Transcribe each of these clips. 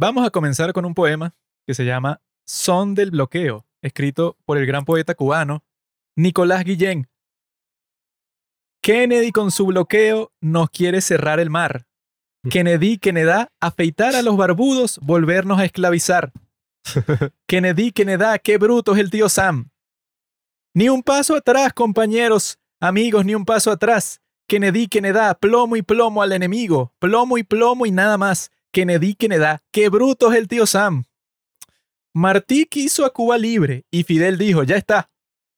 Vamos a comenzar con un poema que se llama Son del Bloqueo, escrito por el gran poeta cubano Nicolás Guillén. Kennedy con su bloqueo nos quiere cerrar el mar. Kennedy, Kennedy, afeitar a los barbudos, volvernos a esclavizar. Kennedy, Kennedy, qué bruto es el tío Sam. Ni un paso atrás, compañeros, amigos, ni un paso atrás. Kennedy, Kennedy, plomo y plomo al enemigo, plomo y plomo y nada más. Kennedy, Kennedy, qué bruto es el tío Sam. Martí quiso a Cuba libre y Fidel dijo, ya está.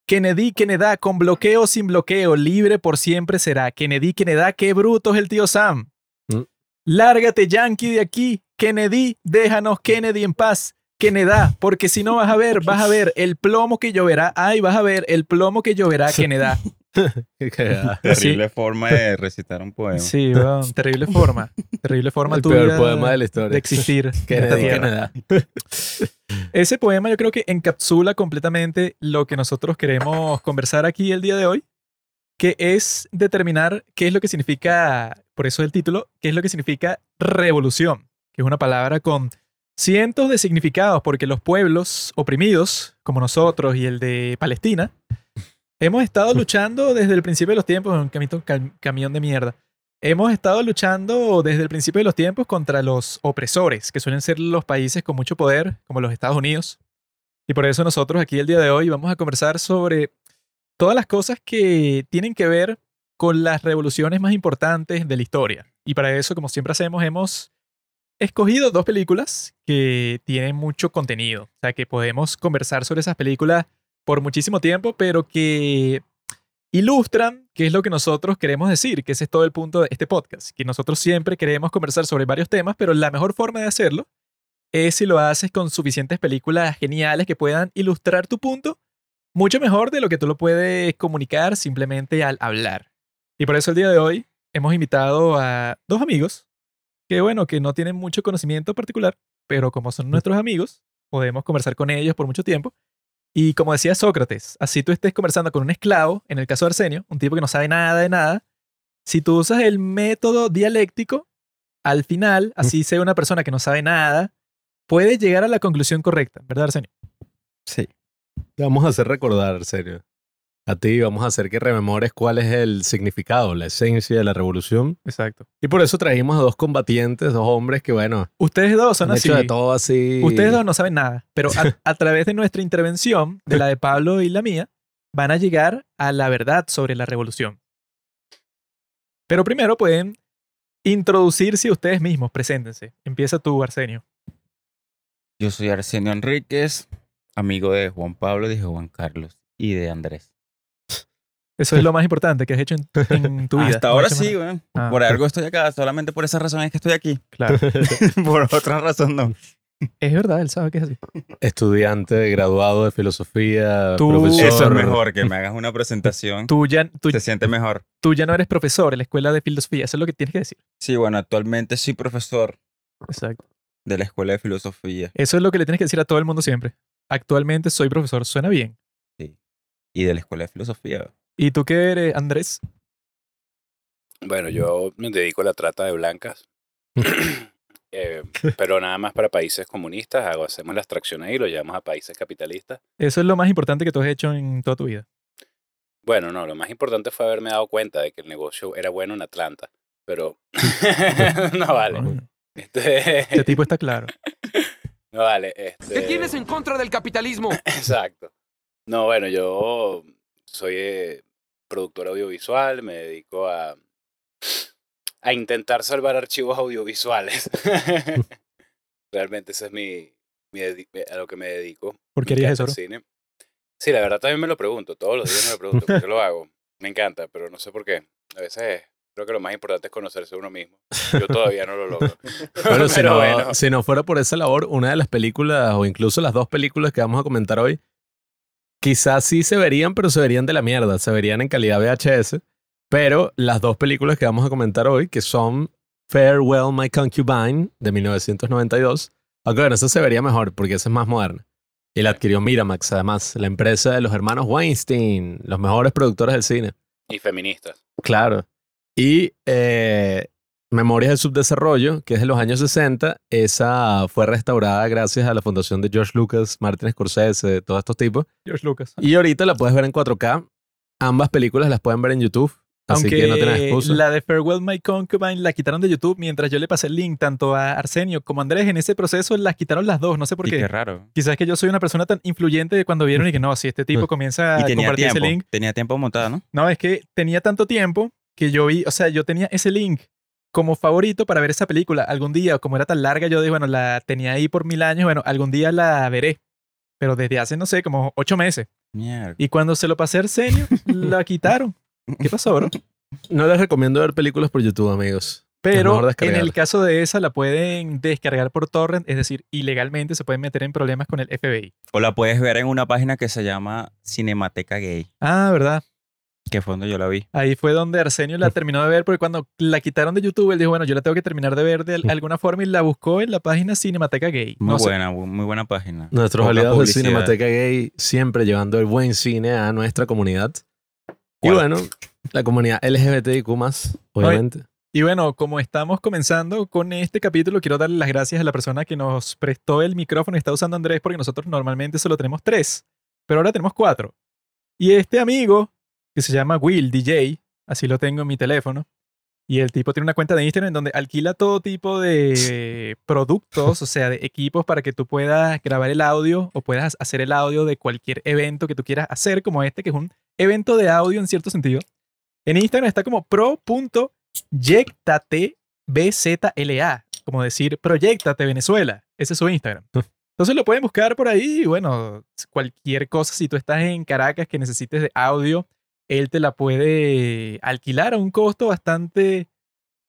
Kennedy, Kennedy, con bloqueo o sin bloqueo, libre por siempre será. Kennedy, Kennedy, qué bruto es el tío Sam. Mm. Lárgate, Yankee, de aquí. Kennedy, déjanos Kennedy en paz. Kennedy, porque si no vas a ver, vas a ver el plomo que lloverá. Ay, vas a ver el plomo que lloverá, Kennedy. Terrible forma de recitar un poema. Sí, terrible forma. Terrible forma El tuya peor poema de la historia. de existir. Kennedy. Ese poema yo creo que encapsula completamente lo que nosotros queremos conversar aquí el día de hoy, que es determinar qué es lo que significa, por eso el título, qué es lo que significa revolución, que es una palabra con cientos de significados, porque los pueblos oprimidos, como nosotros y el de Palestina, hemos estado luchando desde el principio de los tiempos, un camión de mierda. Hemos estado luchando desde el principio de los tiempos contra los opresores, que suelen ser los países con mucho poder, como los Estados Unidos. Y por eso nosotros aquí el día de hoy vamos a conversar sobre todas las cosas que tienen que ver con las revoluciones más importantes de la historia. Y para eso, como siempre hacemos, hemos escogido dos películas que tienen mucho contenido. O sea, que podemos conversar sobre esas películas por muchísimo tiempo, pero que ilustran qué es lo que nosotros queremos decir, que ese es todo el punto de este podcast, que nosotros siempre queremos conversar sobre varios temas, pero la mejor forma de hacerlo es si lo haces con suficientes películas geniales que puedan ilustrar tu punto mucho mejor de lo que tú lo puedes comunicar simplemente al hablar. Y por eso el día de hoy hemos invitado a dos amigos que, bueno, que no tienen mucho conocimiento particular, pero como son nuestros amigos, podemos conversar con ellos por mucho tiempo. Y como decía Sócrates, así tú estés conversando con un esclavo, en el caso de Arsenio, un tipo que no sabe nada de nada, si tú usas el método dialéctico, al final, así sea una persona que no sabe nada, puede llegar a la conclusión correcta, ¿verdad, Arsenio? Sí. Te vamos a hacer recordar, en serio. A ti vamos a hacer que rememores cuál es el significado, la esencia de la revolución. Exacto. Y por eso traímos a dos combatientes, dos hombres que, bueno, Ustedes dos son han así. hecho de todo así. Ustedes dos no saben nada, pero a, a través de nuestra intervención, de la de Pablo y la mía, van a llegar a la verdad sobre la revolución. Pero primero pueden introducirse ustedes mismos, preséntense. Empieza tú, Arsenio. Yo soy Arsenio Enríquez, amigo de Juan Pablo, de Juan Carlos y de Andrés. Eso es lo más importante que has hecho en, en tu vida. Hasta ahora sí, weón. Ah. Por algo estoy acá, solamente por esa razón es que estoy aquí. Claro. por otra razón no. Es verdad, él sabe que es así. Estudiante, graduado de filosofía, Tú- profesor. Eso es mejor, que me hagas una presentación. Tú ya, tú, Se siente mejor. tú ya no eres profesor en la escuela de filosofía. Eso es lo que tienes que decir. Sí, bueno, actualmente soy profesor Exacto. de la Escuela de Filosofía Eso es lo que le tienes que decir a todo el mundo siempre. Actualmente soy profesor. Suena bien. y de la Escuela de Filosofía. ¿Y tú qué eres, Andrés? Bueno, yo me dedico a la trata de blancas. Eh, pero nada más para países comunistas. Hago, hacemos la extracción ahí y lo llevamos a países capitalistas. Eso es lo más importante que tú has hecho en toda tu vida. Bueno, no, lo más importante fue haberme dado cuenta de que el negocio era bueno en Atlanta. Pero no vale. Este, Este tipo está claro. no vale. Este, ¿Qué tienes en contra del capitalismo? Exacto. No, bueno, yo soy eh, productor audiovisual, me dedico a, a intentar salvar archivos audiovisuales. Realmente ese es mi, mi dedi- a lo que me dedico. ¿Por qué harías eso? cine. Sí, la verdad también me lo pregunto, todos los días me lo pregunto, ¿por qué lo hago? Me encanta, pero no sé por qué. A veces creo que lo más importante es conocerse uno mismo. Yo todavía no lo logro. Bueno, si, Pero no, bueno. si no fuera por esa labor, una de las películas, o incluso las dos películas que vamos a comentar hoy, quizás sí se verían, pero se verían de la mierda. Se verían en calidad VHS. Pero las dos películas que vamos a comentar hoy, que son Farewell My Concubine, de 1992, aunque bueno, esa se vería mejor, porque esa es más moderna. Y la adquirió Miramax, además, la empresa de los hermanos Weinstein, los mejores productores del cine. Y feministas. Claro. Y eh, Memorias del Subdesarrollo, que es de los años 60. Esa fue restaurada gracias a la fundación de George Lucas, Martin Scorsese, todos estos tipos. George Lucas. Y ahorita la puedes ver en 4K. Ambas películas las pueden ver en YouTube. Así Aunque que no excusa. la de Farewell My Concubine la quitaron de YouTube mientras yo le pasé el link tanto a Arsenio como a Andrés en ese proceso las quitaron las dos, no sé por Y qué. qué raro. Quizás que yo soy una persona tan influyente de cuando vieron y que no, si este tipo comienza Y a compartir tiempo. ese link. Tenía tiempo montado, ¿no? No, es que tenía tanto tiempo que yo vi, o sea, yo tenía ese link como favorito para ver esa película. Algún día, como era tan larga, yo dije, bueno, la tenía ahí por mil años, bueno, algún día la veré. Pero desde hace, no sé, como ocho meses. Mierda. Y cuando se lo pasé a Arsenio, la quitaron. ¿Qué pasó, bro? No les recomiendo ver películas por YouTube, amigos. Pero en el caso de esa la pueden descargar por torrent, es decir, ilegalmente se pueden meter en problemas con el FBI. O la puedes ver en una página que se llama Cinemateca Gay, Ah, ¿verdad? Que fue donde yo la vi. Ahí fue donde Arsenio la terminó de ver, porque cuando la quitaron de YouTube, él dijo, bueno, yo la tengo que terminar de ver de al- alguna forma y la buscó en la página Cinemateca Gay. Muy No buena, bu- muy buena página. Nuestros Poca aliados de publicidad. Cinemateca Gay siempre llevando el buen cine a nuestra comunidad. Y ¿Cuál? bueno, la comunidad LGBTIQ obviamente. Y bueno, como estamos comenzando con este capítulo, quiero darle las gracias a la persona que nos prestó el micrófono y está usando Andrés, porque nosotros normalmente solo tenemos tres, pero ahora tenemos cuatro. Y este amigo, que se llama Will DJ, así lo tengo en mi teléfono, y el tipo tiene una cuenta de Instagram en donde alquila todo tipo de productos, o sea, de equipos para que tú puedas grabar el audio o puedas hacer el audio de cualquier evento que tú quieras hacer, como este, que es un evento de audio en cierto sentido. En Instagram está como pro.yectate.bzla, como decir Proyectate Venezuela. Ese es su Instagram. Entonces lo pueden buscar por ahí y bueno, cualquier cosa, si tú estás en Caracas que necesites de audio, él te la puede alquilar a un costo bastante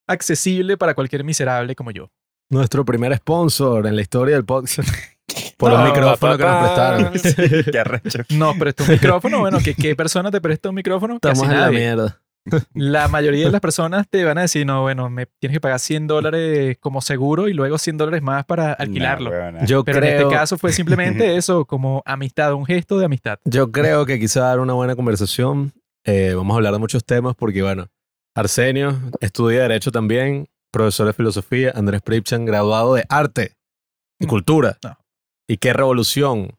accesible para cualquier miserable como yo. Nuestro primer sponsor en la historia del podcast. Por un No, micrófono que nos prestaron. Qué arrecho. No, prestó un micrófono. Bueno, ¿qué, ¿qué persona te presta un micrófono? Estamos Casi en la nadie. mierda. La mayoría de las personas te van a decir, no, bueno, me tienes que pagar 100 dólares como seguro y luego 100 dólares más para alquilarlo. Nah, huevona. Yo Pero creo, en este caso fue simplemente eso, como amistad, un gesto de amistad. yo creo que quizá dar una buena conversación. Eh, vamos a hablar de muchos temas porque, bueno, Arsenio estudia Derecho también, profesor de Filosofía, Andrés Pripchan, graduado de Arte y Mm, Cultura. no. Y qué revolución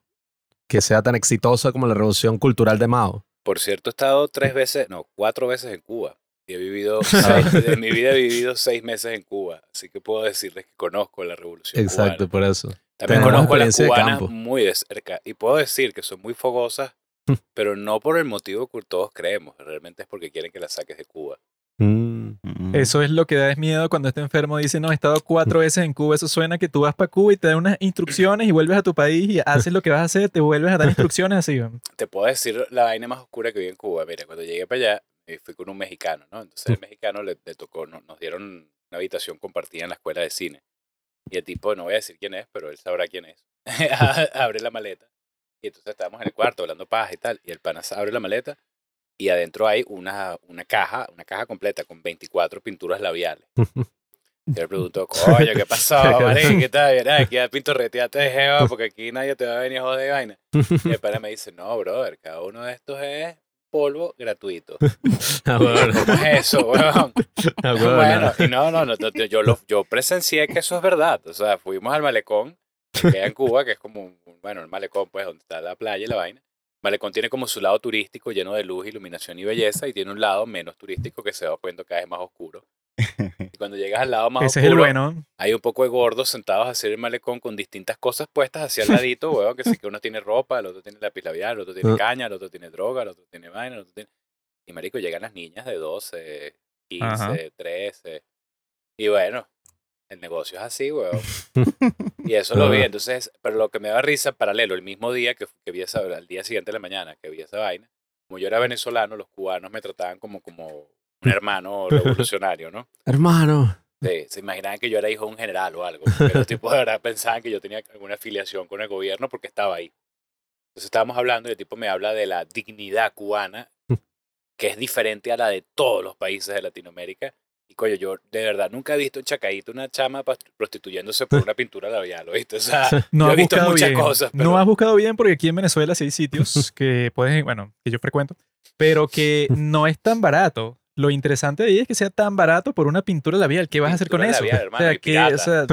que sea tan exitosa como la revolución cultural de Mao. Por cierto, he estado tres veces, no, cuatro veces en Cuba. Y he vivido, seis- de mi vida he vivido seis meses en Cuba. Así que puedo decirles que conozco la revolución Exacto, cubana. por eso. También Tenemos conozco a las experiencia de cubanas campo. muy de cerca. Y puedo decir que son muy fogosas, pero no por el motivo que todos creemos. Realmente es porque quieren que las saques de Cuba. Mm. Mm. Eso es lo que da es miedo cuando este enfermo dice, no, he estado cuatro veces en Cuba. Eso suena que tú vas para Cuba y te dan unas instrucciones y vuelves a tu país y haces lo que vas a hacer, te vuelves a dar instrucciones así. Te puedo decir la vaina más oscura que vi en Cuba. Mira, cuando llegué para allá, eh, fui con un mexicano, ¿no? Entonces el mexicano le, le tocó, no- nos dieron una habitación compartida en la escuela de cine. Y el tipo, no voy a decir quién es, pero él sabrá quién es. abre la maleta. Y entonces estábamos en el cuarto hablando paja y tal. Y el pana abre la maleta y adentro hay una, una caja, una caja completa con 24 pinturas labiales. Yo le pregunto, coño, ¿qué pasó, marico? ¿Qué tal? Mira, aquí a pintorreteate de jeva porque aquí nadie te va a venir a joder de vaina. Y el pana me dice, no, brother, cada uno de estos es polvo gratuito. Ah, bueno. ¿Cómo es eso, weón? Ah, bueno. Bueno, y no, no, no, no, yo, lo, yo presencié que eso es verdad. O sea, fuimos al malecón, que hay en Cuba, que es como, bueno, el malecón, pues, donde está la playa y la vaina. El malecón tiene como su lado turístico lleno de luz, iluminación y belleza, y tiene un lado menos turístico que se va poniendo cada vez más oscuro. Y cuando llegas al lado más Ese es oscuro, el bueno. hay un poco de gordos sentados hacia el malecón con distintas cosas puestas hacia el ladito, weón, que sí que uno tiene ropa, el otro tiene lápiz labial, el otro tiene Ah. caña, el otro tiene droga, el otro tiene vaina, el otro tiene... Y marico, llegan las niñas de 12, 15, Ajá. 13. Y bueno, el negocio es así, weón. Y eso lo vi, entonces, pero lo que me da risa, paralelo, el mismo día que, que vi esa, al día siguiente de la mañana que vi esa vaina, como yo era venezolano, los cubanos me trataban como, como un hermano revolucionario, ¿no? Hermano. Sí, se imaginaban que yo era hijo de un general o algo. Los tipos de verdad pensaban que yo tenía alguna afiliación con el gobierno porque estaba ahí. Entonces estábamos hablando y el tipo me habla de la dignidad cubana, que es diferente a la de todos los países de Latinoamérica. Y coño, yo de verdad nunca he visto en Chacaíto una chama prostituyéndose por una pintura labial, ¿oíste? O sea, No yo he visto muchas bien. cosas, pero No has buscado bien porque aquí en Venezuela sí hay sitios que puedes, bueno, que yo frecuento, pero que no es tan barato. lo interesante de ahí es que sea tan barato por una pintura labial. ¿Qué vas a hacer con Pintura eso? labial, o hermano, sea, que, o sea,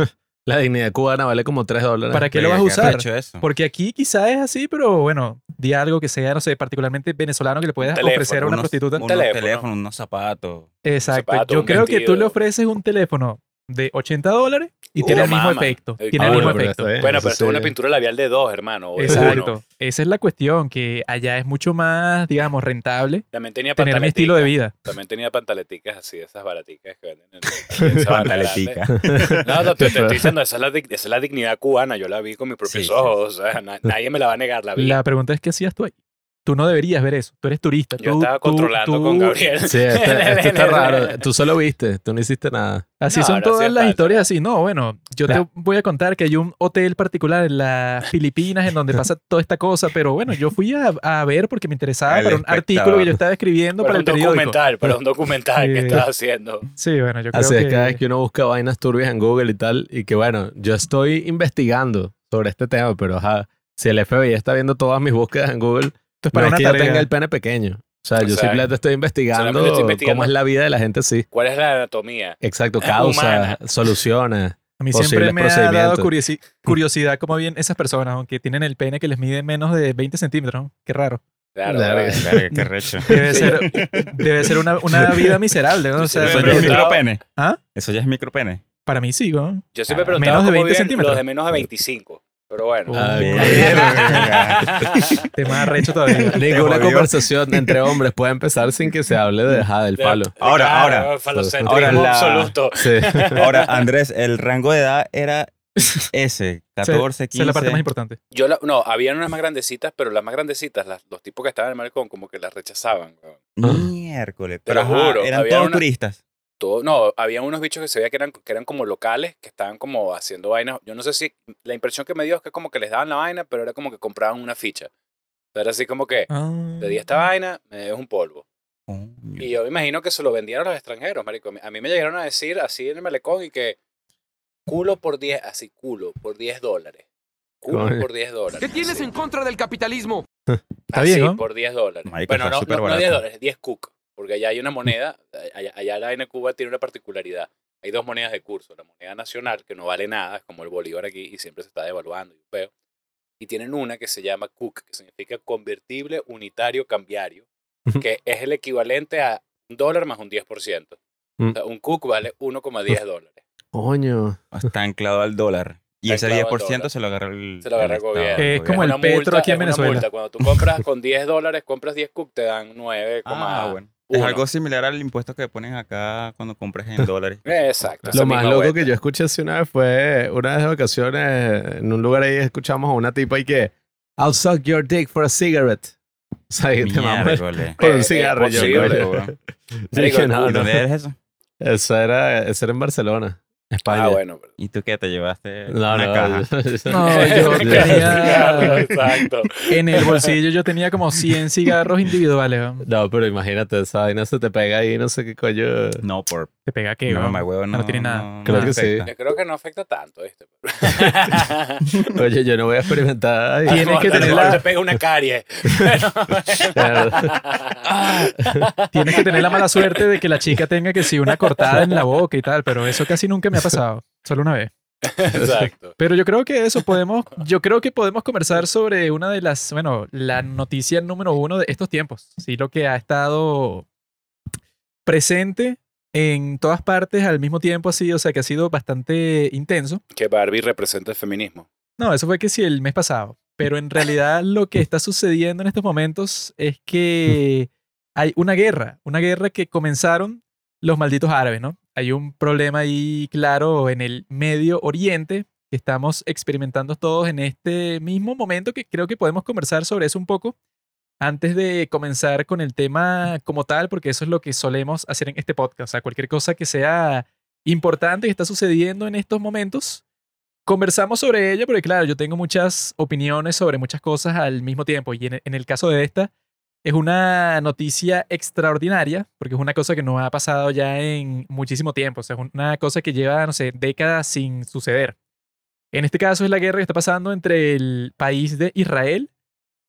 La dignidad cubana vale como 3 dólares. ¿para qué lo vas a usar? Porque aquí quizá es así, pero bueno, di algo que sea, no sé, particularmente venezolano que le puedas teléfono, ofrecer a una Unos- prostituta. Unos teléfono. teléfonos, unos zapatos. Exacto. zapato, Yo un creo que tú le ofreces un teléfono de 80 dólares y Uh, tiene el mismo mama. efecto. Eh, Tiene ah, el mismo bueno, pero efecto. está bien. Bueno, pero esto es una pintura labial de dos, hermano. Exacto. uno. Esa es la cuestión, que allá es mucho más, digamos, rentable También tenía tener mi estilo de pantaleticas. vida. También tenía pantaleticas así, esas baraticas que venden en el... en Sabana Pantaletica. Grande. No, no, te, te estoy diciendo, esa es, la, esa es la dignidad cubana. Yo la vi con mis propios Sí, sí. ojos. O sea, na- nadie me la va a negar, la vi. La pregunta es, ¿qué hacías tú ahí? Tú no deberías ver eso. Tú eres turista. Yo tú- estaba tú- controlando tú- con Gabriel. Sí, este- esto está raro. Tú solo viste, tú no hiciste nada. Así No, son no todas hacía las historias así. No, bueno, yo Claro. te voy a contar que hay un hotel particular en las Filipinas en donde pasa toda esta cosa, pero bueno, yo fui a, a ver porque me interesaba El para un artículo que yo estaba escribiendo para, Para el un periódico. documental, para un documental que Eh, estás haciendo. Sí, bueno, yo creo Así que... es cada vez que uno busca vainas turbias en Google y tal. Y que bueno, yo estoy investigando sobre este tema, pero ajá, si el FBI está viendo todas mis búsquedas en Google, Esto es no para es una que yo tenga el pene pequeño. O sea, yo Exacto. simplemente estoy investigando, Solamente estoy investigando. cómo es la vida de la gente así. ¿Cuál es la anatomía? Exacto, causas, soluciones. A mí siempre me ha dado curiosi- curiosidad cómo bien esas personas, aunque tienen el pene que les mide menos de 20 centímetros. ¿no? Qué raro. Claro. Verga, qué recho. Debe ser, debe ser una, una vida miserable, ¿no? O sea, Sí, Eso ya es micropene. ¿Ah? Eso ya es micropene. para mí sí, ¿no? Yo siempre Ah, preguntaba menos de cómo 20 viven centímetros. los de menos de 25. Pero bueno. Ah, Verga. Tema arrecho todavía. Ninguna conversación entre hombres puede empezar sin que se hable de, ajá, del palo. Ahora, Claro, ahora. falocentrismo Ahora la- absoluto. Sí. Ahora, Andrés, el rango de edad era ese, 14, 15. Esa es la parte más importante. Yo la- no, habían unas más grandecitas, pero las más grandecitas, las- los tipos que estaban en el malecón, como que las rechazaban. weón. Miércoles. Te Pero lo ajá, juro, eran todos una- turistas. Todo, no, había unos bichos que se veía que eran, que eran como locales, que estaban como haciendo vainas. Yo no sé si la impresión que me dio es que como que les daban la vaina, pero era como que compraban una ficha. O sea, era así como que, Ah. te di esta vaina, me debes un polvo. Coño. Y yo me imagino que se lo vendían a los extranjeros, marico. A mí me llegaron a decir así en el malecón y que culo por 10, así culo, por 10 dólares. Culo por 10 dólares. ¿Qué tienes así. en contra del capitalismo? Está Así, bien, ¿no? por 10 dólares. Marico, bueno, no, no, no 10 barato. dólares, 10 cook. Porque allá hay una moneda, allá, allá la vaina Cuba tiene una particularidad. Hay dos monedas de curso. La moneda nacional, que no vale nada, es como el bolívar aquí y siempre se está devaluando y peo. Y tienen una que se llama cook, que significa convertible unitario cambiario, que es el equivalente a un dólar más un 10%. Mm. O sea, un cook vale 1,10 dólares. Coño. Está anclado al dólar. Y ese anclado al 10% dólar. se lo agarra el, Se lo agarra el Estado, gobierno. Es como el Una petro aquí en Venezuela. multa. Cuando tú compras con 10 dólares, compras 10 cook, te dan 9, Ah, bueno. Es uno. algo similar al impuesto que ponen acá cuando compras en dólares. Exacto. Lo más loco vuelta. que yo escuché hace una vez fue una vez de vacaciones en un lugar ahí escuchamos a una tipa y que I'll suck your dick for a cigarette. O sea, y te mamas Eh, un es cigarro. Yo, posible, coño. weón. Dije, no, ¿Y no. dónde eres eso? Eso era, eso era en Barcelona, España. Ah, bueno. pero- ¿Y tú qué te llevaste? No, una no. caja. No, yo tenía... Exacto. En el bolsillo yo tenía como 100 cigarros individuales. ¿no? Pero imagínate, esa vaina se te pega ahí, no sé qué coño. No, por. ¿Te pega qué? no, mamá, huevo, no, no tiene nada. Creo que sí. Yo creo que no afecta tanto, ¿viste? Oye, yo no voy a experimentar. Ay, Tienes que tener la- te pega una carie. claro. Tienes que tener la mala suerte de que la chica tenga que sí una cortada en la boca y tal, pero eso casi nunca me ha pasado. Solo una vez. Exacto. Pero yo creo que eso podemos, yo creo que podemos conversar sobre una de las, bueno, la noticia número uno de estos tiempos. Sí, lo que ha estado presente en todas partes al mismo tiempo así, o sea, que ha sido bastante intenso. Que Barbie representa el feminismo. No, eso fue que sí el mes pasado. Pero en realidad lo que está sucediendo en estos momentos es que hay una guerra, una guerra que comenzaron los malditos árabes, ¿no? Hay un problema ahí claro en el Medio Oriente que estamos experimentando todos en este mismo momento que creo que podemos conversar sobre eso un poco antes de comenzar con el tema como tal, porque eso es lo que solemos hacer en este podcast. O sea, cualquier cosa que sea importante que está sucediendo en estos momentos, conversamos sobre ella, porque claro, yo tengo muchas opiniones sobre muchas cosas al mismo tiempo. Y en, el caso de esta, es una noticia extraordinaria, porque es una cosa que no ha pasado ya en muchísimo tiempo. O sea, es una cosa que lleva, no sé, décadas sin suceder. En este caso es la guerra que está pasando entre el país de Israel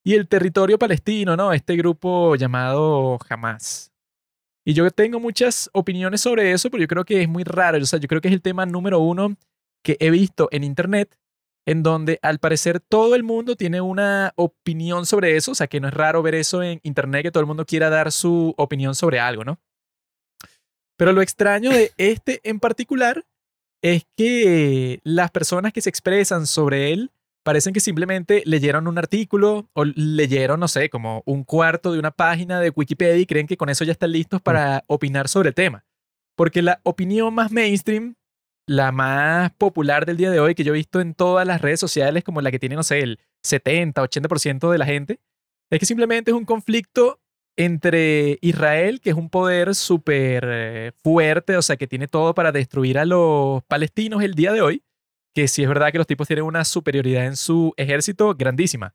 y el territorio palestino, ¿no? Este grupo llamado Hamas. Y yo tengo muchas opiniones sobre eso, pero yo creo que es muy raro. O sea, yo creo que es el tema número uno que he visto en Internet, en donde al parecer todo el mundo tiene una opinión sobre eso. O sea, que no es raro ver eso en Internet, que todo el mundo quiera dar su opinión sobre algo, ¿no? Pero lo extraño de este en particular es que las personas que se expresan sobre él parecen que simplemente leyeron un artículo o leyeron, no sé, como un cuarto de una página de Wikipedia y creen que con eso ya están listos para opinar sobre el tema. Porque la opinión más mainstream, la más popular del día de hoy que yo he visto en todas las redes sociales, como la que tiene, no sé, el 70, 80% de la gente, es que simplemente es un conflicto entre Israel, que es un poder súper eh, fuerte, o sea, que tiene todo para destruir a los palestinos el día de hoy, que sí es verdad que los tipos tienen una superioridad en su ejército grandísima.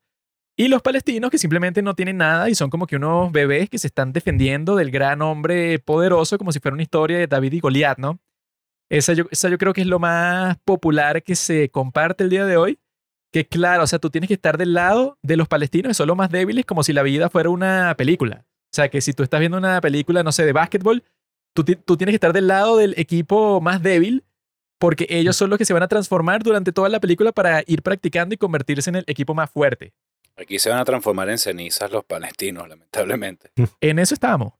Y los palestinos que simplemente no tienen nada y son como que unos bebés que se están defendiendo del gran hombre poderoso como si fuera una historia de David y Goliat, ¿no? Esa yo, esa yo creo que es lo más popular que se comparte el día de hoy. Que claro, o sea, tú tienes que estar del lado de los palestinos, que son los más débiles, como si la vida fuera una película. O sea, que si tú estás viendo una película, no sé, de básquetbol, tú, tú tienes que estar del lado del equipo más débil porque ellos son los que se van a transformar durante toda la película para ir practicando y convertirse en el equipo más fuerte. Aquí se van a transformar en cenizas los palestinos, lamentablemente. En eso estábamos.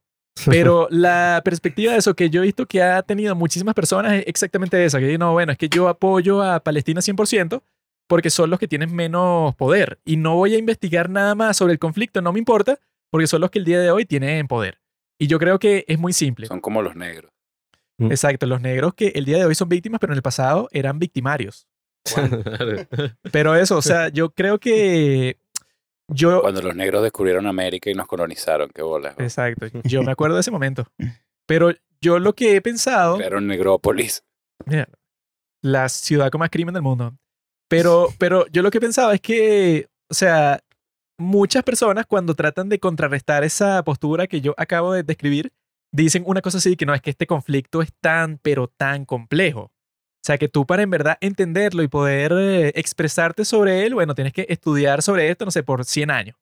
Pero la perspectiva de eso que yo he visto que ha tenido muchísimas personas es exactamente esa, que no, bueno, es que yo apoyo a Palestina 100% porque son los que tienen menos poder y no voy a investigar nada más sobre el conflicto, no me importa, porque son los que el día de hoy tienen poder. Y yo creo que es muy simple. Son como los negros. Mm. Exacto, los negros que el día de hoy son víctimas, pero en el pasado eran victimarios. Pero eso, o sea, yo creo que yo... Cuando los negros descubrieron América y nos colonizaron, qué bola. Exacto, yo me acuerdo de ese momento. Pero yo lo que he pensado... Crearon Negrópolis. Mira, la ciudad con más crimen del mundo. Pero, pero yo lo que pensaba es que, o sea, muchas personas cuando tratan de contrarrestar esa postura que yo acabo de describir, dicen una cosa así, que no es que este conflicto es tan, pero tan complejo. Sea, que tú para en verdad entenderlo y poder eh, expresarte sobre él, bueno, tienes que estudiar sobre esto, no sé, por 100 años.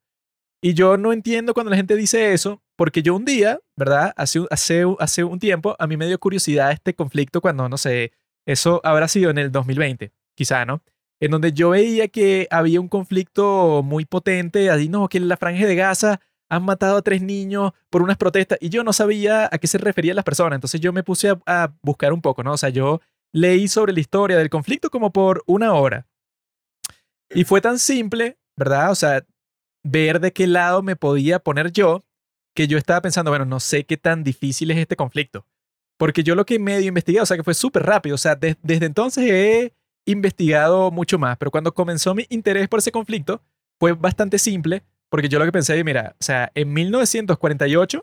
Y yo no entiendo cuando la gente dice eso, porque yo un día, ¿verdad? Hace, hace, hace un tiempo, a mí me dio curiosidad este conflicto cuando, no sé, eso habrá sido en el 2020, quizá, ¿no? En donde yo veía que había un conflicto muy potente, así, no, que en la franja de Gaza han matado a tres niños por unas protestas y yo no sabía a qué se referían las personas. Entonces yo me puse a, buscar un poco, ¿no? O sea, yo leí sobre la historia del conflicto como por una hora. Y fue tan simple, ¿verdad? O sea, ver de qué lado me podía poner yo, que yo estaba pensando, bueno, no sé qué tan difícil es este conflicto. Porque yo lo que medio investigué, o sea, que fue súper rápido, o sea, desde entonces he investigado mucho más, pero cuando comenzó mi interés por ese conflicto, fue bastante simple, porque yo lo que pensé, mira, o sea, en 1948,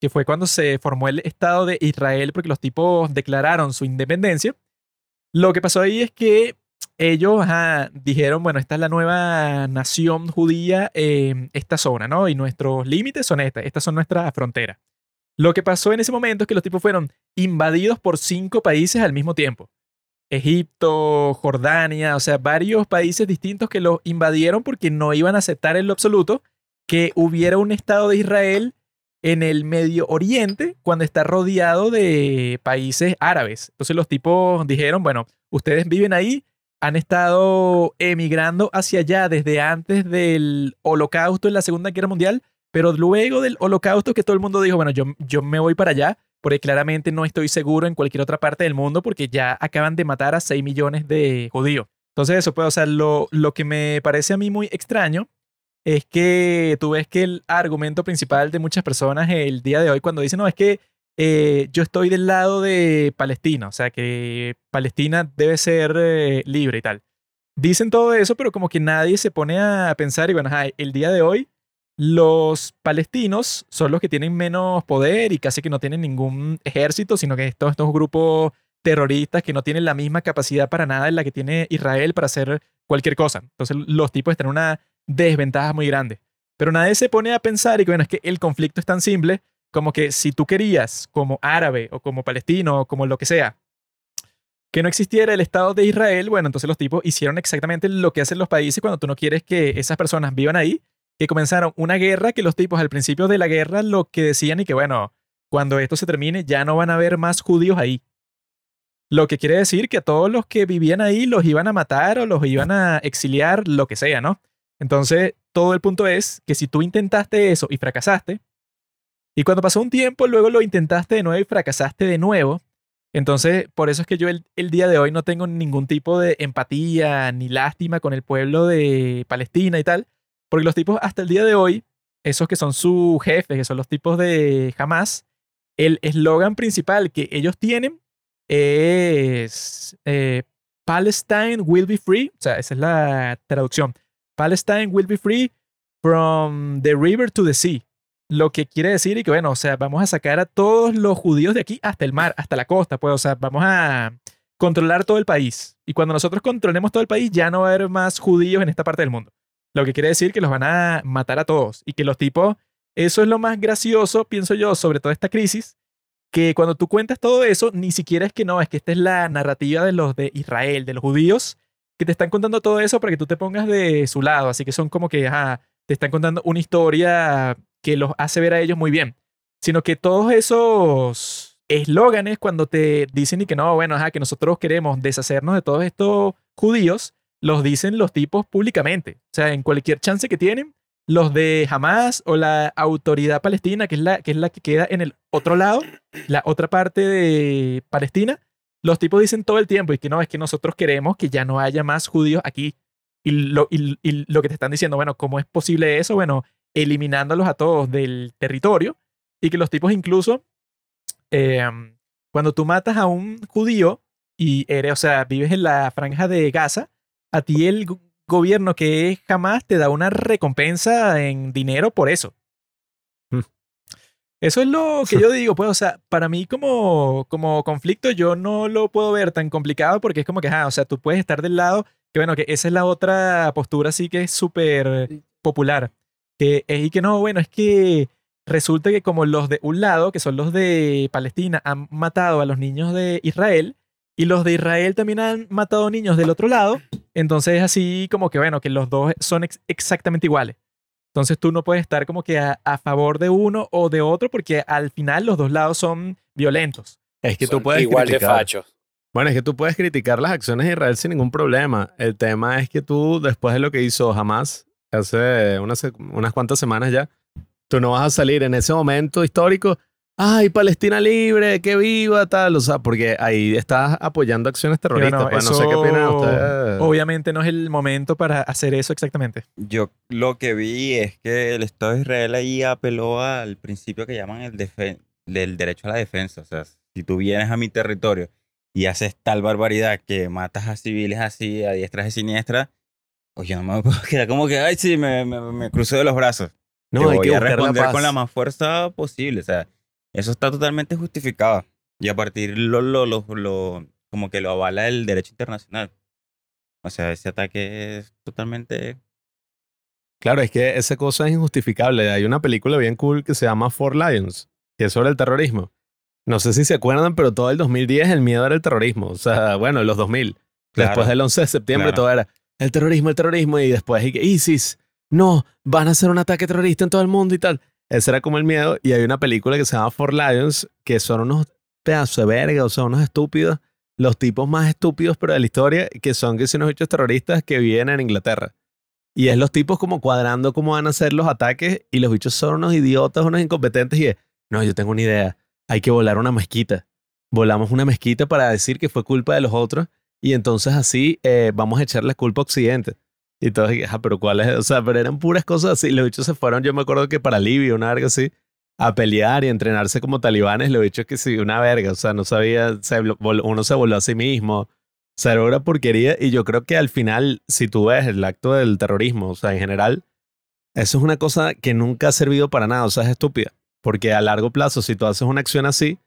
que fue cuando se formó el Estado de Israel, porque los tipos declararon su independencia, lo que pasó ahí es que ellos dijeron, bueno, esta es la nueva nación judía en esta zona, ¿no? Y nuestros límites son estas, estas son nuestras fronteras. Lo que pasó en ese momento es que los tipos fueron invadidos por cinco países al mismo tiempo. Egipto, Jordania, o sea, varios países distintos que los invadieron porque no iban a aceptar en lo absoluto que hubiera un Estado de Israel en el Medio Oriente cuando está rodeado de países árabes. Entonces los tipos dijeron, bueno, ustedes viven ahí, han estado emigrando hacia allá desde antes del holocausto en la Segunda Guerra Mundial, pero luego del holocausto que todo el mundo dijo, bueno, yo, yo me voy para allá, porque claramente no estoy seguro en cualquier otra parte del mundo porque ya acaban de matar a 6 millones de judíos. Entonces eso, pues, o lo que me parece a mí muy extraño es que tú ves que el argumento principal de muchas personas el día de hoy cuando dicen, no, es que eh, yo estoy del lado de Palestina, o sea, que Palestina debe ser eh, libre y tal. Dicen todo eso, pero como que nadie se pone a pensar y bueno, el día de hoy los palestinos son los que tienen menos poder y casi que no tienen ningún ejército, sino que todos estos grupos terroristas que no tienen la misma capacidad para nada en la que tiene Israel para hacer cualquier cosa. Entonces los tipos están en una desventaja muy grande. Pero nadie se pone a pensar y que bueno, es que el conflicto es tan simple como que si tú querías como árabe o como palestino o como lo que sea, que no existiera el Estado de Israel, bueno, entonces los tipos hicieron exactamente lo que hacen los países cuando tú no quieres que esas personas vivan ahí que comenzaron una guerra que los tipos al principio de la guerra lo que decían y que bueno, cuando esto se termine, ya no van a haber más judíos ahí. Lo que quiere decir que a todos los que vivían ahí los iban a matar o los iban a exiliar, lo que sea, ¿no? Entonces, todo el punto es que si tú intentaste eso y fracasaste, y cuando pasó un tiempo, luego lo intentaste de nuevo y fracasaste de nuevo, entonces, por eso es que yo el, día de hoy no tengo ningún tipo de empatía ni lástima con el pueblo de Palestina y tal, porque los tipos hasta el día de hoy, esos que son sus jefes, que son los tipos de Hamas, el eslogan principal que ellos tienen es eh, Palestine will be free, o sea, esa es la traducción. Palestine will be free from the river to the sea. Lo que quiere decir y que, bueno, o sea, vamos a sacar a todos los judíos de aquí hasta el mar, hasta la costa, pues, o sea, vamos a controlar todo el país. Y cuando nosotros controlemos todo el país, ya no va a haber más judíos en esta parte del mundo. Lo que quiere decir que los van a matar a todos y que los tipos, eso es lo más gracioso, pienso yo, sobre toda esta crisis, que cuando tú cuentas todo eso, ni siquiera es que no, es que esta es la narrativa de los de Israel, de los judíos, que te están contando todo eso para que tú te pongas de su lado. Así que son como que, ajá, te están contando una historia que los hace ver a ellos muy bien, sino que todos esos eslóganes cuando te dicen y que no, bueno, ajá, que nosotros queremos deshacernos de todos estos judíos, los dicen los tipos públicamente. O sea, en cualquier chance que tienen, los de Hamas o la autoridad palestina, que es la que, es la que queda en el otro lado, la otra parte de Palestina, los tipos dicen todo el tiempo y que no, es que nosotros queremos que ya no haya más judíos aquí. Y lo, y, lo que te están diciendo, bueno, ¿cómo es posible eso? Bueno, eliminándolos a todos del territorio y que los tipos incluso, eh, cuando tú matas a un judío y eres, o sea, vives en la franja de Gaza, a ti el gobierno que jamás te da una recompensa en dinero por eso. Eso es lo que yo digo, pues, o sea, para mí como, como conflicto yo no lo puedo ver tan complicado porque es como que, ah, o sea, tú puedes estar del lado, que bueno, que esa es la otra postura sí que es súper popular, que es y que no, bueno, es que resulta que como los de un lado, que son los de Palestina, han matado a los niños de Israel y los de Israel también han matado niños del otro lado, entonces es así como que, bueno, que los dos son ex exactamente iguales. Entonces tú no puedes estar como que a, a, favor de uno o de otro porque al final los dos lados son violentos. Es que Son tú puedes igual criticar. de fachos. Bueno, es que tú puedes criticar las acciones de Israel sin ningún problema. El tema es que tú, después de lo que hizo Hamas hace unas, unas cuantas semanas ya, tú no vas a salir en ese momento histórico. ¡Ay, Palestina libre! ¡Que viva! Tal, o sea, porque ahí estás apoyando acciones terroristas. bueno, pues, no sé qué opinan ustedes. Obviamente no es el momento para hacer eso exactamente. Yo lo que vi es que el Estado de Israel ahí apeló al principio que llaman el del derecho a la defensa. O sea, si tú vienes a mi territorio y haces tal barbaridad que matas a civiles así a diestra y siniestra, pues yo no me puedo quedar como que, ay, sí, me, me, me crucé de los brazos. no, Te hay voy que a la responder paz. con la más fuerza posible. O sea, eso está totalmente justificado. Y a partir lo, lo, lo, lo- como que lo avala el derecho internacional. O sea, ese ataque es totalmente... Claro, es que esa cosa es injustificable. Hay una película bien cool que se llama Four Lions, que es sobre el terrorismo. No sé si se acuerdan, pero todo el 2010 el miedo era el terrorismo. O sea, bueno, los 2000. Claro. Después del 11 de septiembre Claro. todo era el terrorismo, el terrorismo. Y después ISIS, no, van a hacer un ataque terrorista en todo el mundo y tal. Ese era como el miedo. Y hay una película que se llama Four Lions, que son unos pedazos de verga, o sea, unos estúpidos. Los tipos más estúpidos, pero de la historia, que son que unos hechos terroristas que viven en Inglaterra. Y es los tipos como cuadrando cómo van a hacer los ataques y los bichos son unos idiotas, unos incompetentes y es, no, yo tengo una idea, hay que volar una mezquita. Volamos una mezquita para decir que fue culpa de los otros y entonces así eh, vamos a echarle culpa a Occidente. Y todos, ah, pero ¿cuál es? O sea, pero eran puras cosas así. Los bichos se fueron, yo me acuerdo que para Libia, una verga así, a pelear y entrenarse como talibanes. Los bichos que sí, una verga. O sea, no sabía, se uno se voló a sí mismo. O sea, era una porquería. Y yo creo que al final, si tú ves el acto del terrorismo, o sea, en general, eso es una cosa que nunca ha servido para nada. O sea, es estúpida. Porque a largo plazo, si tú haces una acción así,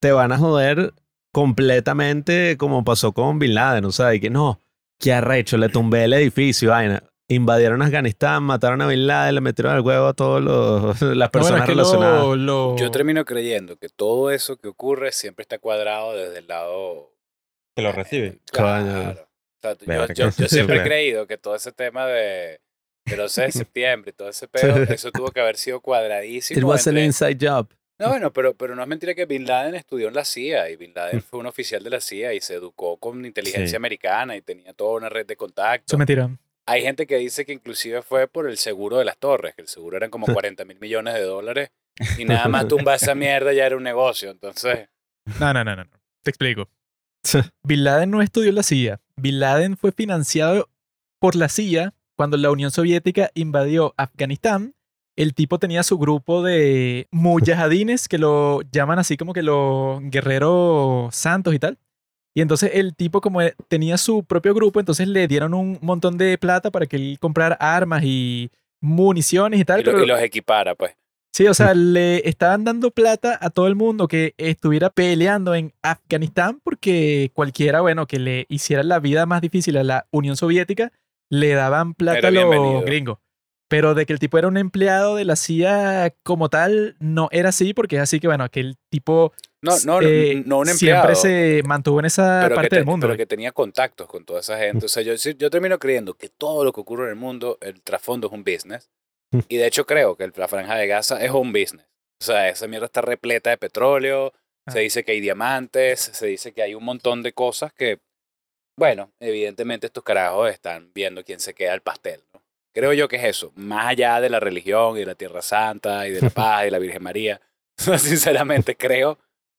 te van a joder completamente como pasó con Bin Laden. O sea, y que no, qué arrecho, le tumbé el edificio, vaina. Invadieron Afganistán, mataron a Bin Laden, le metieron al huevo a todas las bueno, personas es que relacionadas. lo, lo- Yo termino creyendo que todo eso que ocurre siempre está cuadrado desde el lado Que lo recibe. Claro. O sea, yo, Verga. yo- yo siempre he creído que todo ese tema de, del 11 de septiembre y todo ese pedo, eso tuvo que haber sido It cuadradísimo was an entre, inside job. No, bueno, pero, pero no es mentira que Bin Laden estudió en la CIA y Bin Laden fue un oficial de la CIA y se educó con inteligencia Sí. americana y tenía toda una red de Eso contactos. es mentira. Hay gente que dice que inclusive fue por el seguro de las torres, que el seguro eran como 40 mil millones de dólares y nada más tumba esa mierda ya era un negocio. Entonces, No, no, no, no. no. Te explico. Bin Laden no estudió en la CIA. Bin Laden fue financiado por la CIA cuando la Unión Soviética invadió Afganistán. El tipo tenía su grupo de mujahidines, que lo llaman así como que los guerreros santos y tal. Y entonces el tipo como e- tenía su propio grupo, entonces le dieron un montón de plata para que él comprara armas y municiones y tal. y, lo- pero- y los equipara, pues. Sí, o sea, le estaban dando plata a todo el mundo que estuviera peleando en Afganistán porque cualquiera, bueno, que le hiciera la vida más difícil a la Unión Soviética, le daban plata Era a los bienvenido. gringos. Pero de que el tipo era un empleado de la CIA como tal, no era así, porque es así que, bueno, que el tipo No, no, eh, no un empleado. siempre se mantuvo en esa parte del mundo. pero que tenía contactos con toda esa gente. O sea, yo, termino creyendo que todo lo que ocurre en el mundo, el trasfondo es un business. Y de hecho creo que la franja de Gaza es un business. O sea, esa mierda está repleta de petróleo, Ah. se dice que hay diamantes, se dice que hay un montón de cosas que, bueno, evidentemente estos carajos están viendo quién se queda el pastel. Creo yo que es eso, más allá de la religión y de la Tierra Santa y de la paz y de la Virgen María. Sinceramente creo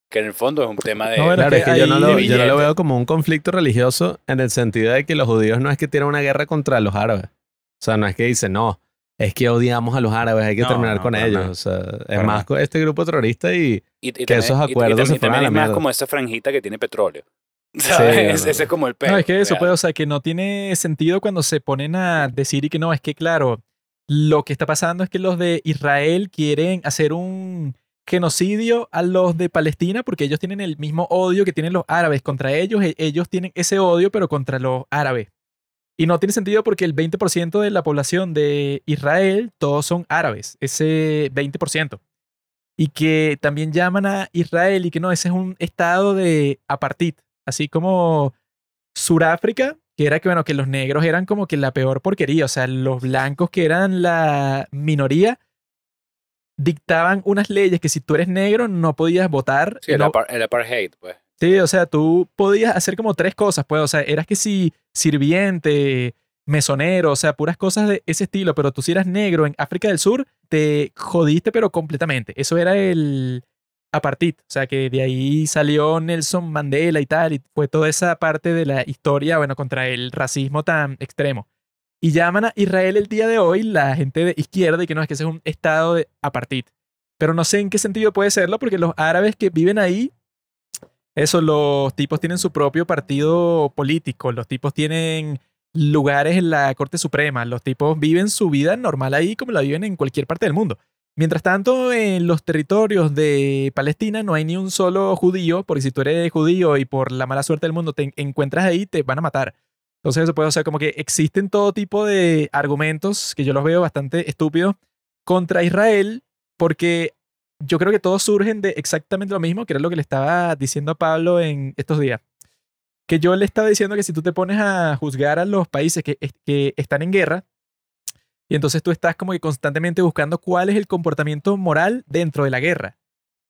que en el fondo es un tema de... No, bueno, Claro, es que yo no, lo, yo no lo veo como un conflicto religioso en el sentido de que los judíos no es que tienen una guerra contra los árabes. O sea, no es que dicen, no, es que odiamos a los árabes, hay que No, terminar no, con ellos. nada. O sea, es Para más este grupo terrorista y Y, y que también- esos y- y acuerdos también- se y a también la es más como esa franjita que tiene petróleo. ¿Sabes? Sí, ese, es como el peo. No, es que eso, pues, o sea, que no tiene sentido cuando se ponen a decir y que no, es que claro, lo que está pasando es que los de Israel quieren hacer un genocidio a los de Palestina porque ellos tienen el mismo odio que tienen los árabes contra ellos, e- ellos tienen ese odio pero contra los árabes. Y no tiene sentido porque el 20% de la población de Israel, todos son árabes, ese 20%. Y que también llaman a Israel y que no, ese es un estado de apartheid, así como Suráfrica, que era que, bueno, que los negros eran como que la peor porquería, o sea, los blancos que eran la minoría dictaban unas leyes que si tú eres negro no podías votar. Sí, el, no- apar- el apartheid, pues. Sí, o sea, tú podías hacer como tres cosas, pues, o sea, eras que si sirviente, mesonero, o sea, puras cosas de ese estilo, pero tú si eras negro en África del Sur, te jodiste, pero completamente. Eso era el apartheid, o sea, que de ahí salió Nelson Mandela y tal, y fue toda esa parte de la historia, bueno, contra el racismo tan extremo. Y llaman a Israel el día de hoy la gente de izquierda y que no es que ese es un estado de apartheid. Pero no sé en qué sentido puede serlo, porque los árabes que viven ahí eso, los tipos tienen su propio partido político, los tipos tienen lugares en la Corte Suprema, los tipos viven su vida normal ahí como la viven en cualquier parte del mundo. Mientras tanto, en los territorios de Palestina no hay ni un solo judío, porque si tú eres judío y por la mala suerte del mundo te en- encuentras ahí, te van a matar. Entonces eso puede, o sea, como que existen todo tipo de argumentos que yo los veo bastante estúpidos contra Israel, porque yo creo que todos surgen de exactamente lo mismo, que era lo que le estaba diciendo a Pablo en estos días. Que yo le estaba diciendo que si tú te pones a juzgar a los países que, es- que están en guerra, y entonces tú estás como que constantemente buscando cuál es el comportamiento moral dentro de la guerra.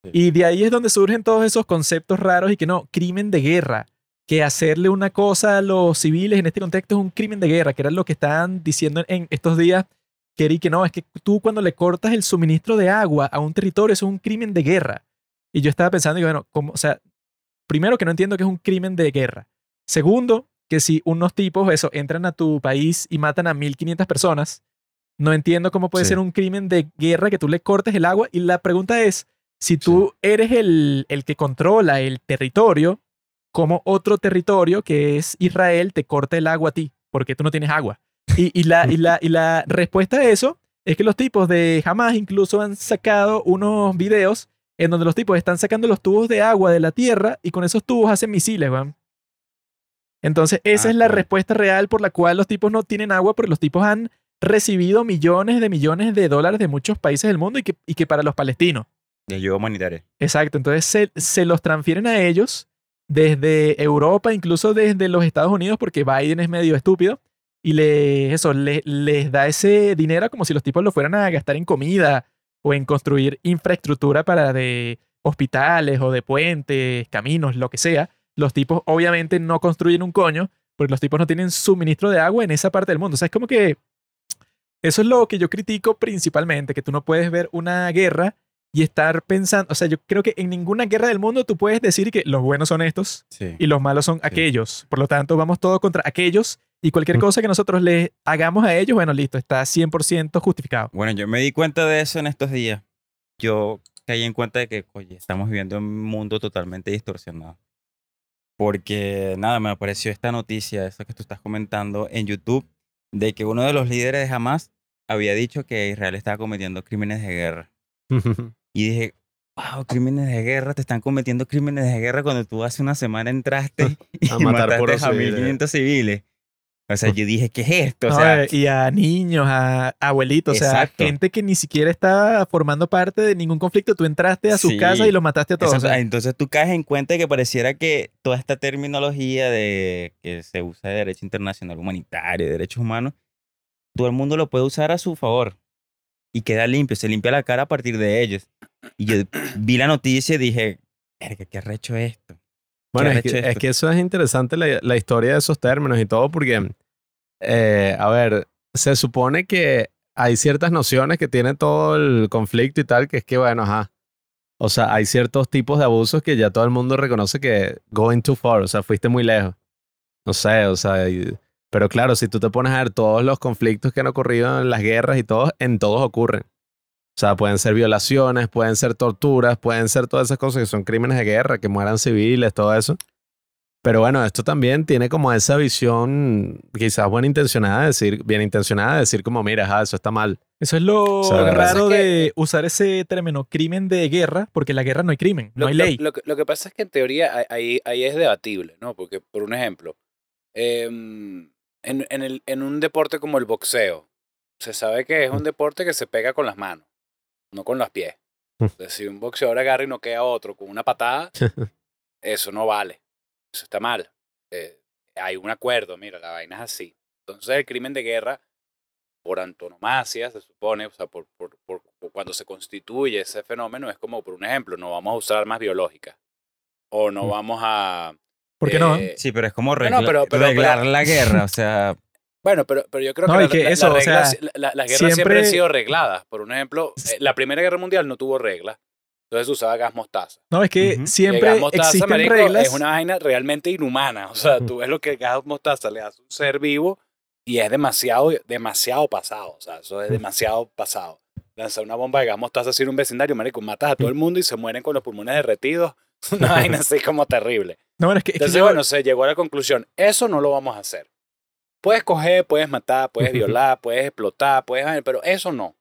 Sí. Y de ahí es donde surgen todos esos conceptos raros y que no, crimen de guerra, que hacerle una cosa a los civiles en este contexto es un crimen de guerra, que era lo que estaban diciendo en estos días que era y que no, es que tú cuando le cortas el suministro de agua a un territorio, eso es un crimen de guerra. Y yo estaba pensando, y bueno, como, o sea, primero que no entiendo que es un crimen de guerra. Segundo, que si unos tipos, eso, entran a tu país y matan a 1500 personas, no entiendo cómo puede Sí. ser un crimen de guerra que tú le cortes el agua. Y la pregunta es, si tú eres el, el que controla el territorio, ¿cómo otro territorio que es Israel te corta el agua a ti? Porque tú no tienes agua. Y, y la, y, la, y la respuesta a eso es que los tipos de Hamas incluso han sacado unos videos en donde los tipos están sacando los tubos de agua de la tierra y con esos tubos hacen misiles, weón. Entonces, esa Ah, es la claro. respuesta real por la cual los tipos no tienen agua, porque los tipos han recibido millones de millones de dólares de muchos países del mundo y que, y que para los palestinos. De ayuda humanitaria. Exacto, entonces se, se los transfieren a ellos desde Europa, incluso desde los Estados Unidos, porque Biden es medio estúpido, y le, eso, le- les da ese dinero como si los tipos lo fueran a gastar en comida o en construir infraestructura para de hospitales o de puentes, caminos, lo que sea, los tipos obviamente no construyen un coño porque los tipos no tienen suministro de agua en esa parte del mundo. O sea, es como que eso es lo que yo critico principalmente, que tú no puedes ver una guerra y estar pensando, o sea, yo creo que en ninguna guerra del mundo tú puedes decir que los buenos son estos Sí. y los malos son aquellos. Por lo tanto, vamos todos contra aquellos y cualquier cosa que nosotros les hagamos a ellos, bueno, listo, está 100% justificado. Bueno, yo me di cuenta de eso en estos días. Yo caí en cuenta de que, oye, estamos viviendo en un mundo totalmente distorsionado. Porque, nada, me apareció esta noticia, esa que tú estás comentando en YouTube, de que uno de los líderes de Hamas había dicho que Israel estaba cometiendo crímenes de guerra. Y dije, wow, crímenes de guerra, te están cometiendo crímenes de guerra cuando tú hace una semana entraste y A matar mataste puros a civiles. 1500 civiles. O sea, yo dije, ¿qué es esto? O sea, y a niños, a abuelitos, o sea, gente que ni siquiera está formando parte de ningún conflicto. Tú entraste a sus Sí. casas y los mataste a todos. Exacto. sea, Entonces tú caes en cuenta de que pareciera que toda esta terminología de que se usa de derecho internacional humanitario, de derechos humanos, todo el mundo lo puede usar a su favor y queda limpio, se limpia la cara a partir de ellos. Y yo vi la noticia y dije, "Verga, qué arrecho esto. Bueno, es que, es esto. que eso es interesante la, la historia de esos términos y todo, porque, eh, a ver, se supone que hay ciertas nociones que tiene todo el conflicto y tal, que es que, bueno, ajá. O sea, hay ciertos tipos de abusos que ya todo el mundo reconoce que going too far, o sea, fuiste muy lejos. No sé, o sea, y- pero claro, si tú te pones a ver todos los conflictos que han ocurrido en las guerras y todos, en todos ocurren. O sea, pueden ser violaciones, pueden ser torturas, pueden ser todas esas cosas que son crímenes de guerra, que mueran civiles, todo eso. Pero bueno, esto también tiene como esa visión quizás buena intencionada de decir, bien intencionada de decir como, mira, ajá, eso está mal. Eso es lo O sea, lo raro es que- de usar ese término crimen de guerra, porque en la guerra no hay crimen, no Lo, hay lo- ley. Lo, que- lo que pasa es que en teoría ahí- ahí, es debatible, ¿no? Porque, por un ejemplo, em, en, en, el, en un deporte como el boxeo, se sabe que es un deporte que se pega con las manos, no con los pies. Entonces, si un boxeador agarra y noquea a otro con una patada, eso no vale. Eso está mal. Eh, hay un acuerdo, mira, la vaina es así. Entonces, el crimen de guerra, por antonomasia, se supone, o sea, por, por, por- por cuando se constituye ese fenómeno, es como, por un ejemplo, no vamos a usar armas biológicas. O no Mm. vamos a. ¿Por qué no? eh, Sí, pero es como No, no, regla- pero- pero- reglar pero- la guerra, o sea, Bueno, pero, pero yo creo No, que, y la- que la- eso, las o sea, reglas- la- la- las guerras siempre, siempre- han sido regladas. Por un ejemplo, eh, la Primera Guerra Mundial no tuvo reglas. Entonces usaba gas mostaza. No, es que Ujú. El siempre gas mostaza, existen marico, reglas. Es una vaina realmente inhumana. O sea, tú ves lo que el gas mostaza le hace a un ser vivo y es demasiado, demasiado pasado. O sea, eso es demasiado pasado. Lanzar una bomba de gas mostaza así en un vecindario, marico, matas a todo el mundo y se mueren con los pulmones derretidos. Una vaina así como terrible. No, bueno, es que, es que Entonces, yo- bueno, se llegó a la conclusión, eso no lo vamos a hacer. Puedes coger, puedes matar, puedes violar, puedes explotar, puedes... Pero eso no.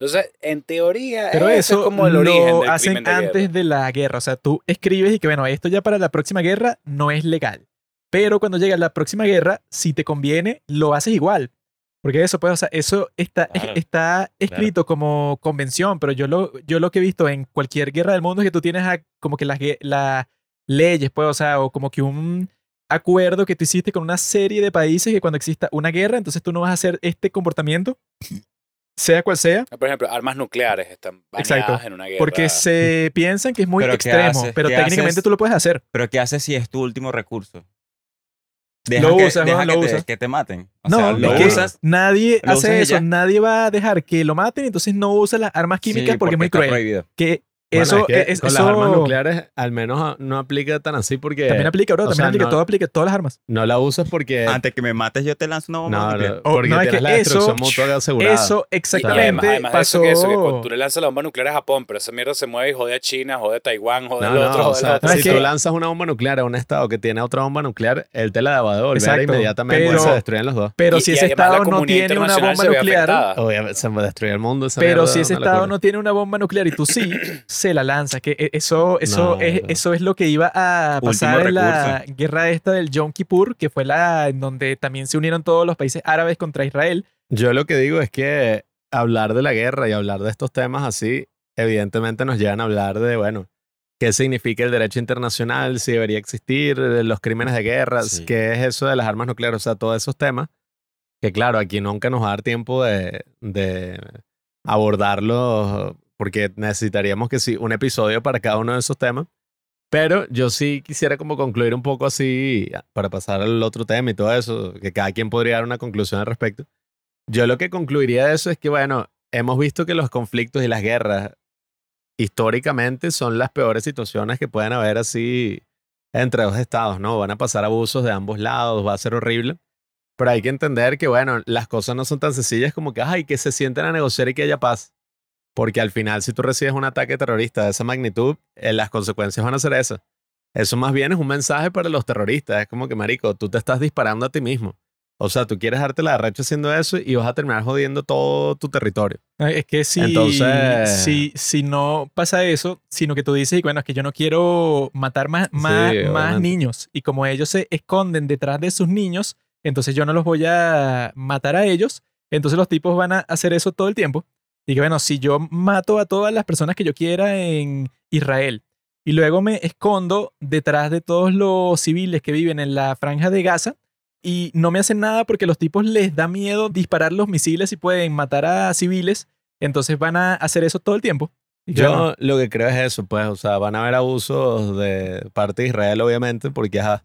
Entonces, en teoría, pero eso es como el origen lo del hacen de antes guerra. de la guerra. O sea, tú escribes y que, bueno, esto ya para la próxima guerra no es legal. Pero cuando llega la próxima guerra, si te conviene, lo haces igual. Porque eso, pues, o sea, eso está, Claro, está escrito como convención, pero yo lo, yo lo que he visto en cualquier guerra del mundo es que tú tienes a- como que las, las leyes, pues, o sea, o como que un acuerdo que tú hiciste con una serie de países que cuando exista una guerra, entonces tú no vas a hacer este comportamiento, sea cual sea, Por ejemplo, armas nucleares están baneadas Exacto, en una guerra. porque se piensan que es muy Pero ¿qué extremo, pero ¿Qué técnicamente haces? tú lo puedes hacer. pero ¿qué haces si es tu último recurso? Lo que, usas, deja Juan, que, lo te, usas. que te maten. O no, sea, es lo que usas. nadie lo usas hace y eso, ya. nadie va a dejar que lo maten, entonces no usa las armas químicas sí, porque, es muy está cruel. prohibido. Que Bueno, eso, es que es- con eso las armas nucleares al menos ah, no aplica tan así porque también aplica, bro, o también sea, aplica, no- todo aplica, todas las armas. no la usas porque... Antes que me mates, yo te lanzo una bomba no, nuclear. no, Oh, porque no, es tienes que la destrucción eso- mutua asegurada. Eso y además- exactamente además de eso, que eso, que cuando tú le lanzas la bomba nuclear a Japón, pero esa mierda se mueve y jode a China, jode a Taiwán, jode No, al no, otro, o jode sea, al otro. No, si es tú lanzas una bomba nuclear a un estado que tiene otra bomba nuclear, él te la va a devolver Exacto, inmediatamente pero- y se destruyen los dos. Pero Y- si y ese estado no tiene una bomba nuclear. Obviamente se va a destruir el mundo. pero si es ese estado no tiene una bomba nuclear y tú sí, se la lanzas. Que e- eso, eso, No, es, no. eso es lo que iba a pasar en la guerra esta del Yom Kippur, que fue la en donde también se unieron todos los países árabes contra Israel. Yo lo que digo es que hablar de la guerra y hablar de estos temas así, evidentemente nos llevan a hablar de, bueno, qué significa el derecho internacional, si debería existir, eh, los crímenes de guerra, Sí. qué es eso de las armas nucleares, o sea, todos esos temas que claro, aquí nunca nos va a dar tiempo de, de abordarlos porque necesitaríamos que sí, un episodio para cada uno de esos temas. Pero yo sí quisiera como concluir un poco así, para pasar al otro tema y todo eso, que cada quien podría dar una conclusión al respecto. Yo lo que concluiría de eso es que, bueno, hemos visto que los conflictos y las guerras históricamente son las peores situaciones que pueden haber así entre dos estados, ¿no? Van a pasar abusos de ambos lados, va a ser horrible. Pero hay que entender que, bueno, las cosas no son tan sencillas como que, ay, que se sienten a negociar y que haya paz. Porque al final, si tú recibes un ataque terrorista de esa magnitud, eh, las consecuencias van a ser esas. Eso más bien es un mensaje para los terroristas. Es como que, marico, tú te estás disparando a ti mismo. O sea, tú quieres darte la derecha haciendo eso y vas a terminar jodiendo todo tu territorio. Es que si, Entonces- si, si no pasa eso, sino que tú dices, bueno, es que yo no quiero matar más, más, más niños. Y como ellos se esconden detrás de sus niños, entonces yo no los voy a matar a ellos. Entonces los tipos van a hacer eso todo el tiempo. Y que bueno, si yo mato a todas las personas que yo quiera en Israel y luego me escondo detrás de todos los civiles que viven en la franja de Gaza, y no me hacen nada porque los tipos les da miedo disparar los misiles y pueden matar a civiles, entonces van a hacer eso todo el tiempo. Yo bueno, lo que creo es eso, pues, o sea, van a haber abusos de parte de Israel, obviamente, porque ajá,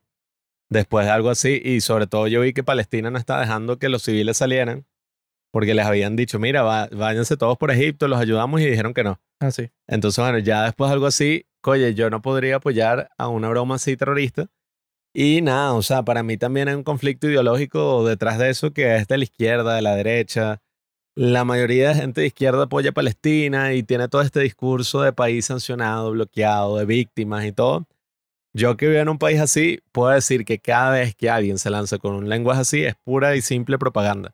después de algo así, y sobre todo yo vi que Palestina no está dejando que los civiles salieran, porque les habían dicho, mira, va- váyanse todos por Egipto, los ayudamos y dijeron que no. ah, sí. Entonces, bueno, ya después de algo así, oye, yo no podría apoyar a una broma así terrorista. Y nada, o sea, para mí también hay un conflicto ideológico detrás de eso que es de la izquierda, de la derecha. La mayoría de gente de izquierda apoya a Palestina y tiene todo este discurso de país sancionado, bloqueado, de víctimas y todo. Yo que vivo en un país así, puedo decir que cada vez que alguien se lanza con un lenguaje así es pura y simple propaganda.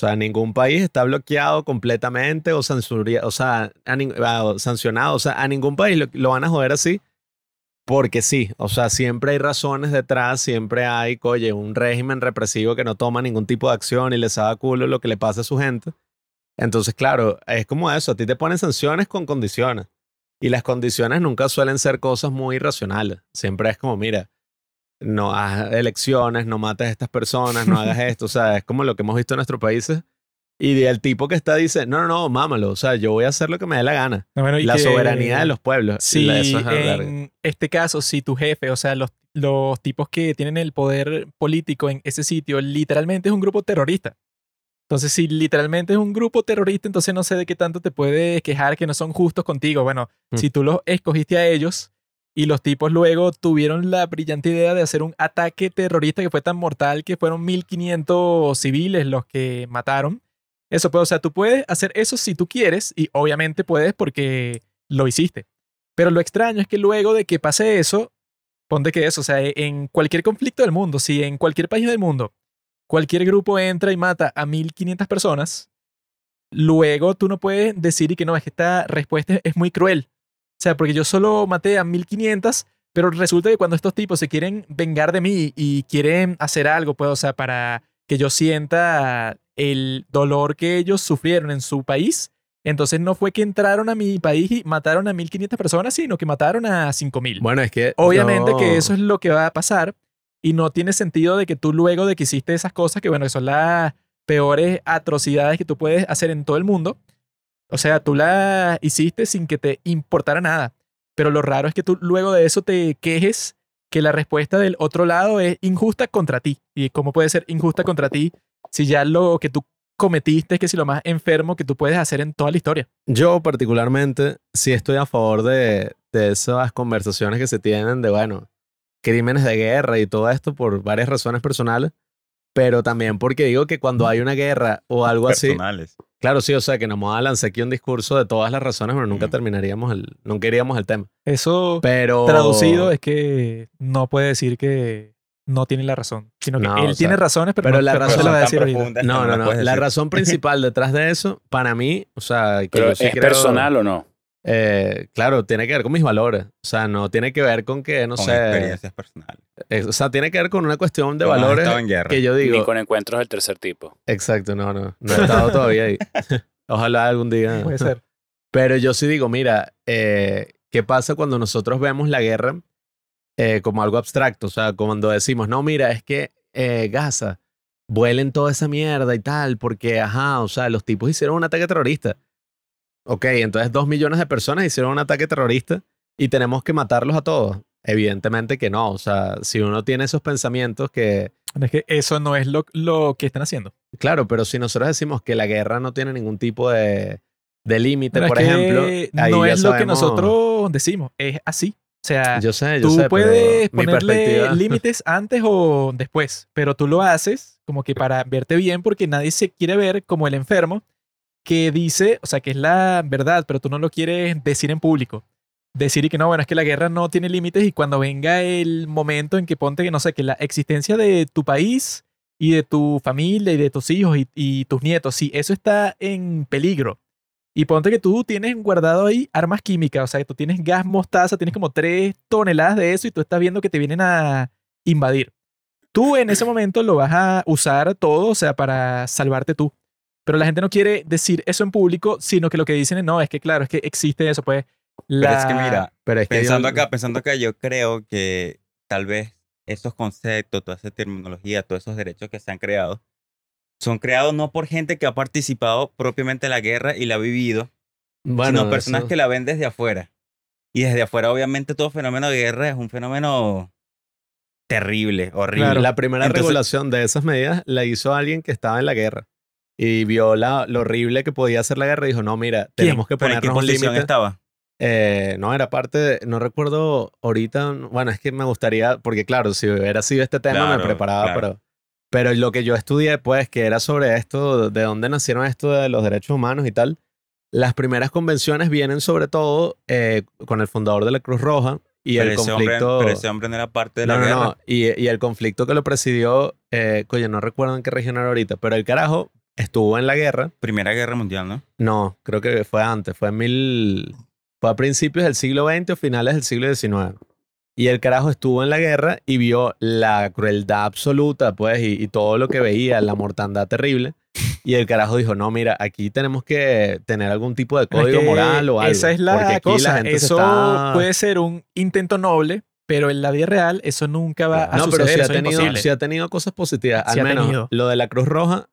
O sea, ningún país está bloqueado completamente o, o sea, ah, sancionado. O sea, a ningún país lo, van a joder así porque sí. O sea, siempre hay razones detrás, siempre hay, oye, un régimen represivo que no toma ningún tipo de acción y le sabe a culo lo que le pasa a su gente. Entonces, claro, es como eso. A ti te ponen sanciones con condiciones. Y las condiciones nunca suelen ser cosas muy racionales. Siempre es como, mira, no hagas elecciones, no mates a estas personas, no hagas esto. O sea, es como lo que hemos visto en nuestros países. Y el tipo que está dice, no, no, no, mámalo. O sea, yo voy a hacer lo que me dé la gana. Bueno, La que soberanía de los pueblos. Si verga. en este caso, si tu jefe, o sea, los, los tipos que tienen el poder político en ese sitio, literalmente es un grupo terrorista. Entonces, si literalmente es un grupo terrorista, entonces no sé de qué tanto te puedes quejar que no son justos contigo. Bueno, Mm. si tú los escogiste a ellos y los tipos luego tuvieron la brillante idea de hacer un ataque terrorista que fue tan mortal que fueron 1500 civiles los que mataron. Eso pues, o sea, tú puedes hacer eso si tú quieres y obviamente puedes porque lo hiciste. Pero lo extraño es que luego de que pase eso, ponte que eso, o sea, en cualquier conflicto del mundo, si en cualquier país del mundo cualquier grupo entra y mata a 1500 personas, luego tú no puedes decir y que no, es que esta respuesta es muy cruel. O sea, porque yo solo maté a 1500, pero resulta que cuando estos tipos se quieren vengar de mí y quieren hacer algo, pues, o sea, para que yo sienta el dolor que ellos sufrieron en su país, entonces no fue que entraron a mi país y mataron a 1500 personas, sino que mataron a 5000. Bueno, es que. Obviamente que eso es lo que va a pasar y no tiene sentido de que tú luego de que hiciste esas cosas, que bueno, que son las peores atrocidades que tú puedes hacer en todo el mundo, o sea, tú las hiciste sin que te importara nada. Pero lo raro es que tú luego de eso te quejes que la respuesta del otro lado es injusta contra ti. ¿Y cómo puede ser injusta contra ti si ya lo que tú cometiste es que si lo más enfermo que tú puedes hacer en toda la historia? Yo particularmente sí estoy a favor de, de esas conversaciones que se tienen de, bueno, crímenes de guerra y todo esto por varias razones personales, pero también porque digo que cuando hay una guerra o algo así, Personales. claro, sí, o sea, que nos vamos a lanzar aquí un discurso de todas las razones, pero nunca Mm. terminaríamos el, nunca iríamos el tema. Eso Pero... traducido es que no puede decir que no tiene la razón, sino que No, él o sea, tiene razones, pero, pero no, la razón lo va a decir No, no, la no. La razón principal detrás de eso, para mí, o sea, que Pero yo sí ¿Es creo- personal o no? Eh, claro, tiene que ver con mis valores. O sea, no tiene que ver con que, no con sé. experiencias personales. eh, o sea, tiene que ver con una cuestión de no valores estado en guerra. que yo Ni digo. con encuentros del tercer tipo. Exacto, no, no. No he estado todavía ahí. Ojalá algún día. Puede ser. Pero yo sí digo, mira, eh, ¿qué pasa cuando nosotros vemos la guerra eh, como algo abstracto? O sea, cuando decimos, no, mira, es que eh, Gaza, vuelen toda esa mierda y tal, porque, ajá, o sea, los tipos hicieron un ataque terrorista. Ok, entonces dos millones de personas hicieron un ataque terrorista y tenemos que matarlos a todos. Evidentemente que no. O sea, si uno tiene esos pensamientos que, Es que eso no es lo, lo que están haciendo. claro, pero si nosotros decimos que la guerra no tiene ningún tipo de, de límite, por ejemplo, ahí no es lo que sabemos- nosotros decimos, es así. O sea, Yo sé, yo tú sé, puedes ponerle límites antes o después, pero tú lo haces como que para verte bien porque nadie se quiere ver como el enfermo que dice, o sea, que es la verdad, pero tú no lo quieres decir en público. Decir y que no, bueno, es que la guerra no tiene límites y cuando venga el momento en que ponte que no sé, que la existencia de tu país y de tu familia y de tus hijos y, y tus nietos, si eso está en peligro y ponte que tú tienes guardado ahí armas químicas, o sea, que tú tienes gas mostaza, tienes como tres toneladas de eso y tú estás viendo que te vienen a invadir. Tú en ese momento lo vas a usar todo, o sea, para salvarte tú. Pero la gente no quiere decir eso en público, sino que lo que dicen es, no, es que claro, es que existe eso, pues. Pero La... es que mira, Pero es que yo- pensando acá, pensando acá, yo creo que tal vez esos conceptos, toda esa terminología, todos esos derechos que se han creado, son creados no por gente que ha participado propiamente en la guerra y la ha vivido, bueno, sino personas eso- que la ven desde afuera. Y desde afuera, obviamente, todo fenómeno de guerra es un fenómeno terrible, horrible. Claro. La primera Entonces- regulación de esas medidas la hizo alguien que estaba en la guerra y vio la, lo horrible que podía ser la guerra y dijo, no, mira, ¿Quién? tenemos que ¿Pero en qué ponernos límite. estaba? Eh, no, era parte, de- no recuerdo ahorita, bueno, es que me gustaría, porque claro, si hubiera sido este tema me Claro, preparaba, claro. pero, pero lo que yo estudié, pues, que era sobre esto, de dónde nacieron esto de los derechos humanos y tal, las primeras convenciones vienen sobre todo eh, con el fundador de la Cruz Roja y Pero el ese, hombre, conflicto... pero ese hombre no era parte de la no, no, guerra. no, y, y el conflicto que lo presidió, eh, coño, no recuerdo en qué región era ahorita, pero el carajo estuvo en la guerra, Primera Guerra Mundial, ¿no? no, creo que fue antes, fue en mil. Fue a principios del siglo XX o finales del siglo XIX. Y el carajo estuvo en la guerra y vio la crueldad absoluta, pues, y, y todo lo que veía, la mortandad terrible. Y el carajo dijo: No, mira, aquí tenemos que tener algún tipo de es código que moral o algo. Esa es porque la aquí cosa. gente se eso está- puede ser un intento noble, pero en la vida real eso nunca va a No, suceder. pero sí ha, tenido, sí ha tenido cosas positivas. Al ha menos lo de la Cruz Roja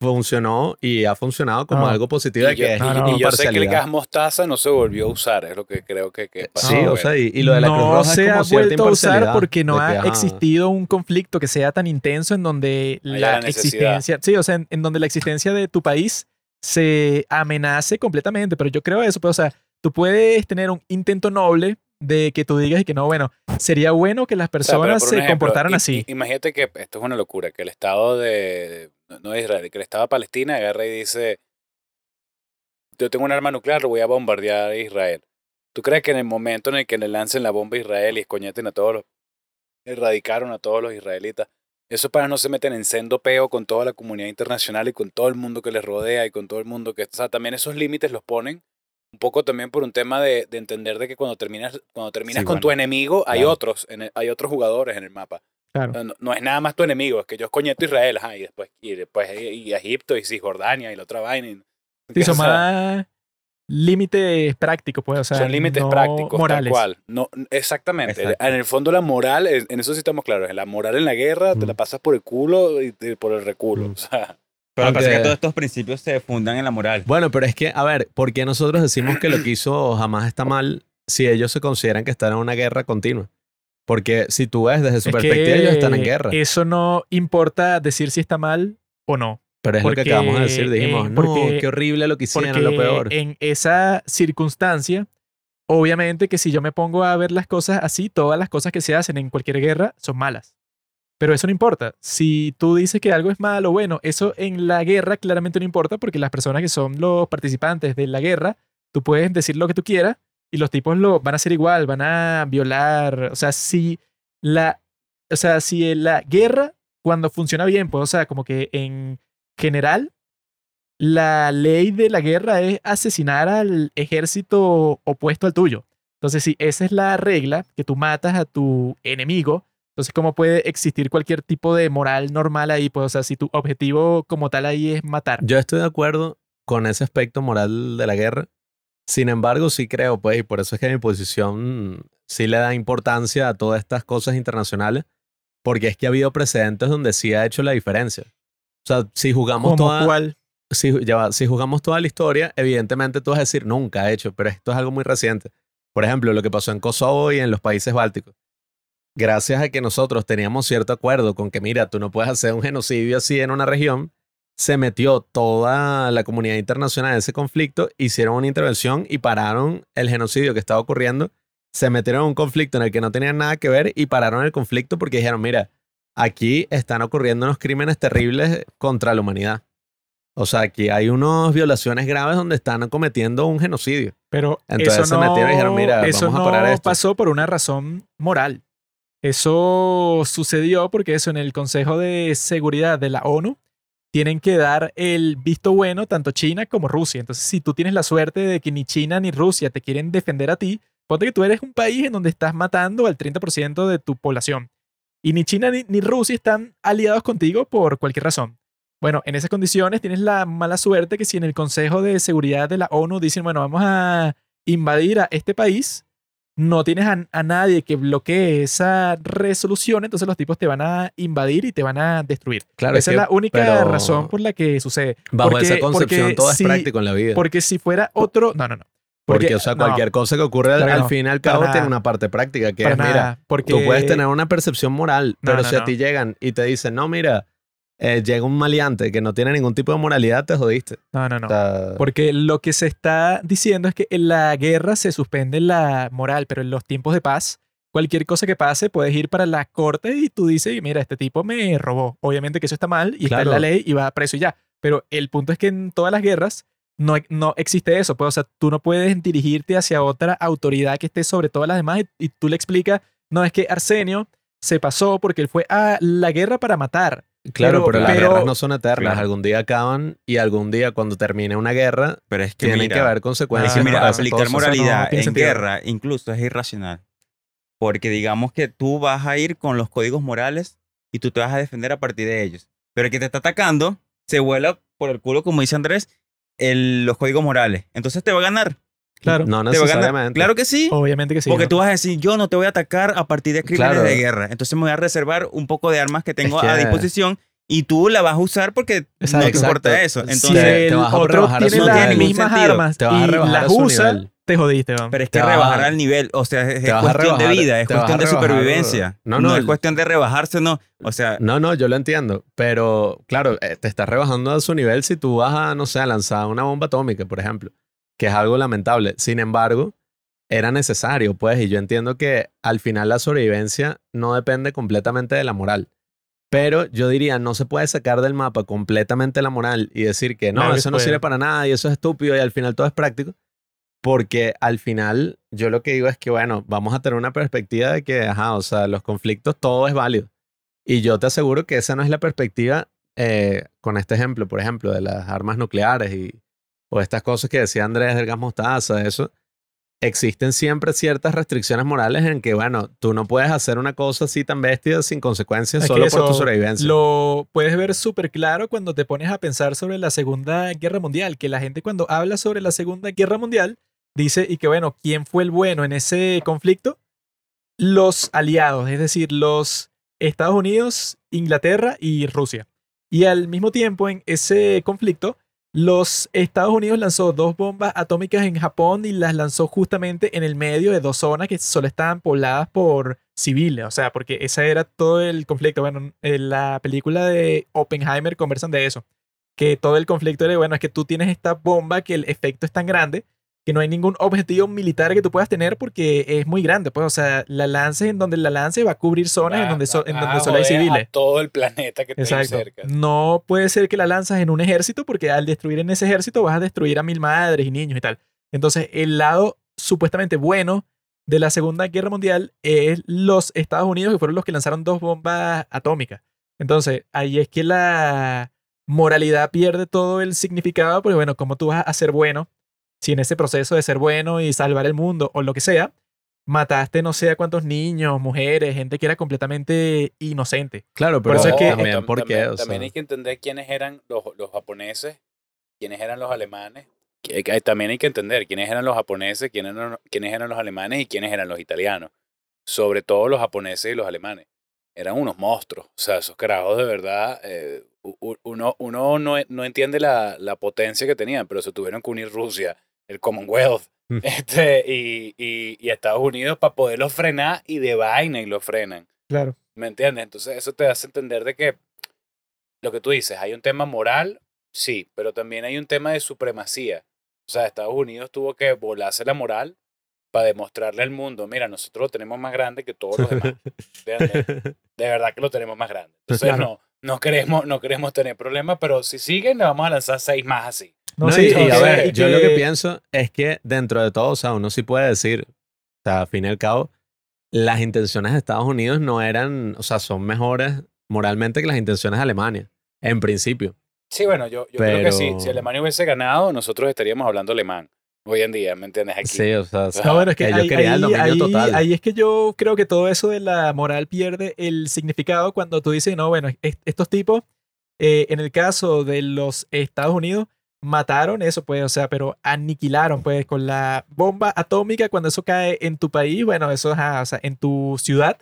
funcionó y ha funcionado como No. algo positivo Y yo, que es No, no. y yo sé que el gas mostaza no se volvió a usar, es lo que creo que, que pasó. Sí, o sea, y, y lo de la Cruz no Roja se ha vuelto a usar porque no ha que, existido un conflicto que sea tan intenso en donde la, existencia, sí, o sea, en, en donde la existencia de tu país se amenace completamente. Pero yo creo eso, pues, o sea, tú puedes tener un intento noble de que tú digas y que no, bueno, sería bueno que las O sea, pero personas se ejemplo, comportaran así. Imagínate que esto es una locura, que el Estado de, no- no de Israel, que Estado de Palestina agarra y dice, yo tengo un arma nuclear, lo voy a bombardear a Israel. ¿Tú crees que en el momento en el que le lancen la bomba a Israel y escoñeten a todos los, erradicaron a todos los israelitas, esos para no se meten en sendo peo con toda la comunidad internacional y con todo el mundo que les rodea y con todo el mundo que, o sea, también esos límites los ponen un poco también por un tema de, de entender de que cuando terminas, cuando terminas Sí, con bueno, tu enemigo hay claro. otros, en el- hay otros jugadores en el mapa. Claro. No, no es nada más tu enemigo, es que yo escoñeto a Israel, ajá, y después, y después y, y Egipto, y Cisjordania, y la otra vaina. y- Sí, son más límites prácticos, pues, o sea, son límites no prácticos, morales. tal cual. No, exactamente. Exacto. En el fondo la moral, en eso sí estamos claros, en la moral en la guerra te Mm. la pasas por el culo y te- por el reculo. Mm. O sea, Pero parece que todos estos principios se fundan en la moral. Bueno, pero es que, a ver, ¿por qué nosotros decimos que lo que hizo jamás está mal si ellos se consideran que están en una guerra continua? Porque si tú ves desde su Es perspectiva, ellos están en guerra. Eso no importa decir si está mal o no. pero es lo que porque, acabamos de decir. Dijimos, eh, no, porque- qué horrible lo que hicieron, Porque lo peor. en esa circunstancia, obviamente que si yo me pongo a ver las cosas así, todas las cosas que se hacen en cualquier guerra son malas. Pero eso no importa. Si tú dices que algo es malo, bueno, eso en la guerra claramente no importa porque las personas que son los participantes de la guerra, tú puedes decir lo que tú quieras y los tipos lo van a hacer igual, van a violar. O sea, si la, o sea, si la guerra cuando funciona bien, pues, o sea, como que en general la ley de la guerra es asesinar al ejército opuesto al tuyo. Entonces, si esa es la regla, que tú matas a tu enemigo, entonces, ¿cómo puede existir cualquier tipo de moral normal ahí? Pues, o sea, si tu objetivo como tal ahí es matar. Yo estoy de acuerdo con ese aspecto moral de la guerra. Sin embargo, sí creo, pues, y por eso es que mi posición sí le da importancia a todas estas cosas internacionales, porque es que ha habido precedentes donde sí ha hecho la diferencia. O sea, si jugamos ¿Como toda, cuál? si, ya va, si jugamos toda la historia, evidentemente tú vas a decir nunca he hecho, pero esto es algo muy reciente. Por ejemplo, lo que pasó en Kosovo y en los países bálticos. Gracias a que nosotros teníamos cierto acuerdo con que, mira, tú no puedes hacer un genocidio así en una región, se metió toda la comunidad internacional en ese conflicto, hicieron una intervención y pararon el genocidio que estaba ocurriendo. Se metieron en un conflicto en el que no tenían nada que ver y pararon el conflicto porque dijeron, mira, aquí están ocurriendo unos crímenes terribles contra la humanidad. O sea, aquí hay unas violaciones graves donde están cometiendo un genocidio. Pero Entonces eso se no, metieron y dijeron, "Mira, eso vamos a no parar esto". pasó por una razón moral. Eso sucedió porque eso en el Consejo de Seguridad de la ONU tienen que dar el visto bueno tanto China como Rusia. Entonces, si tú tienes la suerte de que ni China ni Rusia te quieren defender a ti, ponte que tú eres un país en donde estás matando al 30% de tu población. Y ni China ni, ni Rusia están aliados contigo por cualquier razón. Bueno, en esas condiciones tienes la mala suerte que si en el Consejo de Seguridad de la ONU dicen, bueno, vamos a invadir a este país, no tienes a, a nadie que bloquee esa resolución, entonces los tipos te van a invadir y te van a destruir. Claro, esa es que- la única razón por la que sucede. Bajo Porque- esa concepción todo es si- práctico en la vida. Porque si fuera otro... No, no, no. Porque, o sea, no, cualquier cosa que ocurre al, al no, fin y al para cabo nada. tiene una parte práctica, que es, mira, nada, porque tú puedes tener una percepción moral, pero no, si a ti llegan y te dicen, no, mira, eh, llega un maleante que no tiene ningún tipo de moralidad, te jodiste. No, no, no. O sea, Porque lo que se está diciendo es que en la guerra se suspende la moral, pero en los tiempos de paz, cualquier cosa que pase, puedes ir para la corte y tú dices, mira, este tipo me robó. Obviamente que eso está mal y está en Claro. la ley y va preso y ya. Pero el punto es que en todas las guerras no, no existe eso. Pues, o sea, tú no puedes dirigirte hacia otra autoridad que esté sobre todas las demás y, y tú le explicas, no, es que Arsenio se pasó porque él fue a la guerra para matar. Claro, pero, pero- las pero- guerras no son eternas. Claro. Algún día acaban y algún día, cuando termine una guerra, Pero es que tienen mira, que haber es consecuencias. que Ah, mira, aplicar moralidad no en sentido. guerra incluso es irracional. Porque digamos que tú vas a ir con los códigos morales y tú te vas a defender a partir de ellos. Pero el que te está atacando se vuela por el culo, como dice Andrés, el- los códigos morales. Entonces te va a ganar. Claro, No Te necesariamente. Claro que sí. obviamente que sí. Porque ¿no? tú vas a decir, yo no te voy a atacar a partir de crímenes Claro. de guerra. Entonces me voy a reservar un poco de armas que tengo que- a disposición y tú la vas a usar porque Exacto. no te importa eso. Entonces, si te el vas a otro rebajar a tiene su las nivel. mismas Sentido. armas Te vas a y las usa, nivel. te jodiste. weón. pero es que te rebajar al nivel, o sea, es, te cuestión de vida, es te cuestión de supervivencia. No, No, no, es el- cuestión de rebajarse, no. O sea, No, no, yo lo entiendo. Pero, claro, eh, te estás rebajando a su nivel si tú vas a, no sé, a lanzar una bomba atómica, por ejemplo, que es algo lamentable. Sin embargo, era necesario, pues, y yo entiendo que al final la sobrevivencia no depende completamente de la moral. Pero yo diría, no se puede sacar del mapa completamente la moral y decir que no, Claro eso no sirve para nada y eso es estúpido y al final todo es práctico. Porque al final yo lo que digo es que, bueno, vamos a tener una perspectiva de que, ajá, o sea, los conflictos todo es válido. Y yo te aseguro que esa no es la perspectiva eh, con este ejemplo, por ejemplo, de las armas nucleares y, o estas cosas que decía Andrés del gas mostaza, eso. Existen siempre ciertas restricciones morales en que, bueno, tú no puedes hacer una cosa así tan bestia sin consecuencias Es solo por tu sobrevivencia. Lo puedes ver súper claro cuando te pones a pensar sobre la Segunda Guerra Mundial, que la gente cuando habla sobre la Segunda Guerra Mundial dice, y que bueno, ¿quién fue el bueno en ese conflicto? Los aliados, es decir, los Estados Unidos, Inglaterra y Rusia. Y al mismo tiempo en ese conflicto, los Estados Unidos lanzó dos bombas atómicas en Japón y las lanzó justamente en el medio de dos zonas que solo estaban pobladas por civiles, o sea, porque ese era todo el conflicto. Bueno, en la película de Oppenheimer conversan de eso, que todo el conflicto era, bueno, es que tú tienes esta bomba que el efecto es tan grande que no hay ningún objetivo militar que tú puedas tener porque es muy grande, pues, o sea, la lances en donde la lance va a cubrir zonas en donde, so- en va donde a solo hay civiles. A todo el planeta que Exacto. cerca. No puede ser que la lanzas en un ejército porque al destruir en ese ejército vas a destruir a mil madres y niños y tal. Entonces, el lado supuestamente bueno de la Segunda Guerra Mundial es los Estados Unidos que fueron los que lanzaron dos bombas atómicas. Entonces, ahí es que la moralidad pierde todo el significado porque, bueno, ¿cómo tú vas a ser bueno si en ese proceso de ser bueno y salvar el mundo o lo que sea, mataste no sé a cuántos niños, mujeres, gente que era completamente inocente? Claro, Por pero eso es que- también, tam- ¿por qué? también, O sea, también hay que entender quiénes eran los, los japoneses, quiénes eran los alemanes. que- que también hay que entender quiénes eran los japoneses, quiénes eran, quiénes eran los alemanes y quiénes eran los italianos. Sobre todo los japoneses y los alemanes. Eran unos monstruos. O sea, esos carajos de verdad, eh, uno, uno no, no entiende la, la potencia que tenían, pero se tuvieron que unir Rusia, el Commonwealth Mm. este, y, y, y Estados Unidos para poderlos frenar y de vaina y lo frenan. Claro. ¿Me entiendes? Entonces eso te hace entender de que lo que tú dices, hay un tema moral, sí, pero también hay un tema de supremacía. O sea, Estados Unidos tuvo que volarse la moral para demostrarle al mundo, mira, nosotros lo tenemos más grande que todos los demás. De verdad que lo tenemos más grande. Entonces Claro. no, no, queremos, no queremos tener problemas, pero si siguen, le vamos a lanzar seis más así. No, No, sí, y, y a que- ver, y yo lo que que- pienso es que dentro de todo, o sea, uno sí puede decir, o sea, al fin y al cabo, las intenciones de Estados Unidos no eran, o sea, son mejores moralmente que las intenciones de Alemania, en principio. Sí, bueno, yo, yo creo que si, Pero- si Alemania hubiese ganado, nosotros estaríamos hablando alemán hoy en día, ¿me entiendes? Aquí. Sí, o sea, No, No, bueno, es que ellos ahí, querían el dominio ahí- total. ahí es que yo creo que todo eso de la moral pierde el significado cuando tú dices, no, bueno, est- estos tipos, eh, en el caso de los Estados Unidos, mataron eso, pues, o sea, pero aniquilaron, pues, con la bomba atómica, cuando eso cae en tu país, bueno, eso, ajá, o sea, en tu ciudad,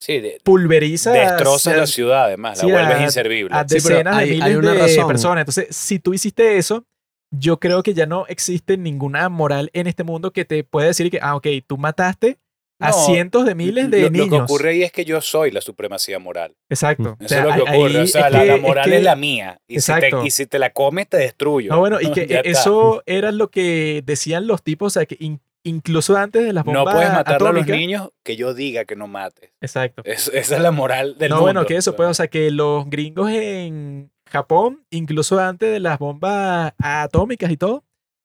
Sí, de- pulveriza destrozas a- la ciudad, además, sí, la vuelves a- inservible. a Sí, decenas hay- de hay miles una de razón. personas. Entonces, si tú hiciste eso, yo creo que ya no existe ninguna moral en este mundo que te pueda decir que, ah, ok, tú mataste a No, cientos de miles de lo, niños. Lo que ocurre ahí es que yo soy la supremacía moral. Exacto. Eso es lo que ocurre. O sea, la, que- la es moral que- es la mía. Y si, Exacto. te, y si te la comes, te destruyo. No, bueno, y que está. eso era lo que decían los tipos, o sea, que in- incluso antes de las bombas No puedes matar a los niños que yo diga que no mates. Exacto. Es- esa es la moral del no, mundo. bueno, que eso, pues, o sea, que los gringos en Japón, incluso antes de las bombas atómicas y todo,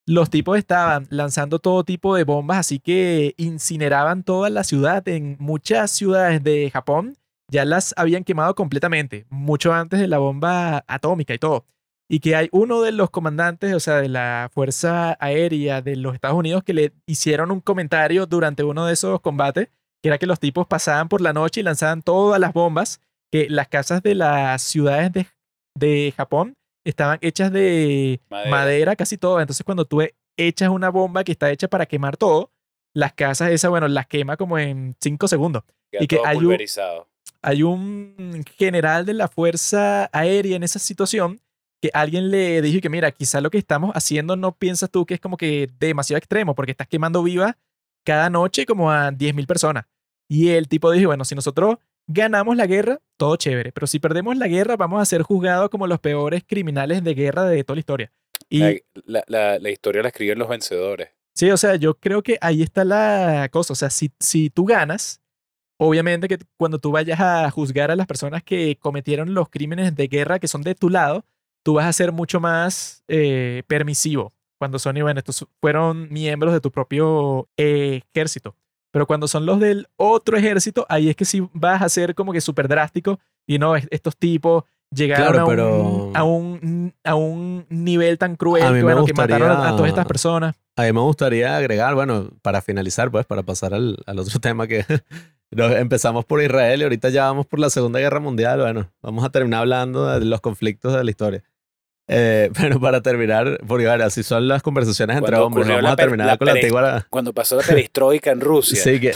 los tipos estaban lanzando todo tipo de bombas, así que incineraban toda la ciudad. En muchas ciudades de Japón ya las habían quemado completamente, mucho antes de la bomba atómica y todo. Y que hay uno de los comandantes, o sea, de la Fuerza Aérea de los Estados Unidos, que le hicieron un comentario durante uno de esos combates, que era que los tipos pasaban por la noche y lanzaban todas las bombas, que las casas de las ciudades de, de Japón estaban hechas de Madera. madera. casi todas. Entonces cuando tú echas una bomba que está hecha para quemar todo, las casas esas, bueno, las quema como en cinco segundos. Queda y que un-. Hay un general de la Fuerza Aérea en esa situación que alguien le dijo que mira, quizá lo que estamos haciendo no piensas tú que es como que demasiado extremo porque estás quemando viva cada noche como a 10.000 personas. Y el tipo dijo, bueno, si nosotros ganamos la guerra, todo chévere, pero si perdemos la guerra vamos a ser juzgados como los peores criminales de guerra de toda la historia. Y La, la- la- la historia la escriben los vencedores. Sí, o sea, yo creo que ahí está la cosa. O sea, si, si tú ganas, obviamente que cuando tú vayas a juzgar a las personas que cometieron los crímenes de guerra que son de tu lado, tú vas a ser mucho más eh, permisivo. Cuando son, y bueno, estos fueron miembros de tu propio eh, ejército. Pero cuando son los del otro ejército, ahí es que sí vas a ser como que súper drástico. Y no, es- estos tipos llegaron Claro, a, pero- un, a, un, a un nivel tan cruel que, que mataron a- todas estas personas. A mí me gustaría agregar, bueno, para finalizar, pues, para pasar al, al otro tema que nos- empezamos por Israel y ahorita ya vamos por la Segunda Guerra Mundial. Bueno, vamos a terminar hablando de los conflictos de la historia. Eh, pero para terminar, porque bueno, así son las conversaciones entre Cuando hombres. Vamos a terminar la con la antigua. Cuando pasó la perestroika en Rusia. Sí, que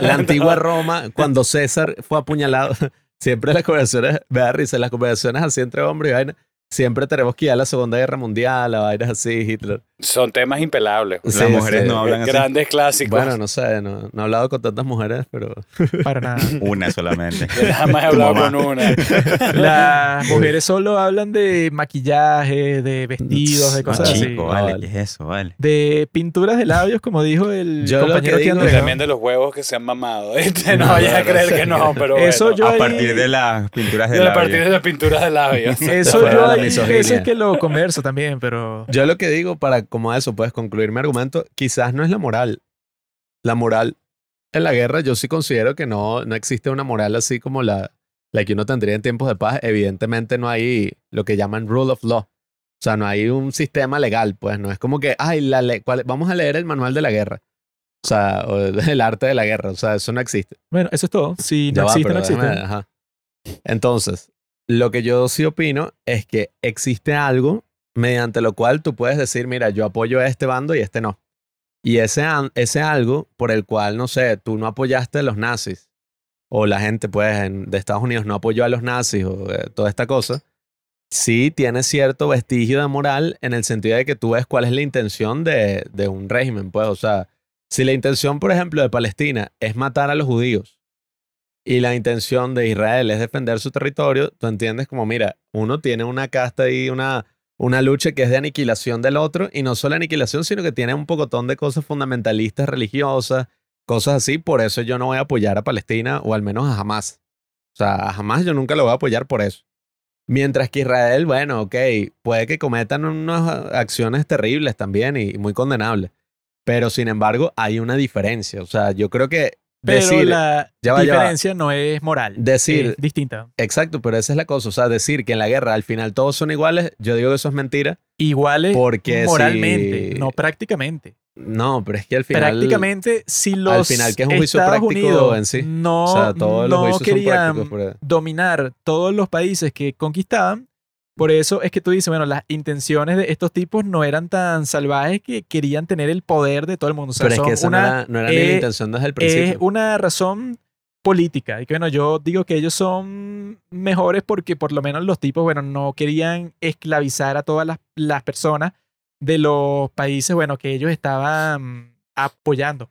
la antigua Roma, cuando César fue apuñalado, siempre las conversaciones, me da risa, las conversaciones así entre hombres y vaina, siempre tenemos que ir a la Segunda Guerra Mundial, a vainas así, Hitler. Son temas impelables. Sí, Las mujeres sí. no hablan así. Grandes clásicos. Bueno, no sé, no, no he hablado con tantas mujeres, pero Para nada. Una solamente. Yo nada más he hablado mamá. con una. Las mujeres solo hablan de maquillaje, de vestidos, de cosas así. chico, Ah, vale, vale. ¿qué es eso? Vale. De pinturas de labios, como dijo el Yo compañero que digo es ¿no? también de los huevos que se han mamado. ¿viste? No, No, vayas a creer que no. pero Eso bueno. yo A ahí- partir de las pinturas de a labios. partir de las pinturas de labios. Eso yo la hay misoginia. veces que lo converso también, pero... yo lo que digo para como eso, puedes concluir mi argumento, quizás no es la moral. La moral en la guerra, yo sí considero que no, no existe una moral así como la, la que uno tendría en tiempos de paz. Evidentemente no hay lo que llaman rule of law. O sea, no hay un sistema legal, pues no es como que, ay, la cuál- vamos a leer el manual de la guerra. O sea, o el arte de la guerra. O sea, eso no existe. Bueno, eso es todo. Si no existe, no existe. déjame- ajá. Entonces, lo que yo sí opino es que existe algo mediante lo cual tú puedes decir, mira, yo apoyo a este bando y este no. Y ese, ese algo por el cual, no sé, tú no apoyaste a los nazis, o la gente, pues, de Estados Unidos no apoyó a los nazis, o eh, toda esta cosa, sí tiene cierto vestigio de moral en el sentido de que tú ves cuál es la intención de, de un régimen, pues, o sea, si la intención, por ejemplo, de Palestina es matar a los judíos y la intención de Israel es defender su territorio, tú entiendes como, mira, uno tiene una casta y una, una lucha que es de aniquilación del otro y no solo aniquilación, sino que tiene un pocotón de cosas fundamentalistas religiosas, cosas así, por eso yo no voy a apoyar a Palestina o al menos a Hamas. O sea, a Hamas yo nunca lo voy a apoyar por eso. Mientras que Israel, bueno, ok, puede que cometan unas acciones terribles también y muy condenables. Pero sin embargo, hay una diferencia. O sea, yo creo que Pero decir, la ya va, ya va. diferencia no es moral. Decir- es distinta. exacto, pero esa es la cosa. O sea, decir que en la guerra al final todos son iguales, yo digo que eso es mentira. Iguales Porque moralmente, si- no prácticamente. No, pero es que al final. Prácticamente, si los final, que es un juicio Estados práctico Unidos en sí. no, o sea, todos los no son querían prácticos. dominar todos los países que conquistaban, por eso es que tú dices, bueno, las intenciones de estos tipos no eran tan salvajes que querían tener el poder de todo el mundo. O sea, Pero es que esa no una, era, no era ni la eh, intención desde el es principio. una razón política. Y que bueno, yo digo que ellos son mejores porque por lo menos los tipos, bueno, no querían esclavizar a todas las, las personas de los países, bueno, que ellos estaban apoyando.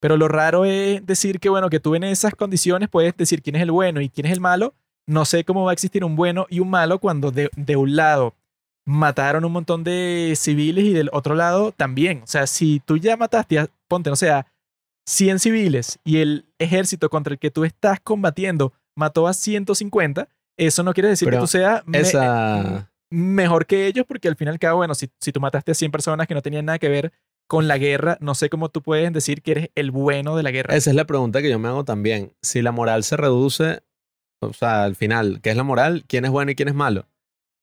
Pero lo raro es decir que, bueno, que tú en esas condiciones puedes decir quién es el bueno y quién es el malo. No sé cómo va a existir un bueno y un malo cuando de, de un lado mataron un montón de civiles y del otro lado también. O sea, si tú ya mataste, a, ponte, no sé, a 100 civiles y el ejército contra el que tú estás combatiendo mató a 150, eso no quiere decir Pero que tú seas me- mejor que ellos, porque al fin y al cabo, bueno, si, si tú mataste a 100 personas que no tenían nada que ver con la guerra, no sé cómo tú puedes decir que eres el bueno de la guerra. Esa es la pregunta que yo me hago también. Si la moral se reduce, o sea, al final, ¿qué es la moral? ¿Quién es bueno y quién es malo?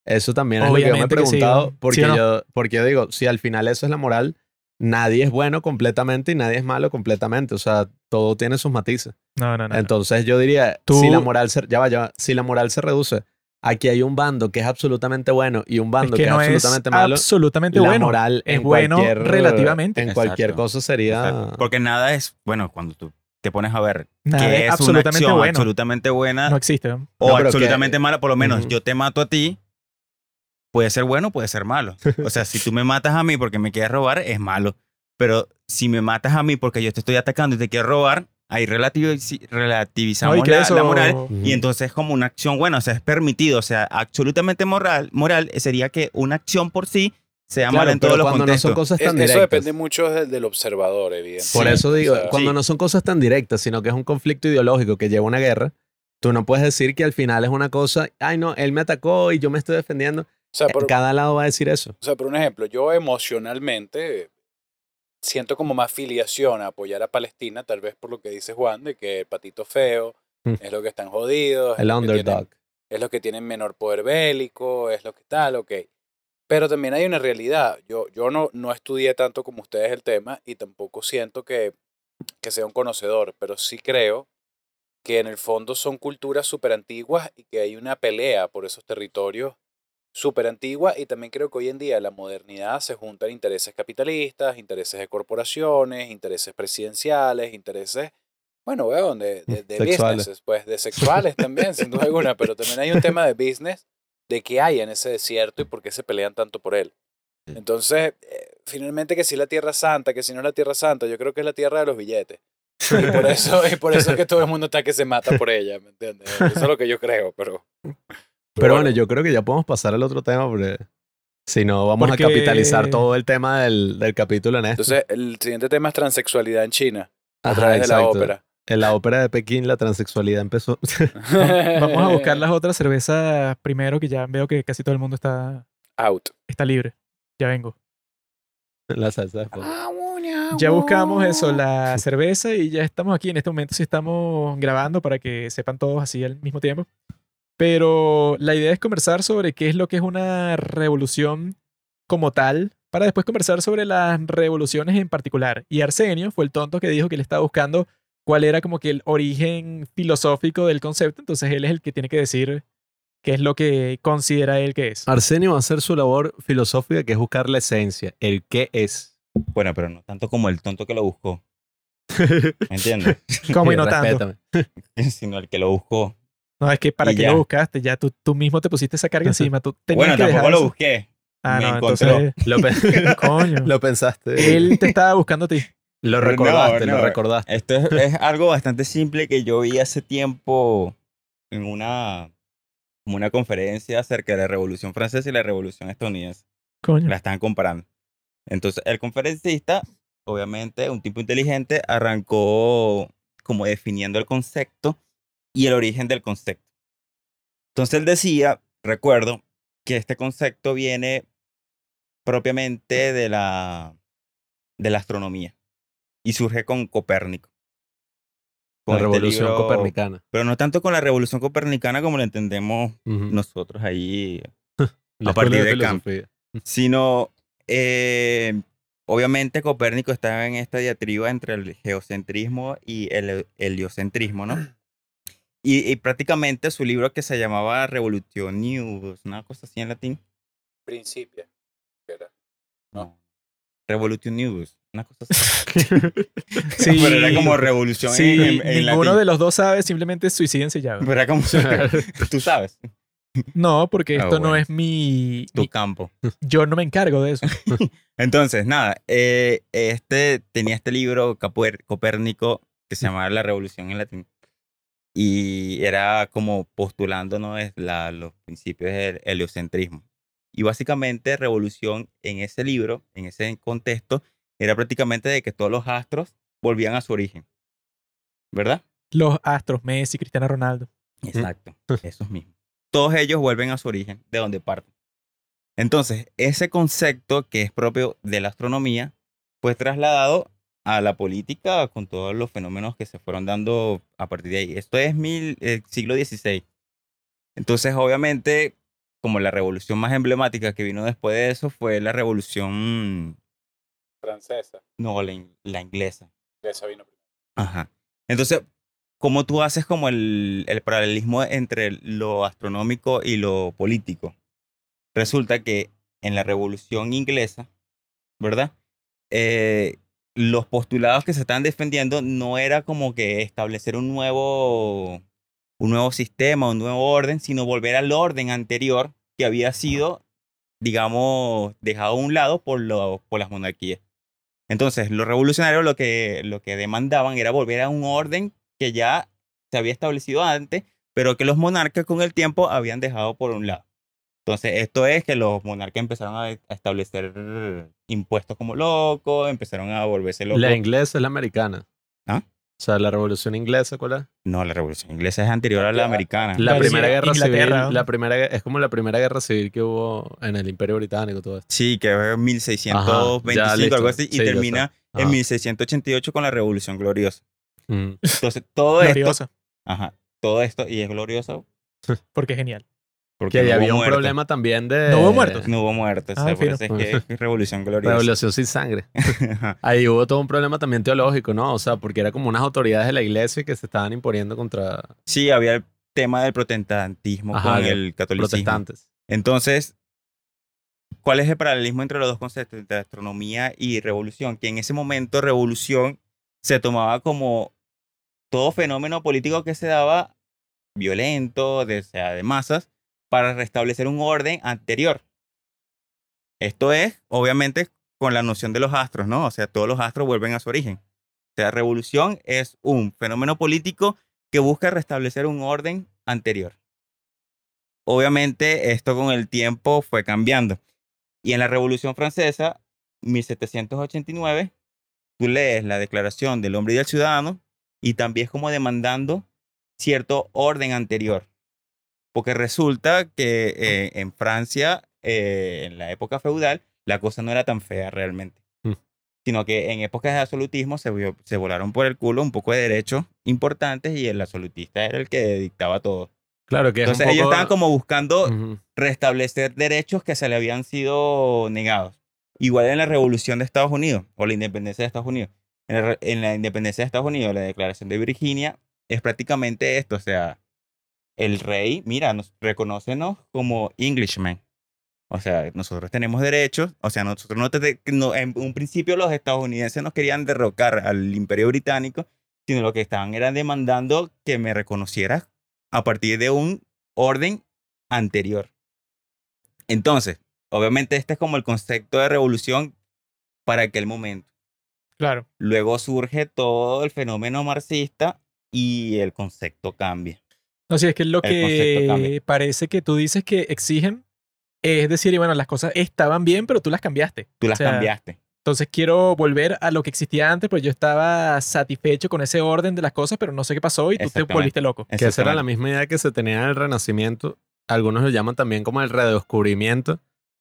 Eso también es lo que yo me he sí, preguntado. porque, ¿Sí o no? yo, porque yo digo, si al final eso es la moral, nadie es bueno completamente y nadie es malo completamente. O sea, todo tiene sus matices. No, no, no. no. Entonces yo diría, Tú- si la moral se, ya va, ya va, si la moral se reduce, aquí hay un bando que es absolutamente bueno y un es bando que que, no es es absolutamente malo. absolutamente la bueno. moral es en bueno cualquier, relativamente. En cualquier cosa sería. Exacto. Porque nada es, bueno, cuando tú te pones a ver Nada que es es una absolutamente acción bueno. absolutamente buena No existe. o No, absolutamente que- mala, por lo menos yo te mato a ti, puede ser bueno, puede ser malo. O sea, si tú me matas a mí porque me quieres robar, es malo. Pero si me matas a mí porque yo te estoy atacando y te quiero robar, ahí relativiz- relativizamos No, la, eso- la moral y entonces es como una acción buena, o sea, es permitido, o sea, absolutamente moral, moral sería que una acción por sí sea Claro, mala en todos los cuando no son cosas Es- tan eso directas. depende mucho del, del observador, evidentemente. Por eso digo, O sea, cuando sí. no son cosas tan directas, sino que es un conflicto ideológico que lleva a una guerra, tú no puedes decir que al final es una cosa, ay no, él me atacó y yo me estoy defendiendo. o sea, por, Cada lado va a decir eso. o sea, por un ejemplo, yo emocionalmente siento como más filiación a apoyar a Palestina, tal vez por lo que dice Juan, de que el patito feo Mm. es lo que están jodidos, es El lo tienen- underdog. es los que tienen menor poder bélico, es lo que tal, ok. Pero también hay una realidad. Yo, yo no, no estudié tanto como ustedes el tema y tampoco siento que, que sea un conocedor, pero sí creo que en el fondo son culturas súper antiguas y que hay una pelea por esos territorios súper antigua y también creo que hoy en día la modernidad se juntan intereses capitalistas, intereses de corporaciones, intereses presidenciales, intereses, bueno, weón, de, de, de Sexuales. businesses, pues de sexuales también, sin duda alguna, pero también hay un tema de business de qué hay en ese desierto y por qué se pelean tanto por él. Sí. Entonces, eh, finalmente que si la Tierra Santa, que si no es la Tierra Santa, yo creo que es la tierra de los billetes. Y por eso, y por eso es que todo el mundo está que se mata por ella, ¿me entiendes? Eso es lo que yo creo, pero... Pero bueno, yo creo que ya podemos pasar al otro tema porque si no vamos Porque- a capitalizar todo el tema del, del capítulo en esto. Entonces, el siguiente tema es transexualidad en China, a Ajá, través de la exacto. ópera. En la ópera de Pekín la transexualidad empezó. Vamos a buscar las otras cervezas primero, que ya veo que casi todo el mundo está, Out. está libre. Ya vengo. la salsa después. Ya buscamos eso, la cerveza, y ya estamos aquí. En este momento sí estamos grabando para que sepan todos así al mismo tiempo. Pero la idea es conversar sobre qué es lo que es una revolución como tal, para después conversar sobre las revoluciones en particular. Y Arsenio fue el tonto que dijo que le estaba buscando cuál era como que el origen filosófico del concepto. Entonces él es el que tiene que decir qué es lo que considera él que es. Arsenio va a hacer su labor filosófica que es buscar la esencia, el qué es. Bueno, pero no tanto como el tonto que lo buscó. ¿Me entiendes? Como y no tanto. Sino el que lo buscó. No, es que para qué ya. lo buscaste, ya tú, tú mismo te pusiste esa carga encima. Tú tenías Bueno, que tampoco dejar lo eso. busqué. Ah, me no, encontró. entonces, Lo, pe- coño. lo pensaste. Él te estaba buscando a ti. Lo no, recordaste, no. lo recordaste. Esto es, es algo bastante simple que yo vi hace tiempo en una, como una conferencia acerca de la Revolución Francesa y la Revolución Estadounidense. Coño. La estaban comparando. Entonces, el conferencista, obviamente, un tipo inteligente, arrancó como definiendo el concepto y el origen del concepto. Entonces, él decía, recuerdo, que este concepto viene propiamente de la, de la astronomía y surge con Copérnico. Con La este revolución libro- copernicana. Pero no tanto con la revolución copernicana como lo entendemos nosotros ahí La a partir escuela de Kant. filosofía. sino eh, obviamente Copérnico estaba en esta diatriba entre el geocentrismo y el heliocentrismo, ¿no? Y, y prácticamente su libro que se llamaba Revolution News, una cosa así en latín. Principia. Era. No. Revolution News, una cosa así. Sí. Pero era como revolución Sí, en, en- en ninguno latín. de los dos sabe, simplemente suicídense ya. Pero era como... Tú sabes, No, porque Ah, esto no bueno. es mi, tu mi- campo. Yo no me encargo de eso. Entonces, nada, eh, este tenía este libro Capuer- Copérnico que se llamaba La Revolución en Latín. Y era como postulando ¿no? es la, los principios del heliocentrismo. Y básicamente revolución en ese libro, en ese contexto, era prácticamente de que todos los astros volvían a su origen. ¿Verdad? Los astros, Messi, Cristiano Ronaldo. Exacto, esos mismos. Todos ellos vuelven a su origen, de donde parten. Entonces, ese concepto que es propio de la astronomía fue trasladado a la política con todos los fenómenos que se fueron dando a partir de ahí. Esto es mil, eh, siglo XVI. Entonces, obviamente, como la revolución más emblemática que vino después de eso fue la revolución, Francesa. no, la, in- la inglesa. Esa vino primero. Ajá. Entonces, ¿cómo tú haces como el, el paralelismo entre lo astronómico y lo político? Resulta que en la Revolución Inglesa, ¿verdad? Eh, los postulados que se estaban defendiendo no era como que establecer un nuevo, un nuevo sistema, un nuevo orden, sino volver al orden anterior que había sido, digamos, dejado a un lado por, lo- por las monarquías. Entonces, los revolucionarios lo que, lo que demandaban era volver a un orden que ya se había establecido antes, pero que los monarcas con el tiempo habían dejado por un lado. Entonces, esto es que los monarcas empezaron a, a establecer impuestos como locos, empezaron a volverse locos. La inglesa es la americana. ¿Ah? O sea, la revolución inglesa, ¿cuál es? No, la revolución inglesa es anterior a la americana. La La primera guerra Inglaterra, civil, ¿no? la primera, es como la primera guerra civil que hubo en el Imperio Británico, todo esto. Sí, que es 1625, Ajá, ya, listo. algo así, y Sí, termina en Ajá. 1688 con la revolución gloriosa. Mm. Entonces, todo esto, Glorioso. ajá, todo esto, y es glorioso Porque es genial. Porque no hubo había un muertos. problema también de... ¿No hubo muertos? No hubo muertos, Ah, por eso es que es revolución gloriosa. Revolución sin sangre. Ahí hubo todo un problema también teológico, ¿no? O sea, porque era como unas autoridades de la iglesia que se estaban imponiendo contra Sí, había el tema del protestantismo Ajá, con el catolicismo. protestantes. Entonces, ¿cuál es el paralelismo entre los dos conceptos, entre astronomía y revolución? Que en ese momento revolución se tomaba como todo fenómeno político que se daba violento, de, o sea, de masas, para restablecer un orden anterior. Esto es, obviamente, con la noción de los astros, ¿no? O sea, todos los astros vuelven a su origen. O sea, revolución es un fenómeno político que busca restablecer un orden anterior. Obviamente, esto con el tiempo fue cambiando. Y en la Revolución Francesa, 1789, tú lees la Declaración del Hombre y del Ciudadano y también es como demandando cierto orden anterior. Porque resulta que eh, en Francia, eh, en la época feudal, la cosa no era tan fea realmente. Mm. Sino que en épocas de absolutismo se, vio- se volaron por el culo un poco de derechos importantes y el absolutista era el que dictaba todo. Claro que es un Entonces ellos poco- estaban como buscando Ujú. restablecer derechos que se le habían sido negados. Igual en la revolución de Estados Unidos o la independencia de Estados Unidos. En la, en la independencia de Estados Unidos, la declaración de Virginia es prácticamente esto. O sea, el rey, mira, nos reconócenos como Englishmen. O sea, nosotros tenemos derechos. O sea, nosotros no, te- no- en un principio los estadounidenses nos querían derrocar al imperio británico, sino lo que estaban era demandando que me reconocieras a partir de un orden anterior. Entonces, obviamente este es como el concepto de revolución para aquel momento. Claro. Luego surge todo el fenómeno marxista y el concepto cambia. No, sí, es que lo que parece que tú dices que exigen es decir, y bueno, las cosas estaban bien, pero tú las cambiaste. Tú las O sea, cambiaste. Entonces quiero volver a lo que existía antes, pues yo estaba satisfecho con ese orden de las cosas, pero no sé qué pasó y tú te volviste loco. Que esa era la misma idea que se tenía en el Renacimiento. Algunos lo llaman también como el redescubrimiento,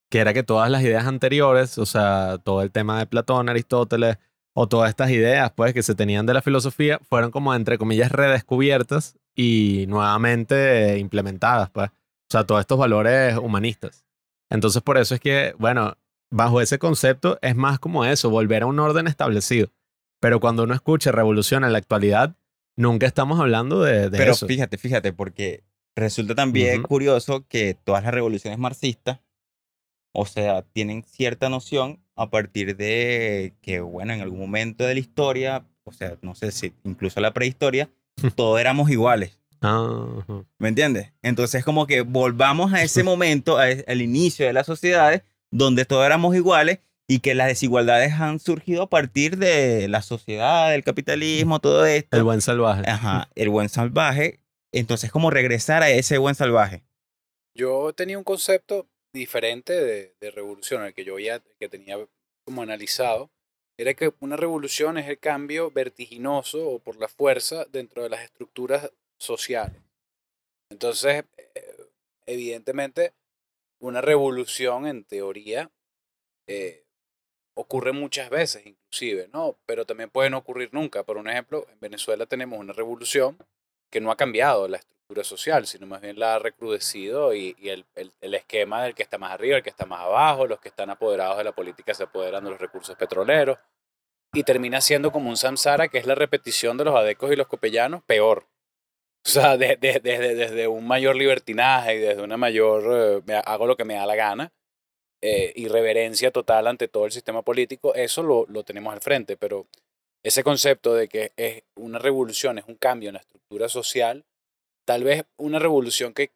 que era que todas las ideas anteriores, o sea, todo el tema de Platón, Aristóteles, o todas estas ideas, pues, que se tenían de la filosofía, fueron como, entre comillas, redescubiertas y nuevamente implementadas, pues. O sea, todos estos valores humanistas. Entonces, por eso es que, bueno, bajo ese concepto es más como eso, volver a un orden establecido. Pero cuando uno escucha revolución en la actualidad, nunca estamos hablando de, de Pero eso. fíjate, fíjate, porque resulta también Ujú. curioso que todas las revoluciones marxistas, o sea, tienen cierta noción a partir de que, bueno, en algún momento de la historia, o sea, no sé si incluso la prehistoria, todos éramos iguales. Ajá. ¿Me entiendes? Entonces, como que volvamos a ese momento, a- al inicio de las sociedades, donde todos éramos iguales y que las desigualdades han surgido a partir de la sociedad, del capitalismo, todo esto. El buen salvaje. Ajá, el buen salvaje. Entonces, como regresar a ese buen salvaje. Yo tenía un concepto diferente de, de revolución, el que yo ya que tenía como analizado, era que una revolución es el cambio vertiginoso o por la fuerza dentro de las estructuras sociales. Entonces, eh, evidentemente, una revolución en teoría eh, ocurre muchas veces, inclusive, ¿no? Pero también puede no ocurrir nunca. Por un ejemplo, en Venezuela tenemos una revolución que no ha cambiado la estructura social, sino más bien la ha recrudecido y, el, el- esquema del que está más arriba, el que está más abajo, los que están apoderados de la política se apoderan de los recursos petroleros y termina siendo como un samsara que es la repetición de los adecos y los copellanos, peor. O sea, de- de- desde, un mayor libertinaje y desde una mayor, eh, hago lo que me da la gana, eh, irreverencia total ante todo el sistema político, eso lo, lo tenemos al frente, pero ese concepto de que es una revolución, es un cambio en la estructura social, tal vez una revolución que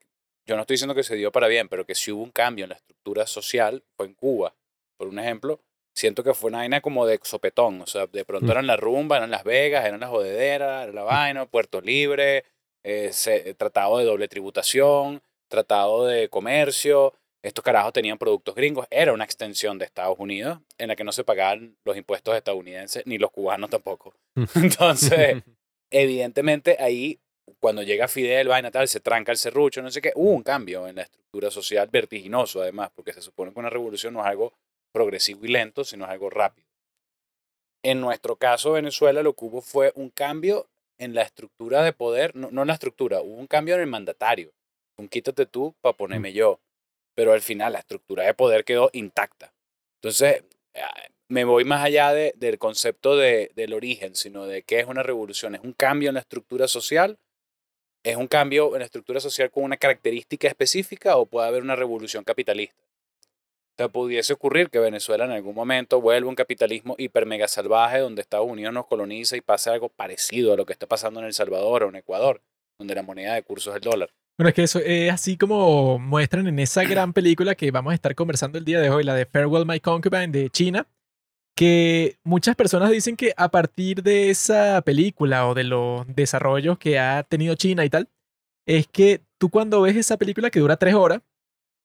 yo no estoy diciendo que se dio para bien, pero que sí hubo un cambio en la estructura social fue en Cuba. Por un ejemplo, siento que fue una vaina como de sopetón, o sea, de pronto Mm. eran la rumba, eran Las Vegas, eran las jodederas, era la vaina, Puerto Libre, eh, se- tratado de doble tributación, tratado de comercio, estos carajos tenían productos gringos, era una extensión de Estados Unidos en la que no se pagaban los impuestos estadounidenses ni los cubanos tampoco. Entonces, evidentemente ahí, cuando llega Fidel, vaina tal, se tranca el serrucho, no sé qué, hubo un cambio en la estructura social vertiginoso además, porque se supone que una revolución no es algo progresivo y lento, sino es algo rápido. En nuestro caso, Venezuela, lo que hubo fue un cambio en la estructura de poder, no, no en la estructura, hubo un cambio en el mandatario. Un quítate tú para ponerme yo. Pero al final la estructura de poder quedó intacta. Entonces, ah, me voy más allá de- del concepto de, del origen, sino de qué es una revolución. ¿Es un cambio en la estructura social? ¿Es un cambio en la estructura social con una característica específica o puede haber una revolución capitalista? O sea, pudiese ocurrir que Venezuela en algún momento vuelva un capitalismo hiper mega salvaje donde Estados Unidos nos coloniza y pase algo parecido a lo que está pasando en El Salvador o en Ecuador, donde la moneda de curso es el dólar. Bueno, es que eso es así como muestran en esa gran película que vamos a estar conversando el día de hoy, la de Farewell My Concubine de China, que muchas personas dicen que a partir de esa película o de los desarrollos que ha tenido China y tal, es que tú cuando ves esa película que dura tres horas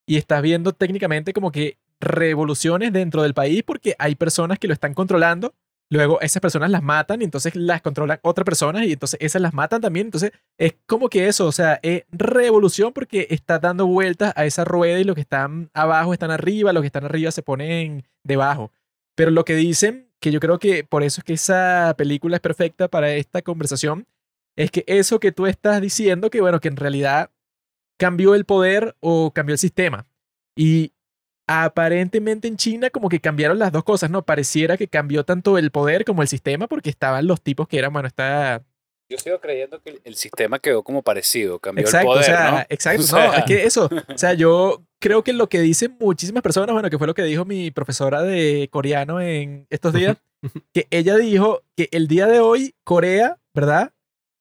y estás viendo técnicamente como que revoluciones dentro del país porque hay personas que lo están controlando, luego esas personas las matan y entonces las controlan otras personas y entonces esas las matan también, entonces es como que eso, o sea, es revolución porque está dando vueltas a esa rueda y los que están abajo están arriba, los que están arriba se ponen debajo. Pero lo que dicen, que yo creo que por eso es que esa película es perfecta para esta conversación, es que eso que tú estás diciendo, que bueno, que en realidad cambió el poder o cambió el sistema. Y aparentemente en China como que cambiaron las dos cosas, ¿no? Pareciera que cambió tanto el poder como el sistema porque estaban los tipos que eran, bueno, está Yo sigo creyendo que el- sistema quedó como parecido, cambió Exacto, el poder, o sea, ¿no? exacto, O no, sea- es que eso, o sea, yo creo que lo que dicen muchísimas personas, bueno, que fue lo que dijo mi profesora de coreano en estos días, que ella dijo que el día de hoy Corea, ¿verdad?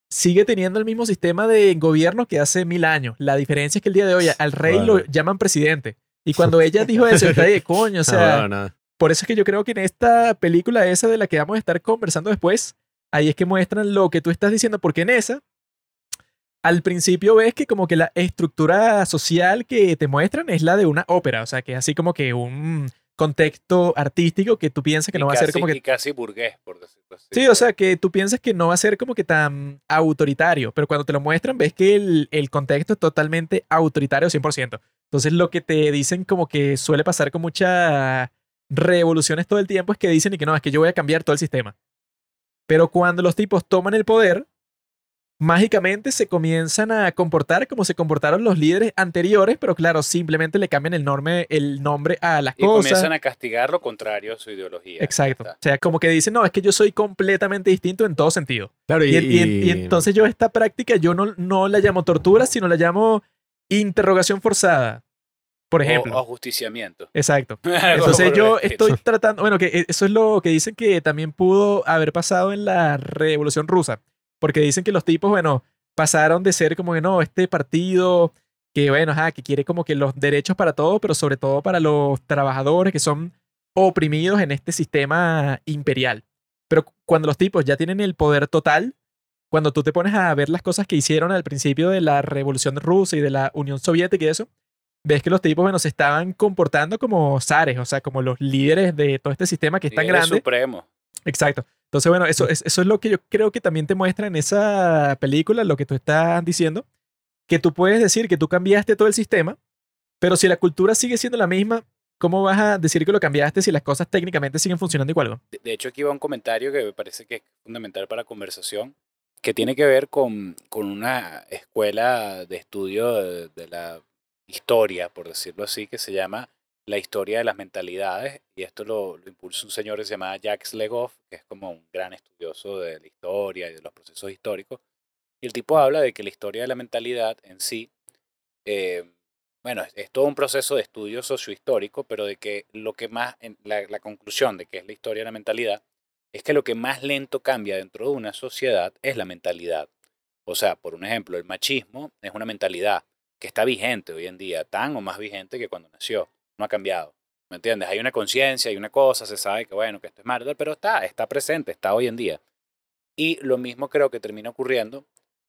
sigue teniendo el mismo sistema de gobierno que hace mil años. La diferencia es que el día de hoy al rey lo llaman presidente. Y cuando ella dijo eso, está de coño, o sea, No, no. por eso es que yo creo que en esta película esa de la que vamos a estar conversando después, ahí es que muestran lo que tú estás diciendo, porque en esa, al principio ves que como que la estructura social que te muestran es la de una ópera, o sea, que es así como que un contexto artístico que tú piensas que Y no va a ser casi- como que... Y casi burgués, por decirlo así. Sí, o sea, que tú piensas que no va a ser como que tan autoritario, pero cuando te lo muestran ves que el, el contexto es totalmente autoritario 100%. Entonces lo que te dicen como que suele pasar con muchas revoluciones todo el tiempo es que dicen y que no, es que yo voy a cambiar todo el sistema. Pero cuando los tipos toman el poder, mágicamente se comienzan a comportar como se comportaron los líderes anteriores, pero claro, simplemente le cambian el, norme, el nombre a las Y cosas. comienzan a castigar lo contrario a su ideología. Exacto. Ya O sea, como que dicen, no, es que yo soy completamente distinto en todo sentido. Claro, Y, y- y entonces yo esta práctica yo no, no la llamo tortura, sino la llamo interrogación forzada, por ejemplo. O, ajusticiamiento. Exacto. Entonces yo estoy tratando, bueno, que eso es lo que dicen que también pudo haber pasado en la Revolución Rusa, porque dicen que los tipos, bueno, pasaron de ser como que no, este partido que, bueno, ajá, que quiere como que los derechos para todos, pero sobre todo para los trabajadores que son oprimidos en este sistema imperial. Pero cu- cuando los tipos ya tienen el poder total, cuando tú te pones a ver las cosas que hicieron al principio de la Revolución Rusa y de la Unión Soviética y eso, ves que los tipos, bueno, se estaban comportando como zares, o sea, como los líderes de todo este sistema que es tan grande. supremos. Exacto. Entonces, bueno, eso es, eso es lo que yo creo que también te muestra en esa película, lo que tú estás diciendo, que tú puedes decir que tú cambiaste todo el sistema, pero si la cultura sigue siendo la misma, ¿cómo vas a decir que lo cambiaste si las cosas técnicamente siguen funcionando igual? no? De hecho, aquí va un comentario que me parece que es fundamental para la conversación, que tiene que ver con, con una escuela de estudio de, de la historia, por decirlo así, que se llama la historia de las mentalidades, y esto lo, impulsa un señor que se llama Jacques Legoff, que es como un gran estudioso de la historia y de los procesos históricos, y el tipo habla de que la historia de la mentalidad en sí, eh, bueno, es, es todo un proceso de estudio sociohistórico, pero de que lo que más, en la, la conclusión de que es la historia de la mentalidad, es que lo que más lento cambia dentro de una sociedad es la mentalidad. O sea, por un ejemplo, el machismo es una mentalidad que está vigente hoy en día, tan o más vigente que cuando nació, no ha cambiado. ¿Me entiendes? Hay una conciencia, hay una cosa, se sabe que bueno, que esto es malo, pero está, está presente, está hoy en día. Y lo mismo creo que termina ocurriendo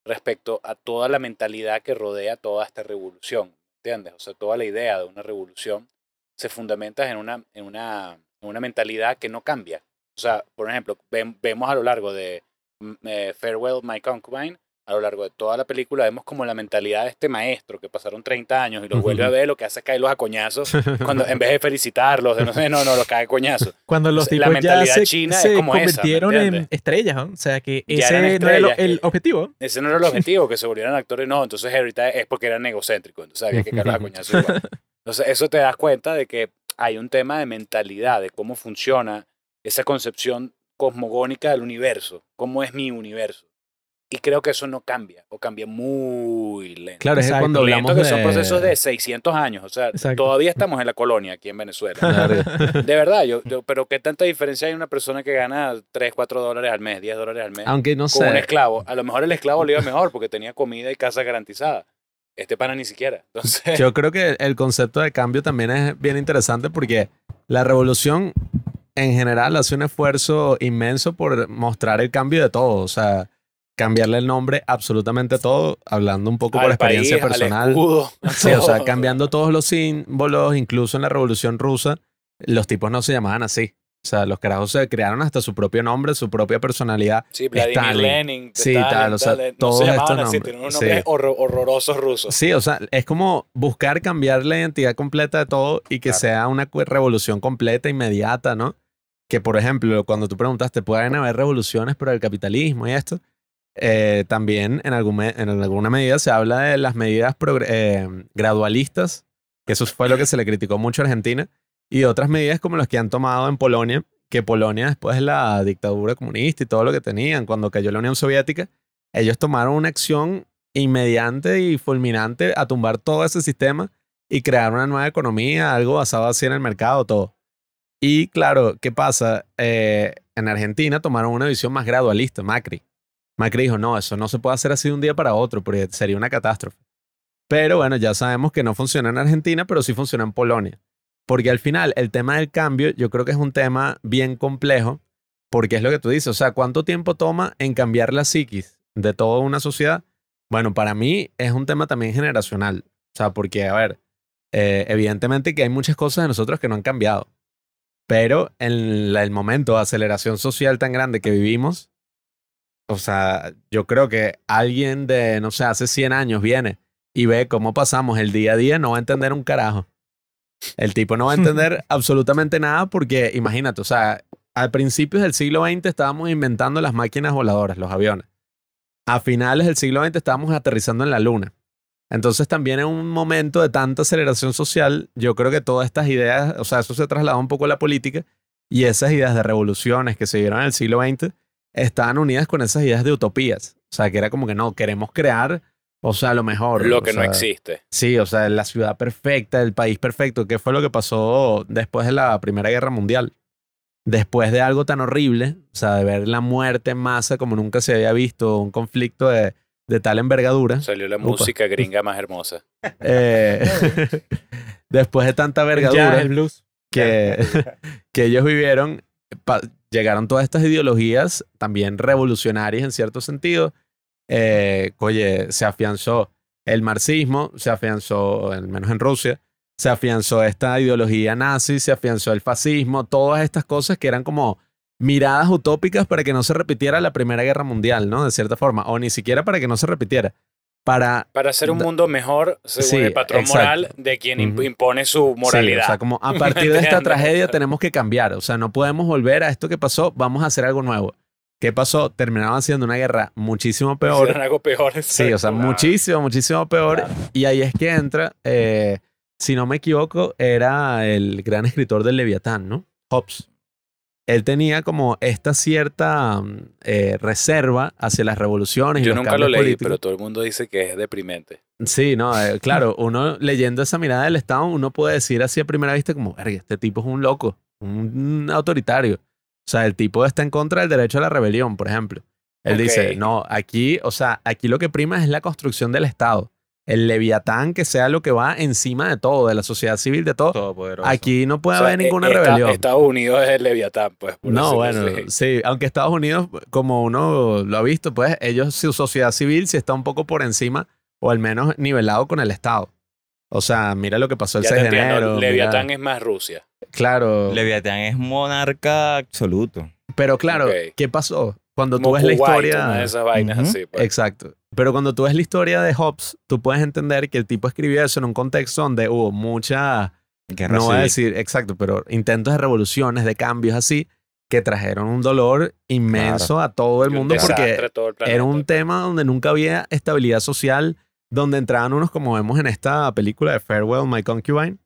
respecto a toda la mentalidad que rodea toda esta revolución, ¿entiendes? O sea, toda la idea de una revolución se fundamenta en una, en una, en una mentalidad que no cambia. O sea, por ejemplo, vemos a lo largo de mm, eh, Farewell My Concubine, a lo largo de toda la película, vemos como la mentalidad de este maestro que pasaron 30 años y los vuelve a ver, lo que hace es caerlos a coñazos, cuando en vez de felicitarlos, de no sé, no, no, los cae a coñazos. Cuando los sea, la tipos ya mentalidad se, china es se como esa, ¿me convirtieron en estrellas, ¿no? O sea, que ese no era el objetivo. Ese no era el objetivo, que se volvieran actores, no. Entonces ahorita es porque eran egocéntricos, entonces había que caerlos a coñazos igual. Entonces eso te das cuenta de que hay un tema de mentalidad, de cómo funciona esa concepción cosmogónica del universo, cómo es mi universo. Y creo que eso no cambia, o cambia muy lento. Claro, es cuando Lento hablamos que son de- procesos de 600 años, o sea, Exacto. todavía estamos en la colonia aquí en Venezuela. Claro. De verdad, yo, yo- pero ¿qué tanta diferencia hay una persona que gana 3, 4 dólares al mes, 10 dólares al mes? Aunque no con un esclavo. A lo mejor el esclavo le iba mejor porque tenía comida y casa garantizada. Este pana ni siquiera. Entonces, Yo creo que el concepto de cambio también es bien interesante porque la revolución en general hace un esfuerzo inmenso por mostrar el cambio de todo. O sea, cambiarle el nombre absolutamente todo, hablando un poco por al experiencia país, al personal. Sí, o sea, cambiando todos los símbolos, incluso en la revolución rusa, los tipos no se llamaban así. O sea, los carajos se crearon hasta su propio nombre, su propia personalidad. Sí, Vladimir Stalin. Lenin. Sí, Stalin, tal, o sea, tal, no todos se estos llamaban así, nombres, unos sí. nombres horror- horrorosos rusos. Sí, o sea, es como buscar cambiar la identidad completa de todo y que Claro. sea una revolución completa, inmediata, ¿no? Que, por ejemplo, cuando tú preguntaste, ¿pueden haber revoluciones por el capitalismo y esto? Eh, también en, alguna medida se habla de las medidas eh, gradualistas, que eso fue lo que se le criticó mucho a Argentina, y otras medidas como las que han tomado en Polonia, que Polonia después de la dictadura comunista y todo lo que tenían, cuando cayó la Unión Soviética, ellos tomaron una acción inmediante y fulminante a tumbar todo ese sistema y crear una nueva economía, algo basado así en el mercado, todo. Y claro, ¿qué pasa? Eh, en Argentina tomaron una visión más gradualista, Macri. Macri dijo, no, eso no se puede hacer así de un día para otro, porque sería una catástrofe. Pero bueno, ya sabemos que no funciona en Argentina, pero sí funciona en Polonia. Porque al final el tema del cambio yo creo que es un tema bien complejo, porque es lo que tú dices, o sea, ¿cuánto tiempo toma en cambiar la psiquis de toda una sociedad? Bueno, para mí es un tema también generacional. O sea, porque, a ver, eh, evidentemente que hay muchas cosas de nosotros que no han cambiado. Pero en el momento de aceleración social tan grande que vivimos, o sea, yo creo que alguien de, no sé, hace 100 años viene y ve cómo pasamos el día a día, no va a entender un carajo. El tipo no va a entender absolutamente nada porque, imagínate, o sea, al principios del siglo XX estábamos inventando las máquinas voladoras, los aviones. A finales del siglo XX estábamos aterrizando en la luna. Entonces también en un momento de tanta aceleración social, yo creo que todas estas ideas, o sea, eso se trasladó un poco a la política y esas ideas de revoluciones que se dieron en el siglo XX estaban unidas con esas ideas de utopías. O sea, que era como que no, queremos crear, o sea, lo mejor. Lo o que no existe. Sí, o sea, la ciudad perfecta, el país perfecto, que fue lo que pasó después de la Primera Guerra Mundial. Después de algo tan horrible, o sea, de ver la muerte en masa como nunca se había visto, un conflicto de, de tal envergadura. Salió la Upa. música gringa más hermosa. eh, después de tanta envergadura el blues. que, que ellos vivieron, llegaron todas estas ideologías también revolucionarias en cierto sentido. Eh, oye, se afianzó el marxismo, se afianzó, al menos en Rusia, se afianzó esta ideología nazi, se afianzó el fascismo, todas estas cosas que eran como miradas utópicas para que no se repitiera la Primera Guerra Mundial, ¿no? De cierta forma, o ni siquiera para que no se repitiera, para Para hacer un mundo mejor según Sí, el patrón exacto. moral de quien impone su moralidad. Sí, o sea, como a partir de esta tragedia tenemos que cambiar. O sea, no podemos volver a esto que pasó, vamos a hacer algo nuevo. ¿Qué pasó? Terminaban siendo una guerra muchísimo peor. Hicieron algo peor. Sí, o sea, muchísimo, muchísimo peor. Y ahí es que entra, eh, si no me equivoco, era el gran escritor del Leviatán, ¿no? Hobbes. Él tenía como esta cierta mm, eh, reserva hacia las revoluciones y Yo los nunca lo leí, políticos. pero todo el mundo dice que es deprimente. Sí, no, eh, claro, uno leyendo esa mirada del Estado, uno puede decir así a primera vista como, "Verga, este tipo es un loco, un autoritario. O sea, el tipo está en contra del derecho a la rebelión, por ejemplo. Él dice, no, aquí, o sea, aquí lo que prima es la construcción del Estado. El leviatán que sea lo que va encima de todo, de la sociedad civil, de todo. Todopoderoso. Aquí no puede O sea, haber ninguna eh, esta- rebelión. Estados Unidos es el Leviatán, pues. por No, bueno, sí, aunque Estados Unidos, como uno lo ha visto, pues ellos, su sociedad civil sí está un poco por encima o al menos nivelado con el Estado. O sea, mira lo que pasó el Ya 6 te de entiendo, enero. mira- Leviatán es más Rusia. Claro, Leviatán es monarca absoluto. pero claro. ¿qué pasó? Cuando tú ves la historia... una de esas vainas así. pues. Exacto. Pero cuando tú ves la historia de Hobbes, tú puedes entender que el tipo escribió eso en un contexto donde hubo mucha Guerra no voy a civil. decir exacto, pero intentos de revoluciones, de cambios así, que trajeron un dolor inmenso a todo el mundo desastre porque a todo el planeta. era un tema donde nunca había estabilidad social, donde entraban unos como vemos en esta película de Farewell, My Concubine.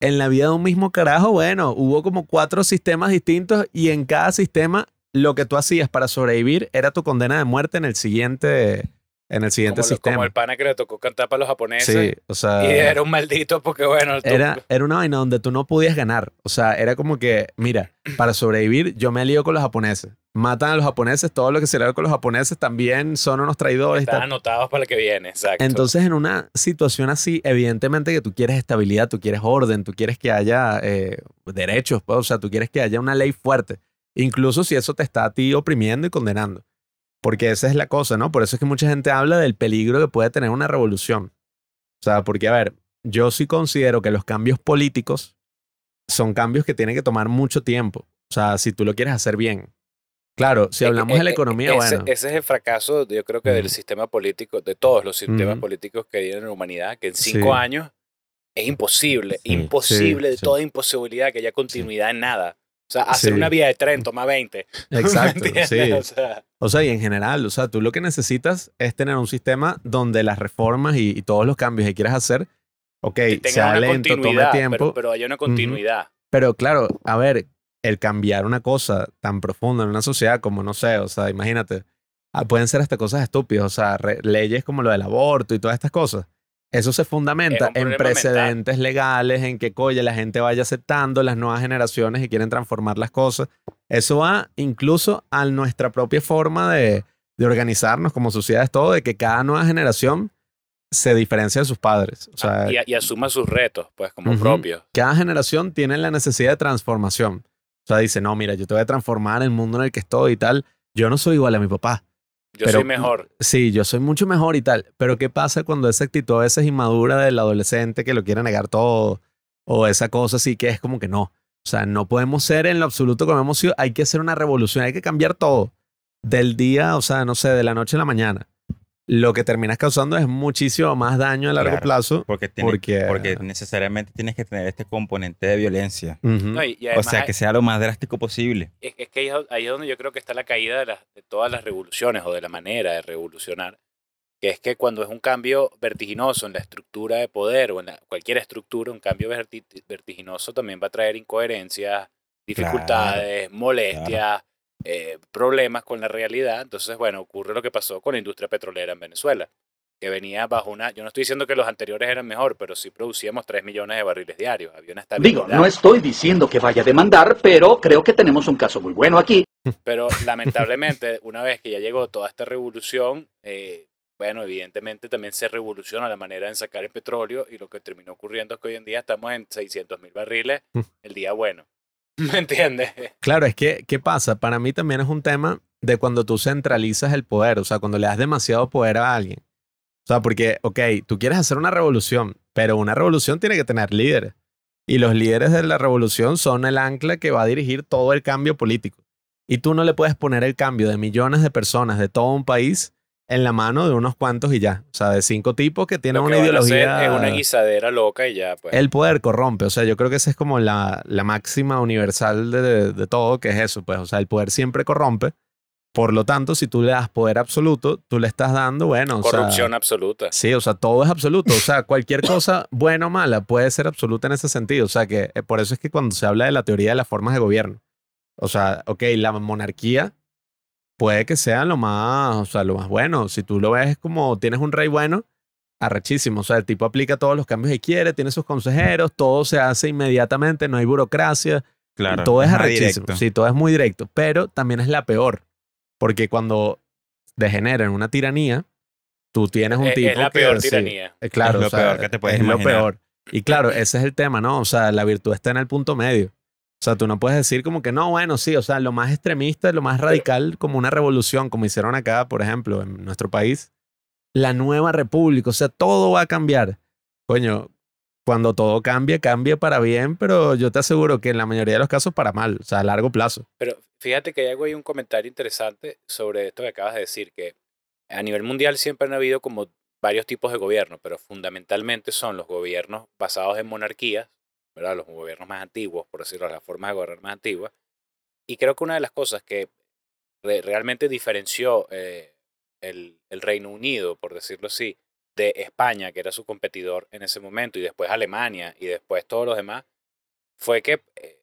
En la vida de un mismo carajo, bueno, hubo como cuatro sistemas distintos y en cada sistema lo que tú hacías para sobrevivir era tu condena de muerte en el siguiente, en el siguiente como, sistema. como el pana que le tocó cantar para los japoneses. sí, o sea, Y era un maldito porque, bueno, tú- era, era una vaina donde tú no podías ganar. O sea, era como que, mira, para sobrevivir yo me lío con los japoneses. Matan a los japoneses, todo lo que se le da con los japoneses también son unos traidores. están anotados para el que viene, exacto. Entonces, en una situación así, evidentemente que tú quieres estabilidad, tú quieres orden, tú quieres que haya eh, derechos, pues, o sea, tú quieres que haya una ley fuerte, incluso si eso te está a ti oprimiendo y condenando. Porque esa es la cosa, ¿no? Por eso es que mucha gente habla del peligro que puede tener una revolución. O sea, porque, a ver, yo sí considero que los cambios políticos son cambios que tienen que tomar mucho tiempo. O sea, si tú lo quieres hacer bien. Claro, si Eh, hablamos eh, de la eh, economía, ese, bueno. ese es el fracaso, yo creo que del sistema político, de todos los sistemas políticos que hay en la humanidad, que en cinco Sí. años es imposible, Sí, imposible, sí, de toda imposibilidad que haya continuidad en nada. O sea, hacer una vía de tren toma 20. Exacto, sí. O sea, O sea, y en general, o sea, tú lo que necesitas es tener un sistema donde las reformas y, y todos los cambios que quieras hacer, ok, sea lento, tome tiempo, pero, pero, pero haya una continuidad. claro, a ver, el cambiar una cosa tan profunda en una sociedad como, no sé, o sea, imagínate, ah, pueden ser hasta cosas estúpidas, o sea, leyes como lo del aborto y todas estas cosas. Eso se fundamenta en precedentes legales, en que, coye, la gente vaya aceptando las nuevas generaciones y quieren transformar las cosas. Eso va incluso a nuestra propia forma de, de organizarnos como sociedades, todo, de que cada nueva generación se diferencia de sus padres. O sea, Ah, y, y asuma sus retos, pues, como Ujú. propios. cada generación tiene la necesidad de transformación. O sea, dice, no, mira, yo te voy a transformar el mundo en el que estoy y tal. Yo no soy igual a mi papá. Yo Pero- soy mejor. Sí, yo soy mucho mejor y tal. Pero ¿qué pasa cuando esa actitud a veces inmadura del adolescente que lo quiere negar todo? O esa cosa así que es como que no. O sea, no podemos ser en lo absoluto como hemos sido. Hay que hacer una revolución, hay que cambiar todo. Del día, o sea, no sé, de la noche a la mañana. Lo que terminas causando es muchísimo más daño a largo Claro. plazo. Porque, tiene- Porque- porque necesariamente tienes que tener este componente de violencia. Ujú. No, y, y O sea, que sea lo más drástico posible. es, es que ahí, es- ahí es donde yo creo que está la caída de, las- de todas las revoluciones o de la manera de revolucionar, que es que cuando es un cambio vertiginoso en la estructura de poder o en la- cualquier estructura, un cambio verti- vertiginoso también va a traer incoherencias, dificultades, molestias, eh, problemas con la realidad. Entonces, bueno, ocurre lo que pasó con la industria petrolera en Venezuela, que venía bajo una, yo no estoy diciendo que los anteriores eran mejor, pero sí producíamos 3 millones de barriles diarios, había una estabilidad. Digo, no estoy diciendo que vaya a demandar, pero creo que tenemos un caso muy bueno aquí. Pero lamentablemente, una vez que ya llegó toda esta revolución, eh, bueno, evidentemente también se revoluciona la manera de sacar el petróleo y lo que terminó ocurriendo es que hoy en día estamos en 600 mil barriles Mm. el día bueno. ¿Me entiendes? Claro, es que, ¿qué pasa? Para mí también es un tema de cuando tú centralizas el poder, o sea, cuando le das demasiado poder a alguien. O sea, porque, ok, tú quieres hacer una revolución, pero una revolución tiene que tener líderes. Y los líderes de la revolución son el ancla que va a dirigir todo el cambio político. Y tú no le puedes poner el cambio de millones de personas de todo un país en la mano de unos cuantos y ya. O sea, de cinco tipos que tienen Lo que una van a hacer ideología. es una guisadera loca y ya, pues. El poder corrompe, o sea, yo creo que esa es como la, la máxima universal de, de- de todo, que es eso, pues, o sea, el poder siempre corrompe. Por lo tanto, si tú le das poder absoluto, tú le estás dando, bueno, o sea, corrupción absoluta. sí, o sea, todo es absoluto, o sea, cualquier cosa buena o mala puede ser absoluta en ese sentido, o sea, que eh, por eso es que cuando se habla de la teoría de las formas de gobierno, o sea, ok, la monarquía puede que sea lo más, o sea, lo más bueno, si tú lo ves como tienes un rey bueno, arrechísimo. O sea, el tipo aplica todos los cambios que quiere, tiene sus consejeros, todo se hace inmediatamente, no hay burocracia, Claro. todo es arrechísimo. directo. Sí, todo es muy directo, pero también es la peor, porque cuando degenera en una tiranía, tú tienes un Es- tipo es la que, peor sí, tiranía. eh, claro, Es lo o sea, peor que te puedes es lo imaginar. peor. Y claro, ese es el tema, ¿no? O sea, la virtud está en el punto medio. Sea, tú no puedes decir como que no, bueno, sí, o sea, lo más extremista, lo más radical, como una revolución, como hicieron acá, por ejemplo, en nuestro país, la nueva república, o sea, todo va a cambiar. Coño, cuando todo cambia, cambia para bien, pero yo te aseguro que en la mayoría de los casos para mal, o sea, a largo plazo. Pero fíjate que hay algo ahí, un comentario interesante sobre esto que acabas de decir, que a nivel mundial siempre han habido como varios tipos de gobierno, pero fundamentalmente son los gobiernos basados en monarquías, Los gobiernos más antiguos, por decirlo, las formas de gobernar más antiguas. Y creo que una de las cosas que re- realmente diferenció eh, el, Reino Unido, por decirlo así, de España, que era su competidor en ese momento, y después Alemania, y después todos los demás, fue que eh,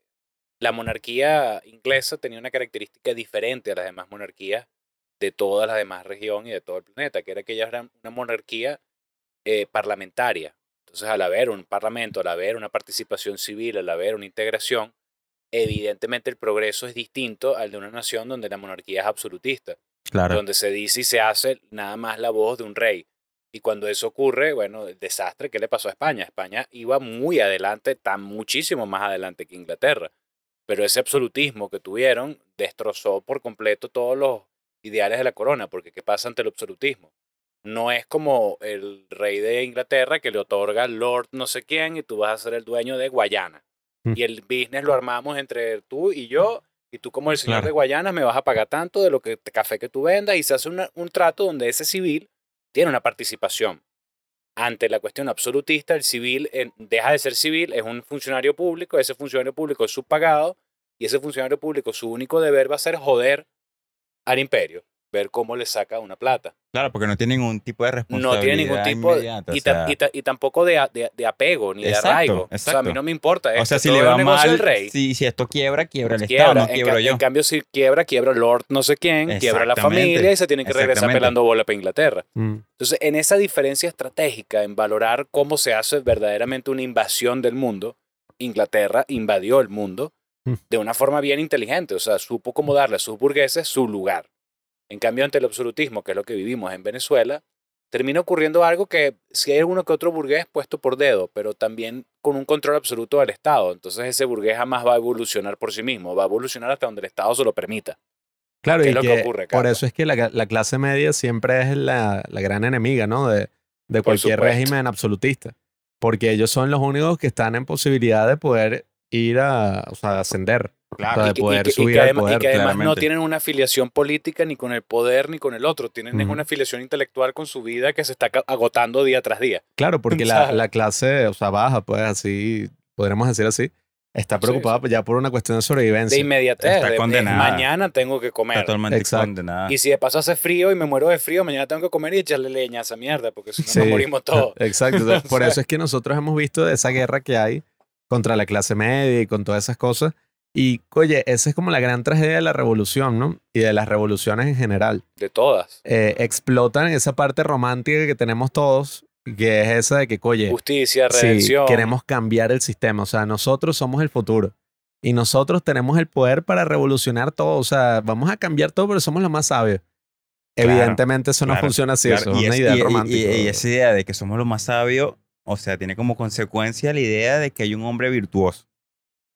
la monarquía inglesa tenía una característica diferente a las demás monarquías de toda la demás región y de todo el planeta, que era que ellas eran una monarquía eh, parlamentaria. Entonces, al haber un parlamento, al haber una participación civil, al haber una integración, evidentemente el progreso es distinto al de una nación donde la monarquía es absolutista Claro. donde se dice y se hace nada más la voz de un rey. Y cuando eso ocurre, bueno, el desastre, ¿qué le pasó a España? España iba muy adelante, tan muchísimo más adelante que Inglaterra. Pero ese absolutismo que tuvieron destrozó por completo todos los ideales de la corona, porque ¿qué pasa ante el absolutismo? No es como el rey de Inglaterra que le otorga Lord no sé quién y tú vas a ser el dueño de Guayana. Mm. Y el business lo armamos entre tú y yo y tú como el señor Claro. de Guayana me vas a pagar tanto de lo que café que tú vendas y se hace una- un trato donde ese civil tiene una participación. Ante la cuestión absolutista, el civil eh, deja de ser civil, es un funcionario público, ese funcionario público es subpagado y ese funcionario público su único deber va a ser joder al imperio, ver cómo le saca una plata. Claro, porque no tiene ningún tipo de No responsabilidad tiene ningún tipo de- y, ta- y ta- y tampoco de, a- de- de apego ni de Exacto, arraigo. O sea, a exacto. mí no me importa. o sea, si le va mal, rey. si, si esto quiebra, quiebra el Quiebra. Estado, no en, quiebro ca- yo. en cambio, si quiebra, quiebra Lord no sé quién, quiebra la familia y se tiene que regresar pelando bola para Inglaterra. Mm. Entonces, en esa diferencia estratégica, en valorar cómo se hace verdaderamente una invasión del mundo, Inglaterra invadió el mundo Mm. de una forma bien inteligente, o sea, supo cómo darle a sus burgueses su lugar. En cambio, ante el absolutismo, que es lo que vivimos en Venezuela, termina ocurriendo algo que si hay uno que otro burgués puesto por dedo, pero también con un control absoluto del Estado. Entonces ese burgués jamás va a evolucionar por sí mismo, va a evolucionar hasta donde el Estado se lo permita. Claro, ¿Qué y es lo que que ocurre, por eso es que la, la clase media siempre es la, la gran enemiga, ¿no? De, de cualquier régimen absolutista. Porque ellos son los únicos que están en posibilidad de poder ir a, o sea, ascender. Claro. Y de que- y poder que- y subir que además, y poder, que además no tienen una afiliación política ni con el poder ni con el otro. Tienen es Ujú. una afiliación intelectual con su vida que se está agotando día tras día. Claro, porque la, la clase, o sea, baja, pues así, podremos decir así, está Sí, preocupada ya por una cuestión de sobrevivencia. De inmediatez. Está de- de condenada. mañana tengo que comer. Totalmente Exacto. condenada. Y si de paso hace frío y me muero de frío, mañana tengo que comer y echarle leña a esa mierda, porque si no Sí. nos morimos todos. Exacto. entonces, por eso es que nosotros hemos visto esa guerra que hay contra la clase media y con todas esas cosas. Y, oye, esa es como la gran tragedia de la revolución, ¿no? Y de las revoluciones en general. De todas. Eh, explotan esa parte romántica que tenemos todos, que es esa de que, oye, Justicia, sí, redención. queremos cambiar el sistema. O sea, nosotros somos el futuro. Y nosotros tenemos el poder para revolucionar todo. O sea, vamos a cambiar todo, pero somos los más sabios. Claro, Evidentemente eso no funciona así. Claro, Eso es una idea y- y- romántica. Y, y esa idea de que somos los más sabios, o sea, tiene como consecuencia la idea de que hay un hombre virtuoso.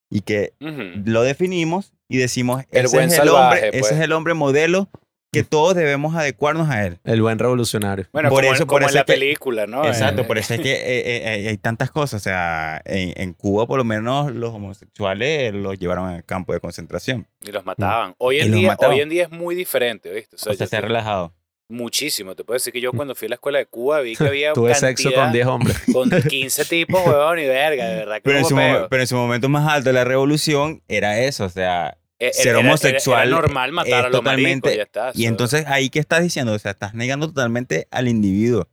Y que lo definimos y decimos, El ese, buen es, el salvaje, hombre, pues. ese es el hombre modelo que todos debemos adecuarnos a él. El buen revolucionario. Bueno, Por como, eso- en- por en eso la que- película, ¿no? Exacto, Eh, por eso es que eh, eh, hay tantas cosas. O sea, en, en Cuba por lo menos los homosexuales los llevaron al campo de concentración. Y los mataban. Hoy en, día, hoy en día es muy diferente, ¿viste? O sea, O sea, yo se ha te- relajado. Muchísimo. Te puedo decir que yo cuando fui a la escuela de Cuba vi que había Tuve sexo con 10 hombres. con 15 tipos, huevón, y verga, de verdad que Pero en, su pero en su momento más alto de la revolución era eso. O sea, Eh, ser era- era- homosexual Era, normal matar es a los totalmente- maricos, ya y entonces ahí que estás diciendo, o sea, estás negando totalmente al individuo.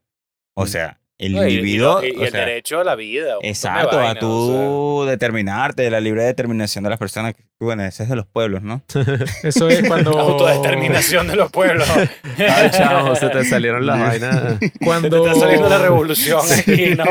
O sea, el No, y- y individuo, y, y o el sea, derecho a la vida. exacto, a tú determinarte, la libre determinación de las personas. Bueno, ese es de los pueblos, ¿no? Eso es cuando. la autodeterminación de los pueblos. Ay, chavo, se te salieron las vainas. Te Cuando. está saliendo la revolución aquí, ¿no?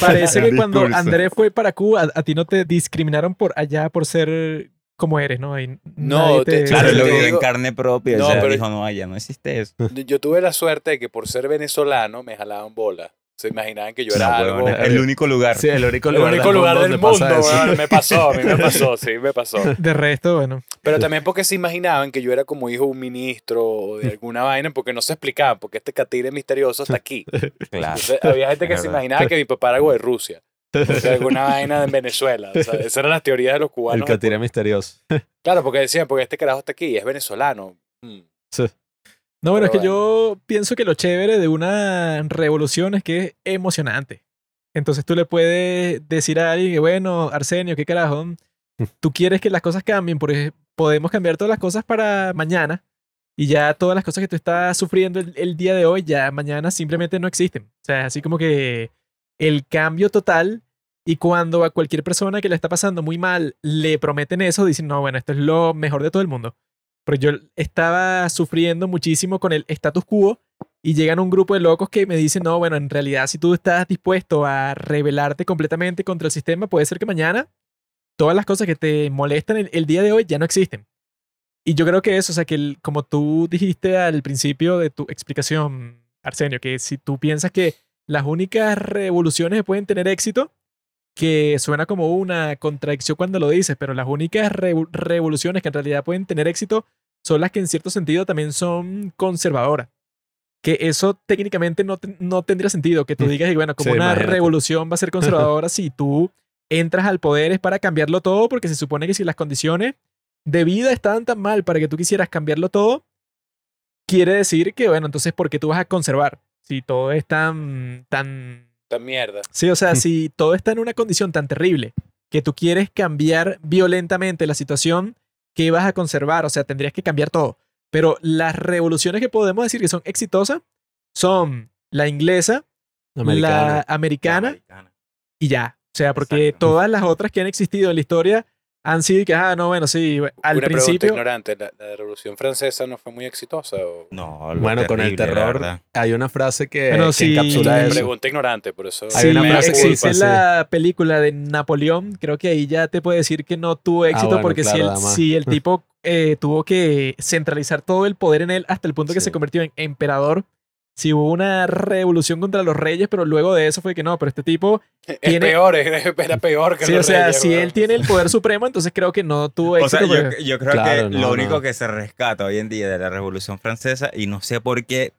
Parece que cuando. Andrés fue para Cuba, a, a ti no te discriminaron por allá por ser como eres, ¿no? No, nadie te- Claro, lo te vivió en digo- carne propia. No, o sea, pero- dijo, no, allá no existe eso. Yo tuve la suerte de que por ser venezolano me jalaban bola. Se imaginaban que yo era No, algo... el único lugar. Sí, el único el lugar, único lugar del mundo, pasa me pasó, a mí me pasó, sí, me pasó. De resto, bueno. Pero también porque se imaginaban que yo era como hijo de un ministro o de alguna vaina, porque no se explicaban, porque este catire misterioso está aquí. Claro. Entonces, había gente que se imaginaba que mi papá era algo de Rusia, o de alguna vaina en Venezuela. O sea, esas eran las teorías de los El cubanos. catire misterioso. Claro, porque decían, porque este carajo está aquí y es venezolano. Mm. No, bueno, es que yo pienso que lo chévere de una revolución es que es emocionante. Entonces tú le puedes decir a alguien que, bueno, Arsenio, ¿qué carajo? Tú quieres que las cosas cambien, porque podemos cambiar todas las cosas para mañana y ya todas las cosas que tú estás sufriendo el, el día de hoy, ya mañana simplemente no existen. O sea, así como que el cambio total y cuando a cualquier persona que le está pasando muy mal le prometen eso, dicen, no, bueno, esto es lo mejor de todo el mundo. Pero yo estaba sufriendo muchísimo con el status quo y llegan un grupo de locos que me dicen, no, bueno, en realidad si tú estás dispuesto a rebelarte completamente contra el sistema, puede ser que mañana todas las cosas que te molestan el, el día de hoy ya no existen. Y yo creo que eso, o sea, que como tú dijiste al principio de tu explicación, Arsenio, que si tú piensas que las únicas revoluciones pueden tener éxito, que suena como una contradicción cuando lo dices, pero las únicas revo- revoluciones que en realidad pueden tener éxito son las que en cierto sentido también son conservadoras. Que eso técnicamente no, no tendría sentido, que tú digas, que, bueno, como Sí, una imagínate. revolución va a ser conservadora si tú entras al poder es para cambiarlo todo, porque se supone que si las condiciones de vida estaban tan mal para que tú quisieras cambiarlo todo, quiere decir que, bueno, entonces, ¿por qué tú vas a conservar? Si todo es tan, tan Esta mierda. Sí, o sea, si todo está en una condición tan terrible que tú quieres cambiar violentamente la situación, ¿qué vas a conservar? O sea, tendrías que cambiar todo. Pero las revoluciones que podemos decir que son exitosas son la inglesa, la americana y ya. O sea, porque Exacto. todas las otras que han existido en la historia han sido que, ah, no, bueno, sí, al Una pregunta principio... ignorante. ¿La, la Revolución Francesa no fue muy exitosa? O... No, lo Bueno, con el terror hay una frase que, Bueno, que sí. encapsula eso. Pregunta ignorante, por eso... Hay Sí, una frase que dice, la película de Napoleón, creo que ahí ya te puede decir que no tuvo éxito bueno, porque si, el, si el tipo eh, tuvo que centralizar todo el poder en él hasta el punto que se convirtió en emperador. Sí hubo una revolución contra los reyes, pero luego de eso fue que no, pero este tipo, Es Tiene- peor, es- era peor que sí, los o sea, reyes, si él tiene el poder supremo, entonces creo que no tuvo O éxito. sea, yo, porque- yo creo Claro, que no, lo único no. que se rescata hoy en día de la Revolución Francesa, y no sé por qué,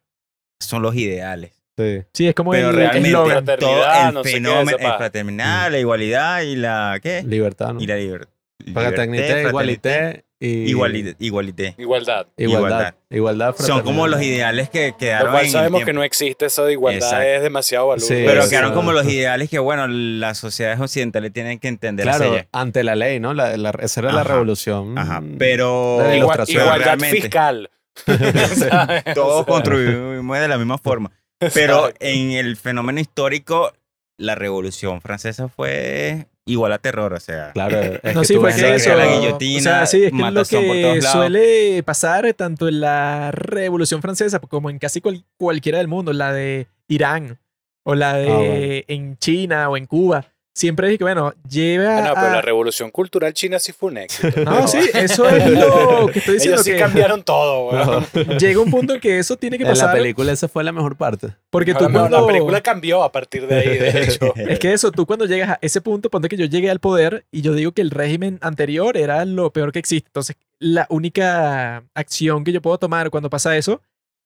son los ideales. Sí. sí, es como Pero el realmente todo el no sé qué, fenómeno, fraternidad, la igualdad y la, ¿qué? Libertad, ¿no? Y la liber- Fraternité, igualité y... Igualité. Igualité. Igualdad. Igualdad. Igualdad. Son como los ideales que Lo quedaron en sabemos que no existe eso de igualdad, Exacto. es demasiado valioso. Sí, Pero quedaron como los ideales que, bueno, las sociedades occidentales tienen que entender Claro, ante la ley, ¿no? La, la- esa era la revolución. Ajá, pero... Igual- igualdad realmente- fiscal. Todos contribuimos de la misma forma. Pero en el fenómeno histórico, la Revolución Francesa fue igual a terror, o sea. Claro, es No, que sí, tú la- la o guillotina, sea, sí, es que es lo que suele pasar tanto en la Revolución Francesa como en casi cual- cualquiera del mundo, la de Irán o la de Ah, bueno. en China o en Cuba. Siempre que, bueno, lleva. Ah, no, pero a- la revolución cultural china sí fue un éxito. No, sí, eso es lo que estoy diciendo. Ellos sí que cambiaron todo. No, llega un punto en que eso tiene que en la pasar. película esa fue la mejor parte. Porque tú No, no, cuando. La película cambió a partir de ahí, de hecho. Es que eso, tú cuando llegas a ese punto, ponte que yo llegué al poder y yo digo que el régimen anterior era lo peor que existe. Entonces, la única acción que yo puedo tomar cuando pasa eso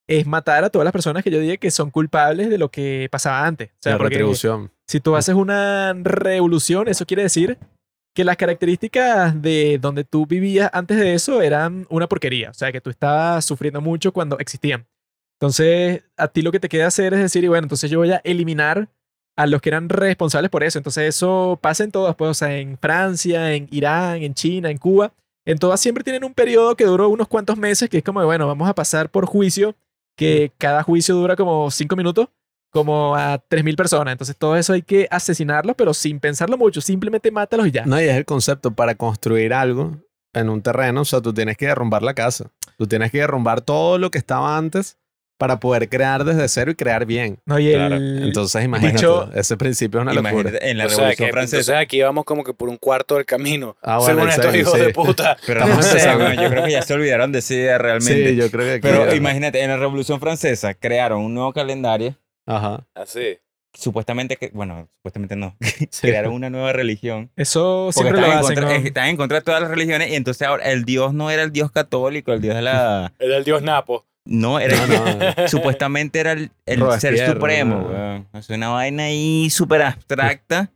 es matar a todas las personas que yo diga que son culpables de lo que pasaba antes. O sea, la porque retribución. si tú haces una revolución, eso quiere decir que las características de donde tú vivías antes de eso eran una porquería. O sea, que tú estabas sufriendo mucho cuando existían. Entonces, a ti lo que te queda hacer es decir, y bueno, entonces yo voy a eliminar a los que eran responsables por eso. Entonces, eso pasa en todas, pues, o sea, en Francia, en Irán, en China, en Cuba. En todas siempre tienen un periodo que duró unos cuantos meses, que es como, bueno, vamos a pasar por juicio, que cada juicio dura como cinco minutos como a 3.000 personas. Entonces todo eso hay que asesinarlos, pero sin pensarlo mucho. Simplemente mátalos y ya. No, y es el concepto para construir algo en un terreno. O sea, tú tienes que derrumbar la casa. Tú tienes que derrumbar todo lo que estaba antes para poder crear desde cero y crear bien. No, y Claro. el... Entonces, imagínate, dicho- ese principio es una locura. En la o sea, Revolución que Francesa. entonces aquí vamos como que por un cuarto del camino. Ah, bueno, según estos hijos sí. de puta. Pero no sé, yo creo que ya se olvidaron de esa idea realmente. Sí, yo creo que aquí- Pero imagínate, en la Revolución Francesa crearon un nuevo calendario. Ajá. Así. Supuestamente, que, bueno, supuestamente no. Sí. crearon una nueva religión. Eso Porque siempre lo hacen. contra, ¿no? estaban en contra de todas las religiones. Y entonces ahora el Dios no era el Dios católico, el Dios de la. Era el dios Napo. No, era. No, no. Supuestamente era el, el ser supremo. Es una vaina ahí súper abstracta.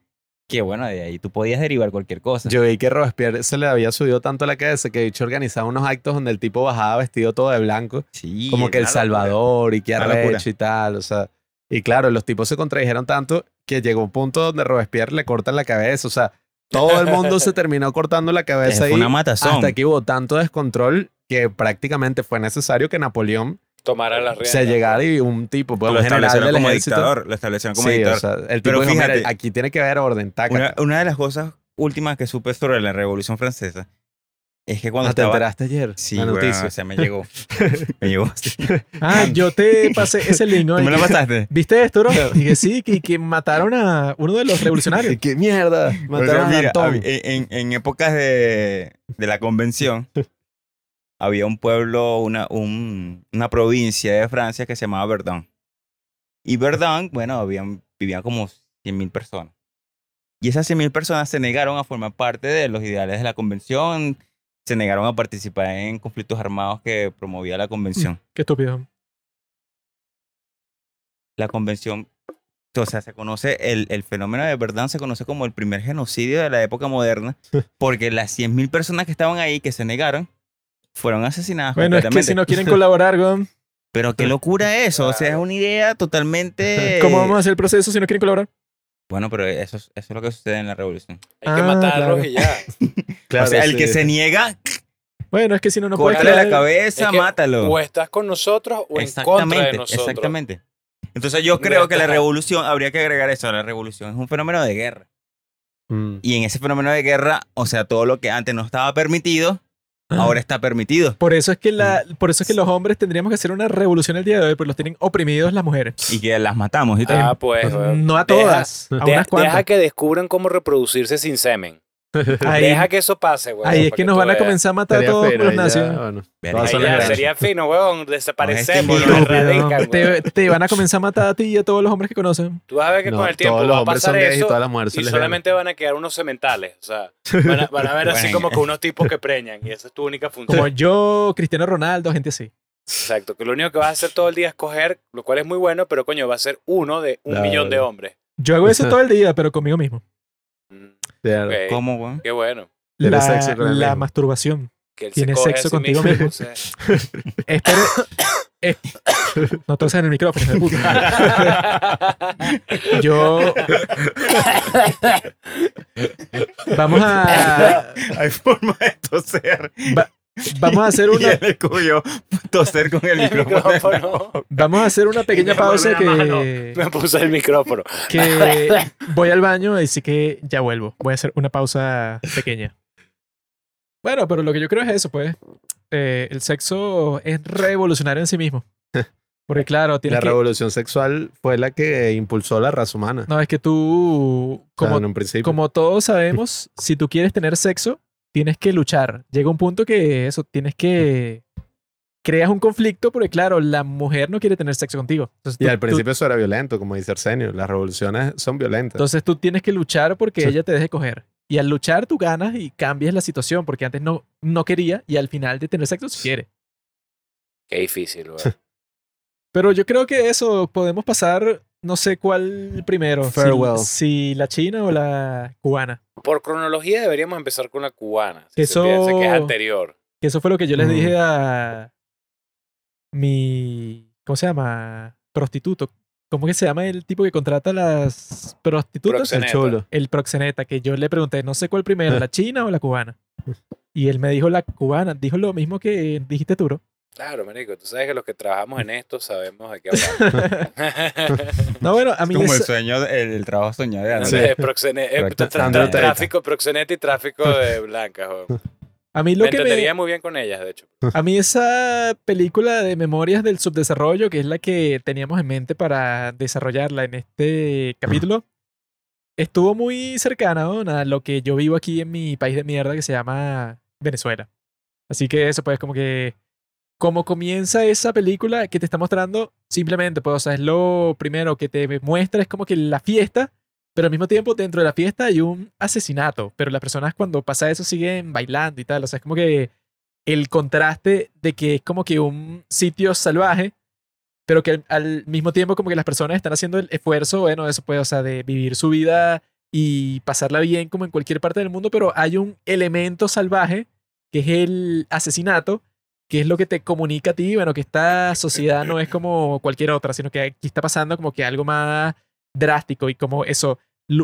Que bueno, de ahí tú podías derivar cualquier cosa. Yo vi que Robespierre se le había subido tanto a la cabeza que dicho organizaba unos actos donde el tipo bajaba vestido todo de blanco, sí, como que El locura. Salvador y que arrecho y tal, o sea, y claro, los tipos se contradijeron tanto que llegó un punto donde Robespierre le cortan la cabeza, o sea, todo el mundo se terminó cortando la cabeza matazón. hasta que hubo tanto descontrol que prácticamente fue necesario que Napoleón Tomara las riendas. se llegara y un tipo, pues, lo establecieron del como ejército. dictador. Lo establecieron como sí, dictador. o sea, el tipo Pero dijo, "Mira, fíjate, aquí tiene que haber orden, taca. Una, una de las cosas últimas que supe sobre la Revolución Francesa es que cuando Ah, ¿Te estaba... enteraste ayer? Sí, la noticia. o sea, me llegó. me llegó. Ah, yo te pasé ese link, ¿no? ¿Tú me lo pasaste? ¿Viste esto, bro? Y que sí, que, que mataron a uno de los revolucionarios. ¿Qué mierda? O sea, Mataron a mira, Antón. en, en épocas de, de la convención, había un pueblo, una, un- una provincia de Francia que se llamaba Verdun. Y Verdun, bueno, habían, vivían como 100.000 personas. Y esas 100.000 personas se negaron a formar parte de los ideales de la convención, se negaron a participar en conflictos armados que promovía la convención. Qué estúpido. La convención, o sea, se conoce, el, el fenómeno de Verdun se conoce como el primer genocidio de la época moderna, porque las 100.000 personas que estaban ahí, que se negaron, fueron asesinadas Bueno, es que si no quieren colaborar, Gon, Pero qué locura eso, o sea, es una idea totalmente... ¿cómo vamos a hacer el proceso si no quieren colaborar? Bueno, pero eso, es- eso es lo que sucede en la revolución. Hay que Ah, matarlos claro. y ya. Claro, o sea, el que se niega, Bueno, es que si no, no puedes la cabeza, Es que mátalo. O estás con nosotros o en contra de Exactamente, nosotros. exactamente. Entonces yo creo que la revolución, habría que agregar eso, la revolución es un fenómeno de guerra. Mm. Y en ese fenómeno de guerra, o sea, todo lo que antes no estaba permitido, Ah. Ahora está permitido. Por eso es que la, por eso es que los hombres tendríamos que hacer una revolución el día de hoy, porque los tienen oprimidos las mujeres. Y que las matamos y todo. Ah, pues. weón. no a Deja- todas, a Deja, unas cuantas. deja que descubran cómo reproducirse sin semen. Ahí, Deja que eso pase, weón. ahí es que nos van a veas. comenzar a matar a todos por bueno, ya legales. sería fino, weón. Desaparecemos, nos erradican, weón. Te, te van a comenzar a matar a ti y a todos los hombres que conocen. Tú vas a ver que No, con el tiempo todos los va a pasar y eso todas las mujeres son y lesbianas. solamente van a quedar unos sementales. O sea, van a, van a ver así como que unos tipos que preñan y esa es tu única función. Como yo, Cristiano Ronaldo, gente así. Exacto, que lo único que vas a hacer todo el día es coger, lo cual es muy bueno, pero coño, va a ser uno de un Claro. millón de hombres. Yo hago eso todo el día, pero conmigo mismo. Claro. ¿Cómo, weón? Qué bueno. La, sexo con él la masturbación. Que él Tienes se coge sexo a sí contigo mismo. Espero. es- no toses en el micrófono. de puta. Yo. Vamos a. Hay forma de toser. va- vamos a hacer Y una. él escogió toser con el El micrófono. micrófono. Vamos a hacer una pequeña pausa la mano, que. Me puse el micrófono. que voy al baño, así que ya vuelvo. Voy a hacer una pausa pequeña. Bueno, pero lo que yo creo es eso, pues. Eh, el sexo es revolucionario en sí mismo. Porque claro, La tienes que... revolución sexual fue la que impulsó la raza humana. No, es que tú, O sea, como, en un principio. como todos sabemos, si tú quieres tener sexo, tienes que luchar. Llega un punto que eso, tienes que... Creas un conflicto porque, claro, la mujer no quiere tener sexo contigo. Entonces, y tú- al tú- principio eso era violento, como dice Arsenio. Las revoluciones son violentas. Entonces tú tienes que luchar porque Sí. ella te deje coger. Y al luchar tú ganas y cambias la situación porque antes no, no quería y al final de tener sexo sí quiere. Qué difícil, weón. Pero yo creo que eso podemos pasar, no sé cuál primero. si- Farewell. Si, la china o la cubana. Por cronología deberíamos empezar con la cubana. Si Eso- se piensa que es anterior. Que eso fue lo que yo les Mm. dije a mi. ¿Cómo se llama? Prostituto. ¿Cómo que se llama el tipo que contrata a las prostitutas? el Proxeneta. chulo. El proxeneta, que yo le pregunté, no sé cuál primero, la china o la cubana. Y él me dijo la cubana, dijo lo mismo que dijiste tú, bro. Claro, marico. Tú sabes que los que trabajamos en esto sabemos de qué hablamos. No, bueno, a mí Como el sueño, el, el trabajo soñado de Sí. Andrés. proxene- eh, tra- tráfico, proxeneta y tráfico de blancas. a mí lo Me que entendería me, muy bien con ellas, de hecho. a mí esa película de Memorias del Subdesarrollo, que es la que teníamos en mente para desarrollarla en este capítulo, estuvo muy cercana ¿no? a lo que yo vivo aquí en mi país de mierda que se llama Venezuela. Así que eso pues como que como comienza esa película que te está mostrando, simplemente pues o sea, es lo primero que te muestra es como que la fiesta, pero al mismo tiempo dentro de la fiesta hay un asesinato, pero las personas cuando pasa eso siguen bailando y tal, o sea, es como que el contraste de que es como que un sitio salvaje, pero que al, mismo tiempo como que las personas están haciendo el esfuerzo, bueno, eso o sea, de vivir su vida y pasarla bien como en cualquier parte del mundo, pero hay un elemento salvaje que es el asesinato, que es lo que te comunica a ti, bueno, que esta sociedad no es como cualquier otra, sino que aquí está pasando como que algo más drástico y como eso,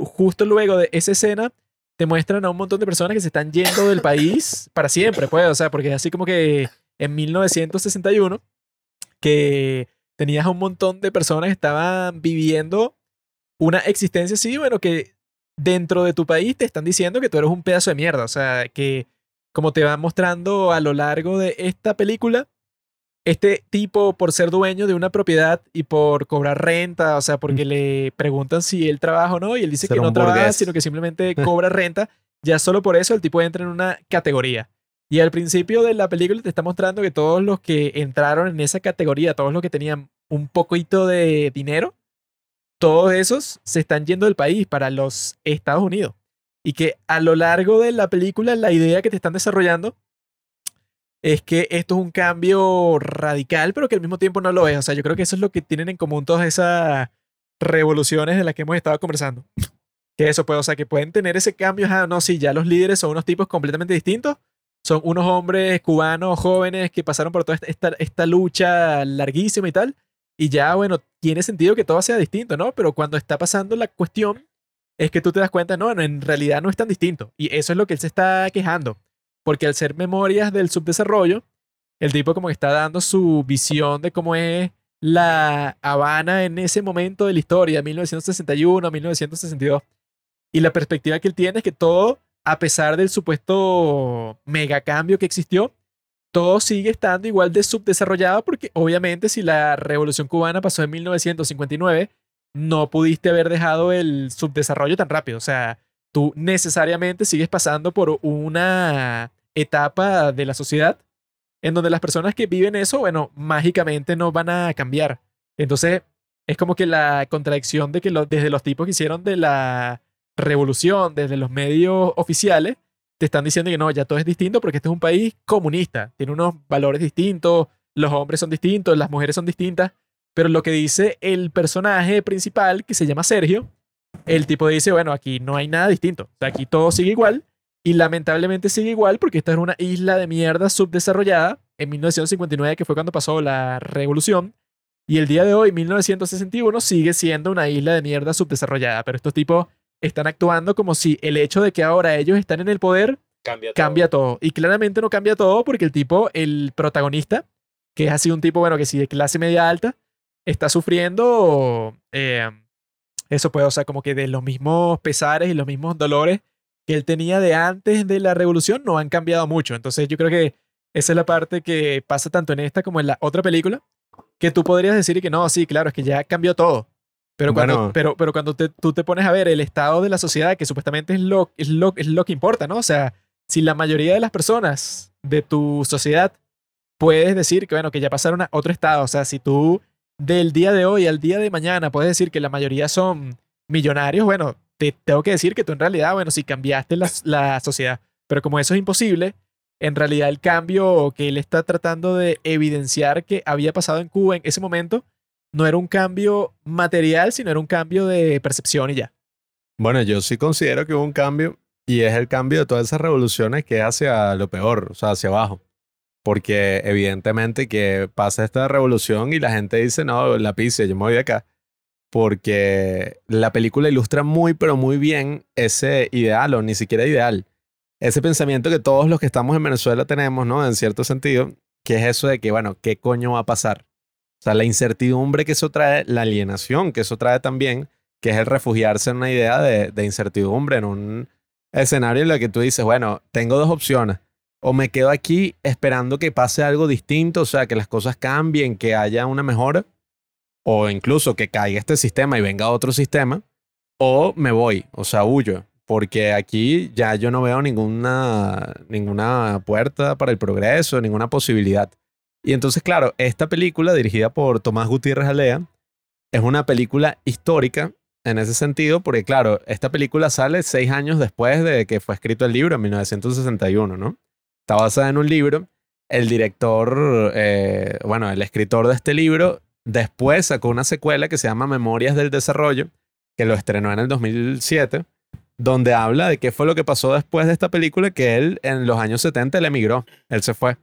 justo luego de esa escena te muestran a un montón de personas que se están yendo del país para siempre, pues, o sea, porque es así como que en 1961 que tenías a un montón de personas que estaban viviendo una existencia así, bueno, que dentro de tu país te están diciendo que tú eres un pedazo de mierda, o sea, que como te van mostrando a lo largo de esta película, este tipo por ser dueño de una propiedad y por cobrar renta, o sea, porque le preguntan si él trabaja o no, y él dice Ser que no trabaja, burgués. sino que simplemente cobra renta, ya solo por eso el tipo entra en una categoría. Y al principio de la película te está mostrando que todos los que entraron en esa categoría, todos los que tenían un poquito de dinero, todos esos se están yendo del país para los Estados Unidos. Y que a lo largo de la película la idea que te están desarrollando es que esto es un cambio radical, pero que al mismo tiempo no lo es. O sea, yo creo que eso es lo que tienen en común todas esas revoluciones de las que hemos estado conversando. Que eso puede, o sea, que pueden tener ese cambio. Ah, no, sí, ya los líderes son unos tipos completamente distintos. Son unos hombres cubanos jóvenes que pasaron por toda esta, esta, lucha larguísima y tal. Y ya, bueno, tiene sentido que todo sea distinto, ¿no? Pero cuando está pasando la cuestión, es que tú te das cuenta, no, en realidad no es tan distinto. Y eso es lo que él se está quejando. Porque al ser memorias del subdesarrollo, el tipo como que está dando su visión de cómo es la Habana en ese momento de la historia, 1961, 1962. Y la perspectiva que él tiene es que todo, a pesar del supuesto megacambio que existió, todo sigue estando igual de subdesarrollado porque obviamente si la revolución cubana pasó en 1959, no pudiste haber dejado el subdesarrollo tan rápido. O sea, tú necesariamente sigues pasando por una etapa de la sociedad en donde las personas que viven eso, bueno, mágicamente no van a cambiar. Entonces, es como que la contradicción de que desde los tipos que hicieron de la revolución, desde los medios oficiales, te están diciendo que no, ya todo es distinto porque este es un país comunista, tiene unos valores distintos, los hombres son distintos, las mujeres son distintas, pero lo que dice el personaje principal, que se llama Sergio, el tipo dice, bueno, aquí no hay nada distinto, o sea, aquí todo sigue igual, y lamentablemente sigue igual porque esta es una isla de mierda subdesarrollada en 1959, que fue cuando pasó la revolución, y el día de hoy, 1961, sigue siendo una isla de mierda subdesarrollada, pero estos tipos están actuando como si el hecho de que ahora ellos están en el poder Cambia todo. cambia todo. Y claramente no cambia todo porque el tipo, el protagonista, que es así un tipo, bueno, que sí de clase media alta, está sufriendo eh, eso, pues, o sea, como que de los mismos pesares y los mismos dolores que él tenía de antes de la revolución no han cambiado mucho. Entonces yo creo que esa es la parte que pasa tanto en esta como en la otra película, que tú podrías decir que no, sí, claro, es que ya cambió todo. Pero cuando, Bueno. pero, pero cuando te- tú te pones a ver el estado de la sociedad, que supuestamente es lo, es, lo, es lo que importa, ¿no? O sea, si la mayoría de las personas de tu sociedad puedes decir que, bueno, que ya pasaron a otro estado, o sea, si tú del día de hoy al día de mañana puedes decir que la mayoría son millonarios, bueno, te tengo que decir que tú en realidad, bueno, si cambiaste la, la sociedad, pero como eso es imposible, en realidad el cambio que él está tratando de evidenciar que había pasado en Cuba en ese momento no era un cambio material, sino era un cambio de percepción y ya. Bueno, yo sí considero que hubo un cambio y es el cambio de todas esas revoluciones que es hacia lo peor, o sea, hacia abajo. Porque evidentemente que pasa esta revolución y la gente dice, no, la pise, yo me voy de acá. Porque la película ilustra muy, pero muy bien ese ideal, o ni siquiera ideal, ese pensamiento que todos los que estamos en Venezuela tenemos, ¿no? En cierto sentido, que es eso de que, bueno, ¿qué coño va a pasar? O sea, la incertidumbre que eso trae, la alienación que eso trae también, que es el refugiarse en una idea de, de incertidumbre, en un escenario en el que tú dices, bueno, tengo dos opciones. O me quedo aquí esperando que pase algo distinto, o sea, que las cosas cambien, que haya una mejora, o incluso que caiga este sistema y venga otro sistema, o me voy, o sea, huyo, porque aquí ya yo no veo ninguna, ninguna puerta para el progreso, ninguna posibilidad. Y entonces, claro, esta película dirigida por Tomás Gutiérrez Alea es una película histórica en ese sentido, porque claro, esta película sale seis años después de que fue escrito el libro, en 1961, ¿no? Está basada en un libro. El director, eh, bueno, el escritor de este libro, después sacó una secuela que se llama Memorias del Desarrollo, que lo estrenó en el 2007, donde habla de qué fue lo que pasó después de esta película, que él en los años 70 él emigró, él se fue.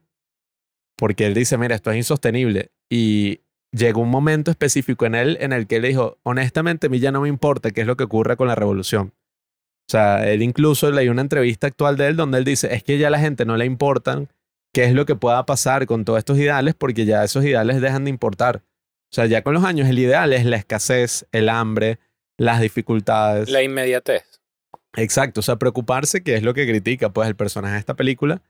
Porque él dice, mira, esto es insostenible. Y llegó un momento específico en él en el que él dijo, honestamente, a mí ya no me importa qué es lo que ocurra con la revolución. O sea, él incluso leí una entrevista actual de él donde él dice, es que ya a la gente no le importan qué es lo que pueda pasar con todos estos ideales porque ya esos ideales dejan de importar. O sea, ya con los años el ideal es la escasez, el hambre, las dificultades. La inmediatez. Exacto, o sea, preocuparse, que es lo que critica pues el personaje de esta película,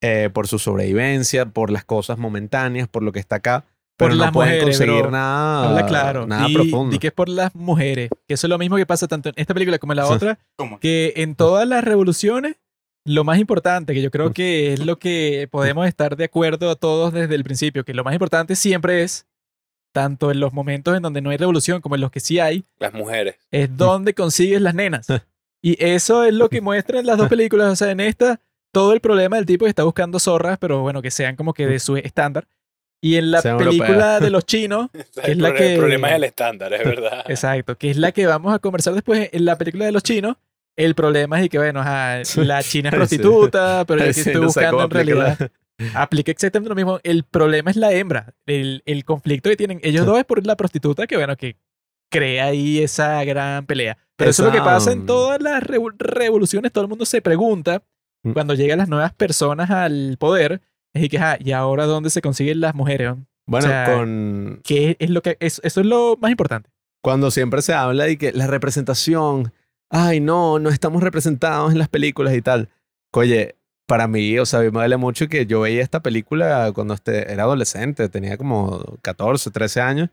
eh, por su sobrevivencia, por las cosas momentáneas, por lo que está acá, Por pero no las pueden mujeres, conseguir bro. nada, Habla claro. nada y, profundo. y que es por las mujeres. Que eso es lo mismo que pasa tanto en esta película como en la Sí. otra. ¿Cómo? Que en todas las revoluciones, lo más importante, que yo creo que es lo que podemos estar de acuerdo a todos desde el principio, que lo más importante siempre es, tanto en los momentos en donde no hay revolución como en los que sí hay, Las mujeres. es donde consigues las nenas. Y eso es lo que muestran las dos películas. O sea, en esta, todo el problema del tipo que está buscando zorras, pero bueno, que sean como que de su estándar. Y en la Sean película de los chinos, es la que- el problema es el estándar, es verdad. exacto, que es la que vamos a conversar después en la película de los chinos. El problema es que, bueno, ajá, la china es Sí. prostituta, pero yo sí estoy no buscando en realidad. Aplica exactamente lo mismo. El problema es la hembra. El, el conflicto que tienen ellos dos es por la prostituta que, bueno, que crea ahí esa gran pelea. Pero eso es lo que pasa en todas las revo- revoluciones. Todo el mundo se pregunta Mm. cuando llegan las nuevas personas al poder. Y que, ¿y ahora dónde se consiguen las mujeres? no? Bueno, O sea, con, ¿Qué es lo que es, eso es lo más importante? cuando siempre se habla de que la representación, ay no, no estamos representados en las películas y tal. Oye, para mí, o sea, a mí me duele mucho que yo veía esta película cuando este, era adolescente, tenía como 14, 13 años.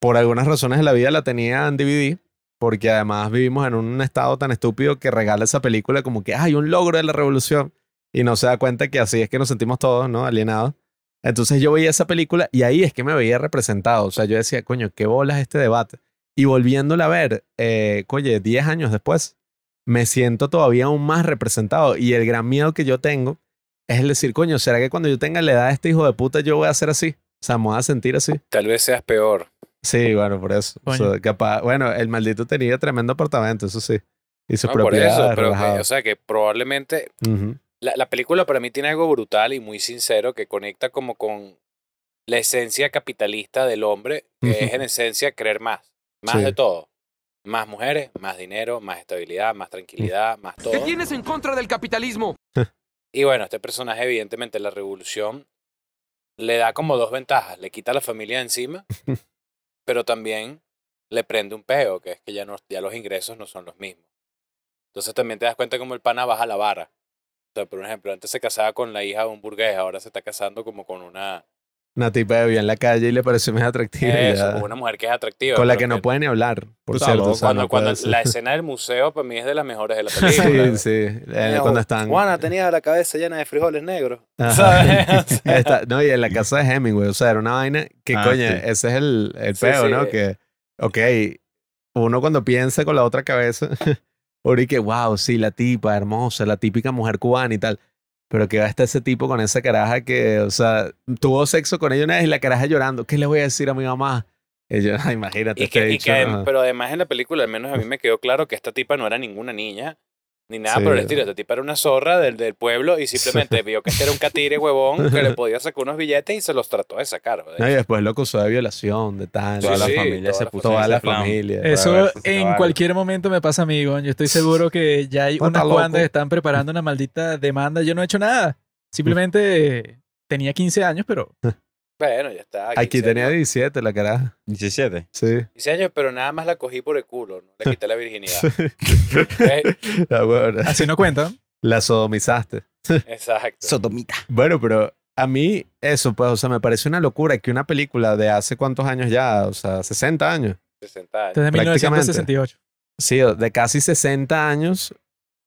Por algunas razones de la vida la tenía en DVD porque además vivimos en un estado tan estúpido que regala esa película como que hay un logro de la revolución y no se da cuenta que así es que nos sentimos todos, ¿no? Alienados. Entonces yo veía esa película y ahí es que me veía representado. O sea, yo decía, coño, qué bolas este debate. Y volviéndola a ver, eh, oye, 10 años después, me siento todavía aún más representado. Y el gran miedo que yo tengo es el decir, coño, ¿será que cuando yo tenga la edad de este hijo de puta yo voy a ser así? O sea, me voy a sentir así. Tal vez seas peor. Sí, bueno, por eso. O sea, Coño. capaz, bueno, el maldito tenía tremendo apartamento, eso sí. Y sus No, por propiedades. eso, pero que- relajado. o sea que probablemente Ujú. La, la película para mí tiene algo brutal y muy sincero que conecta como con la esencia capitalista del hombre, que es en esencia creer más, más Sí. de todo. Más mujeres, más dinero, más estabilidad, más tranquilidad, más todo. ¿Qué tienes en contra del capitalismo? Y bueno, este personaje, evidentemente, la revolución le da como dos ventajas. Le quita a la familia de encima, pero también le prende un peo, que es que ya, no, ya los ingresos no son los mismos. Entonces también te das cuenta como el pana baja la vara. Sea, por ejemplo, antes se casaba con la hija de un burgués, ahora se está casando como con una, Una tipa que vivía en la calle y le pareció más atractiva. eso, ya. una mujer que es atractiva. Con la que no puede ni hablar, por Está cierto. o sea, Cuando, no cuando la escena del museo para mí es de las mejores de la película. Sí, sí. eh, No, cuando están. Juana tenía la cabeza llena de frijoles negros. ¿Sabes? Está- no, y en la casa de Hemingway, o sea, era una vaina que, Ah, coño, sí. ese es el, el Sí, peo, sí. ¿no? Que, ok, uno cuando piensa con la otra cabeza, y que, wow, sí, la tipa, hermosa, la típica mujer cubana y tal. Pero que va a estar ese tipo con esa caraja que, o sea, tuvo sexo con ella una vez y la caraja llorando. ¿Qué le voy a decir a mi mamá? Y yo, "Ay, imagínate, Y este que, y ajá. pero además en la película, al menos a mí me quedó claro que esta tipa no era ninguna niña, ni nada Sí. por el estilo. Esta tipa era una zorra del, del pueblo y simplemente vio que este era un catire huevón que le podía sacar unos billetes y se los trató de sacar. ¿verdad? No, y después lo acusó de violación, de tal. Toda Sí, la sí, familia toda se la puso en Toda ese la familia. Eso se en cualquier momento me pasa a mí, Gon. Yo estoy seguro que ya hay unas cuantas que están preparando una maldita demanda. Yo no he hecho nada. Simplemente tenía 15 años, pero Bueno, ya está. Aquí 15 tenía años. 17 la caraja. 17. Sí. 15 años, pero nada más la cogí por el culo, no le quité la virginidad. La así no cuenta. La sodomizaste. Exacto. Sotomita. Bueno, pero a mí eso, pues, o sea, me parece una locura que una película de hace cuántos años ya, o sea, 60 años, 60 años. Desde Prácticamente. 1968. sí, de casi 60 años,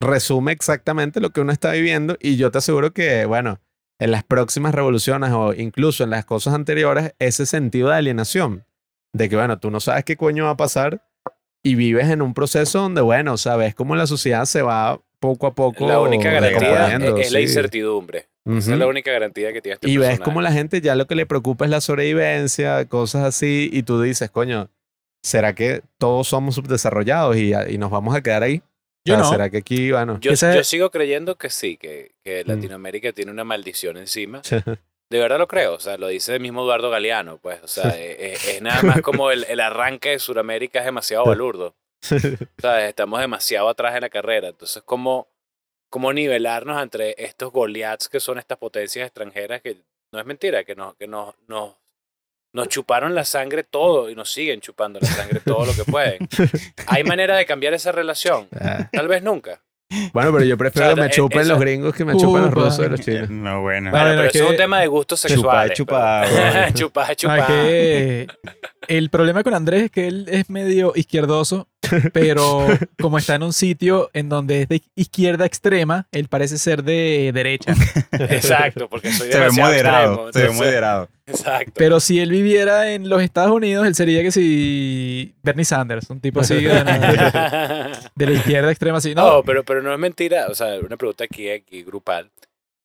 resume exactamente lo que uno está viviendo y yo te aseguro que, bueno, en las próximas revoluciones o incluso en las cosas anteriores, ese sentido de alienación, de que, bueno, tú no sabes qué coño va a pasar y vives en un proceso donde, bueno, ves cómo la sociedad se va poco a poco La única garantía es, la incertidumbre. Esa es la única garantía que tiene este Y ves personaje. como la gente ya lo que le preocupa es la sobrevivencia, cosas así, y tú dices, coño, ¿será que todos somos subdesarrollados y, y nos vamos a quedar ahí? Yo sea, no. ¿Será que aquí, bueno, Yo, yo sigo creyendo que sí, que, que Mm. Latinoamérica tiene una maldición encima. De verdad lo creo, o sea, lo dice el mismo Eduardo Galeano, pues, o sea, eh, eh, es, nada más como el, el arranque de Sudamérica es demasiado balurdo. O sea, estamos demasiado atrás en la carrera. Entonces, ¿cómo, cómo nivelarnos entre estos Goliaths que son estas potencias extranjeras que no es mentira, que nos, que nos, nos, nos chuparon la sangre todo y nos siguen chupando la sangre todo lo que pueden? ¿Hay manera de cambiar esa relación? Ah. Tal vez nunca. bueno, pero yo prefiero O sea, que me eh, chupen esa- los gringos que me chupen los rusos y los chinos. No, bueno. Bueno, Bueno, pero es eso es un que- tema de gustos sexuales. chupar, pero- bueno. chupar, Ah, que el problema con Andrés es que él es medio izquierdoso, pero como está en un sitio en donde es de izquierda extrema, él parece ser de derecha. Exacto, porque soy Se ve moderado. extremo, Se ve entonces- moderado. Exacto. Pero si él viviera en los Estados Unidos, él sería que si Bernie Sanders, un tipo así de, de la izquierda extrema, así. no, No, pero, pero no es mentira, o sea, una pregunta aquí, aquí grupal.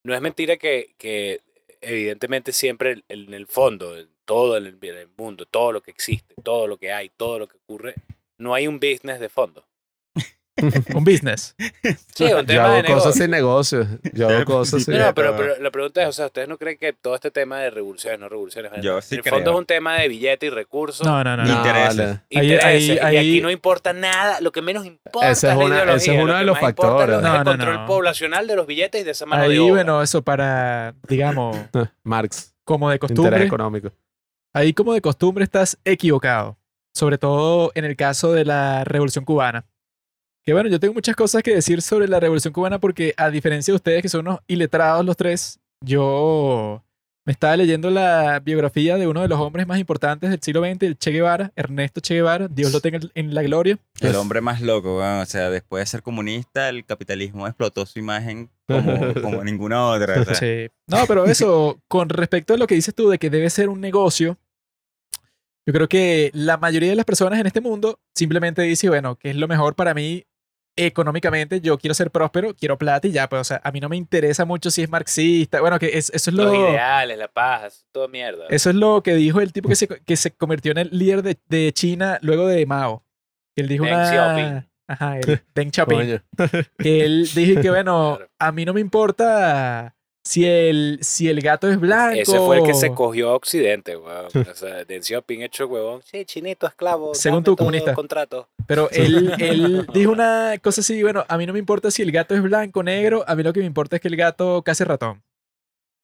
No es mentira que, que evidentemente siempre en el fondo, en todo el, en el mundo, todo lo que existe, todo lo que hay, todo lo que ocurre, no hay un business de fondo. un business. Sí, un Yo tema hago de cosas negocio. sin negocios. Yo hago cosas sin... No, no, pero, la pregunta es, o sea, ¿ustedes no creen que todo este tema de revoluciones, no revoluciones, Yo sí en el fondo es un tema de billete y recursos? No, no, no. No. intereses. vale. Ahí- intereses, ahí- y ahí- aquí no importa nada, lo que menos importa Ese es la una- ideología, ese es uno lo de los factores. es No, el no, control no. poblacional de los billetes y de esa mano de Ahí, obra. bueno, eso para, digamos, Marx, como de interés costumbre. económico. Ahí como de costumbre estás equivocado. Sobre todo en el caso de la Revolución Cubana. Que bueno, yo tengo muchas cosas que decir sobre la Revolución Cubana porque a diferencia de ustedes que son unos iletrados los tres, yo Me estaba leyendo la biografía de uno de los hombres más importantes del siglo XX, el Che Guevara, Ernesto Che Guevara, Dios lo tenga en la gloria. El hombre más loco, weón. O sea, después de ser comunista, el capitalismo explotó su imagen como, como ninguna otra. Sí. No, pero eso, con respecto a lo que dices tú de que debe ser un negocio, yo creo que la mayoría de las personas en este mundo simplemente dice, bueno, ¿qué es lo mejor para mí económicamente? Yo quiero ser próspero, quiero plata y ya, pues, o sea, a mí no me interesa mucho si es marxista. Bueno, que es- eso es Los lo... ideales, la paz, eso es todo mierda. Eso es lo que dijo el tipo que se, que se convirtió en el líder de, de China luego de Mao. Que él dijo Deng una... Xiaoping. Ajá, el Deng Xiaoping. Que él dije que, bueno, Claro. a mí no me importa si el, si el gato es blanco. Ese fue el que se cogió a Occidente, weón. O sea, Deng Xiaoping hecho huevón. Sí, chinito, esclavo. Según todo comunista. contrato. Pero él, él dijo una cosa así, bueno, a mí no me importa si el gato es blanco o negro, a mí lo que me importa es que el gato case ratón.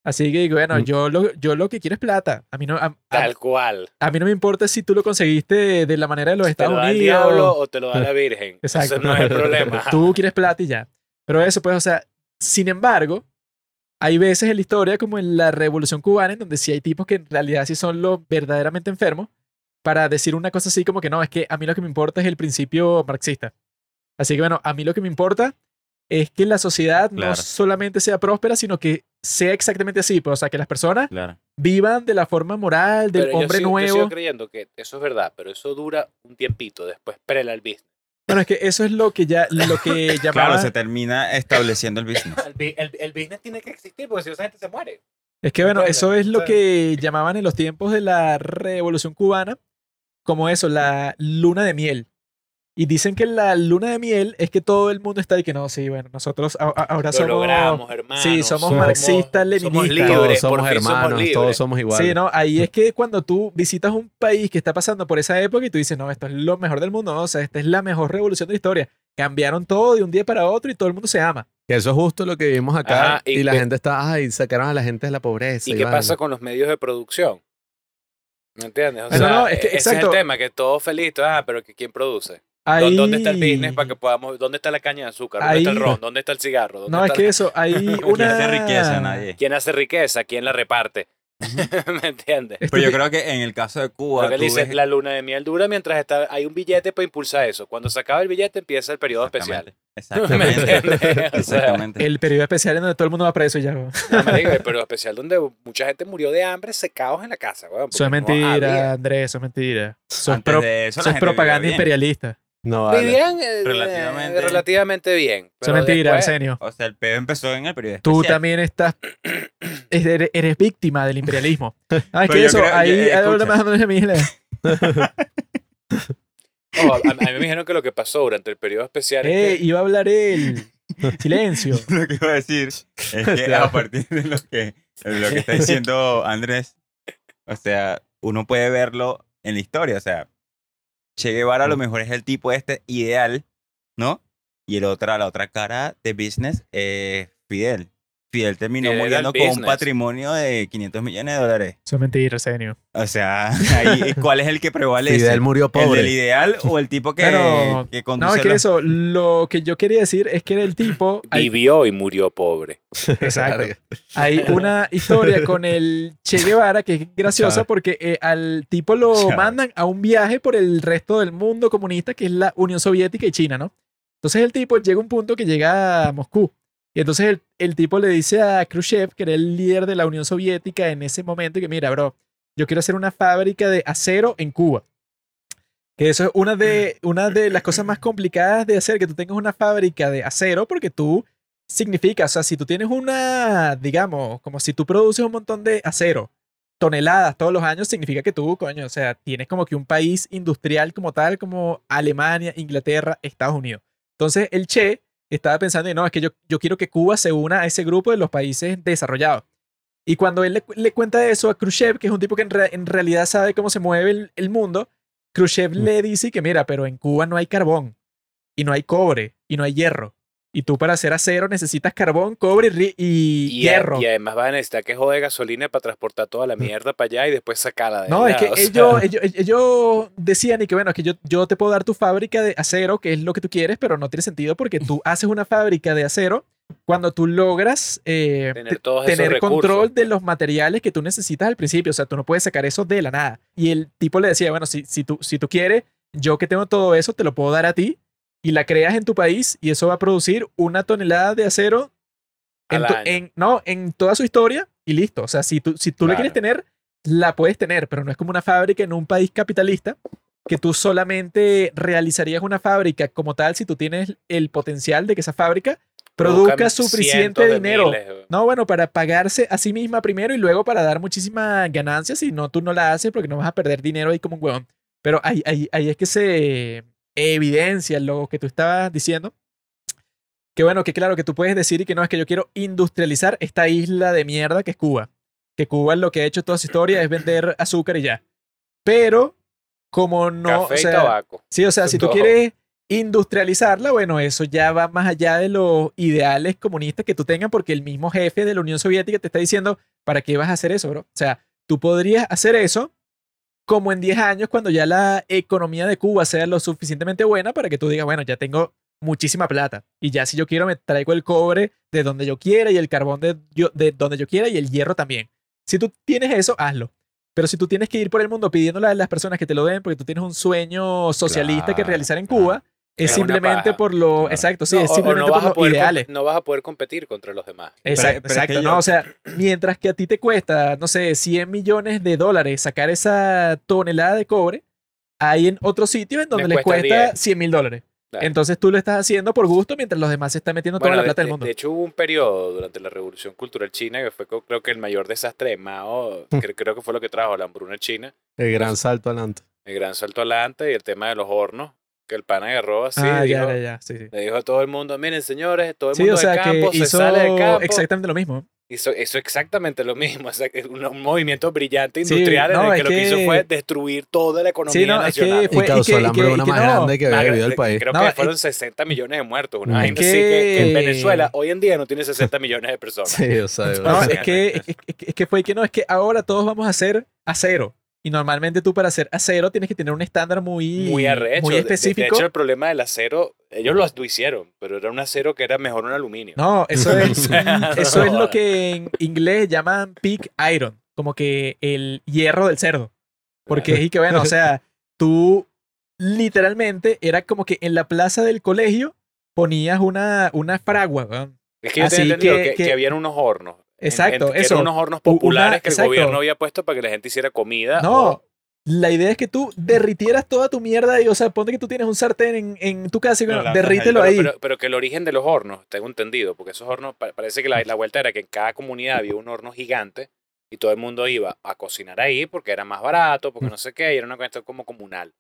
Así que, bueno, Mm. yo lo, yo lo que quiero es plata. A mí no, a, a- Tal cual. a mí no me importa si tú lo conseguiste de la manera de los ¿Te Estados lo da el Unidos. diablo o te lo da la Virgen? Exacto. Ese no es el problema. Tú quieres plata y ya. Pero eso, pues, o sea, sin embargo, hay veces en la historia, como en la Revolución Cubana, en donde sí hay tipos que en realidad sí son los verdaderamente enfermos, para decir una cosa así como que no, es que a mí lo que me importa es el principio marxista. Así que bueno, a mí lo que me importa es que la sociedad no solamente sea próspera, sino que sea exactamente así. Pues, o sea, que las personas Claro. vivan de la forma moral del Pero yo hombre sigo- yo nuevo. sigo creyendo que eso es verdad, pero eso dura un tiempito. Después prela el business. Bueno, es que eso es lo que ya, lo que Claro, llamaban... se termina estableciendo el business. El, el- el business tiene que existir porque si no, esa gente se muere. Es que bueno, eso es lo claro. que llamaban en los tiempos de la Revolución Cubana como eso, la luna de miel. Y dicen que la luna de miel es que todo el mundo está ahí que no, sí, bueno, nosotros a- a- ahora Lo somos... logramos, hermano. sí, somos marxistas, leninistas. Somos libres, Todos somos hermanos, todos somos iguales. Sí, ¿no? Ahí es que cuando tú visitas un país que está pasando por esa época y tú dices, no, esto es lo mejor del mundo, ¿no? o sea, esta es la mejor revolución de la historia. Cambiaron todo de un día para otro y todo el mundo se ama. Que eso es justo lo que vimos acá. Ajá, y y, la gente está, ay, sacaron a la gente de la pobreza. ¿Y qué pasa con los medios de producción? ¿Me entiendes? O no, sea, no, es que- ese es el tema, que todo feliz, todo, ah, pero que ¿quién produce? ¿Dó- Ahí... ¿Dónde está el business para que podamos, dónde está la caña de azúcar? ¿Dónde está el Ahí- ron? ¿Dónde está el cigarro? ¿Dónde No, es que la- eso, hay ¿Quién una... hace riqueza? Nadie. ¿Quién hace riqueza? ¿Quién la reparte? ¿Me entiendes? Pero yo que- creo que en el caso de Cuba, Porque él tú dice, ves- la luna de miel dura mientras está, hay un billete para impulsar eso. Cuando se acaba el billete empieza el periodo especial. Exactamente. ¿Me? Exactamente. O sea, Exactamente. El periodo especial en donde todo el mundo va preso y ya. No, marico, el periodo especial donde mucha gente murió de hambre secados en la casa. weón, Eso es mentira. Andrés, eso es mentira. Eso es, Antes pro- de eso, gente propaganda imperialista. No, vale. Vivían eh, Relativamente. eh, relativamente bien. Eso es mentira, después- Arsenio. O sea, el pedo empezó en el periodo Tú especial. también estás. Eres, eres víctima del imperialismo. Ah, es que eso, creo- ahí escucha. más de mil. No, a, a mí me dijeron que lo que pasó durante el periodo especial Eh, es que iba a hablar él. Silencio. Lo que iba a decir es que a partir de lo que, de lo que está diciendo Andrés, o sea, uno puede verlo en la historia. O sea, Che Guevara a lo mejor es el tipo este ideal, ¿no? Y el otra, la otra cara de business es Fidel. Fidel terminó Fidel era el muriendo con un business. patrimonio de 500 millones de dólares. Eso es mentira, Arsenio. O sea, ahí, ¿cuál es el que prevalece? Fidel murió ¿El del pobre. ideal o el tipo que, Pero, que No, es que los- eso, lo que yo quería decir es que era el tipo. hay- vivió y murió pobre. Exacto. Hay una historia con el Che Guevara que es graciosa Chao. porque eh, al tipo lo Chao. mandan a un viaje por el resto del mundo comunista que es la Unión Soviética y China, ¿no? Entonces el tipo llega a un punto que llega a Moscú. Y entonces el, el tipo le dice a Khrushchev, que era el líder de la Unión Soviética en ese momento, que mira, bro, yo quiero hacer una fábrica de acero en Cuba. Que eso es una de, una de las cosas más complicadas de hacer, que tú tengas una fábrica de acero, porque tú significa, o sea, si tú tienes una, digamos, como si tú produces un montón de acero, toneladas todos los años, significa que tú, coño, o sea, tienes como que un país industrial como tal, como Alemania, Inglaterra, Estados Unidos. Entonces, el Che estaba pensando, no, es que yo, yo quiero que Cuba se una a ese grupo de los países desarrollados. Y cuando él le, le cuenta eso a Khrushchev, que es un tipo que en, re- en realidad sabe cómo se mueve el, el mundo, Khrushchev le dice que, mira, pero en Cuba no hay carbón, y no hay cobre, y no hay hierro. Y tú para hacer acero necesitas carbón, cobre y, hierro. y además vas a necesitar que jode gasolina para transportar toda la mierda para allá y después sacarla de No, es que ellos, ellos, ellos decían y que bueno, que yo, yo te puedo dar tu fábrica de acero, que es lo que tú quieres, pero no tiene sentido porque tú haces una fábrica de acero cuando tú logras eh, Tener tener control de pues. los materiales que tú necesitas al principio. O sea, tú no puedes sacar eso de la nada. Y el tipo le decía, bueno, si, si, tú, si tú quieres, yo que tengo todo eso, te lo puedo dar a ti y la creas en tu país y eso va a producir una tonelada de acero en, no, en toda su historia y listo. O sea, si tú, si tú la quieres Claro. tener, la puedes tener, pero no es como una fábrica en un país capitalista que tú solamente realizarías una fábrica como tal si tú tienes el potencial de que esa fábrica produzca suficiente dinero. miles. No, bueno, para pagarse a sí misma primero y luego para dar muchísimas ganancias, si no, tú no la haces porque no vas a perder dinero ahí como un huevón. Pero ahí, ahí, ahí es que se evidencia lo que tú estabas diciendo. Que bueno, que claro, que tú puedes decir y que no, es que yo quiero industrializar esta isla de mierda que es Cuba. Que Cuba lo que ha hecho toda su historia es vender azúcar y ya. Pero, como no... Café o y sea, tabaco. Sí, o sea, si tú quieres industrializarla, bueno, eso ya va más allá de los ideales comunistas que tú tengas, porque el mismo jefe de la Unión Soviética te está diciendo, ¿para qué vas a hacer eso, bro? O sea, tú podrías hacer eso como en 10 años, cuando ya la economía de Cuba sea lo suficientemente buena para que tú digas, bueno, ya tengo muchísima plata. Y ya si yo quiero, me traigo el cobre de donde yo quiera y el carbón de, yo- de donde yo quiera y el hierro también. Si tú tienes eso, hazlo. Pero si tú tienes que ir por el mundo pidiéndole a las personas que te lo den porque tú tienes un sueño socialista que realizar en claro. Es, simplemente por lo... Claro. Exacto, sí, No, es simplemente no por los poder ideales. no vas a poder competir contra los demás. Exacto, pero es que exacto. yo- No, o sea, mientras que a ti te cuesta, no sé, 100 millones de dólares sacar esa tonelada de cobre, hay en otros sitios en donde les cuesta cuesta 10. 100 mil dólares. Claro. Entonces tú lo estás haciendo por gusto mientras los demás se están metiendo toda Bueno, la de, plata del de- mundo. de hecho hubo un periodo durante la Revolución Cultural China que fue creo que el mayor desastre de Mao, Mm. que creo que fue lo que trajo la hambruna china, El gran salto adelante. el gran salto adelante y el tema de los hornos, que el pan agarró así, ah, dijo- ya, ya, ya. Sí, sí. le dijo a todo el mundo, miren señores, todo el Sí, mundo o sea del campo que se hizo sale del campo. exactamente lo mismo. Hizo, hizo exactamente lo mismo, o sea, que un, un movimiento brillante Sí, industrial en no, el que es lo que hizo fue destruir toda la economía Sí, no, es que nacional. fue- y causó la hambruna más no. grande que había vivido el grande, país. Creo No, que es- fueron 60 millones de muertos. Una así que, que en Venezuela hoy en día no tiene 60 millones de personas. Sí, o sea, No, o sea, es que, es, que- es que fue que no, es que ahora todos vamos a hacer acero. Y normalmente tú para hacer acero tienes que tener un estándar muy, muy arrecho. muy De- de- De, específico. hecho, el problema del acero, ellos lo, lo hicieron, pero era un acero que era mejor un aluminio. No, eso es, eso es lo que en inglés llaman pig iron, como que el hierro del cerdo. Porque es y que, bueno, o sea, tú literalmente era como que en la plaza del colegio ponías una, una fragua. Es que yo Así que- que, que- que habían unos hornos. En- Exacto, en- que eso. Eran unos hornos una- populares que el exacto. gobierno había puesto para que la gente hiciera comida. No, o- la idea es que tú derritieras toda tu mierda y, o sea, ponte que tú tienes un sartén en, en tu casa y, ahí, derrítelo pero, ahí. pero- pero que el origen de los hornos, tengo entendido, porque esos hornos, pa- parece que la, la vuelta era que en cada comunidad había un horno gigante y todo el mundo iba a cocinar ahí porque era más barato, Mm. porque no sé qué, y era una cuestión como comunal.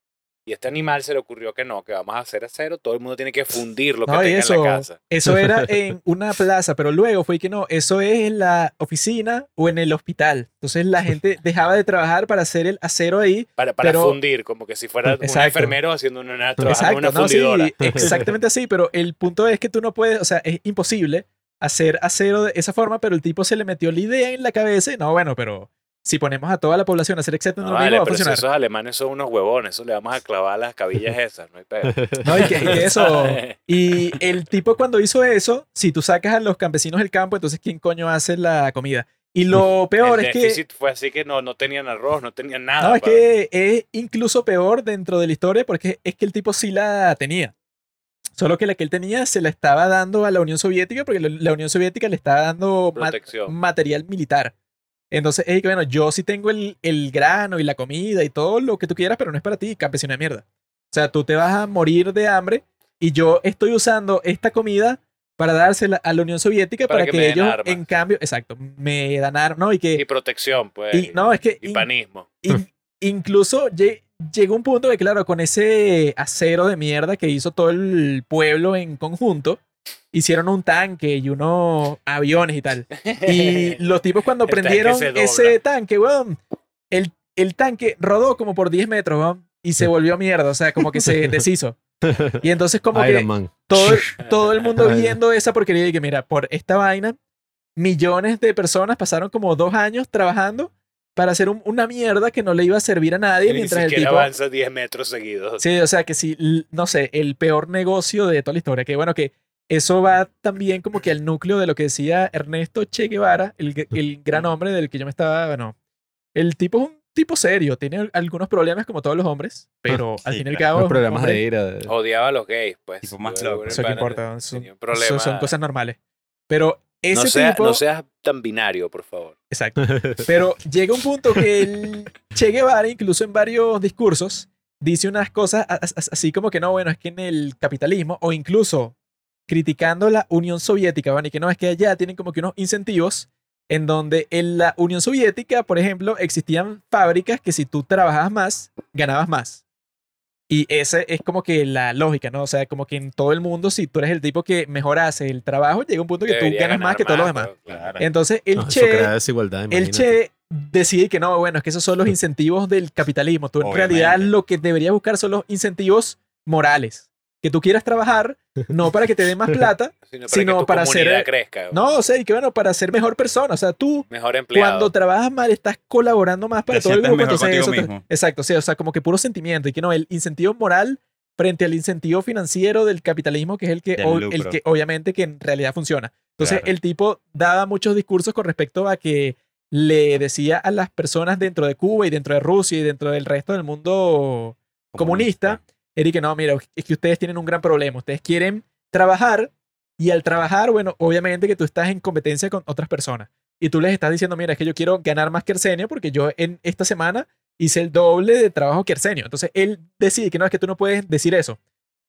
Y a este animal se le ocurrió que no, que vamos a hacer acero, todo el mundo tiene que fundir lo que No, tenga eso, en la casa. eso era en una plaza, pero luego fue que no, eso es en la oficina o en el hospital. Entonces la gente dejaba de trabajar para hacer el acero ahí. Para, para pero- fundir, como que si fuera un enfermero haciendo una, trabajando en Exacto, una no, sí, fundidora. exactamente así, pero el punto es que tú no puedes, o sea, es imposible hacer acero de esa forma, pero el tipo se le metió la idea en la cabeza y no, bueno, pero si ponemos a toda la población a hacer exactamente No, lo vale, va a funcionar. esos alemanes son unos huevones, eso le vamos a clavar las cabillas esas, no hay pedo. No, y que, y que eso. Y el tipo cuando hizo eso, si tú sacas a los campesinos del campo, entonces ¿quién coño hace la comida? Y lo peor el es que... déficit fue así que no, no tenían arroz, no tenían nada. No, es que es incluso peor dentro de la historia porque es que el tipo sí la tenía. Solo que la que él tenía se la estaba dando a la Unión Soviética porque la- Unión Soviética le estaba dando material militar. Entonces, es que bueno, yo sí tengo el, el grano y la comida y todo lo que tú quieras, pero no es para ti, campesino de mierda. O sea, tú te vas a morir de hambre y yo estoy usando esta comida para dársela a la Unión Soviética Para para, que que, ellos, armas. en cambio, exacto, me dan armas, ¿no? Y que Y protección, pues. y- no, es que y in- panismo. In- incluso lle- llegó un punto que, claro, con ese acero de mierda que hizo todo el pueblo en conjunto, hicieron un tanque y unos aviones y tal. Y los tipos cuando tanque prendieron dobla. ese tanque, weón, el, el tanque rodó como por 10 metros, weón, y se volvió mierda, o sea, como que se deshizo. Y entonces como que Iron Man. todo, todo el mundo viendo esa porquería y que mira, por esta vaina, millones de personas pasaron como dos años trabajando para hacer un- una mierda que no le iba a servir a nadie Ni mientras el tipo... avanza 10 metros seguidos. Sí, o sea que sí, no sé, el peor negocio de toda la historia. Que bueno, que eso va también como que al núcleo de lo que decía Ernesto Che Guevara, el, el gran hombre del que yo me estaba, bueno, el tipo es un tipo serio, tiene al- algunos problemas como todos los hombres, pero al sí, fin y al cabo... Los problemas hombre- de ira. de- Odiaba a los gays, pues. Tipo más loco. Eso que importa, son, problema. son- son cosas normales. Pero ese no, sea- tipo... no seas tan binario, por favor. Exacto. Pero llega un punto que el Che Guevara, incluso en varios discursos, dice unas cosas así como que no, bueno, es que en el capitalismo, o incluso criticando la Unión Soviética, bueno, y que no, es que allá tienen como que unos incentivos en donde en la Unión Soviética, por ejemplo, existían fábricas que si tú trabajabas más, ganabas más. Y esa es como que la lógica, ¿no? O sea, como que en todo el mundo, si tú eres el tipo que mejor hace el trabajo, llega un punto que tú Debería ganas más que todos los demás. claro. Entonces, el No, Che el. Che decide que no, bueno, es que esos son los incentivos del capitalismo. Tú en Obviamente. realidad lo que deberías buscar son los incentivos morales. Que tú quieras trabajar, no para que te den más plata, Sino para sino que tu para ser- crezca. no, o sea, y que bueno, para ser mejor persona. O sea, tú Mejor empleado. cuando trabajas mal estás colaborando más para Te todo el grupo. mejor Entonces, eso mismo. exacto, sí, o sea, como que puro sentimiento. Y que no, el incentivo moral frente al incentivo financiero del capitalismo, que es el que, o- el que obviamente que en realidad funciona. Entonces, Claro. el tipo daba muchos discursos con respecto a que le decía a las personas dentro de Cuba y dentro de Rusia y dentro del resto del mundo comunista, que no, mira, es que ustedes tienen un gran problema. Ustedes quieren trabajar y al trabajar, bueno, obviamente que tú estás en competencia con otras personas. Y tú les estás diciendo, mira, es que yo quiero ganar más que Arsenio porque yo en esta semana hice el doble de trabajo que Arsenio. Entonces él decide que no, es que tú no puedes decir eso,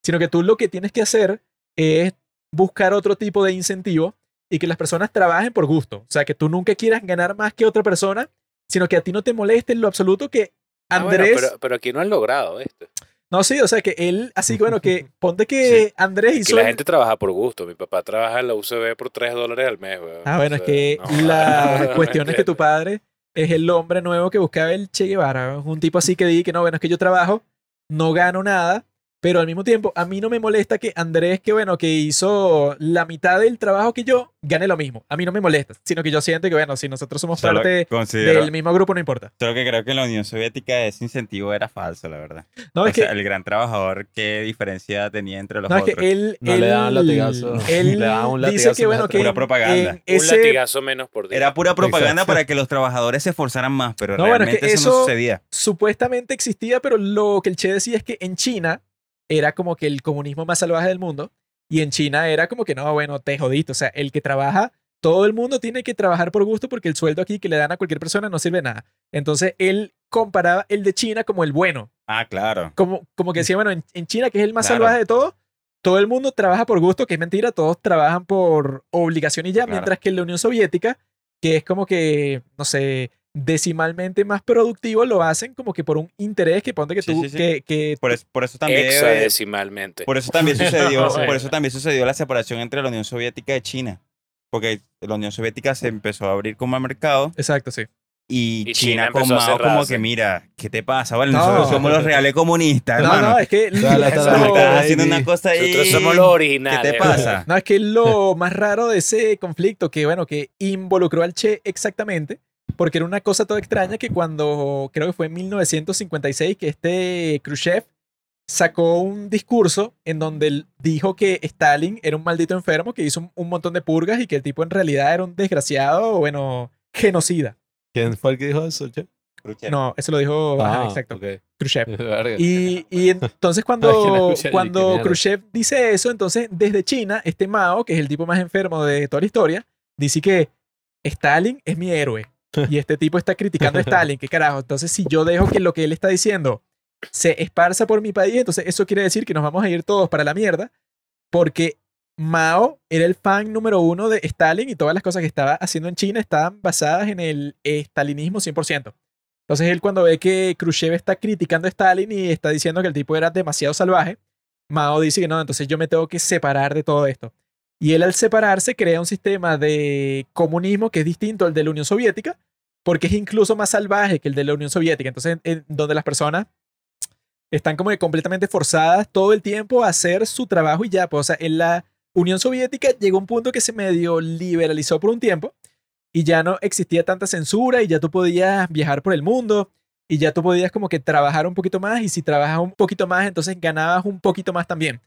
sino que tú lo que tienes que hacer es buscar otro tipo de incentivo y que las personas trabajen por gusto. O sea, que tú nunca quieras ganar más que otra persona, sino que a ti no te moleste en lo absoluto que Ah, bueno, Andrés... pero, pero aquí no han logrado esto. No, sí, o sea, que él, así que bueno, que ponte que Andrés Aquí hizo... la el- gente trabaja por gusto. Mi papá trabaja en la UCB por 3 dólares al mes. weón. Ah, bueno, O es que no, la no cuestión es que tu padre es el hombre nuevo que buscaba el Che Guevara. Un tipo así que di que no, bueno, es que yo trabajo, no gano nada, pero al mismo tiempo a mí no me molesta que Andrés, que bueno, que hizo la mitad del trabajo que yo, gane lo mismo. A mí no me molesta, sino que yo siento que bueno, si nosotros somos Solo parte del mismo grupo, no importa. solo que creo que en la Unión Soviética ese incentivo era falso, la verdad. No, o es sea, que, el gran trabajador, ¿qué diferencia tenía entre los no, es otros? que él, No le él- daban latigazo. Él Le daban un dice latigazo que bueno, que Pura propaganda. en Un ese, latigazo menos por día. Era pura propaganda Exacto. para que los trabajadores se esforzaran más, pero No, bueno, es que realmente eso, no eso- sucedía. supuestamente existía, pero lo que el Che decía es que en China era como que el comunismo más salvaje del mundo y en China era como que no, bueno, te jodiste, o sea, el que trabaja, todo el mundo tiene que trabajar por gusto porque el sueldo aquí que le dan a cualquier persona no sirve de nada. Entonces él comparaba el de China como el bueno, Ah, claro. como, como que decía, bueno, en, en China, que es el más Claro. salvaje de todo, todo el mundo trabaja por gusto, que es mentira, todos trabajan por obligación y ya, Claro. mientras que en la Unión Soviética, que es como que, no sé, decimalmente más productivo, lo hacen como que por un interés que ponte que Sí, tú, sí, sí. que, que Por eso, por eso también... Hexadecimalmente. Por eso también sucedió, por eso también sucedió la separación entre la Unión Soviética y China. Porque la Unión Soviética se empezó a abrir como mercado Exacto, sí. y, Y China, China con Mao como que mira, ¿qué te pasa? Vale, No. nosotros somos los reales comunistas, No, hermano. no, es que Estás haciendo una cosa ahí. Nosotros somos los ¿Qué originales. te pasa? No, es que lo más raro de ese conflicto, que bueno, que involucró al Che exactamente, porque era una cosa toda extraña que cuando, creo que fue en 1956, que este Khrushchev sacó un discurso en donde él dijo que Stalin era un maldito enfermo que hizo un, un montón de purgas y que el tipo en realidad era un desgraciado, bueno, genocida. ¿Quién fue el que dijo eso, che? Khrushchev. No, eso lo dijo, ajá, Ah, exacto, ok. Khrushchev. Y, y entonces cuando, cuando. Khrushchev dice eso, entonces desde China, este Mao, que es el tipo más enfermo de toda la historia, dice que Stalin es mi héroe. Y este tipo está criticando a Stalin, ¿qué carajo? Entonces si yo dejo que lo que él está diciendo se esparza por mi país, entonces eso quiere decir que nos vamos a ir todos para la mierda, porque Mao era el fan número uno de Stalin y todas las cosas que estaba haciendo en China estaban basadas en el stalinismo 100%. Entonces él cuando ve que Khrushchev está criticando a Stalin y está diciendo que el tipo era demasiado salvaje, Mao dice que no, entonces yo me tengo que separar de todo esto. Y él al separarse crea un sistema de comunismo que es distinto al de la Unión Soviética, porque es incluso más salvaje que el de la Unión Soviética. Entonces, en- donde las personas están como que completamente forzadas todo el tiempo a hacer su trabajo y ya. Pues, o sea, en la Unión Soviética llegó un punto que se medio liberalizó por un tiempo y ya no existía tanta censura y ya tú podías viajar por el mundo y ya tú podías como que trabajar un poquito más y si trabajas un poquito más, entonces ganabas un poquito más también.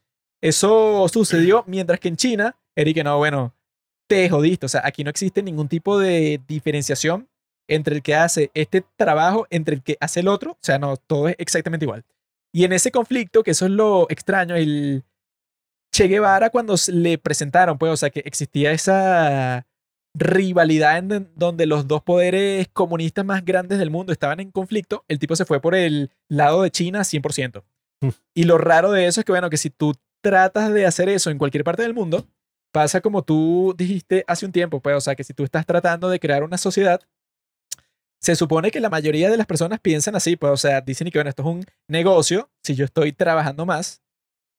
Eso sucedió mientras que en China, Eric, no, bueno, te jodiste. O sea, aquí no existe ningún tipo de diferenciación entre el que hace este trabajo, entre el que hace el otro. O sea, no, todo es exactamente igual. Y en ese conflicto, que eso es lo extraño, el Che Guevara cuando le presentaron, pues, o sea, que existía esa rivalidad en donde los dos poderes comunistas más grandes del mundo estaban en conflicto, el tipo se fue por el lado de China 100%. Mm. Y lo raro de eso es que, bueno, que si tú tratas de hacer eso en cualquier parte del mundo, pasa como tú dijiste hace un tiempo, pues, o sea, que si tú estás tratando de crear una sociedad, se supone que la mayoría de las personas piensan así, pues, o sea, dicen que, bueno, esto es un negocio, si yo estoy trabajando más,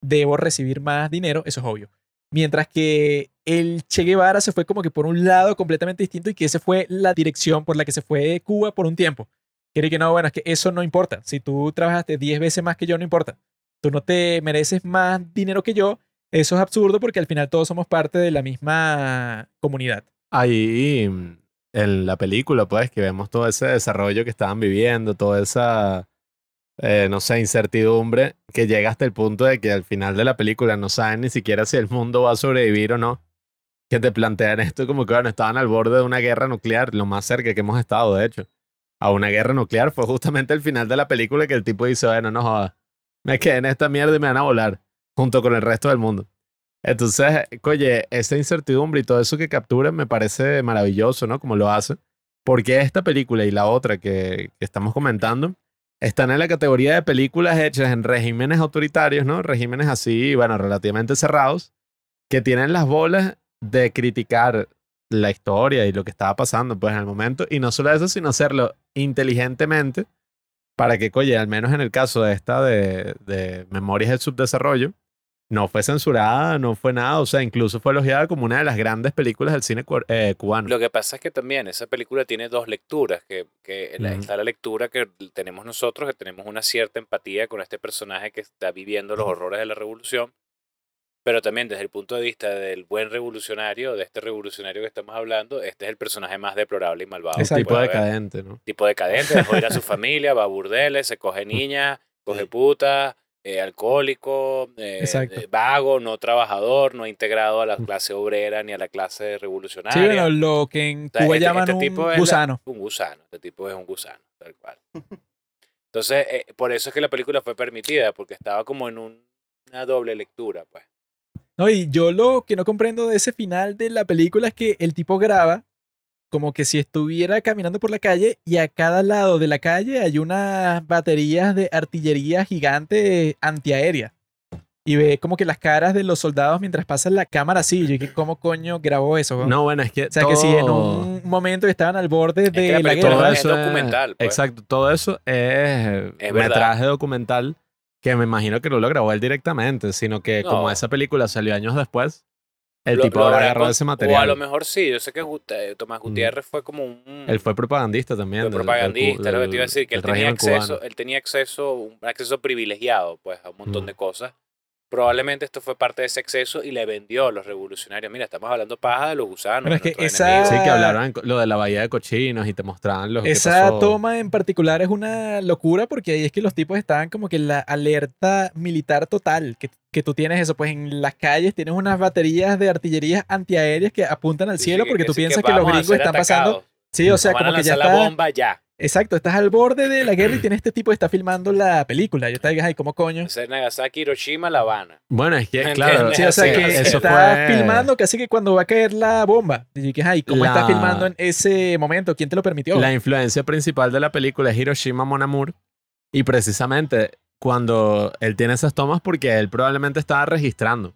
debo recibir más dinero, eso es obvio. Mientras que el Che Guevara se fue como que por un lado completamente distinto y que esa fue la dirección por la que se fue Cuba por un tiempo. Quiere que no, bueno, es que eso no importa. Si tú trabajaste 10 veces más que yo, no importa. Tú no te mereces más dinero que yo. Eso es absurdo porque al final todos somos parte de la misma comunidad. Ahí mm, en la película, pues, que vemos todo ese desarrollo que estaban viviendo, toda esa, eh, no sé, incertidumbre que llega hasta el punto de que al final de la película no saben ni siquiera si el mundo va a sobrevivir o no. Que te plantean esto como que, bueno, estaban al borde de una guerra nuclear, lo más cerca que hemos estado, de hecho, a una guerra nuclear. Fue justamente el final de la película que el tipo dice, bueno, no jodas, me quedé en esta mierda y me van a volar, junto con el resto del mundo. Entonces, oye, esa incertidumbre y todo eso que captura me parece maravilloso, ¿no? Como lo hace. Porque esta película y la otra que, que estamos comentando están en la categoría de películas hechas en regímenes autoritarios, ¿no? Regímenes así, bueno, relativamente cerrados, que tienen las bolas de criticar la historia y lo que estaba pasando, pues, en el momento. Y no solo eso, sino hacerlo inteligentemente para que, oye, al menos en el caso de esta de, de Memorias del Subdesarrollo, no fue censurada, no fue nada, o sea, incluso fue elogiada como una de las grandes películas del cine eh, cubano. Lo que pasa es que también esa película tiene dos lecturas, que, que la- Ujú. está la lectura que tenemos nosotros, que tenemos una cierta empatía con este personaje que está viviendo los horrores de la revolución, pero también desde el punto de vista del buen revolucionario, de este revolucionario que estamos hablando, este es el personaje más deplorable y malvado. Un tipo haber. decadente, ¿no? Tipo decadente, dejó ir a su familia, va a burdeles, se coge niñas, coge puta, eh, alcohólico, eh, eh, vago, no trabajador, no integrado a la clase obrera ni a la clase Sí, revolucionaria. bueno, lo que en O sea, Cuba este- llaman este tipo un es la- gusano. un gusano, este tipo es un gusano, tal cual. Entonces, eh, por eso es que la película fue permitida, porque estaba como en un- una doble lectura, pues. No, y yo lo que no comprendo de ese final de la película es que el tipo graba como que si estuviera caminando por la calle y a cada lado de la calle hay unas baterías de artillería gigante antiaérea. Y ve como que las caras de los soldados mientras pasa la cámara así. Yo dije, ¿cómo coño grabó eso? No, bueno, es que o sea, que si en todo- un momento estaban al borde que de la la película guerra. es documental, pues. Exacto, todo eso es, Es metraje documental que me imagino que no lo grabó él directamente, sino que como esa película salió años después, el Lo- tipo lo habrá agarrado con- ese O a material. lo mejor sí, yo sé que Gut- eh, Tomás Mm. Gutiérrez fue como un... Él fue propagandista también. fue del- del propagandista, lo que te iba a decir, que él tenía, cubano. acceso, él tenía acceso, un acceso privilegiado pues, a un montón Mm. de cosas. Probablemente esto fue parte de ese acceso y le vendió a los revolucionarios. Mira, estamos hablando paja de los gusanos. Pero es que esa-. Sí, que hablaron en- lo de la bahía de cochinos y te mostraban lo que Esa pasó. toma en particular es una locura porque ahí es que los tipos estaban como que en la alerta militar total, que, que tú tienes eso, pues en las calles tienes unas baterías de artillerías antiaéreas que apuntan al Sí, cielo sí, porque tú piensas que, los gringos están pasando... Sí, o sea, como que ya la está... bomba ya. Exacto, estás al borde de la guerra y tienes este tipo que está filmando la película. Yo estaba, ay, ¿cómo coño? Hacer Nagasaki, Hiroshima, La Habana. Bueno, es que, ¿Me claro? Sí, o sea, que eso está fue- filmando casi que cuando va a caer la bomba. Y ay, ¿cómo está La- filmando en ese momento? ¿Quién te lo permitió? La influencia principal de la película es Hiroshima Mon Amour. Y precisamente cuando él tiene esas tomas, porque él probablemente estaba registrando.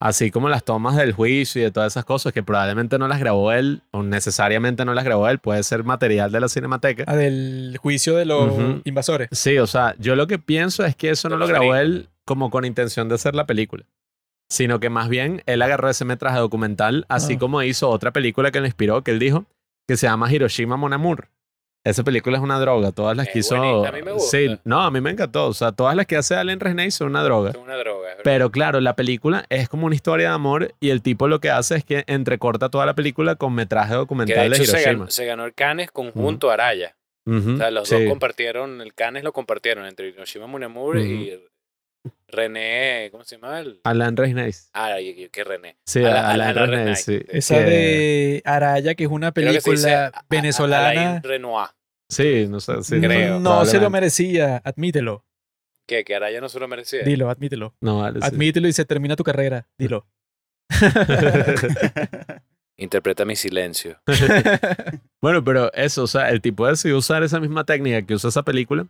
Así como las tomas del juicio y de todas esas cosas que probablemente no las grabó él, o necesariamente no las grabó él, puede ser material de la cinemateca. Ah, del juicio de los invasores. Sí, o sea, yo lo que pienso es que eso no lo grabó él como con intención de hacer la película, sino que más bien él agarró ese metraje documental, así Ah. como hizo otra película que le inspiró, que él dijo, que se llama Hiroshima Mon Amour, Esa película es una droga. Todas las Es que hizo. a mí me gusta. Sí, no, a mí me encantó. O sea, todas las que hace Allen Resnay son una droga. Es una droga. verdad. Pero claro, la película es como una historia de amor y el tipo lo que hace es que entrecorta toda la película con metraje que de documental de hecho se Hiroshima. ganó, se ganó el Cannes conjunto a Araya. O sea, los sí. dos compartieron, el Cannes lo compartieron entre Hiroshima Munemura y René, ¿cómo se llama? El, Alan Resnay. ah, y- y- ¿qué René? Sí, Ala- Alan Alan sí. Esa Que- de Araya, que es una que película venezolana. Alain Renoir. Sí, no sé. Sí, Creo. No se lo merecía, admítelo. ¿Qué? ¿Que Araya no se lo merecía? Dilo, admítelo. No, vale, sí. Admítelo y se termina tu carrera. Dilo. Interpreta mi silencio. Bueno, pero eso, o sea, el tipo decidió usar esa misma técnica que usa esa película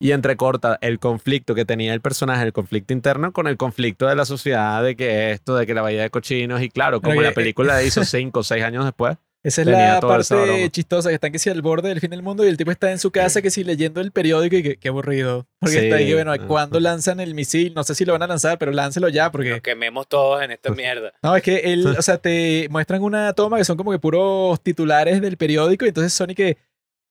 y entrecorta el conflicto que tenía el personaje, el conflicto interno, con el conflicto de la sociedad, de que esto, de que la bahía de cochinos, y claro, como la película hizo cinco o seis años después. Esa es Tenía la parte chistosa, que están que si al borde del fin del mundo y el tipo está en su casa que si leyendo el periódico y que qué aburrido. Porque Sí, está ahí que, bueno. ¿cuándo lanzan el misil? No sé si lo van a lanzar, pero láncelo ya porque... Nos quememos todos en esta mierda. No, es que él, o sea, te muestran una toma que son como que puros titulares del periódico y entonces son y que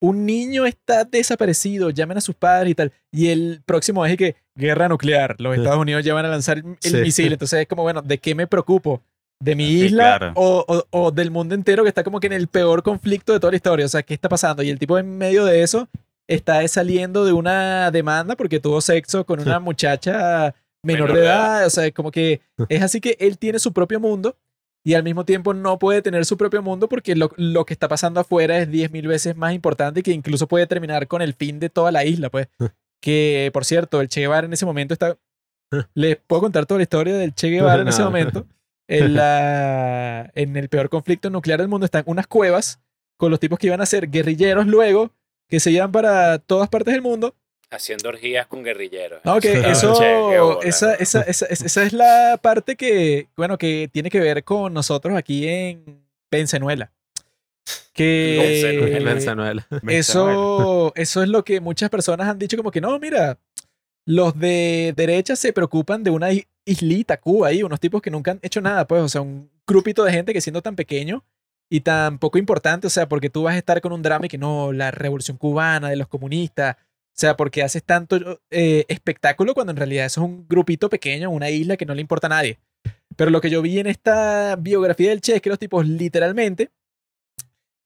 un niño está desaparecido, llamen a sus padres y tal. Y el próximo es que guerra nuclear, los Estados Unidos ya van a lanzar el, el Sí. misil. Entonces es como, bueno, ¿de qué me preocupo? ¿De mi Sí, isla claro. o, o- o del mundo entero que está como que en el peor conflicto de toda la historia? O sea, ¿qué está pasando? Y el tipo en medio de eso está saliendo de una demanda porque tuvo sexo con una muchacha menor, Menor de de edad. O sea, como que es así que él tiene su propio mundo y al mismo tiempo no puede tener su propio mundo porque lo, lo que está pasando afuera es 10.000 veces más importante y que incluso puede terminar con el fin de toda la isla, pues. Que, por cierto, el Che Guevara en ese momento está... Les puedo contar toda la historia del Che Guevara en ese momento. En, la, en el peor conflicto nuclear del mundo están unas cuevas con los tipos que iban a ser guerrilleros luego, que se iban para todas partes del mundo Haciendo orgías con guerrilleros. no, que Ah, eso, che, esa, esa, esa, esa- esa es la parte que, bueno, que tiene que ver con nosotros aquí en Pensanuela. Que Pensanuela. Venezuela. eso, eso es lo que muchas personas han dicho como que no, mira, los de derecha se preocupan de una islita, Cuba, ahí, unos tipos que nunca han hecho nada, pues, o sea, un grupito de gente que siendo tan pequeño y tan poco importante, o sea, porque tú vas a estar con un drama y que no, la revolución cubana de los comunistas, o sea, porque haces tanto eh, espectáculo cuando en realidad eso es un grupito pequeño, una isla que no le importa a nadie. Pero lo que yo vi en esta biografía del Che es que los tipos literalmente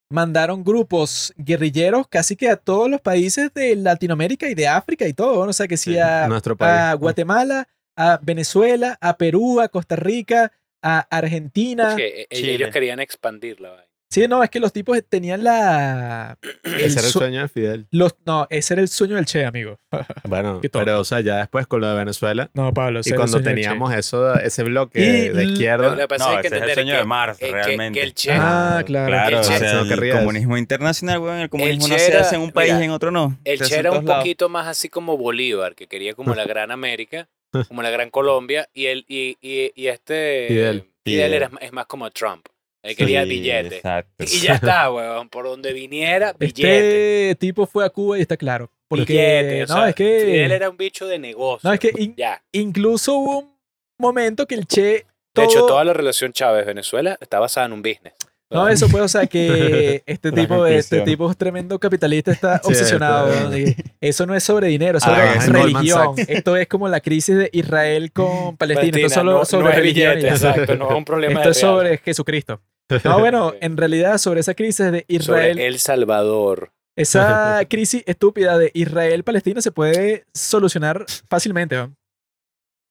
mandaron grupos guerrilleros casi que a todos los países de Latinoamérica y de África y todo, ¿no? o sea, que sí, Sí, a, nuestro país. a Guatemala, a Venezuela, a Perú, a Costa Rica, a Argentina. Es que, eh, Chile. ellos querían expandir la vaina. Sí, no, es que los tipos tenían la... el Ese era el su- sueño de Fidel. los, no, ese era el sueño del Che, amigo. Bueno, pero o sea, ya después con lo de Venezuela No, Pablo. ese y era el cuando sueño del Che. teníamos eso, ese bloque Y de, l- Lo izquierda. que pasa No, es que ese es el sueño que- de Marx, que- que- realmente. Que el Che, Ah, claro. Claro, El o Che- sea, no el eso. comunismo internacional, weón, el comunismo no Che se era- hace en un país mira, y en otro no. el Che era un lados. poquito más así como Bolívar, que quería como la gran América, como la gran Colombia, y, el, y, y, y este Fidel. Fidel Fidel. era, es más como Trump. Él quería Sí, billete. Exacto. Y ya está, weón. Por donde viniera, billete. Este tipo fue a Cuba y está claro. Porque, billete. o no, sea, es que... Fidel era un bicho de negocio. No, es que in- Ya. incluso hubo un momento que el Che... De hecho, toda la relación Chávez-Venezuela está basada en un business. No, eso fue, o sea, que este tipo, este tipo es tremendo capitalista, está Sí, obsesionado. esto- Eso no es sobre dinero, es Ah, sobre es Goldman religión. Esto es como la crisis de Israel con Palestina. Esto es solo no, sobre no es religión. billete, exacto. No es un problema Esto de es real. sobre Jesucristo. No, bueno, en realidad sobre esa crisis de Sobre Israel, El Salvador. esa crisis estúpida de Israel-Palestina se puede solucionar fácilmente. ¿no?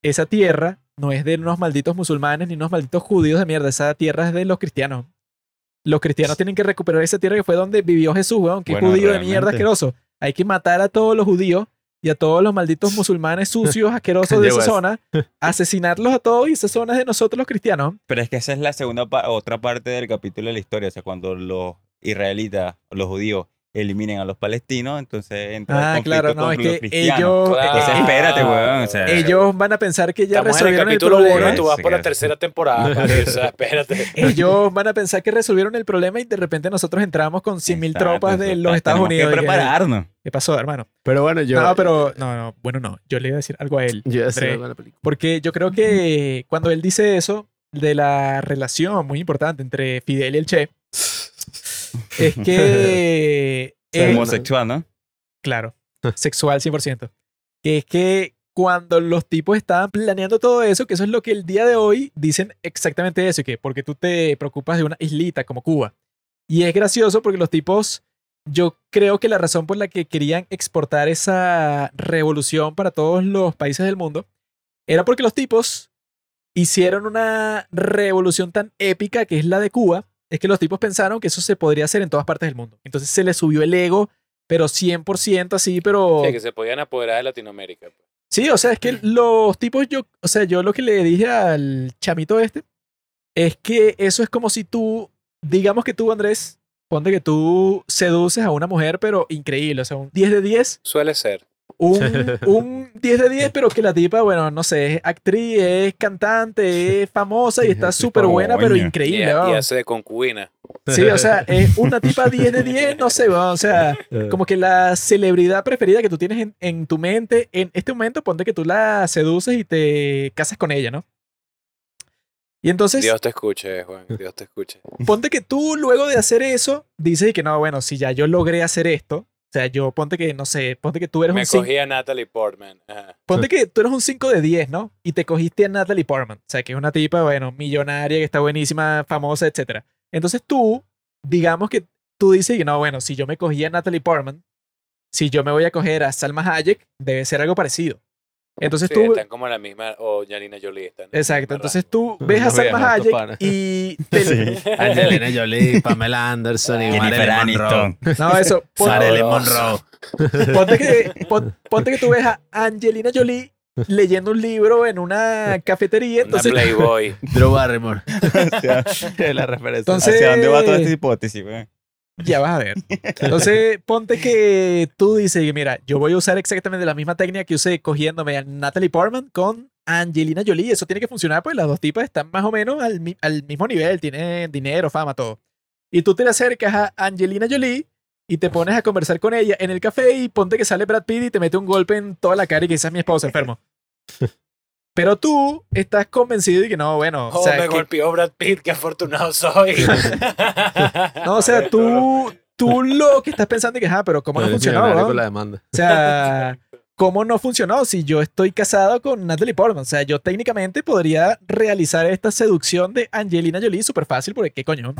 Esa tierra no es de unos malditos musulmanes ni unos malditos judíos de mierda. Esa tierra es de los cristianos. Los cristianos tienen que recuperar esa tierra que fue donde vivió Jesús, weón. Que Bueno, judío de mierda asqueroso. Hay que matar a todos los judíos y a todos los malditos musulmanes sucios, asquerosos de esa zona. Asesinarlos a todos y esa zona es de nosotros los cristianos. Pero es que esa es la segunda pa- otra parte del capítulo de la historia. O sea, cuando los israelitas, los judíos, eliminen a los palestinos, entonces entra el Ah, conflicto claro, no, con es los que cristianos. ellos, Claro. Entonces, eh, espérate, weón. O sea, ellos van a pensar que ya Estamos en el resolvieron el, capítulo 1 problema. y tú vas por la Sí, tercera temporada. o sea, espérate. Ellos van a pensar que resolvieron el problema y de repente nosotros entramos con 100.000 exacto, tropas de los Estados Unidos. que prepararnos. ¿Qué pasó, hermano? Pero bueno, yo. no, pero no, no, bueno, no. Yo le iba a decir algo a él. yo ya sé André, la película. porque yo creo que cuando él dice eso de la relación muy importante entre Fidel y el Che, es que Eh, Homosexual, ¿no? Claro, sexual 100%. Que es que cuando los tipos estaban planeando todo eso, que eso es lo que el día de hoy dicen exactamente eso, que porque tú te preocupas de una islita como Cuba. Y es gracioso porque los tipos, yo creo que la razón por la que querían exportar esa revolución para todos los países del mundo era porque los tipos hicieron una revolución tan épica que es la de Cuba, es que los tipos pensaron que eso se podría hacer en todas partes del mundo. Entonces se les subió el ego, pero 100% así, pero... Sí, que se podían apoderar de Latinoamérica. pues. Sí, o sea, es que los tipos, yo, o sea, yo lo que le dije al chamito este es que eso es como si tú, digamos que tú, Andrés, ponte que tú seduces a una mujer, pero increíble, o sea, un 10 de 10, Suele ser. Un, un 10 de 10, pero que la tipa, bueno, no sé, es actriz, es cantante, es famosa y está súper buena, pero. Y, increíble, y vamos. hace de concubina. Sí, o sea, es una tipa 10 de 10, no sé, o sea, como que la celebridad preferida que tú tienes en, en tu mente, en este momento, ponte que tú la seduces y te casas con ella, ¿no? Y entonces, Dios te escuche, Juan. Dios te escuche. ponte que tú luego de hacer eso, dices que no, bueno, si ya yo logré hacer esto, o sea, yo ponte que, no sé, ponte que tú eres Me un 5, cogí a Natalie Portman. Ajá. ponte que tú eres un 5 de 10, ¿no? Y te cogiste a Natalie Portman, o sea, que es una tipa, bueno, millonaria, que está buenísima, famosa, etc. Entonces tú, digamos que tú dices que no, bueno, si yo me cogí a Natalie Portman, si yo me voy a coger a Salma Hayek, debe ser algo parecido. Entonces Sí, tú, están como la misma. O Janina Jolie. Están exacto, entonces rango. tú ves a Salma Hayek y te, Sí. Angelina Jolie, Pamela Anderson y Jennifer Marilyn Monroe. Aniston. no, eso, pon- Marilyn Sabroso. Monroe. ponte que, pon- ponte que tú ves a Angelina Jolie leyendo un libro en una cafetería, Una entonces Playboy. Drew Barrymore. La referencia. Entonces- ¿Hacia dónde va toda esta hipótesis? Ya vas a ver. Entonces, ponte que tú dices, mira, yo voy a usar exactamente la misma técnica que usé cogiéndome a Natalie Portman con Angelina Jolie. Eso tiene que funcionar, pues las dos tipas están más o menos al, al mismo nivel, tienen dinero, fama, todo. Y tú te le acercas a Angelina Jolie y te pones a conversar con ella en el café y ponte que sale Brad Pitt y te mete un golpe en toda la cara y que esa es mi esposa, enfermo. Pero tú estás convencido de que no, bueno, o Oh, sea, me que- golpeó Brad Pitt, qué afortunado soy. no, o sea, tú, tú lo que estás pensando es que, ah, pero ¿cómo no funcionó? Millonario weón? con la demanda. O sea, ¿cómo no funcionó si yo estoy casado con Natalie Portman? O sea, yo técnicamente podría realizar esta seducción de Angelina Jolie súper fácil, porque qué coño.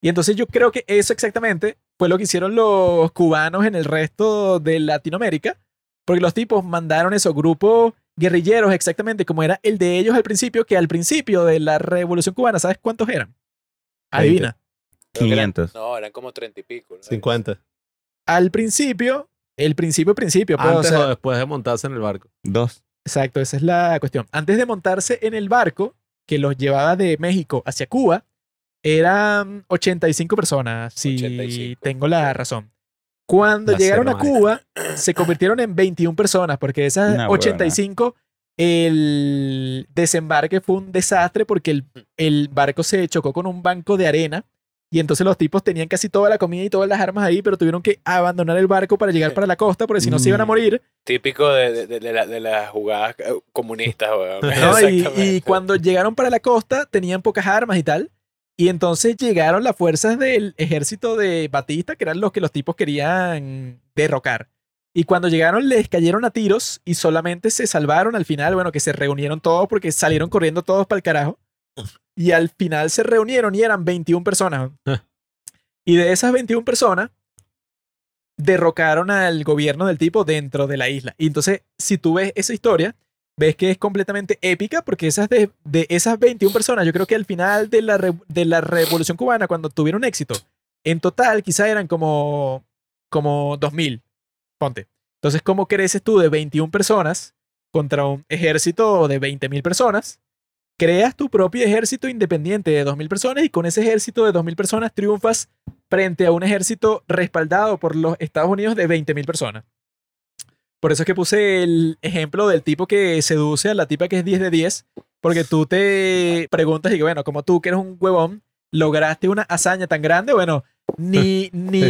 Y entonces yo creo que eso exactamente fue lo que hicieron los cubanos en el resto de Latinoamérica, porque los tipos mandaron esos grupos guerrilleros exactamente como era el de ellos al principio, que al principio de la Revolución Cubana, ¿sabes cuántos eran? Adivina. Creo que eran- 500. No, eran como 30 y pico. ¿no? 50. Al principio, el principio, principio, pues, o Antes sea, o después de montarse en el barco. Dos. Exacto, esa es la cuestión. Antes de montarse en el barco que los llevaba de México hacia Cuba, eran 85 personas, si 85, tengo la razón. Cuando La llegaron a. Cuba, se convirtieron en 21 personas, porque de esas Una 85, el desembarque fue un desastre porque el, el barco se chocó con un banco de arena y entonces los tipos tenían casi toda la comida y todas las armas ahí, pero tuvieron que abandonar el barco para llegar para la costa, porque si no se iban a Mm. morir. Típico de, de, de, de la- de las jugadas eh, comunistas, weón. ¿no? Y cuando llegaron para la costa tenían pocas armas y tal. Y entonces llegaron las fuerzas del ejército de Batista, que eran los que los tipos querían derrocar. Y cuando llegaron les cayeron a tiros y solamente se salvaron al final, bueno, que se reunieron todos porque salieron corriendo todos para el carajo. Y al final se reunieron y eran 21 personas. Y de esas 21 personas, derrocaron al gobierno del tipo dentro de la isla. Y entonces, si tú ves esa historia, ves que es completamente épica porque esas de, de esas 21 personas, yo creo que al final de la, de la Revolución Cubana, cuando tuvieron éxito, en total quizá eran como, como 2.000, ponte. Entonces, ¿cómo creces tú de 21 personas contra un ejército de 20.000 personas? Creas tu propio ejército independiente de 2.000 personas y con ese ejército de 2.000 personas triunfas frente a un ejército respaldado por los Estados Unidos de 20.000 personas. Por eso es que puse el ejemplo del tipo que seduce a la tipa que es 10 de 10, porque tú te preguntas y que, bueno, como tú que eres un huevón, lograste una hazaña tan grande, bueno, ni, ni,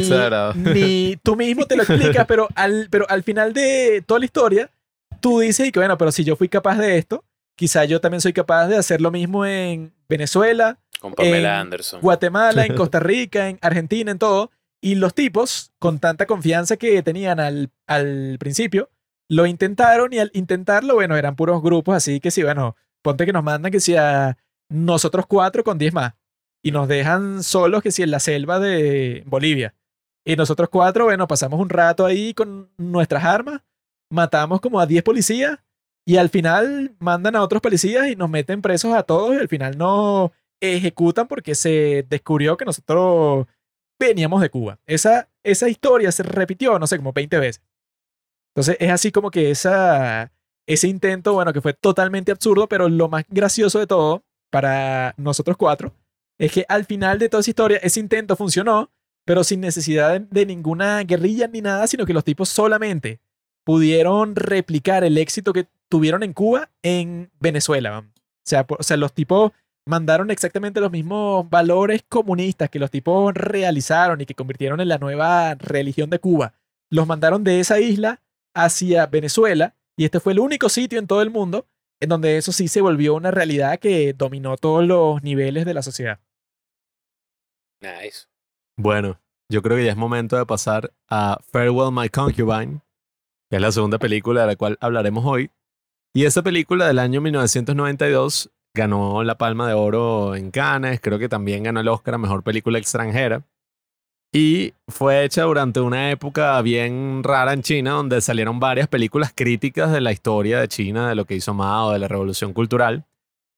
ni tú mismo te lo explicas, pero al, pero al final de toda la historia, tú dices y que, bueno, pero si yo fui capaz de esto, quizá yo también soy capaz de hacer lo mismo en Venezuela, Con Pamela en Anderson. Guatemala, en Costa Rica, en Argentina, en todo. Y los tipos, con tanta confianza que tenían al, al principio, lo intentaron y al intentarlo, bueno, eran puros grupos, así que sí, bueno, ponte que nos mandan que sea nosotros cuatro con 10 más y nos dejan solos que si en la selva de Bolivia. Y nosotros cuatro, bueno, pasamos un rato ahí con nuestras armas, matamos como a 10 policías y al final mandan a otros policías y nos meten presos a todos y al final nos ejecutan porque se descubrió que nosotros veníamos de Cuba. Esa, esa historia se repitió, no sé, como 20 veces. Entonces es así como que esa, ese intento, bueno, que fue totalmente absurdo, pero lo más gracioso de todo para nosotros cuatro es que al final de toda esa historia ese intento funcionó, pero sin necesidad de, ninguna guerrilla ni nada, sino que los tipos solamente pudieron replicar el éxito que tuvieron en Cuba en Venezuela. O o sea, los tipos mandaron exactamente los mismos valores comunistas que los tipos realizaron y que convirtieron en la nueva religión de Cuba. Los mandaron de esa isla hacia Venezuela y este fue el único sitio en todo el mundo en donde eso sí se volvió una realidad que dominó todos los niveles de la sociedad. Nice. Bueno, yo creo que ya es momento de pasar a Farewell My Concubine, que es la segunda película de la cual hablaremos hoy. Y esa película del año 1992 ganó la Palma de Oro en Cannes, creo que también ganó el Oscar a Mejor Película Extranjera. Y fue hecha durante una época bien rara en China, donde salieron varias películas críticas de la historia de China, de lo que hizo Mao, de la revolución cultural.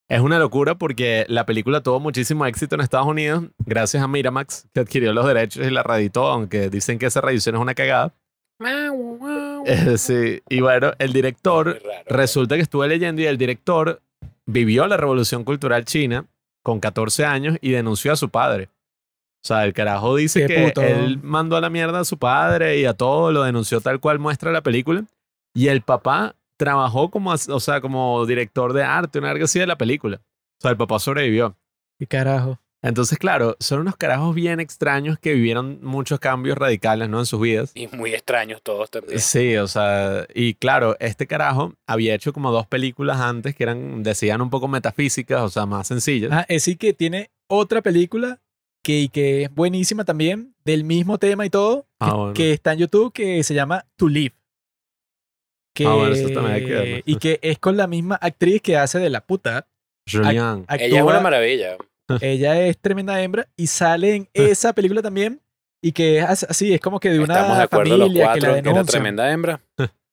Es una locura porque la película tuvo muchísimo éxito en Estados Unidos gracias a Miramax, que adquirió los derechos y la reeditó, aunque dicen que esa reedición es una cagada. Sí, y bueno, el director, resulta que estuve leyendo y el director vivió la revolución cultural china con 14 años y denunció a su padre. O sea, el carajo dice Qué que puto. él mandó a la mierda a su padre y a todo, lo denunció tal cual muestra la película. Y el papá trabajó como, o sea, como director de arte, una algo así de la película. O sea, el papá sobrevivió. ¿Qué carajo? Entonces, claro, son unos carajos bien extraños que vivieron muchos cambios radicales, ¿no? En sus vidas. Y muy extraños todos también. Sí, o sea, y claro, este carajo había hecho como dos películas antes que eran, decían un poco metafísicas, o sea, más sencillas. Ah, es sí que tiene otra película que, que es buenísima también, del mismo tema y todo, Ah, que, bueno. que está en YouTube, que se llama To Live. Que, Ah, bueno, eso también hay que verlo. y que es con la misma actriz que hace de la puta. Julian. Actúa- Ella es una maravilla. Ella es tremenda hembra y sale en esa película también. Y que es as- así, es como que de una Estamos de acuerdo los familia que la que era tremenda hembra.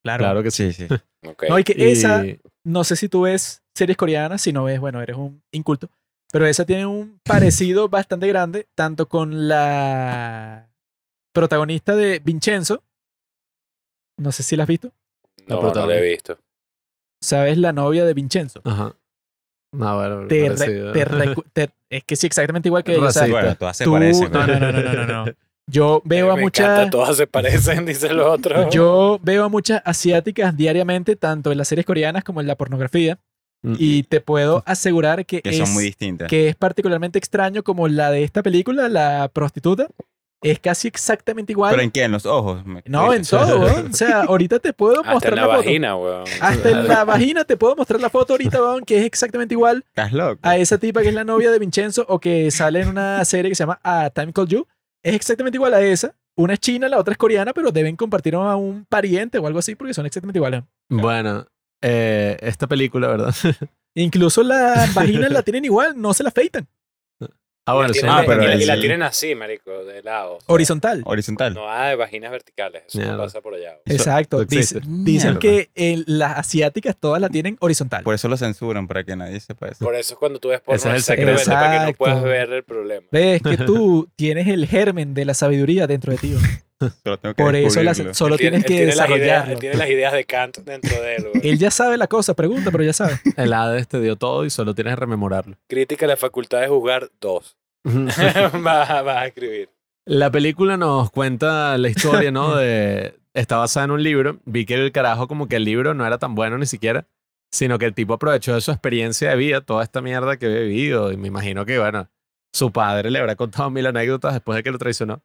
Claro. Claro que sí. Sí. No, y que Y- esa, no sé si tú ves series coreanas, si no ves, bueno, eres un inculto. Pero esa tiene un parecido bastante grande, tanto con la protagonista de Vincenzo. No sé si la has visto. No, no protagonista. lo he visto. ¿Sabes? La novia de Vincenzo. Ajá. No, bueno, Te re- te recu- te- es que sí, exactamente igual que Racista. Bueno, todas se tú- parecen. no, no, no, no, no, no, no. Yo veo a muchas. todas se parecen, dice los otros. Yo veo a muchas asiáticas diariamente, tanto en las series coreanas como en la pornografía. Mm. Y te puedo asegurar que, Que es, son muy distintas. que es particularmente extraño como la de esta película, la prostituta. Es casi exactamente igual. ¿Pero en qué? ¿En los ojos? No, en todo, weón. O sea, ahorita te puedo Hasta mostrar en la, la foto. vagina, weón. Hasta en la vagina te puedo mostrar la foto ahorita, weón, que es exactamente igual ¿Estás loco? a esa tipa que es la novia de Vincenzo o que sale en una serie que se llama A Time Called You. Es exactamente igual a esa. Una es china, la otra es coreana, pero deben compartir a un pariente o algo así porque son exactamente iguales. Bueno, eh, esta película, ¿verdad? Incluso la vagina la tienen igual, no se la afeitan. Ah, bueno, y, la sí. tienen, Ah, pero y la- y la tienen así, marico, de lado. o sea, Horizontal. Horizontal. No hay vaginas verticales, eso no pasa por allá. Eso- Exacto. eso existe. Dice- dicen que el- las asiáticas todas la tienen horizontal. Por eso lo censuran, para que nadie sepa eso. Por eso cuando tú ves porno es el secreto. para que no Exacto. puedas ver el problema. Ves que tú tienes el germen de la sabiduría dentro de ti. Solo tengo que Por eso las- solo Él tienes que tiene las ideas- desarrollarlo. él tiene las ideas de Kant dentro de él. Él ya sabe la cosa, pregunta, pero ya sabe. El Hades te dio todo y solo tienes que rememorarlo. Crítica a la facultad de juzgar dos. vas, vas a escribir. La película nos cuenta la historia, ¿no? De, está basada en un libro. Vi que el carajo como que el libro no era tan bueno ni siquiera, sino que el tipo aprovechó de su experiencia de vida, toda esta mierda que había vivido. Y me imagino que, bueno, su padre le habrá contado mil anécdotas después de que lo traicionó.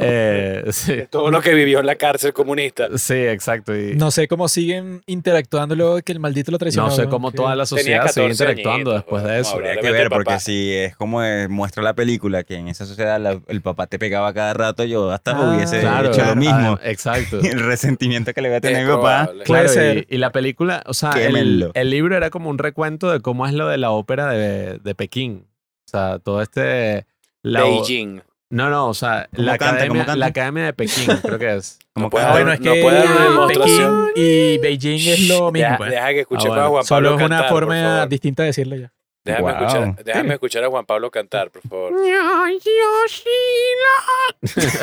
Eh, sí, Todo uno que vivió en la cárcel comunista. sí, exacto. Y No sé cómo siguen interactuando luego de que el maldito lo traicionó. no sé cómo que- toda la sociedad sigue 14 interactuando añitos, después pues, de no, eso. habría- que ver, porque papá. si es como muestra la película, que en esa sociedad la- el papá te pegaba cada rato, yo hasta Ah, hubiese Claro, hecho lo mismo. ah, exacto. El resentimiento que le voy a tener a mi papá. Claro. Y, y la película, o sea, el, libro era como un recuento de cómo es lo de la ópera de, de Pekín. O sea, todo este... la Beijing. No, no, o sea, ¿Cómo la, canta? academia, la academia de Pekín, creo que es. Como No puede haber- Bueno, es no que puede haber una demostración. Pekín y Beijing es lo mismo. Deja, pues. deja que escuchemos bueno. a Juan Solo es una cantar, forma distinta de decirlo ya. Déjame, Wow. escuchar, déjame escuchar a Juan Pablo cantar, por favor.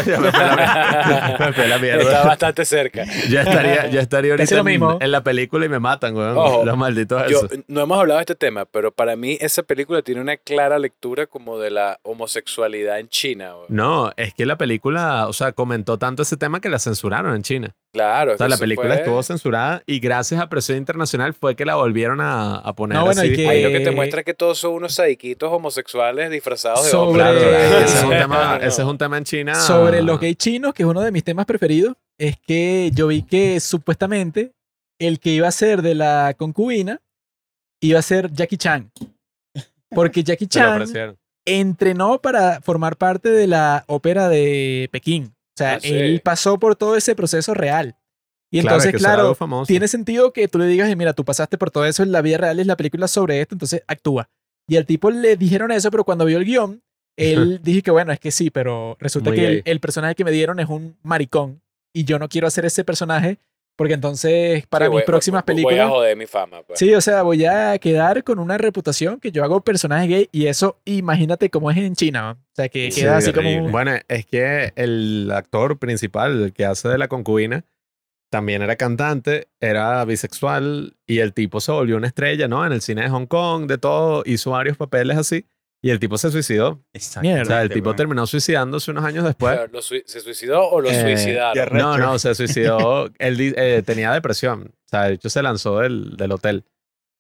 ya me fue la, me fue la mierda. Está bastante cerca. Ya estaría, ya estaría ahorita lo en, mismo. en la película y me matan, weón. Ojo, Los malditos Yo, no hemos hablado de este tema, pero para mí esa película tiene una clara lectura como de la homosexualidad en China. güey. No, es que la película, o sea, comentó tanto ese tema que la censuraron en China. Claro. O sea, la película fue- estuvo censurada y gracias a presión internacional fue que la volvieron a, a poner No, bueno, así. y que- Ahí lo que te muestra es que todos son unos sadiquitos homosexuales disfrazados de Sobre- hombres. Claro, ese, es un no, tema, ese es un tema en China. Sobre los gays chinos, que es uno de mis temas preferidos, es que yo vi que supuestamente el que iba a ser de la concubina iba a ser Jackie Chan. Porque Jackie Chan entrenó para formar parte de la ópera de Pekín. O sea, Ah, sí. él pasó por todo ese proceso real. Y Claro, entonces, claro, tiene sentido que tú le digas, "Eh, mira, tú pasaste por todo eso en la vida real, es la película sobre esto, entonces actúa. Y al tipo le dijeron eso, pero cuando vio el guion, él dije que bueno, es que sí, pero resulta Muy que el personaje que me dieron es un maricón y yo no quiero hacer ese personaje porque entonces para Sí, mis voy- próximas voy- películas... Voy a joder mi fama. Pues. Sí, o sea, voy a quedar con una reputación que yo hago personajes gay y eso, imagínate cómo es en China. ¿no? O sea, que Sí, queda así como... horrible. Bueno, es que el actor principal, el que hace de la concubina, también era cantante, era bisexual y el tipo se volvió una estrella, ¿no? En el cine de Hong Kong, de todo, hizo varios papeles así y el tipo se suicidó. Mierda. O sea, el tipo weón. terminó suicidándose unos años después. Pero, ¿lo sui- ¿Se suicidó o lo Eh, suicidaron? No, no, se suicidó. Él eh, tenía depresión. O sea, de hecho se lanzó del, del hotel,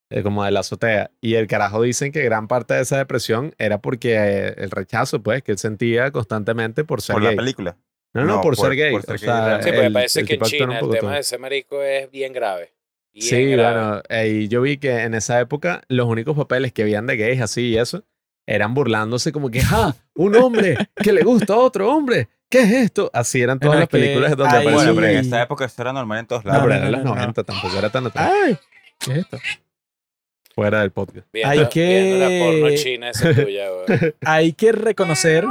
eh, como de la azotea. Y el carajo dicen que gran parte de esa depresión era porque eh, el rechazo, pues, que él sentía constantemente por ser Por gay. la película. No, no, No, por, por- ser gay. por ser o gay, sea. Sí, el- parece el que en China el tema todo. de ese marico es bien grave. Bien Sí, grave. bueno, eh, y yo vi que en esa época los únicos papeles que habían de gays así y eso eran burlándose como que, ¡ah! Un hombre que le gusta a otro hombre. ¿Qué es esto? Así eran todas las películas donde ahí- aparecía. Bueno, pero en esa época eso era normal en todos No, lados. pero no, eran no, los no, no. 90, tampoco era tan atrás. ¡Ay! ¿Qué es esto? Fuera del podcast. Viendo, Hay que- viendo la porno china esa tuya. Hay que reconocer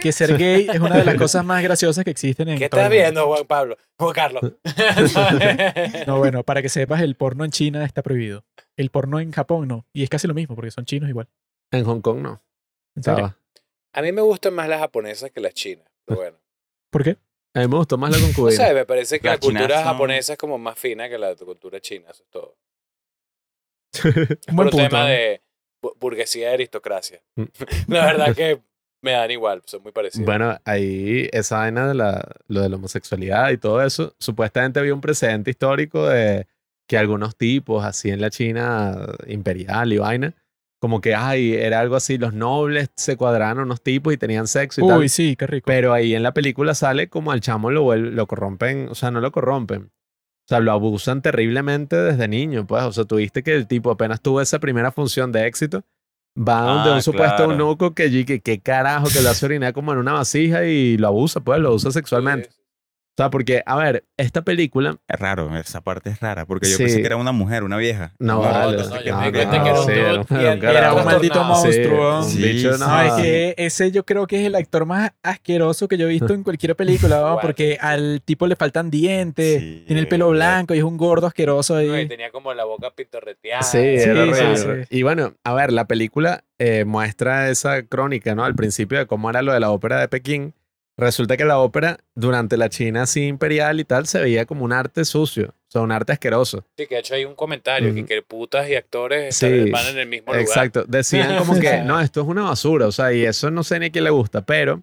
que ser gay es una de las cosas más graciosas que existen en ¿Qué estás viendo, Juan Pablo? Juan Carlos. No, bueno, para que sepas, el porno en China está prohibido. El porno en Japón no. Y es casi lo mismo, porque son chinos igual. En Hong Kong no. Estaba. A mí me gustan más las japonesas que las chinas. Pero bueno. ¿Por qué? A mí me gustó más la No concubina. sé, me parece que la cultura son- japonesa es como más fina que la cultura china. Eso es todo. Un buen punto. tema ¿no? de bu- burguesía y aristocracia. Mm. la verdad que me dan igual, son muy parecidos. Bueno, ahí esa vaina de la, lo de la homosexualidad y todo eso, supuestamente había un precedente histórico de que algunos tipos así en la China imperial y vaina, como que, ay, era algo así, los nobles se cuadraron unos tipos y tenían sexo y tal. Uy, sí, qué rico. Pero ahí en la película sale como al chamo lo, lo corrompen, o sea, no lo corrompen. O sea, lo abusan terriblemente desde niño, pues. O sea, tuviste que el tipo apenas tuvo esa primera función de éxito, va donde Ah, un supuesto claro. eunuco que, allí- que, que carajo, que lo hace orinar como en una vasija y lo abusa, pues, lo usa sexualmente. Sí, O sea, porque, a ver, esta película... Es raro, esa parte es rara, porque yo Sí. pensé que era una mujer, una vieja. No, No, vale. no, yo me que era un maldito monstruo. Sí, un Sí, bicho, no, es que ese yo creo que es el actor más asqueroso que yo he visto en cualquier película, ¿no? Porque al tipo le faltan dientes, Sí, tiene el pelo blanco y es un gordo asqueroso ahí. No, y tenía como la boca pitorreteada. Sí, Sí, era sí. Y bueno, a ver, la película eh, muestra esa crónica, ¿no? Al principio de cómo era lo de la ópera de Pekín. Resulta que la ópera, durante la China así imperial y tal, se veía como un arte sucio, o sea, un arte asqueroso. Sí, que de hecho hay un comentario que, Ujú. que putas y actores Sí, están- van en el mismo lugar. Exacto. Decían como que, no, esto es una basura, o sea, y eso no sé ni a quién le gusta, pero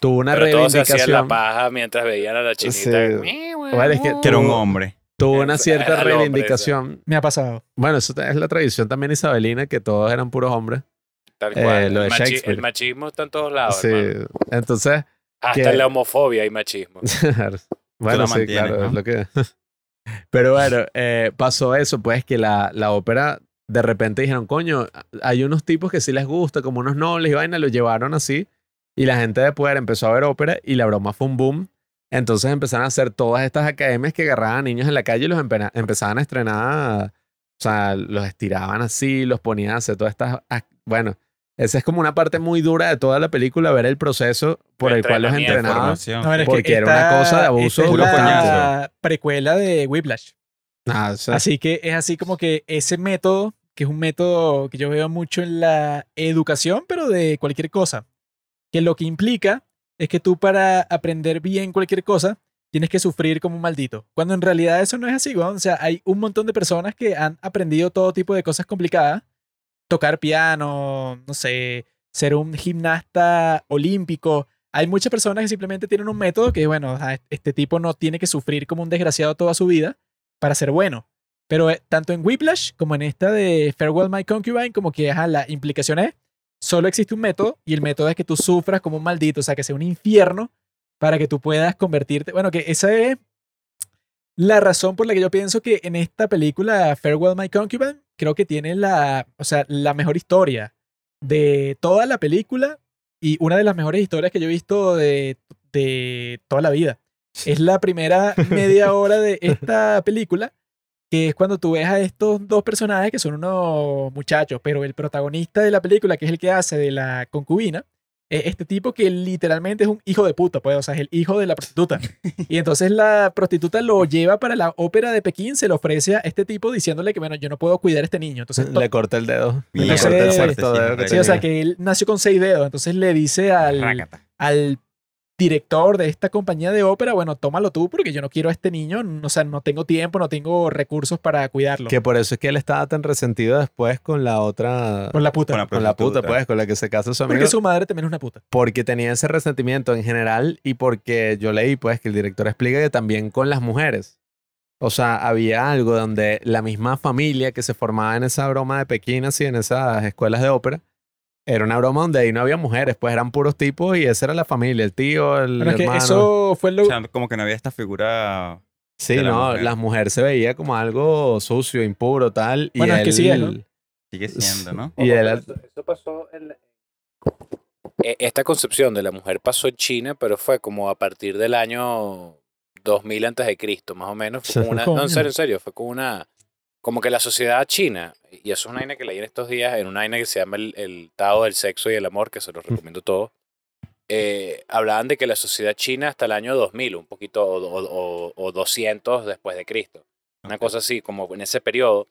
tuvo una Pero todos se hacían la reivindicación. paja mientras veían a la chinita. Sí. Bueno, es que Que era un tuvo- hombre. Tuvo una cierta hombre, reivindicación. Me ha pasado. Bueno, eso es la tradición también isabelina, que todos eran puros hombres. Tal Eh, cual. lo de el, machi- Shakespeare. el machismo está en todos lados, Sí. hermano. Entonces, Hasta que- en la homofobia y machismo. bueno, sí, mantienes, claro, es lo que... Pero bueno, eh, pasó eso, pues que la, la ópera de repente dijeron, coño, hay unos tipos que sí les gusta, como unos nobles y vaina, lo llevaron así. Y la gente de poder empezó a ver ópera y la broma fue un boom. Entonces empezaron a hacer todas estas academias que agarraban a niños en la calle y los empe- empezaban a estrenar, o sea, los estiraban así, los ponían a hacer todas estas... Bueno, esa es como una parte muy dura de toda la película, ver el proceso por El cual los entrenaban. No, es que Porque era una cosa de abuso esta es la precuela de Whiplash. Ah, o sea, Así que es así como que ese método, que es un método que yo veo mucho en la educación, pero de cualquier cosa, que lo que implica es que tú para aprender bien cualquier cosa tienes que sufrir como un maldito. Cuando en realidad eso no es así, weón. O sea, hay un montón de personas que han aprendido todo tipo de cosas complicadas. Tocar piano, no sé, ser un gimnasta olímpico. Hay muchas personas que simplemente tienen un método que, bueno, este tipo no tiene que sufrir como un desgraciado toda su vida para ser bueno. Pero eh, tanto en Whiplash como en esta de Farewell My Concubine, como que ajá, la implicación es, solo existe un método y el método es que tú sufras como un maldito, o sea, que sea un infierno para que tú puedas convertirte. Bueno, que esa es la razón por la que yo pienso que en esta película Farewell My Concubine creo que tiene la, o sea, la mejor historia de toda la película y una de las mejores historias que yo he visto de, de toda la vida. Es la primera media hora de esta película, que es cuando tú ves a estos dos personajes que son unos muchachos, pero el protagonista de la película, que es el que hace de la concubina, este tipo que literalmente es un hijo de puta, pues, o sea, es el hijo de la prostituta. Y entonces la prostituta lo lleva para la ópera de Pekín, se lo ofrece a este tipo diciéndole que, bueno, yo no puedo cuidar a este niño. Entonces, to- le corta el dedo. Y le corta el dedo sí, o sea, que él nació con seis dedos. Entonces le dice al, Rácata. al director de esta compañía de ópera, bueno, tómalo tú porque yo no quiero a este niño, no- o sea, no tengo tiempo, no tengo recursos para cuidarlo. Que por eso es que él estaba tan resentido después con la otra. Con la puta. Con la con la puta, pues, con la que se casa su amigo. porque su madre también es una puta. Porque tenía ese resentimiento en general y porque yo leí, pues, que el director explica que también con las mujeres. O sea, había algo donde la misma familia que se formaba en esa broma de Pekín, así, en esas escuelas de ópera, era una broma donde ahí no había mujeres, pues eran puros tipos y esa era la familia, el tío, el Bueno, es que hermano. eso fue lo... O sea, como que no había esta figura. Sí, la no, mujer. la mujer se veía como algo sucio, impuro, tal. Y Bueno, es que él- es, ¿no? Sigue siendo, ¿no? Y él, eso, eso pasó en... E- Esta concepción de la mujer pasó en China, pero fue como a partir del año 2000 antes de Cristo, más o menos. Fue como una, no, en serio, en serio, fue como una... Como que la sociedad china, y eso es una vaina que leí en estos días, en una vaina que se llama el, el Tao del Sexo y el Amor, que se los recomiendo todos, eh, hablaban de que la sociedad china hasta el año 2000, un poquito, o, o- o- o 200 después de Cristo, una cosa así, como en ese periodo,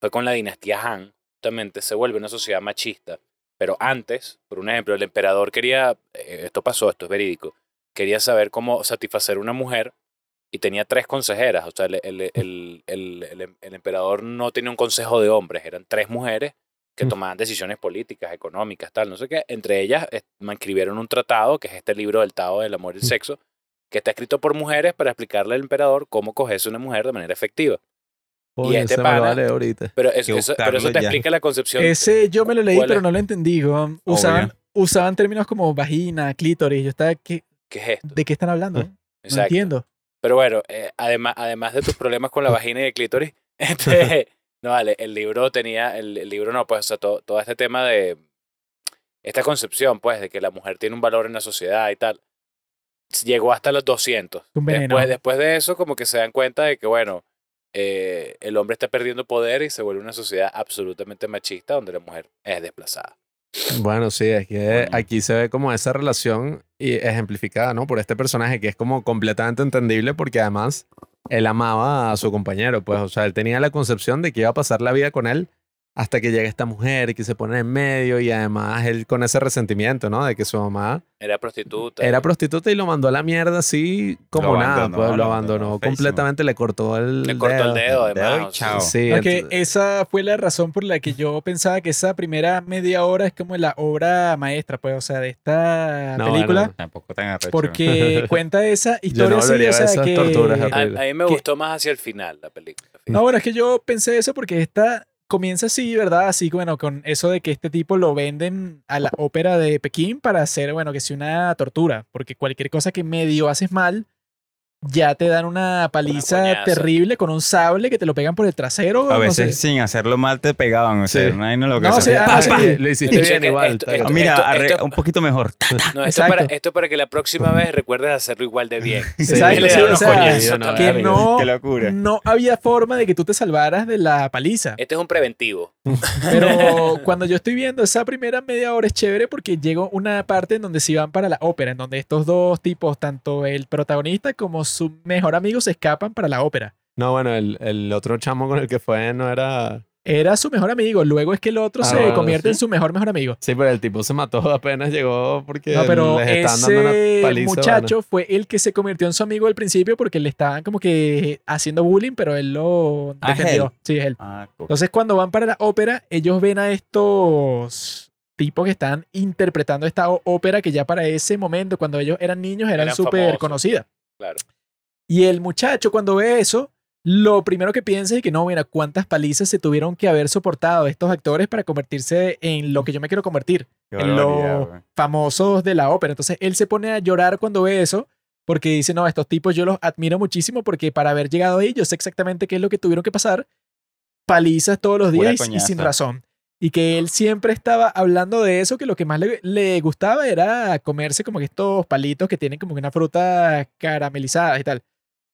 fue con la dinastía Han, justamente se vuelve una sociedad machista. Pero antes, por un ejemplo, el emperador quería, eh, esto pasó, esto es verídico, quería saber cómo satisfacer a una mujer y tenía tres consejeras. O sea, el, el, el, el, el- emperador no tenía un consejo de hombres, eran tres mujeres que Mm. tomaban decisiones políticas, económicas, tal, no sé qué. Entre ellas eh, escribieron un tratado, que es este libro del Tao del Amor y el Sexo, que está escrito por mujeres para explicarle al emperador cómo cogerse una mujer de manera efectiva. Coño, este me pana- vale ahorita. Pero eso, pero eso te ya. explica la concepción. Ese yo me lo leí, ¿Cuál pero no lo entendí. Usaban, Obvio. usaban términos como vagina, clítoris. Yo estaba, ¿qué- ¿Qué es esto? ¿de qué están hablando? No Exacto. entiendo. Pero bueno, eh, además, además de tus problemas con la vagina y el clítoris, este, no vale, el libro tenía, el, el libro no, pues, o sea, todo, todo este tema de esta concepción, pues, de que la mujer tiene un valor en la sociedad y tal, llegó hasta los 200. Un veneno. Después, después de eso, como que se dan cuenta de que, bueno, eh, el hombre está perdiendo poder y se vuelve una sociedad absolutamente machista donde la mujer es desplazada. Bueno, sí, es que Bueno. aquí se ve como esa relación y ejemplificada, ¿no? Por este personaje que es como completamente entendible porque además él amaba a su compañero, pues, o sea, él tenía la concepción de que iba a pasar la vida con él hasta que llegue esta mujer y que se pone en medio y además él con ese resentimiento, ¿no? De que su mamá Era prostituta. era prostituta y lo mandó a la mierda así como Lo nada, abandonó, pues lo abandonó completamente, le cortó el Le cortó el dedo, Dedo además. y o sea, chao. Sí, Aunque entonces- esa fue la razón por la que yo pensaba que esa primera media hora es como la obra maestra, pues, o sea, de esta No, película. bueno. Tampoco tan arrecho. Porque cuenta esa Yo no historia así, o sea, esas que... torturas A, a mí me que- gustó más hacia el final la película. No, bueno, es que yo pensé eso porque esta comienza así, ¿verdad? Así, bueno, con eso de que este tipo lo venden a la ópera de Pekín para hacer, bueno, que sea una tortura, porque cualquier cosa que medio haces mal, ya te dan una paliza terrible con un sable que te lo pegan por el trasero. A no veces sé. sin hacerlo mal te pegaban. O sea, Sí. no hay no lo que No, se o sea, hace. ah, sí. Lo hiciste Esto- bien igual. esto- esto-. Mira, arre- esto- un poquito mejor. No, esto es, para, esto es para que la próxima vez recuerdes hacerlo igual de bien. Sí, o sea, no, que no, Qué locura. no había forma de que tú te salvaras de la paliza. Este es un preventivo. Pero cuando yo estoy viendo esa primera media hora es chévere porque llegó una parte en donde se van para la ópera, en donde estos dos tipos, tanto el protagonista como su mejor amigo, se escapan para la ópera. No, bueno, el, el otro chamo con el que fue no era. Era su mejor amigo, luego es que el otro Ah, se bueno, convierte en su mejor mejor amigo. Sí, pero el tipo se mató apenas llegó porque No, pero les estaban dando una ese paliza. muchacho fue el que se convirtió en su amigo al principio porque le estaban como que haciendo bullying, pero él lo Ah, es defendió. él. Sí, es él. Ah, Entonces, cuando van para la ópera, ellos ven a estos tipos que están interpretando esta ópera que ya para ese momento, cuando ellos eran niños, eran Eran súper conocidas. Claro. Y el muchacho, cuando ve eso, lo primero que piensa es que no, mira, cuántas palizas se tuvieron que haber soportado estos actores para convertirse en lo que yo me quiero convertir, qué en los famosos de la ópera. Entonces, él se pone a llorar cuando ve eso. Porque dice, no, estos tipos yo los admiro muchísimo porque para haber llegado ahí yo sé exactamente qué es lo que tuvieron que pasar. Palizas todos los días y- y sin razón. Y que él siempre estaba hablando de eso, que lo que más le, le gustaba era comerse como que estos palitos que tienen como que una fruta caramelizada y tal.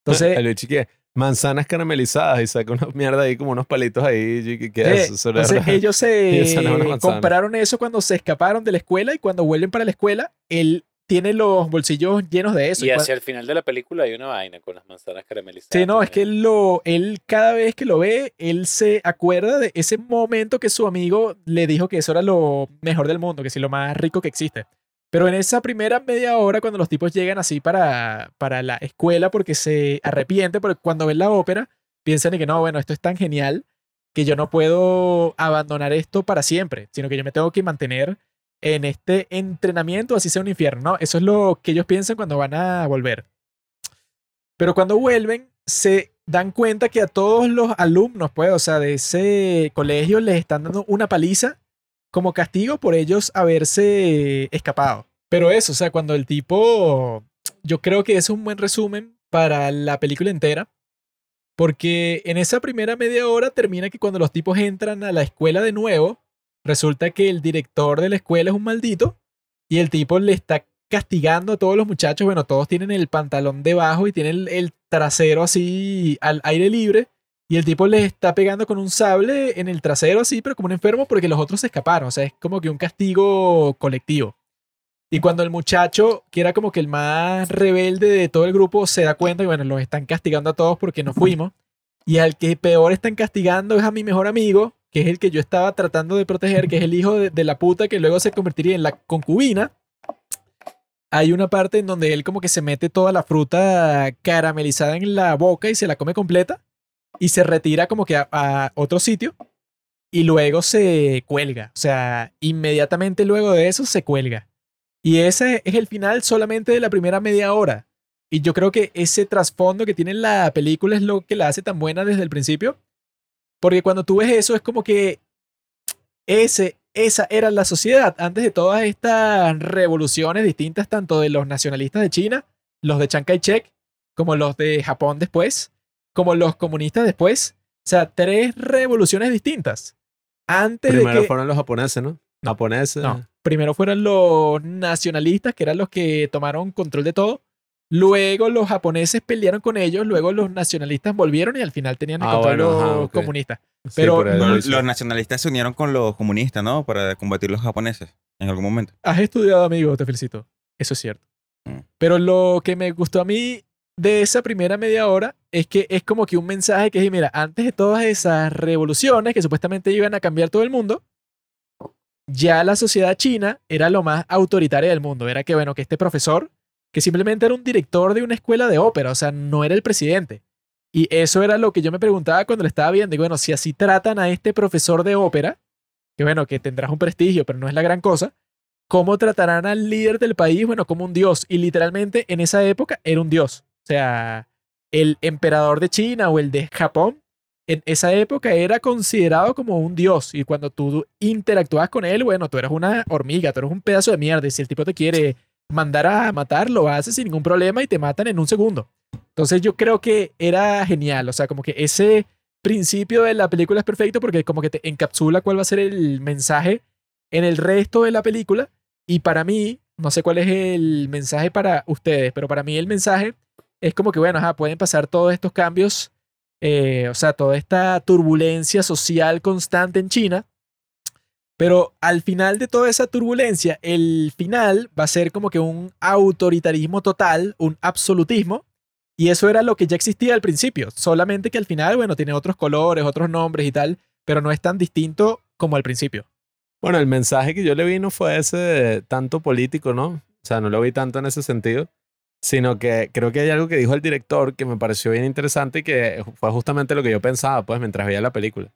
Entonces, el bicho que manzanas caramelizadas y saca una mierda ahí como unos palitos ahí. y que- que eh, eso, eso era- entonces ellos se compraron eso cuando se escaparon de la escuela y cuando vuelven para la escuela, él tiene los bolsillos llenos de eso. Y hacia el final de la película hay una vaina con las manzanas caramelizadas. Sí, no, es que él, lo, él cada vez que lo ve, él se acuerda de ese momento que su amigo le dijo que eso era lo mejor del mundo, que sí, lo más rico que existe. Pero en esa primera media hora, cuando los tipos llegan así para, para la escuela porque se arrepiente, porque cuando ven la ópera, piensan que no, bueno, esto es tan genial que yo no puedo abandonar esto para siempre, sino que yo me tengo que mantener en este entrenamiento, así sea un infierno, ¿no? Eso es lo que ellos piensan cuando van a volver. Pero cuando vuelven, se dan cuenta que a todos los alumnos, pues, o sea, de ese colegio les están dando una paliza como castigo por ellos haberse escapado. Pero eso, o sea, cuando el tipo, yo creo que es un buen resumen para la película entera, porque en esa primera media hora termina que cuando los tipos entran a la escuela de nuevo, resulta que el director de la escuela es un maldito y el tipo le está castigando a todos los muchachos. Bueno, todos tienen el pantalón debajo y tienen el, el trasero así al aire libre. Y el tipo les está pegando con un sable en el trasero así, pero como un enfermo porque los otros se escaparon. O sea, es como que un castigo colectivo. Y cuando el muchacho, que era como que el más rebelde de todo el grupo, se da cuenta que, bueno, los están castigando a todos porque no fuimos. Y al que peor están castigando es a mi mejor amigo, que es el que yo estaba tratando de proteger, que es el hijo de, de la puta que luego se convertiría en la concubina. Hay una parte en donde él como que se mete toda la fruta caramelizada en la boca y se la come completa y se retira como que a, a otro sitio y luego se cuelga. O sea, inmediatamente luego de eso se cuelga. Y ese es el final solamente de la primera media hora. Y yo creo que ese trasfondo que tiene la película es lo que la hace tan buena desde el principio. Porque cuando tú ves eso es como que ese, esa era la sociedad antes de todas estas revoluciones distintas, tanto de los nacionalistas de China, los de Chiang Kai-shek, como los de Japón después, como los comunistas después. O sea, tres revoluciones distintas. Antes Primero de que... fueron los japoneses, ¿no? Japoneses. No, primero fueron los nacionalistas, que eran los que tomaron control de todo. Luego los japoneses pelearon con ellos, luego los nacionalistas volvieron y al final tenían el Ah, control bueno, los ajá, ok. comunistas. Pero sí. los nacionalistas se unieron con los comunistas, ¿no? Para combatir los japoneses en algún momento. Has estudiado, amigo, te felicito. Eso es cierto. Mm. Pero lo que me gustó a mí de esa primera media hora es que es como que un mensaje que es, mira, antes de todas esas revoluciones que supuestamente iban a cambiar todo el mundo, ya la sociedad china era lo más autoritaria del mundo. Era que, bueno, que este profesor, que simplemente era un director de una escuela de ópera, o sea, no era el presidente. Y eso era lo que yo me preguntaba cuando le estaba viendo. Y bueno, si así tratan a este profesor de ópera, que bueno, que tendrás un prestigio, pero no es la gran cosa, ¿cómo tratarán al líder del país? Bueno, como un dios. Y literalmente en esa época era un dios. Sea, el emperador de China o el de Japón en esa época era considerado como un dios y cuando tú interactuabas con él, bueno, tú eras una hormiga, tú eres un pedazo de mierda y si el tipo te quiere mandar a matar, lo hace sin ningún problema y te matan en un segundo. Entonces yo creo que era genial, o sea, como que ese principio de la película es perfecto porque como que te encapsula cuál va a ser el mensaje en el resto de la película y para mí, no sé cuál es el mensaje para ustedes, pero para mí el mensaje es como que, bueno, ajá, pueden pasar todos estos cambios eh, o sea, toda esta turbulencia social constante en China. Pero al final de toda esa turbulencia, el final va a ser como que un autoritarismo total, un absolutismo. Y eso era lo que ya existía al principio. Solamente que al final, bueno, tiene otros colores, otros nombres y tal, pero no es tan distinto como al principio. Bueno, el mensaje que yo le vi no fue ese tanto político, ¿no? O sea, no lo vi tanto en ese sentido sino que creo que hay algo que dijo el director que me pareció bien interesante y que fue justamente lo que yo pensaba, pues, mientras veía la película.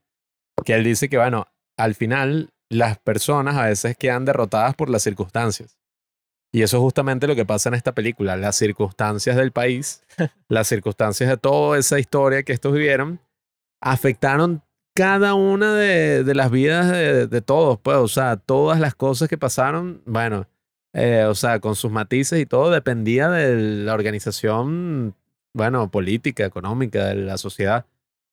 Que él dice que, bueno, al final las personas a veces quedan derrotadas por las circunstancias. Y eso es justamente lo que pasa en esta película. Las circunstancias del país, las circunstancias de toda esa historia que estos vivieron, afectaron cada una de, las vidas de, de, todos. Pues, o sea, todas las cosas que pasaron, bueno, eh, o sea, con sus matices y todo, dependía de la organización, bueno, política, económica, de la sociedad.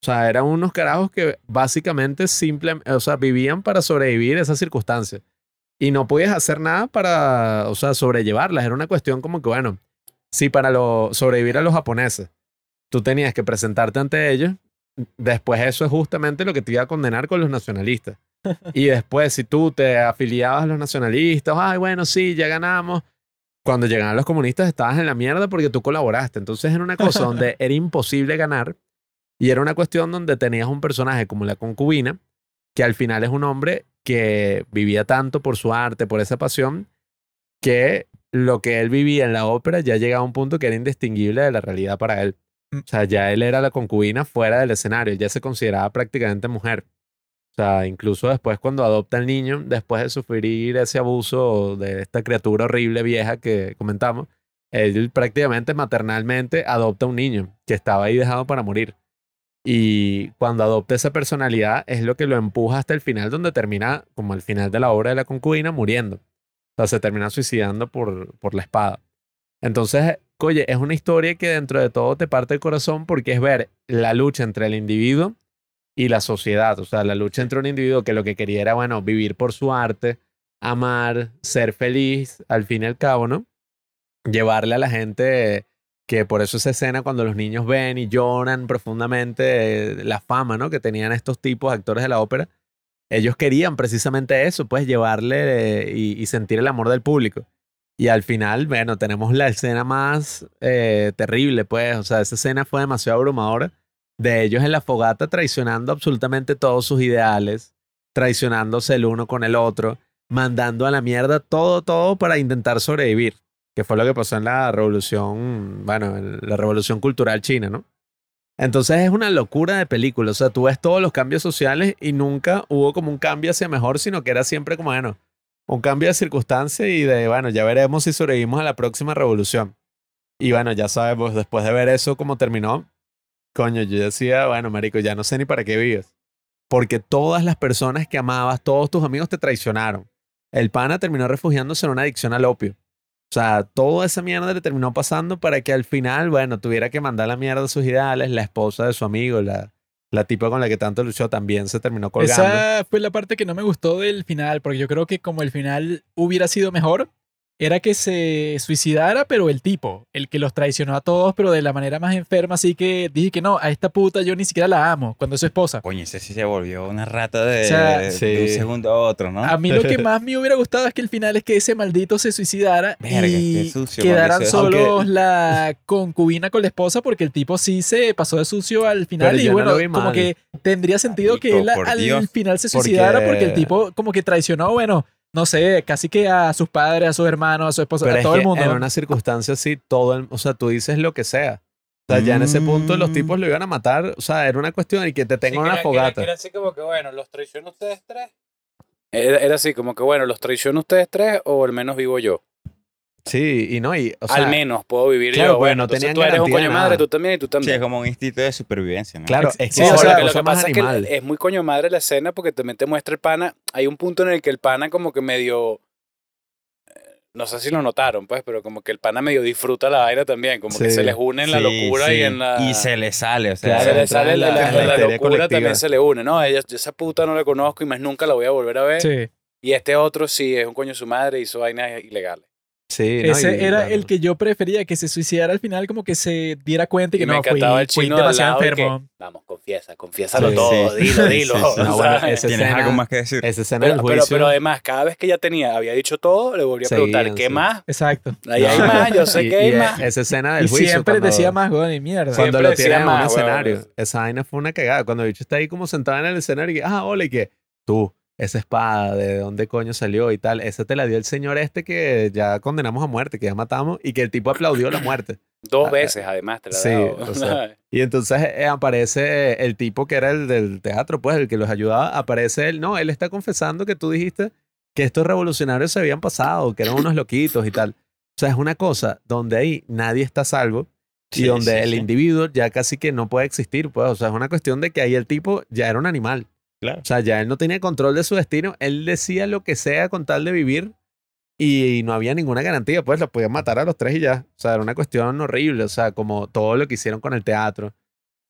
O sea, eran unos carajos que básicamente simplemente, o sea, vivían para sobrevivir esas circunstancias. Y no podías hacer nada para, o sea, sobrellevarlas. Era una cuestión como que, bueno, si para lo, sobrevivir a los japoneses, tú tenías que presentarte ante ellos, después eso es justamente lo que te iba a condenar con los nacionalistas. Y después, si tú te afiliabas a los nacionalistas, ay, bueno, sí, ya ganamos. Cuando llegaban los comunistas estabas en la mierda porque tú colaboraste. Entonces era una cosa donde era imposible ganar y era una cuestión donde tenías un personaje como la concubina, que al final es un hombre que vivía tanto por su arte, por esa pasión, que lo que él vivía en la ópera ya llegaba a un punto que era indistinguible de la realidad para él. Mm. O sea, ya él era la concubina fuera del escenario, ya se consideraba prácticamente mujer. O sea, incluso después cuando adopta al niño, después de sufrir ese abuso de esta criatura horrible vieja que comentamos, él prácticamente maternalmente adopta un niño que estaba ahí dejado para morir. Y cuando adopta esa personalidad es lo que lo empuja hasta el final, donde termina, como el final de la obra de la concubina, muriendo. O sea, se termina suicidando por, por la espada. Entonces, oye, es una historia que dentro de todo te parte el corazón porque es ver la lucha entre el individuo y la sociedad, o sea, la lucha entre un individuo que lo que quería era, bueno, vivir por su arte, amar, ser feliz, al fin y al cabo, ¿no? Llevarle a la gente que por eso esa escena cuando los niños ven y lloran profundamente eh, la fama, ¿no? Que tenían estos tipos actores de la ópera, ellos querían precisamente eso, pues llevarle eh, y, sentir el amor del público. Y al final, bueno, tenemos la escena más eh, terrible, pues, o sea, esa escena fue demasiado abrumadora de ellos en la fogata traicionando absolutamente todos sus ideales, traicionándose el uno con el otro, mandando a la mierda todo, todo para intentar sobrevivir, que fue lo que pasó en la revolución, bueno, en la revolución cultural china, ¿no? Entonces es una locura de película, o sea, tú ves todos los cambios sociales y nunca hubo como un cambio hacia mejor, sino que era siempre como, bueno, un cambio de circunstancia y de, bueno, ya veremos si sobrevivimos a la próxima revolución. Y bueno, ya sabemos, después de ver eso, cómo terminó, Coño, yo decía, bueno, marico, ya no sé ni para qué vives. Porque todas las personas que amabas, todos tus amigos te traicionaron. El pana terminó refugiándose en una adicción al opio. O sea, toda esa mierda le terminó pasando para que al final, bueno, tuviera que mandar la mierda a sus ideales. La esposa de su amigo, la, la tipa con la que tanto luchó, también se terminó colgando. Esa fue la parte que no me gustó del final, porque yo creo que como el final hubiera sido mejor, era que se suicidara, pero el tipo, el que los traicionó a todos, pero de la manera más enferma, así que dije que no, a esta puta yo ni siquiera la amo, cuando es su esposa. Coño, ese sí se volvió una rata de, un segundo a otro, ¿no? A mí lo que más me hubiera gustado es que el final es que ese maldito se suicidara y quedaran solos la concubina con la esposa, porque el tipo sí se pasó de sucio al final y bueno, como que tendría sentido que él al final se suicidara porque el tipo como que traicionó, bueno no sé, casi que a sus padres, a sus hermanos, a su esposa, a todo el mundo. En una circunstancia así, todo el, o sea, tú dices lo que sea. O sea, ya en ese punto los tipos lo iban a matar. O sea, era una cuestión de que te tengan una fogata. Era, así como que, bueno, ¿los traiciono ustedes tres? Era, así como que, bueno, ¿los traiciono ustedes tres o al menos vivo yo? Sí, y no, y, o sea, Al menos puedo vivir claro, yo. Bueno, no entonces tenían tú eres un coño nada. madre, tú también y tú Sí, también. es como un instinto de supervivencia, ¿no? claro, es que sí, es o sea, lo cosa que más pasa es que animal. es muy coño madre la escena porque también te muestra el pana. Hay un punto en el que el pana como que medio... eh, No sé si lo notaron, pues, pero como que el pana medio disfruta la vaina también. Como que Sí. se les une en la Sí, locura y sí. en la... Y se le sale, o sea. Claro, se le sale en la, la- la- la la locura colectiva. también se le une, ¿no? Ella, yo esa puta no la conozco y más nunca la voy a volver a ver. Sí. Y este otro sí es un coño de su madre hizo vainas ilegales. Sí, ¿no? Ese Y, era claro. el que yo prefería, que se suicidara al final, como que se diera cuenta y que Y me no, fui, el fui chino al demasiado lado y que, enfermo. Vamos, confiesa, confiésalo Sí, todo, sí. dilo, dilo. sí, sí. No, bueno, ¿sabes? ese- ¿Tienes escena- algo más que decir? Esa escena pero, del pero, juicio. pero además, cada vez que ya tenía, había dicho todo, le volví a preguntar, ¿qué sí. más? Exacto. Ahí hay más, yo sé que hay y más. Esa escena del Y juicio. siempre cuando- decía más, weón, y mierda. Cuando Siempre lo tienen en un escenario. Esa vaina fue una cagada. Cuando el bicho está ahí como sentado en el escenario y que, ah, hola, y que tú, esa espada, ¿de dónde coño salió y tal? Esa te la dio el señor este que ya condenamos a muerte, que ya matamos, y que el tipo aplaudió la muerte. Dos Ah, veces, además, te la sí, o sea, Y entonces eh, aparece el tipo que era el del teatro, pues, el que los ayudaba. Aparece él. No, él está confesando que tú dijiste que estos revolucionarios se habían pasado, que eran unos loquitos y tal. O sea, es una cosa donde ahí nadie está a salvo y Sí, donde sí, el sí. individuo ya casi que no puede existir, pues. O sea, es una cuestión de que ahí el tipo ya era un animal. Claro. O sea, ya él no tenía control de su destino. Él decía lo que sea con tal de vivir y no había ninguna garantía. Pues lo podían matar a los tres y ya. O sea, era una cuestión horrible. O sea, como todo lo que hicieron con el teatro.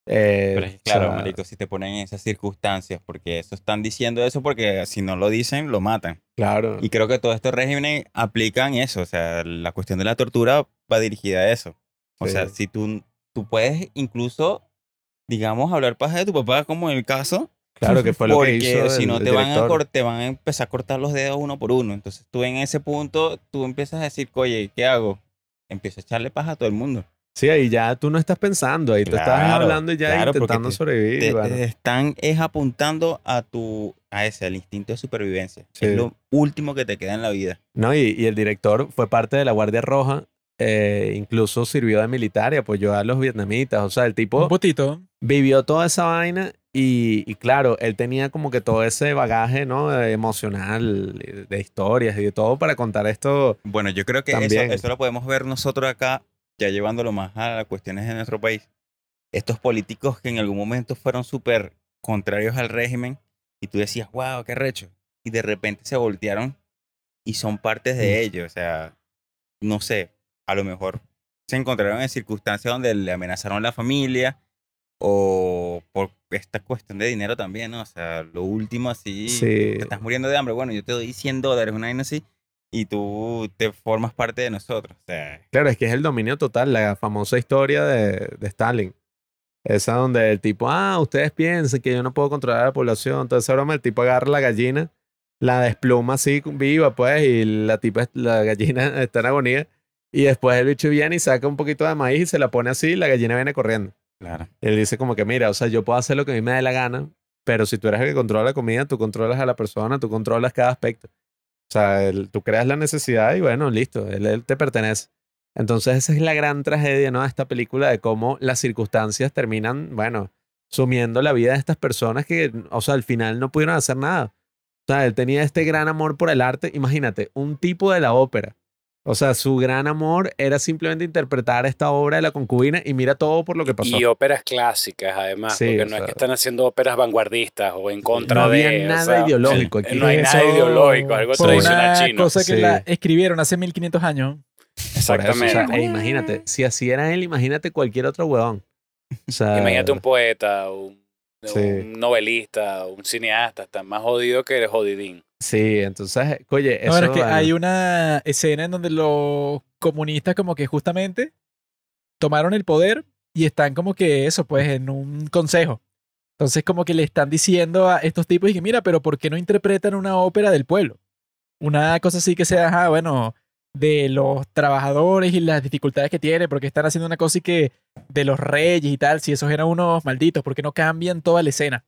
Eh, Pero es o claro, sea, marico, si te ponen en esas circunstancias, porque eso están diciendo eso, porque si no lo dicen, lo matan. Claro. Y creo que todos estos regímenes aplican eso, o sea, la cuestión de la tortura va dirigida a eso. O Sí. sea, si tú, tú puedes incluso, digamos, hablar paja de tu papá, como en el caso, Claro que fue lo que porque hizo. si el- no el te van, a director. cor- te van a empezar a cortar los dedos uno por uno. Entonces tú en ese punto, tú empiezas a decir, oye, ¿qué hago? Empiezo a echarle paja a todo el mundo. Sí, ahí ya tú no estás pensando, ahí tú estás Claro, hablando y ya claro, intentando te- sobrevivir. te, bueno. te están es apuntando a tu a ese al instinto de supervivencia Sí. es lo último que te queda en la vida No, y, y el director fue parte de la Guardia Roja, eh, incluso sirvió de militar y apoyó a los vietnamitas. O sea, el tipo Un putito. vivió toda esa vaina y, y claro, él tenía como que todo ese bagaje, ¿no? emocional, de historias y de todo para contar esto. bueno yo creo que eso, eso lo podemos ver nosotros acá ya llevándolo más a las cuestiones de nuestro país estos políticos que en algún momento fueron súper contrarios al régimen y tú decías wow qué recho y de repente se voltearon y son partes de Mm. ello o sea no sé a lo mejor se encontraron en circunstancias donde le amenazaron a la familia o por esta cuestión de dinero también, ¿no? O sea, lo último así, Sí. te estás muriendo de hambre, bueno, yo te doy 100 dólares, una vaina así, y tú te formas parte de nosotros. O sea, Claro, es que es el dominio total, la famosa historia de, de Stalin. Esa donde el tipo, ah, ustedes piensan que yo no puedo controlar a la población. Entonces, esa broma, el tipo agarra la gallina, la despluma así viva, pues, y la, tipa, la gallina está en agonía. Y después el bicho viene y saca un poquito de maíz y se la pone así y la gallina viene corriendo. Él dice como que, mira, o sea, yo puedo hacer lo que a mí me dé la gana, pero si tú eres el que controla la comida, tú controlas a la persona, tú controlas cada aspecto. O sea, tú creas la necesidad y bueno, listo, él, él te pertenece. Entonces esa es la gran tragedia, ¿no? De esta película de cómo las circunstancias terminan, bueno, sumiendo la vida de estas personas que, o sea, al final no pudieron hacer nada. O sea, él tenía este gran amor por el arte. Imagínate, un tipo de la ópera. O sea, su gran amor era simplemente interpretar esta obra de la concubina y mira todo por lo que pasó. Y óperas clásicas, además, Sí, porque o no es sea, que están haciendo óperas vanguardistas o en contra no de. había o nada sea, ideológico eh, aquí. No hay nada ideológico, algo tradicional una chino. cosa que Sí. la escribieron hace 1500 años. Por eso, o Exactamente. sea, e imagínate, si así era él, imagínate cualquier otro huevón. O sea, Imagínate un poeta, un, Sí. un novelista, un cineasta, está más jodido que el jodidín. Sí, entonces, oye, No, eso bueno, es que hay una escena en donde los comunistas como que justamente tomaron el poder y están como que eso, pues en un consejo. Entonces como que le están diciendo a estos tipos y que mira, pero ¿por qué no interpretan una ópera del pueblo? Una cosa así que sea, ajá, bueno, de los trabajadores y las dificultades que tiene, porque están haciendo una cosa y que de los reyes y tal, si esos eran unos malditos, ¿por qué no cambian toda la escena?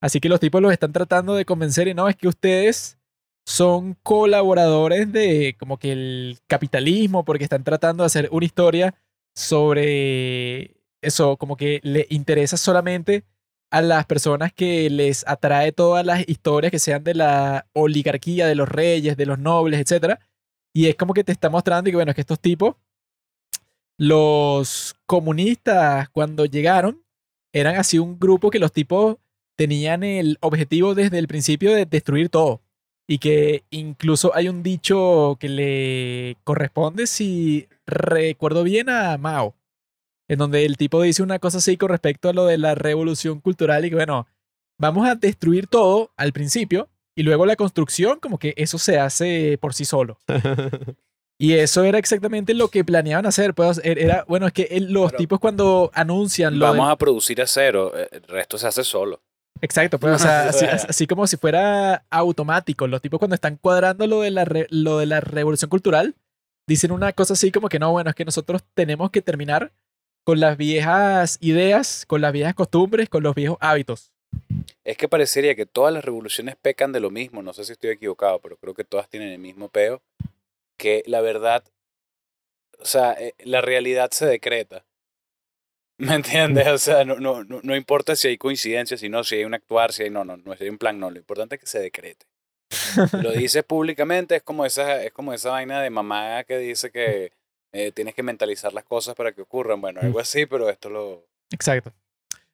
Así que los tipos los están tratando de convencer y no, es que ustedes son colaboradores de como que el capitalismo, porque están tratando de hacer una historia sobre eso, como que le interesa solamente a las personas que les atrae todas las historias que sean de la oligarquía, de los reyes, de los nobles, etcétera, Y es como que te está mostrando y que, bueno, que estos tipos, los comunistas, cuando llegaron, eran así un grupo que los tipos tenían el objetivo desde el principio de destruir todo. Y que incluso hay un dicho que le corresponde, si recuerdo bien, a Mao. En donde el tipo dice una cosa así con respecto a lo de la revolución cultural y que, bueno, vamos a destruir todo al principio y luego la construcción, como que eso se hace por sí solo. Y eso era exactamente lo que planeaban hacer. Pues, era, bueno, es que los Pero- tipos cuando anuncian lo Vamos a producir acero, eh, el resto se hace solo. Exacto, pues, o sea, así, así como si fuera automático. Los tipos cuando están cuadrando lo de, la re- lo de la revolución cultural, dicen una cosa así como que no, bueno, es que nosotros tenemos que terminar con las viejas ideas, con las viejas costumbres, con los viejos hábitos. Es que parecería que todas las revoluciones pecan de lo mismo. No sé si estoy equivocado, pero creo que todas tienen el mismo peo. Que la verdad, o sea, eh, la realidad se decreta. ¿Me entiendes? O sea, no, no, no, no importa si hay coincidencias, si no, si hay un actuar, si hay no, no, no, si hay un plan, no. Lo importante es que se decrete. Lo dices públicamente, es como esa, es como esa vaina de mamá que dice que eh, tienes que mentalizar las cosas para que ocurran. Bueno, algo así, pero esto lo. Exacto.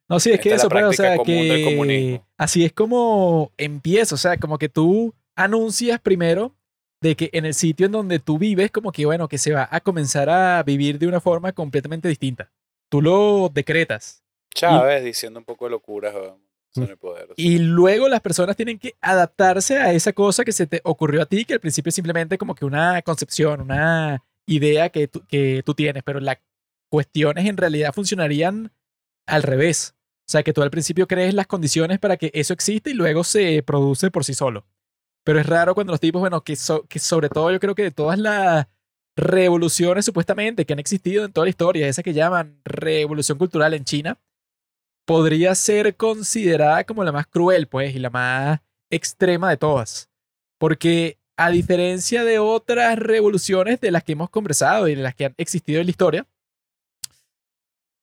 No, sí, es que eso, pues, o sea, que así es como empieza, o sea, como que tú anuncias primero de que en el sitio en donde tú vives, como que, bueno, que se va a comenzar a vivir de una forma completamente distinta. Tú lo decretas. Chávez diciendo un poco de locuras el poder. Y luego las personas tienen que adaptarse a esa cosa que se te ocurrió a ti, que al principio es simplemente como que una concepción, una idea que tú, que tú tienes, pero las cuestiones en realidad funcionarían al revés. O sea, que tú al principio crees las condiciones para que eso existe y luego se produce por sí solo. Pero es raro cuando los tipos, bueno, que, que sobre todo yo creo que de todas las revoluciones supuestamente que han existido en toda la historia, esa que llaman revolución cultural en China, podría ser considerada como la más cruel, pues, y la más extrema de todas. Porque a diferencia de otras revoluciones de las que hemos conversado y de las que han existido en la historia,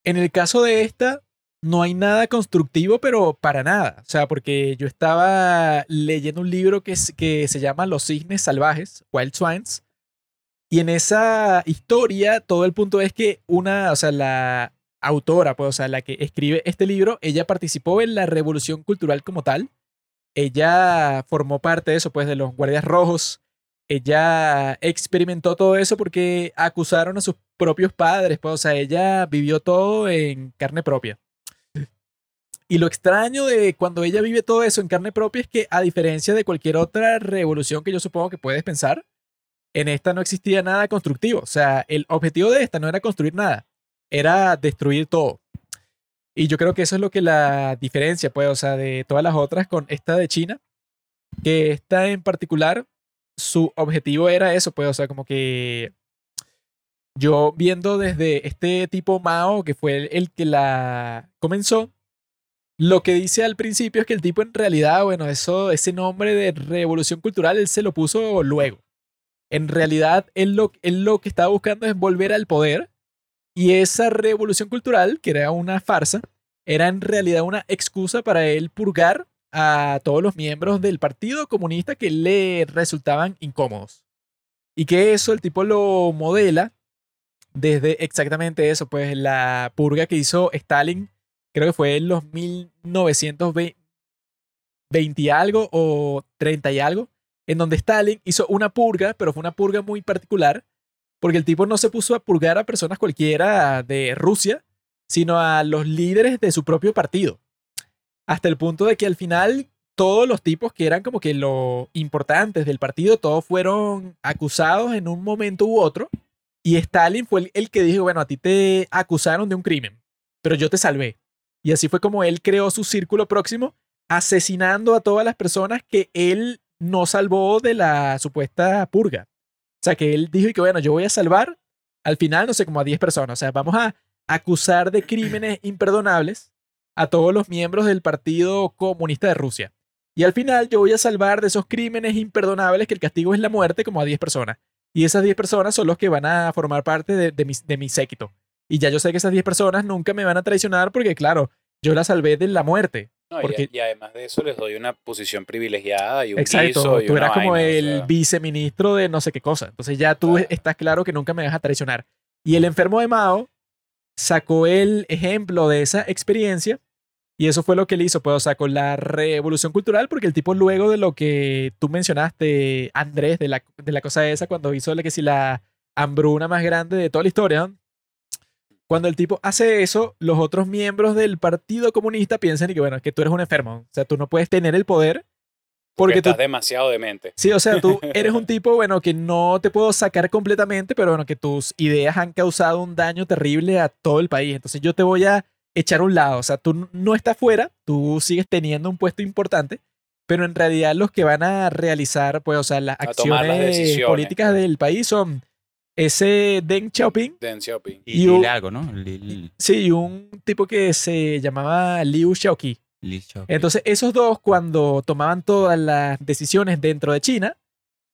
en el caso de esta, no hay nada constructivo, pero para nada. O sea, porque yo estaba leyendo un libro que, se llama Los cisnes salvajes, Wild Swines, y en esa historia todo el punto es que una, o sea, la autora, pues, o sea, la que escribe este libro, ella participó en la revolución cultural como tal. Ella formó parte de eso, pues, de los guardias rojos. Ella experimentó todo eso porque acusaron a sus propios padres, pues, o sea, ella vivió todo en carne propia. Y lo extraño de cuando ella vive todo eso en carne propia es que, a diferencia de cualquier otra revolución que yo supongo que puedes pensar, en esta no existía nada constructivo. O sea, el objetivo de esta no era construir nada, era destruir todo. Y yo creo que eso es lo que la diferencia, pues, o sea, de todas las otras con esta de China, que esta en particular, su objetivo era eso, pues, o sea, como que yo viendo desde este tipo Mao, que fue el, el que la comenzó, lo que dice al principio es que el tipo en realidad, bueno, eso, ese nombre de revolución cultural, él se lo puso luego. En realidad, él lo, él lo que estaba buscando es volver al poder y esa revolución cultural, que era una farsa, era en realidad una excusa para él purgar a todos los miembros del Partido Comunista que le resultaban incómodos. Y que eso el tipo lo modela desde exactamente eso, pues la purga que hizo Stalin, creo que fue en los 1920 y algo o 30 y algo, en donde Stalin hizo una purga, pero fue una purga muy particular, porque el tipo no se puso a purgar a personas cualquiera de Rusia, sino a los líderes de su propio partido. Hasta el punto de que al final todos los tipos que eran como que lo importantes del partido, todos fueron acusados en un momento u otro. Y Stalin fue el, el que dijo, bueno, a ti te acusaron de un crimen, pero yo te salvé. Y así fue como él creó su círculo próximo, asesinando a todas las personas que él no salvó de la supuesta purga. O sea, que él dijo y que, bueno, yo voy a salvar al final, no sé, como a 10 personas. O sea, vamos a acusar de crímenes imperdonables a todos los miembros del Partido Comunista de Rusia. Y al final yo voy a salvar de esos crímenes imperdonables que el castigo es la muerte como a 10 personas. Y esas 10 personas son los que van a formar parte de, de mi, de mi séquito. Y ya yo sé que esas 10 personas nunca me van a traicionar porque, claro, yo la salvé de la muerte. No, y- Porque- y, además de eso les doy una posición privilegiada y un Exacto, guiso y tú eras como vaina, o el sea, viceministro de no sé qué cosa. Entonces ya tú Claro. estás claro que nunca me vas a traicionar. Y el enfermo de Mao sacó el ejemplo de esa experiencia y eso fue lo que él hizo, pues, o sea, con la revolución cultural, porque el tipo luego de lo que tú mencionaste, Andrés, de la, de la cosa esa, cuando hizo la, que si la hambruna más grande de toda la historia, ¿no? Cuando el tipo hace eso, los otros miembros del Partido Comunista piensan y que, bueno, que tú eres un enfermo, o sea, tú no puedes tener el poder porque porque tú estás demasiado demente. Sí, o sea, tú eres un tipo, bueno, que no te puedo sacar completamente, pero bueno, que tus ideas han causado un daño terrible a todo el país. Entonces yo te voy a echar a un lado. O sea, tú no estás fuera, tú sigues teniendo un puesto importante, pero en realidad los que van a realizar, pues, o sea, las A tomar las acciones políticas del país son ese Deng Xiaoping, Deng Xiaoping. Y, Y un- dile algo, ¿no? Lil, sí, y un tipo que se llamaba Liu Xiaoqi. Entonces, esos dos, cuando tomaban todas las decisiones dentro de China,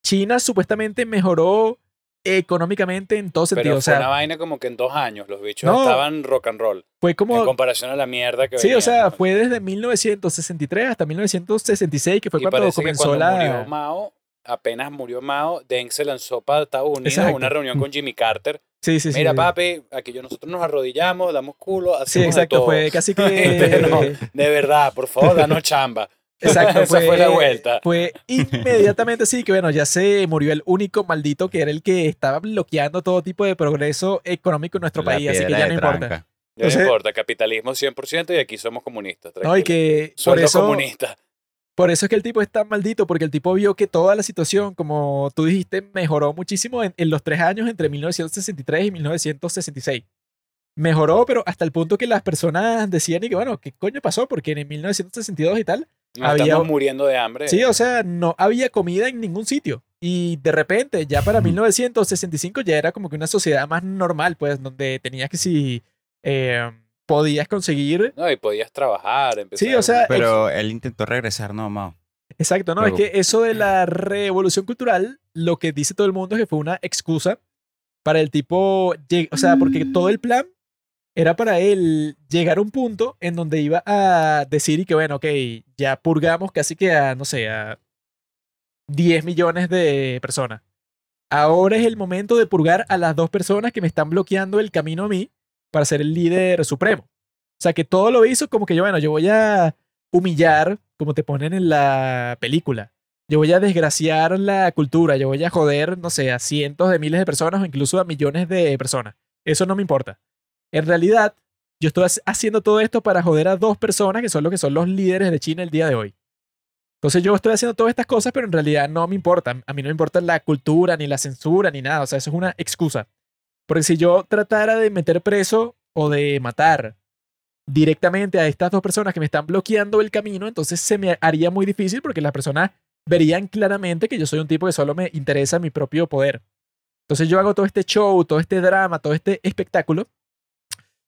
China supuestamente mejoró económicamente en todo sentido. Pero o fue una sea, vaina como que en dos años los bichos No. estaban rock and roll. fue En como. comparación a la mierda que Sí, o venían, sea, ¿no? fue desde 1963 hasta 1966, que fue y cuando parece que comenzó cuando la. murió Mao, apenas murió Mao, Deng se lanzó para Estados Unidos a Exacto. una reunión con Jimmy Carter. Sí, sí, sí. Mira, papi, aquí yo nosotros nos arrodillamos, damos culo, hacemos Sí, de exacto. todo. Fue casi que. Pero, de verdad, por favor, danos chamba. Exacto, Esa fue la vuelta. Fue inmediatamente sí, que bueno, ya se murió el único maldito que era el que estaba bloqueando todo tipo de progreso económico en nuestro La país, así que ya no importa. tranca. Ya Entonces- no importa, capitalismo 100% y aquí somos comunistas. No, y tranquilo. que por Sueldo eso, comunista. Por eso es que el tipo es tan maldito, porque el tipo vio que toda la situación, como tú dijiste, mejoró muchísimo en, en los tres años entre 1963 y 1966. Mejoró, pero hasta el punto que las personas decían y que, bueno, ¿qué coño pasó? Porque en 1962 y tal, Nos había- estamos muriendo de hambre. Sí, o sea, no había comida en ningún sitio. Y de repente, ya para 1965 ya era como que una sociedad más normal, pues, donde tenías que si eh, podías conseguir... No, y podías trabajar. empezar Sí, o sea, Pero él intentó regresar, no, Mao. Exacto, no, es que eso de la revolución cultural, lo que dice todo el mundo es que fue una excusa para el tipo, o sea, porque todo el plan era para él llegar a un punto en donde iba a decir y que, bueno, ok, ya purgamos casi que a, no sé, a 10 millones de personas. Ahora es el momento de purgar a las dos personas que me están bloqueando el camino a mí para ser el líder supremo. O sea, que todo lo hizo como que yo, bueno, yo voy a humillar, como te ponen en la película. Yo voy a desgraciar la cultura, yo voy a joder, no sé, a cientos de miles de personas o incluso a millones de personas. Eso no me importa. En realidad, yo estoy hac- haciendo todo esto para joder a dos personas que son los que son los líderes de China el día de hoy. Entonces yo estoy haciendo todas estas cosas, pero en realidad no me importa. A mí no me importa la cultura, ni la censura, ni nada. O sea, eso es una excusa. Porque si yo tratara de meter preso o de matar directamente a estas dos personas que me están bloqueando el camino, entonces se me haría muy difícil porque las personas verían claramente que yo soy un tipo que solo me interesa mi propio poder. Entonces yo hago todo este show, todo este drama, todo este espectáculo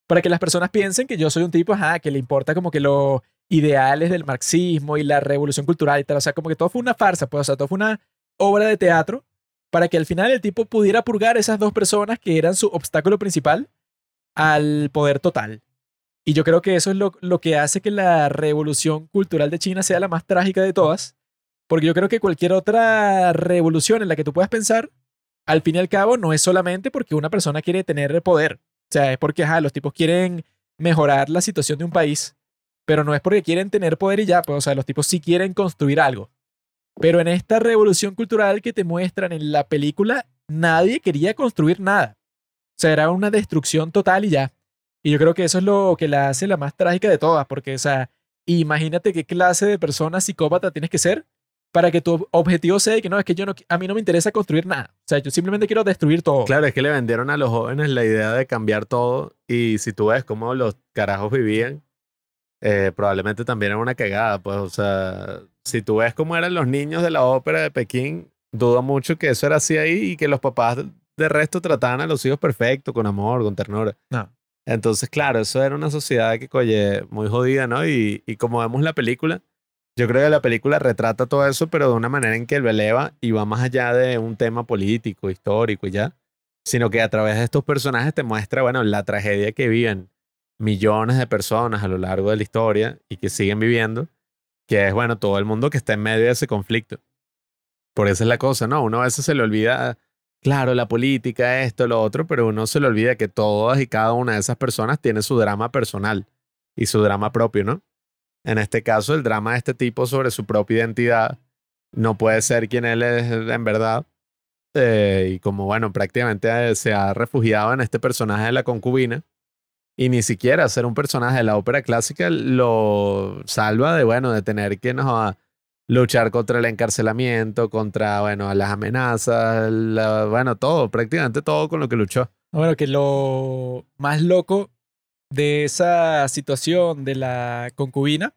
para que las personas piensen que yo soy un tipo, ajá, que le importa como que los ideales del marxismo y la revolución cultural y tal. O sea, como que todo fue una farsa, pues, o sea, todo fue una obra de teatro para que al final el tipo pudiera purgar esas dos personas que eran su obstáculo principal al poder total. Y yo creo que eso es lo, que hace que la revolución cultural de China sea la más trágica de todas, porque yo creo que cualquier otra revolución en la que tú puedas pensar, al fin y al cabo, no es solamente porque una persona quiere tener poder. O sea, es porque ajá, los tipos quieren mejorar la situación de un país, pero no es porque quieren tener poder y ya, pues, o sea, los tipos sí quieren construir algo. Pero en esta revolución cultural que te muestran en la película, nadie quería construir nada. O sea, era una destrucción total y ya. Y yo creo que eso es lo que la hace la más trágica de todas, porque, o sea, imagínate qué clase de persona psicópata tienes que ser para que tu objetivo sea que no, es que yo no, a mí no me interesa construir nada. O sea, yo simplemente quiero destruir todo. Claro, es que le vendieron a los jóvenes la idea de cambiar todo y si tú ves cómo los carajos vivían, eh, probablemente también era una cagada, pues, o sea, si tú ves cómo eran los niños de la ópera de Pekín, dudo mucho que eso era así ahí y que los papás de resto trataban a los hijos perfecto, con amor, con ternura. No. Entonces, claro, eso era una sociedad que, oye, muy jodida, ¿no? Y, y como vemos la película, yo creo que la película retrata todo eso, pero de una manera en que lo eleva y va más allá de un tema político, histórico y ya, sino que a través de estos personajes te muestra, bueno, la tragedia que viven millones de personas a lo largo de la historia y que siguen viviendo, que es, bueno, todo el mundo que está en medio de ese conflicto. Por eso es la cosa, ¿no? Uno a veces se le olvida, claro, la política, esto, lo otro, pero uno se le olvida que todas y cada una de esas personas tiene su drama personal y su drama propio, ¿no? En este caso, el drama de este tipo sobre su propia identidad no puede ser quien él es en verdad. Eh, y como, bueno, prácticamente se ha refugiado en este personaje de la concubina. Y ni siquiera ser un personaje de la ópera clásica lo salva de, bueno, de tener que no, luchar contra el encarcelamiento, contra, bueno, las amenazas, bueno, todo, prácticamente todo con lo que luchó. Bueno, que lo más loco de esa situación de la concubina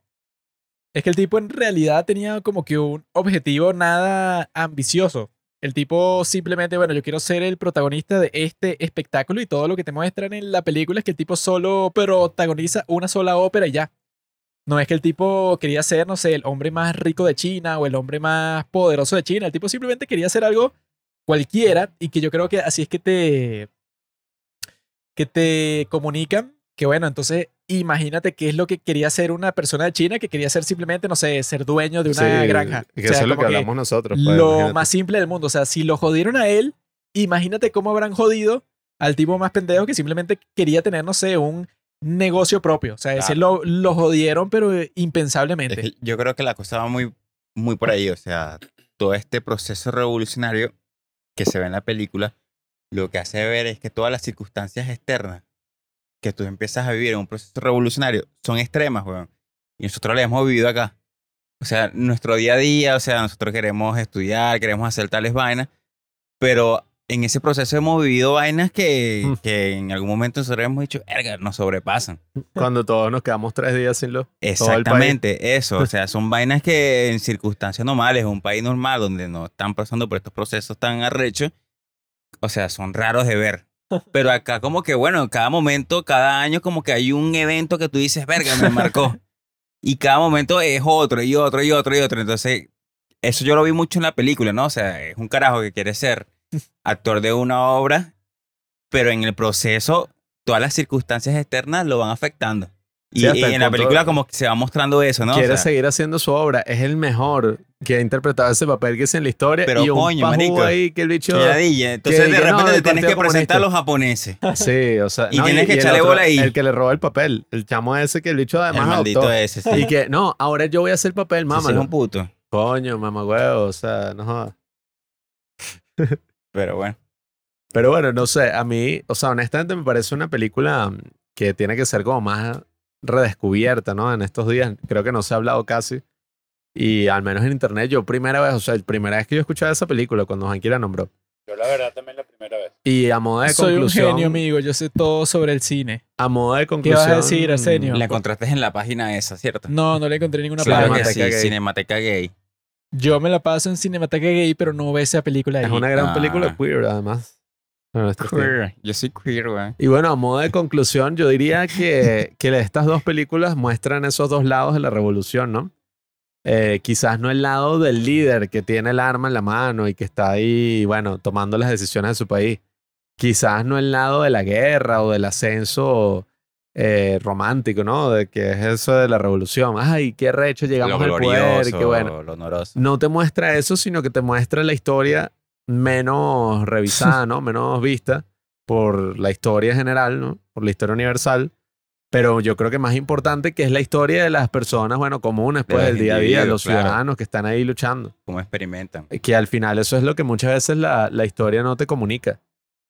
es que el tipo en realidad tenía como que un objetivo nada ambicioso. El tipo simplemente, bueno, yo quiero ser el protagonista de este espectáculo y todo lo que te muestran en la película es que el tipo solo protagoniza una sola ópera y ya. No es que el tipo quería ser, no sé, el hombre más rico de China o el hombre más poderoso de China. El tipo simplemente quería ser algo cualquiera y que yo creo que así es que te, que te comunican que bueno, entonces imagínate qué es lo que quería hacer una persona de China que quería ser simplemente, no sé, ser dueño de una Sí, granja. Que O sea, eso es lo que hablamos nosotros. pues, lo imagínate. más simple del mundo. O sea, si lo jodieron a él, imagínate cómo habrán jodido al tipo más pendejo que simplemente quería tener, no sé, un negocio propio. O sea, ese lo, lo jodieron, pero eh, impensablemente. Es que yo creo que la cosa va muy, muy por ahí. O sea, todo este proceso revolucionario que se ve en la película, lo que hace ver es que todas las circunstancias externas que tú empiezas a vivir en un proceso revolucionario son extremas, weón. Y nosotros las hemos vivido acá. O sea, nuestro día a día, o sea, nosotros queremos estudiar, queremos hacer tales vainas, pero en ese proceso hemos vivido vainas que, Mm. que en algún momento nosotros hemos dicho, erga, nos sobrepasan. Cuando todos nos quedamos tres días sin país. Exactamente, eso. O sea, son vainas que en circunstancias normales, un país normal donde no están pasando por estos procesos tan arrechos, o sea, son raros de ver. Pero acá como que, bueno, cada momento, cada año como que hay un evento que tú dices, verga, me marcó. Y cada momento es otro y otro y otro y otro. Entonces, eso yo lo vi mucho en la película, ¿no? O sea, es un carajo que quiere ser actor de una obra, pero en el proceso todas las circunstancias externas lo van afectando. Y, Sí, hasta y el en la película como que se va mostrando eso, ¿no? O Quiere sea, seguir haciendo su obra. Es el mejor que ha interpretado ese papel que es en la historia. Pero y un coño, marico, ahí que el bicho... Entonces que de no, repente te tienes que presentar a los japoneses. Sí, o sea... Y no, tienes que el echarle bola ahí. El que le roba el papel. El chamo ese que el bicho El además maldito adoptó. ese, sí. Y que, no, ahora yo voy a hacer el papel, mamá. es un puto. Coño, mamá huevo, o sea, no jodas. Pero bueno. Pero bueno, no sé, a mí, o sea, honestamente me parece una película que tiene que ser como más redescubierta, ¿no? En estos días creo que no se ha hablado casi. Y al menos en internet, yo primera vez, o sea, la primera vez que yo escuchaba esa película, cuando Juanqui la nombró. Yo la verdad también la primera vez. Y a modo de Soy un conclusión, genio, amigo. Yo sé todo sobre el cine. a modo de ¿Qué conclusión. vas a decir, Arsenio? La encontraste en la página esa, ¿cierto? No, no le encontré ninguna claro página. que Cinemateca sí, Gay. Cinemateca Gay. Yo me la paso en Cinemateca Gay, pero no ve esa película ahí. Es una gran Ah. película queer, además. Bueno, este esto es queer. Queer. Yo soy queer, güey. Y bueno, a modo de conclusión, yo diría que, que estas dos películas muestran esos dos lados de la revolución, ¿no? Eh, quizás no el lado del líder que tiene el arma en la mano y que está ahí, bueno, tomando las decisiones de su país. Quizás no el lado de la guerra o del ascenso eh, romántico, ¿no? De que es eso de la revolución. Ay, qué recho llegamos Lo al poder, qué bueno lo honoroso. no te muestra eso, sino que te muestra la historia menos revisada, ¿no? Menos vista por la historia general, ¿no? Por la historia universal. Pero yo creo que más importante que es la historia de las personas, bueno, comunes, pues, del día a día, los claro. ciudadanos que están ahí luchando. Cómo experimentan. Que al final eso es lo que muchas veces la, la historia no te comunica.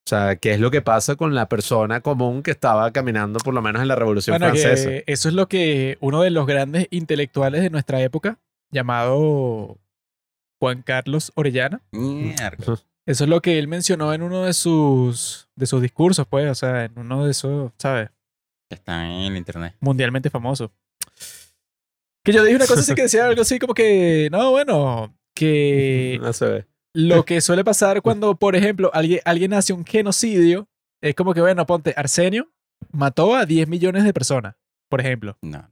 O sea, qué es lo que pasa con la persona común que estaba caminando, por lo menos en la Revolución Bueno, Francesa. que eso es lo que uno de los grandes intelectuales de nuestra época, llamado Juan Carlos Orellana, Mierda. eso es lo que él mencionó en uno de sus, de sus discursos, pues, o sea, en uno de esos, ¿sabes? Están en el internet. Mundialmente famoso. Que yo dije una cosa así que decía algo así como que, no, bueno, que No se ve. lo que suele pasar cuando, por ejemplo, alguien, alguien hace un genocidio, es como que, bueno, ponte, Arsenio mató a 10 millones de personas, por ejemplo. No.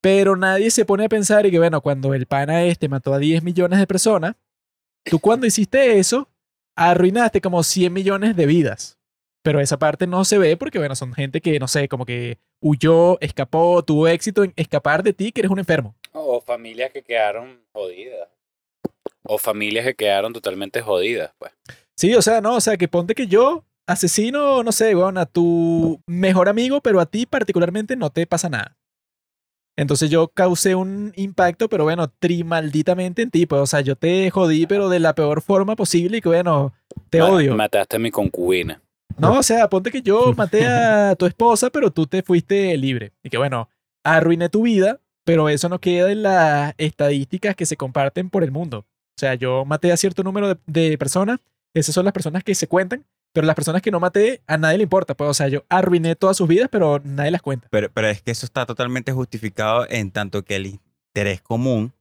Pero nadie se pone a pensar y que, bueno, cuando el pana este mató a 10 millones de personas, tú cuando hiciste eso, arruinaste como 100 millones de vidas. Pero esa parte no se ve porque, bueno, son gente que, no sé, como que huyó, escapó, tuvo éxito en escapar de ti, que eres un enfermo. O familias que quedaron jodidas. O familias que quedaron totalmente jodidas, pues. Sí, o sea, no, o sea, que ponte que yo asesino, no sé, weón, a tu mejor amigo, pero a ti particularmente no te pasa nada. Entonces yo causé un impacto, pero bueno, trimalditamente en ti, pues, o sea, yo te jodí, pero de la peor forma posible y que, bueno, te Ma- odio. Mataste a mi concubina. No, o sea, ponte que yo maté a tu esposa, pero tú te fuiste libre. Y que bueno, arruiné tu vida, pero eso no queda en las estadísticas que se comparten por el mundo. O sea, yo maté a cierto número de, de personas, esas son las personas que se cuentan, pero las personas que no maté, a nadie le importa. Pues, o sea, yo arruiné todas sus vidas, pero nadie las cuenta. Pero, pero es que eso está totalmente justificado en tanto que el interés común,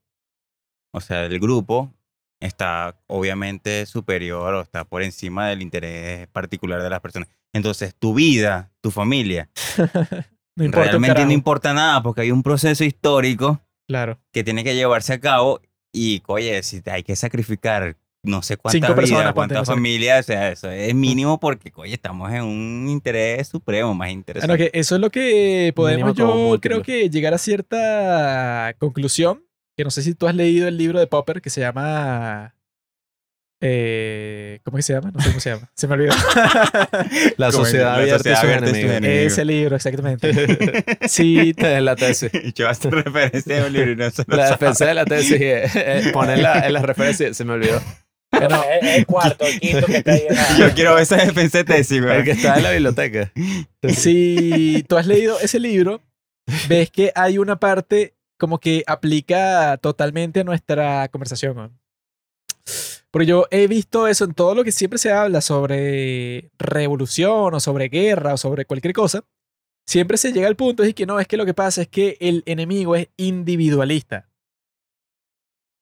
o sea, del grupo, está obviamente superior o está por encima del interés particular de las personas. Entonces, tu vida, tu familia, No importa. realmente carajo. no importa nada porque hay un proceso histórico Claro. que tiene que llevarse a cabo y, oye, si hay que sacrificar no sé cuántas Cinco personas, cuántas familias, o sea, eso es mínimo porque, oye, estamos en un interés supremo, más interesante. Bueno, que eso es lo que podemos Mínimo yo múltiplo. creo que llegar a cierta conclusión, que no sé si tú has leído el libro de Popper que se llama... eh, ¿Cómo es que se llama? No sé cómo se llama. Se me olvidó. La sociedad abierta. Ese libro, exactamente. Sí, Es la tesis. Yo hacer referencia a un libro y no se lo La sabe. defensa de la tesis es eh, poner la, en las referencias. Se me olvidó. Bueno, Es el cuarto, el quinto que está ahí en la- Yo quiero ver esa defensa de tesis, El güey. que está en la biblioteca. si tú has leído ese libro, ves que hay una parte como que aplica totalmente a nuestra conversación. ¿no? Porque yo he visto eso en todo lo que siempre se habla sobre revolución o sobre guerra o sobre cualquier cosa. Siempre se llega al punto es que no, es que lo que pasa es que el enemigo es individualista.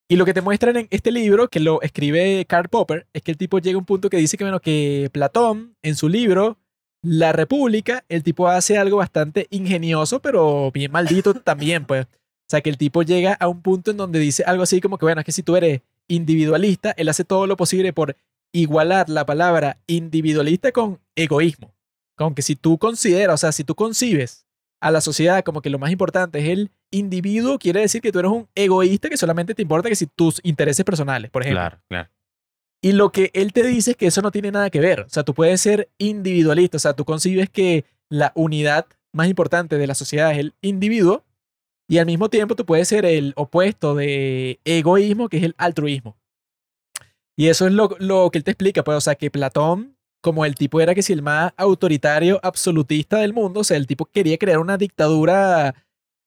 Y lo que te muestran en este libro, que lo escribe Karl Popper, es que el tipo llega a un punto que dice que, bueno, que Platón, en su libro, La República, el tipo hace algo bastante ingenioso, pero bien maldito también, pues. O sea, que el tipo llega a un punto en donde dice algo así como que, bueno, es que si tú eres individualista, él hace todo lo posible por igualar la palabra individualista con egoísmo. Con que si tú consideras, o sea, si tú concibes a la sociedad como que lo más importante es el individuo, quiere decir que tú eres un egoísta que solamente te importa que si tus intereses personales, por ejemplo. Claro, claro. Y lo que él te dice es que eso no tiene nada que ver. O sea, tú puedes ser individualista. O sea, tú concibes que la unidad más importante de la sociedad es el individuo. Y al mismo tiempo tú puedes ser el opuesto de egoísmo, que es el altruismo. Y eso es lo, lo que él te explica. Pues, o sea, que Platón, como el tipo era que si el más autoritario, absolutista del mundo, o sea, el tipo quería crear una dictadura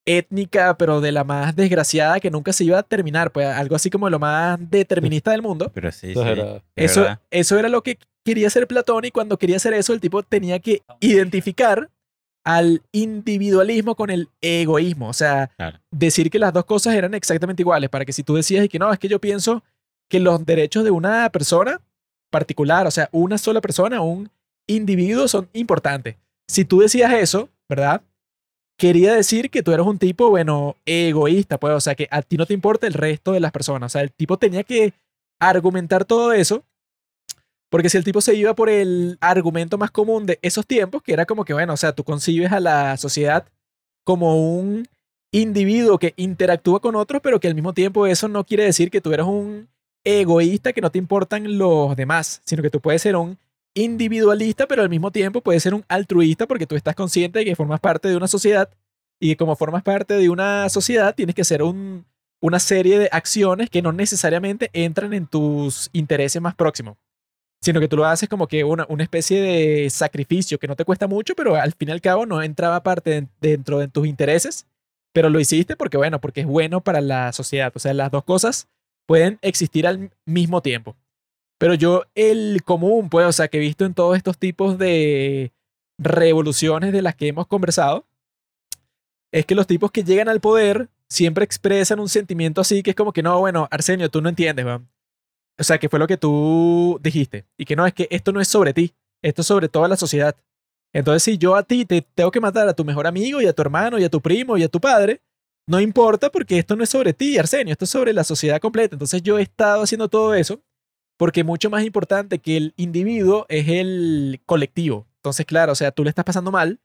étnica, pero de la más desgraciada que nunca se iba a terminar. Pues algo así como lo más determinista del mundo. Pero sí, Eso sí. Eso, verdad. eso era lo que quería hacer Platón y cuando quería hacer eso el tipo tenía que identificar al individualismo con el egoísmo. O sea, Claro. decir que las dos cosas eran exactamente iguales para que si tú decías y que no, es que yo pienso que los derechos de una persona particular, o sea, una sola persona, un individuo son importantes. Si tú decías eso, ¿verdad? Quería decir que tú eras un tipo, bueno, egoísta, pues, o sea, que a ti no te importa el resto de las personas. O sea, el tipo tenía que argumentar todo eso, porque si el tipo se iba por el argumento más común de esos tiempos, que era como que, bueno, o sea, tú concibes a la sociedad como un individuo que interactúa con otros, pero que al mismo tiempo eso no quiere decir que tú eres un egoísta que no te importan los demás, sino que tú puedes ser un individualista, pero al mismo tiempo puedes ser un altruista porque tú estás consciente de que formas parte de una sociedad y como formas parte de una sociedad tienes que hacer un, una serie de acciones que no necesariamente entran en tus intereses más próximos, sino que tú lo haces como que una, una especie de sacrificio que no te cuesta mucho, pero al fin y al cabo no entraba parte de- dentro de tus intereses, pero lo hiciste porque, bueno, porque es bueno para la sociedad. O sea, las dos cosas pueden existir al mismo tiempo. Pero yo, el común, pues, o sea, que he visto en todos estos tipos de revoluciones de las que hemos conversado, es que los tipos que llegan al poder siempre expresan un sentimiento así que es como que no, bueno, Arsenio, tú no entiendes, weón. O sea, que fue lo que tú dijiste. Y que no, es que esto no es sobre ti, esto es sobre toda la sociedad. Entonces, si yo a ti te tengo que matar a tu mejor amigo y a tu hermano y a tu primo y a tu padre, no importa porque esto no es sobre ti, Arsenio, esto es sobre la sociedad completa. Entonces, yo he estado haciendo todo eso porque mucho más importante que el individuo es el colectivo. Entonces, claro, o sea, tú le estás pasando mal,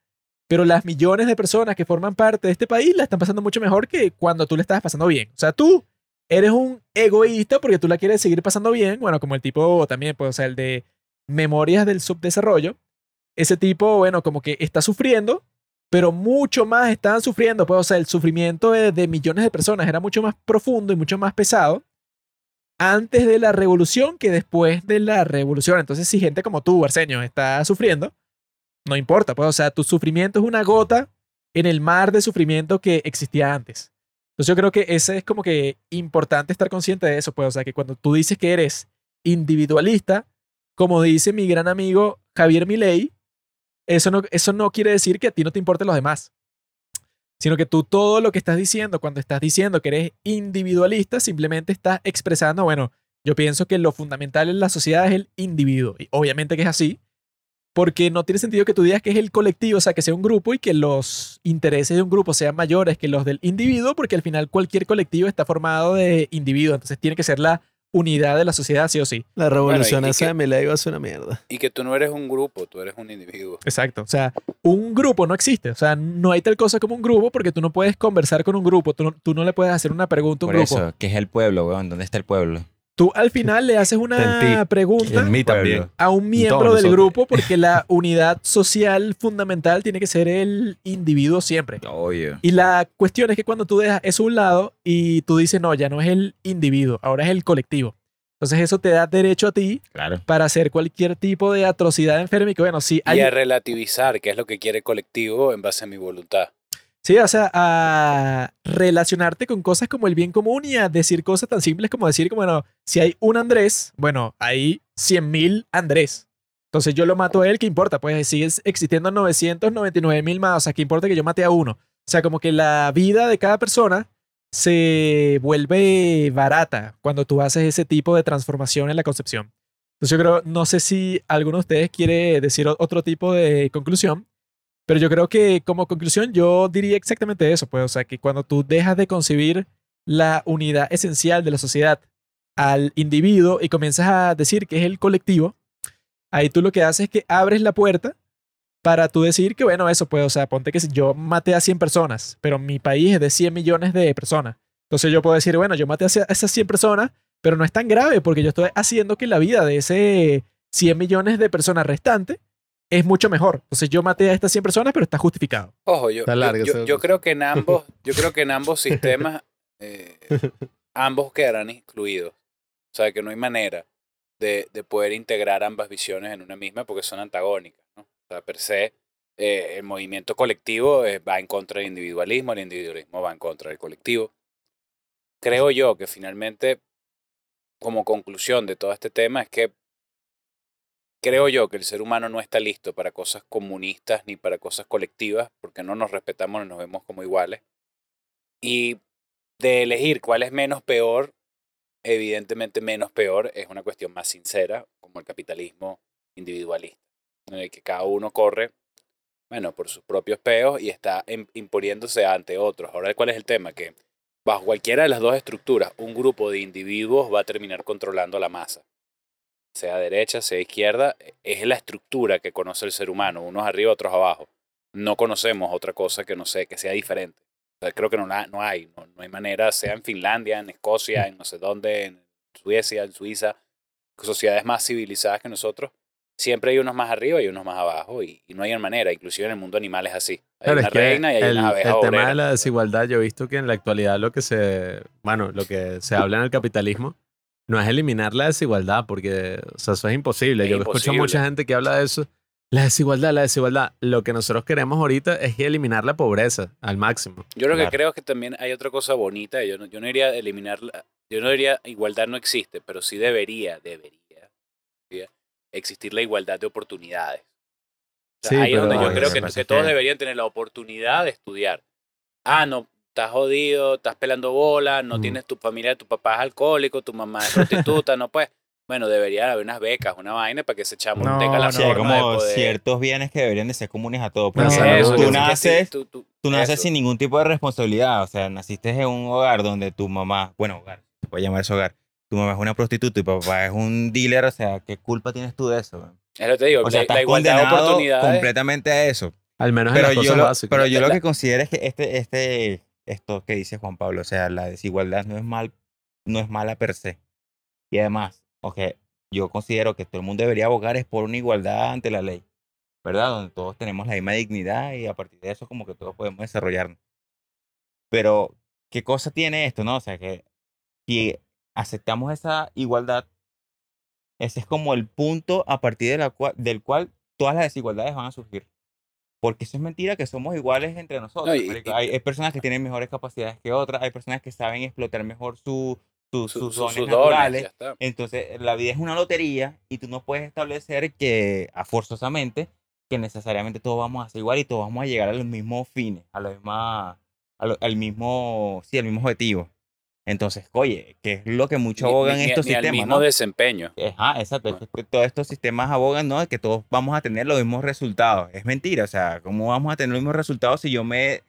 pero las millones de personas que forman parte de este país la están pasando mucho mejor que cuando tú le estás pasando bien. O sea, tú eres un egoísta porque tú la quieres seguir pasando bien, bueno, como el tipo también, pues, o sea, el de Memorias del Subdesarrollo, ese tipo, bueno, como que está sufriendo, pero mucho más estaban sufriendo, pues, o sea, el sufrimiento de, de millones de personas era mucho más profundo y mucho más pesado antes de la revolución que después de la revolución. Entonces, si gente como tú, Arsenio, está sufriendo, no importa, pues, o sea, tu sufrimiento es una gota en el mar de sufrimiento que existía antes. Entonces, yo creo que ese es como que importante estar consciente de eso, pues, o sea, que cuando tú dices que eres individualista, como dice mi gran amigo Javier Milei, eso no, eso no quiere decir que a ti no te importen los demás, sino que tú todo lo que estás diciendo, cuando estás diciendo que eres individualista, simplemente estás expresando, bueno, yo pienso que lo fundamental en la sociedad es el individuo. Y obviamente que es así, porque no tiene sentido que tú digas que es el colectivo, o sea, que sea un grupo y que los intereses de un grupo sean mayores que los del individuo, porque al final cualquier colectivo está formado de individuos, entonces tiene que ser la unidad de la sociedad, sí o sí. La revolución y esa que- de Milei va a ser una mierda. Y que tú no eres un grupo, tú eres un individuo. Exacto. O sea, un grupo no existe. O sea, no hay tal cosa como un grupo porque tú no puedes conversar con un grupo. Tú no, tú no le puedes hacer una pregunta a un Por grupo. eso, ¿qué es el pueblo, weón? ¿Dónde está el pueblo? Tú al final le haces una pregunta En mí también. Pueblo. a un miembro del grupo porque la unidad social fundamental tiene que ser el individuo siempre. Obvio. Y la cuestión es que cuando tú dejas eso a un lado y tú dices, no, ya no es el individuo, ahora es el colectivo. Entonces eso te da derecho a ti Claro. para hacer cualquier tipo de atrocidad enferma y que, bueno, sí, hay, Y a relativizar qué es lo que quiere el colectivo en base a mi voluntad. Sí, o sea, a relacionarte con cosas como el bien común y a decir cosas tan simples como decir, bueno, si hay un Andrés, bueno, hay 100.000 Andrés. Entonces yo lo mato a él, ¿qué importa? Pues siguen existiendo 999.000 más, o sea, ¿qué importa que yo mate a uno? O sea, como que la vida de cada persona se vuelve barata cuando tú haces ese tipo de transformación en la concepción. Entonces yo creo, no sé si alguno de ustedes quiere decir otro tipo de conclusión, pero yo creo que como conclusión yo diría exactamente eso, pues, o sea, que cuando tú dejas de concebir la unidad esencial de la sociedad al individuo y comienzas a decir que es el colectivo, ahí tú lo que haces es que abres la puerta para tú decir que, bueno, eso pues, o sea, ponte que yo maté a 100 personas, pero mi país es de 100 millones de personas. Entonces yo puedo decir, bueno, yo maté a esas 100 personas, pero no es tan grave porque yo estoy haciendo que la vida de ese 100 millones de personas restantes es mucho mejor. Entonces yo maté a estas 100 personas, pero está justificado. Ojo, yo, Está yo- larga yo, yo creo que en ambos, yo creo que en ambos sistemas, eh, ambos quedarán excluidos. O sea, que no hay manera de, de poder integrar ambas visiones en una misma porque son antagónicas. ¿no? O sea, per se, eh, el movimiento colectivo eh, va en contra del individualismo, el individualismo va en contra del colectivo. Creo yo que finalmente, como conclusión de todo este tema, es que creo yo que el ser humano no está listo para cosas comunistas ni para cosas colectivas porque no nos respetamos ni nos vemos como iguales. Y de elegir cuál es menos peor, evidentemente menos peor es una cuestión más sincera, como el capitalismo individualista, en el que cada uno corre, bueno, por sus propios peos y está im- imponiéndose ante otros. Ahora, ¿cuál es el tema? Que bajo cualquiera de las dos estructuras, un grupo de individuos va a terminar controlando la masa sea derecha, sea izquierda, es la estructura que conoce el ser humano, unos arriba, otros abajo. No conocemos otra cosa que no sé, que sea diferente. O sea, creo que no, no hay, no, no hay manera, sea en Finlandia, en Escocia, en no sé dónde, en Suecia, en Suiza, sociedades más civilizadas que nosotros, siempre hay unos más arriba y unos más abajo y, y no hay manera, inclusive en el mundo animal es así. Hay Claro, una es que reina y hay el, unas abejas el tema de la desigualdad, yo he visto que en la actualidad lo que se, bueno, lo que se habla en el capitalismo no es eliminar la desigualdad, porque, o sea, eso es imposible. Es yo escucho imposible. mucha gente que habla de eso. La desigualdad, la desigualdad. Lo que nosotros queremos ahorita es eliminar la pobreza al máximo. Yo lo que creo es que también hay otra cosa bonita. Yo no, yo no iría a eliminar, la- yo no diría igualdad no existe, pero sí debería, debería, debería existir la igualdad de oportunidades. O sea, Sí, ahí es donde yo creo que, todos deberían tener la oportunidad de estudiar. Ah, no, estás jodido, estás pelando bola, no tienes tu familia, tu papá es alcohólico, tu mamá es prostituta, no puedes. Bueno, debería haber unas becas, una vaina para que ese chamo No, tenga la no, de como poder. ciertos bienes que deberían de ser comunes a todos. No, Porque eso, Eso, tú, naces, sí, tú- tú- tú naces eso. sin ningún tipo de responsabilidad. O sea, naciste en un hogar donde tu mamá, bueno, hogar, se puede llamar ese hogar. Tu mamá es una prostituta y tu papá es un dealer. O sea, ¿qué culpa tienes tú de eso? man? Es lo que te digo, O sea, la, estás la igualdad de oportunidades. completamente a eso. Al menos en Pero las yo, cosas lo, básicas. pero yo lo que considero es que este, este, esto que dice Juan Pablo, o sea, la desigualdad no es mal, no es mala per se. Y además, ok, yo considero que todo el mundo debería abogar es por una igualdad ante la ley, ¿verdad? Donde todos tenemos la misma dignidad y a partir de eso como que todos podemos desarrollarnos. Pero, ¿qué cosa tiene esto, no? O sea, que si aceptamos esa igualdad, ese es como el punto a partir de la cual, del cual todas las desigualdades van a surgir. Porque eso es mentira que somos iguales entre nosotros. No, y- hay, hay personas que tienen mejores capacidades que otras, hay personas que saben explotar mejor su, su- Su- sus su- dones naturales. Entonces, la vida es una lotería y tú no puedes establecer que, a forzosamente, que necesariamente todos vamos a ser igual y todos vamos a llegar a los mismos fines, a la misma, a lo- al mismo, sí, al mismo objetivo. Entonces, oye, que es lo que mucho Ni- abogan ni- estos ni sistemas, mismo ¿no? desempeño. Ajá, exacto. Todos estos sistemas abogan, ¿no? De que todos vamos a tener los mismos resultados. Es mentira, o sea, ¿cómo vamos a tener los mismos resultados si yo me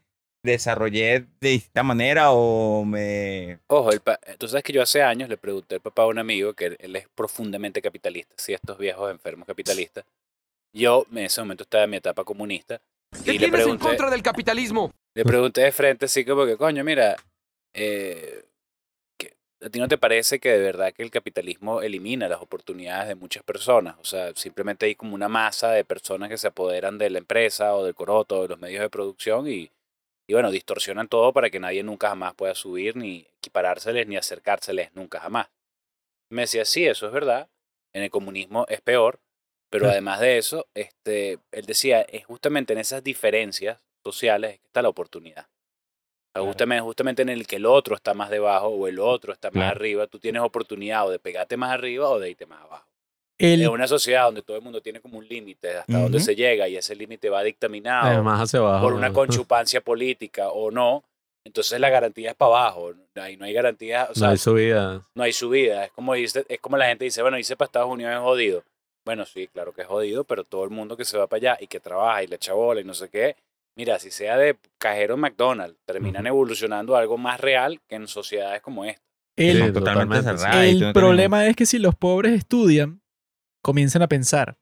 desarrollé de distinta manera o me... Ojo, el pa- tú sabes que yo hace años le pregunté al papá a un amigo que él, él es profundamente capitalista, sí, estos viejos enfermos capitalistas. Yo en ese momento estaba en mi etapa comunista ¿Qué y le tienes en pregunté, contra del capitalismo? le pregunté de frente así como que, coño, mira, eh, ¿a ti no te parece que de verdad que el capitalismo elimina las oportunidades de muchas personas? O sea, simplemente hay como una masa de personas que se apoderan de la empresa o del coroto o de los medios de producción y, y bueno, distorsionan todo para que nadie nunca jamás pueda subir, ni equiparárseles, ni acercárseles nunca jamás. Me decía, sí, eso es verdad. En el comunismo es peor, pero además de eso, este, él decía, es justamente en esas diferencias sociales que está la oportunidad. Claro. justamente, justamente en el que el otro está más debajo o el otro está más Claro. arriba, tú tienes oportunidad o de pegarte más arriba o de irte más abajo. El, En una sociedad donde todo el mundo tiene como un límite hasta donde se llega y ese límite va dictaminado Además hacia abajo. por una conchupancia política o no, entonces la garantía es para abajo. Ahí no hay garantía, o No hay subida. no hay subida. Es como, dice, es como la gente dice, bueno, irse para Estados Unidos es jodido. Bueno, sí, claro que es jodido, pero todo el mundo que se va para allá y que trabaja y le echa bola y no sé qué, mira, si sea de cajero en McDonald's, terminan evolucionando a algo más real que en sociedades como esta. el- Sí, totalmente totalmente, cerrada. y tú el no tienes- problema es que si los pobres estudian, comienzan a pensar.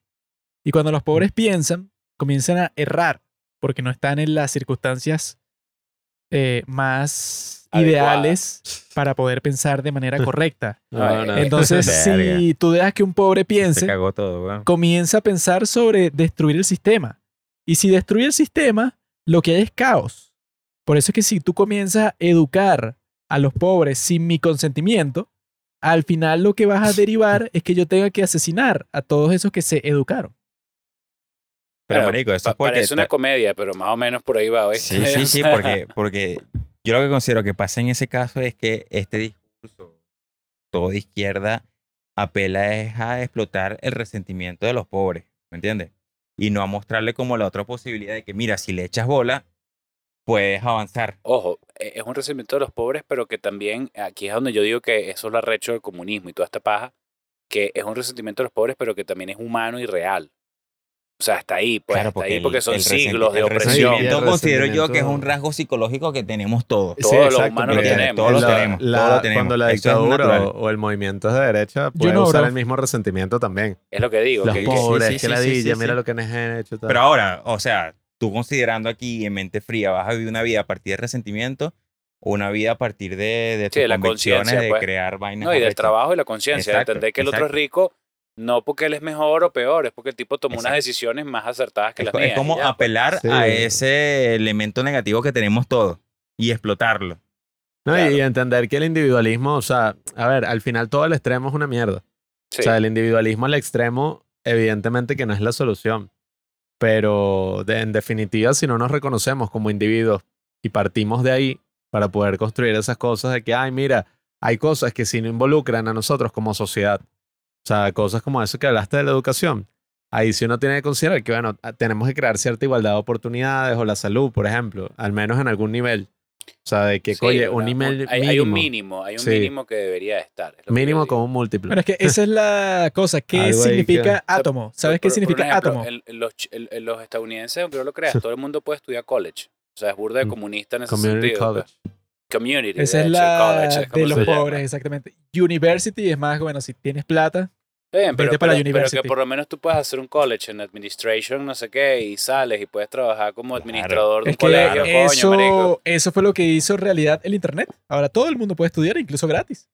Y cuando los pobres piensan, comienzan a errar, porque no están en las circunstancias eh, más ideales para poder pensar de manera correcta. No, no. Entonces, si tú dejas que un pobre Se piense, cagó todo, weón. comienza a pensar sobre destruir el sistema. Y si destruye el sistema, lo que hay es caos. Por eso es que si tú comienzas a educar a los pobres sin mi consentimiento, al final lo que vas a derivar es que yo tenga que asesinar a todos esos que se educaron. Pero, Bueno, marico, eso Pa- es porque... parece una comedia, pero más o menos por ahí va. ¿oíste? Sí, sí, sí, porque, porque yo lo que considero que pasa en ese caso es que este discurso, todo de izquierda, apela es a explotar el resentimiento de los pobres, ¿me entiendes? Y no a mostrarle como la otra posibilidad de que, mira, si le echas bola, puedes avanzar. Ojo, e- es un resentimiento de los pobres, pero que también, aquí es donde yo digo que eso es lo arrecho del comunismo y toda esta paja, que es un resentimiento de los pobres, pero que también es humano y real. O sea, está ahí, pues, Claro, está porque ahí porque el- son el siglos de opresión. El considero yo que es un rasgo psicológico que tenemos todos. Todos los humanos lo tenemos. Todos lo La- tenemos, la- todos lo tenemos. Cuando la dictadura o, o el movimiento es de derecha puede no, usar bro. el mismo resentimiento también. Es lo que digo. Los que, que- pobres, sí, sí, que sí, sí, ladilla, sí, mira sí. lo que han hecho. tal. Pero ahora, o sea, tú considerando aquí en mente fría, ¿vas a vivir una vida a partir de resentimiento o una vida a partir de, de Sí, tus de la de pues. crear vainas no, y del trabajo y la conciencia, de entender que el otro es rico, no porque él es mejor o peor, es porque el tipo tomó unas decisiones más acertadas que Es, las es mías. y como ya, pues. apelar Sí. a ese elemento negativo que tenemos todos y explotarlo. No, y- claro. y entender que el individualismo, o sea, a ver, al final todo el extremo es una mierda. Sí. O sea, el individualismo al extremo, evidentemente que no es la solución. Pero de- en definitiva, si no nos reconocemos como individuos y partimos de ahí para poder construir esas cosas de que, ay, mira, hay cosas que si no involucran a nosotros como sociedad, o sea, cosas como eso que hablaste de la educación, ahí sí uno tiene que considerar que, bueno, a- tenemos que crear cierta igualdad de oportunidades o la salud, por ejemplo, al menos en algún nivel. O sea, de que, Sí, oye, un nivel hay, mínimo, hay un mínimo, hay un Sí. mínimo que debería estar. mínimo como un múltiplo. Pero es que esa es la cosa. ¿Qué significa que- átomo? ¿Sabes Por- qué por- por significa ejemplo, átomo? en- los, en- estadounidenses, aunque no lo creas, todo el mundo puede estudiar college. O sea, es burda de Mm. comunista en ese Community sentido. college. pues. Community. Esa de es hecho, la college de los pobres, exactamente. University es más, bueno, si tienes plata, bien, pero, Vete para la pero- pero university. que por lo menos tú puedes hacer un college en administration, no sé qué, y sales y puedes trabajar como administrador de un Es que colegio, coño, eso, marico. eso fue lo que hizo realidad el Internet. Ahora todo el mundo puede estudiar, incluso gratis.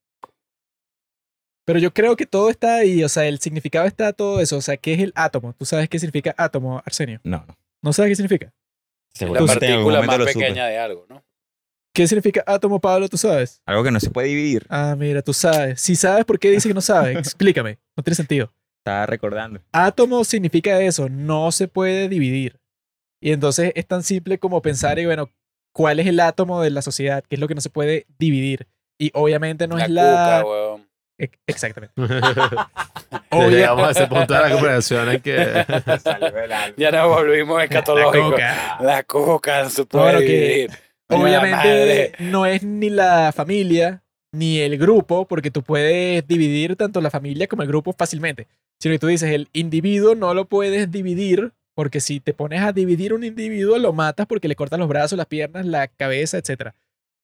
Pero yo creo que todo está ahí, o sea, el significado está todo eso. O sea, ¿qué es el átomo? ¿Tú sabes qué significa átomo, Arsenio? No, no. ¿No sabes qué significa? La Seguramente en algún partícula más lo supe. pequeña de algo, ¿no? ¿Qué significa átomo, Pablo? ¿Tú sabes? Algo que no se puede dividir. Ah, mira, tú sabes. Si sabes por qué dices que no sabes, explícame. No tiene sentido. Estaba recordando. Átomo significa eso, no se puede dividir. Y entonces es tan simple como pensar, y bueno, ¿cuál es el átomo de la sociedad? ¿Qué es lo que no se puede dividir? Y obviamente no la es la... cuca, weón. Ex- Exactamente. Obvia- llegamos a ese punto de la conversación en que Ya nos volvimos La escatológicos. coca. La coca no se puede Bueno, que la Obviamente no es ni la familia ni el grupo, porque tú puedes dividir tanto la familia como el grupo fácilmente. Sino que tú dices, el individuo no lo puedes dividir, porque si te pones a dividir un individuo, lo matas porque le cortas los brazos, las piernas, la cabeza, etc.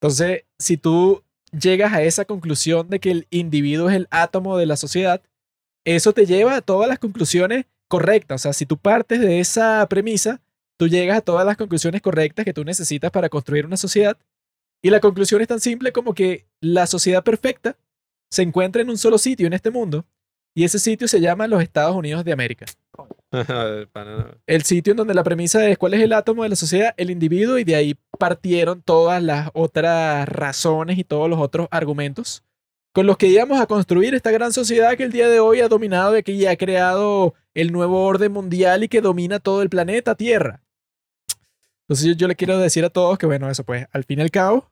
Entonces, si tú llegas a esa conclusión de que el individuo es el átomo de la sociedad, eso te lleva a todas las conclusiones correctas. O sea, si tú partes de esa premisa, tú llegas a todas las conclusiones correctas que tú necesitas para construir una sociedad. Y la conclusión es tan simple como que la sociedad perfecta se encuentra en un solo sitio en este mundo. Y ese sitio se llama los Estados Unidos de América. El sitio en donde la premisa es cuál es el átomo de la sociedad, el individuo, y de ahí partieron todas las otras razones y todos los otros argumentos con los que íbamos a construir esta gran sociedad que el día de hoy ha dominado y que ya ha creado el nuevo orden mundial y que domina todo el planeta Tierra. Entonces yo, yo le quiero decir a todos que, bueno, eso pues, al fin y al cabo,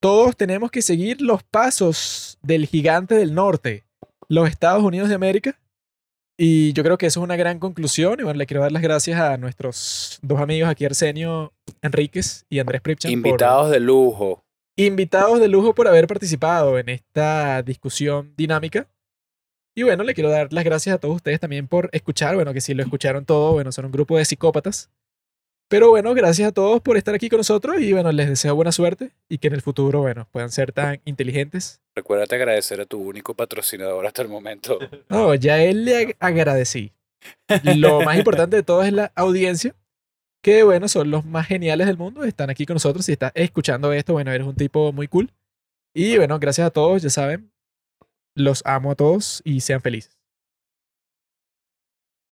todos tenemos que seguir los pasos del gigante del norte, los Estados Unidos de América. Y yo creo que eso es una gran conclusión. Y bueno, le quiero dar las gracias a nuestros dos amigos aquí, Arsenio Enríquez y Andrés Pripchan. por- Invitados de lujo. invitados de lujo por haber participado en esta discusión dinámica. Y bueno, le quiero dar las gracias a todos ustedes también por escuchar. Bueno, que si lo escucharon todo, bueno, son un grupo de psicópatas. Pero bueno, gracias a todos por estar aquí con nosotros y bueno, les deseo buena suerte y que en el futuro, bueno, puedan ser tan inteligentes. Recuérdate agradecer a tu único patrocinador hasta el momento. No, ya él le ag- agradecí. Lo más importante de todo es la audiencia, que bueno, son los más geniales del mundo, están aquí con nosotros. Si estás escuchando esto, bueno, eres un tipo muy cool. Y bueno, gracias a todos, ya saben, los amo a todos y sean felices.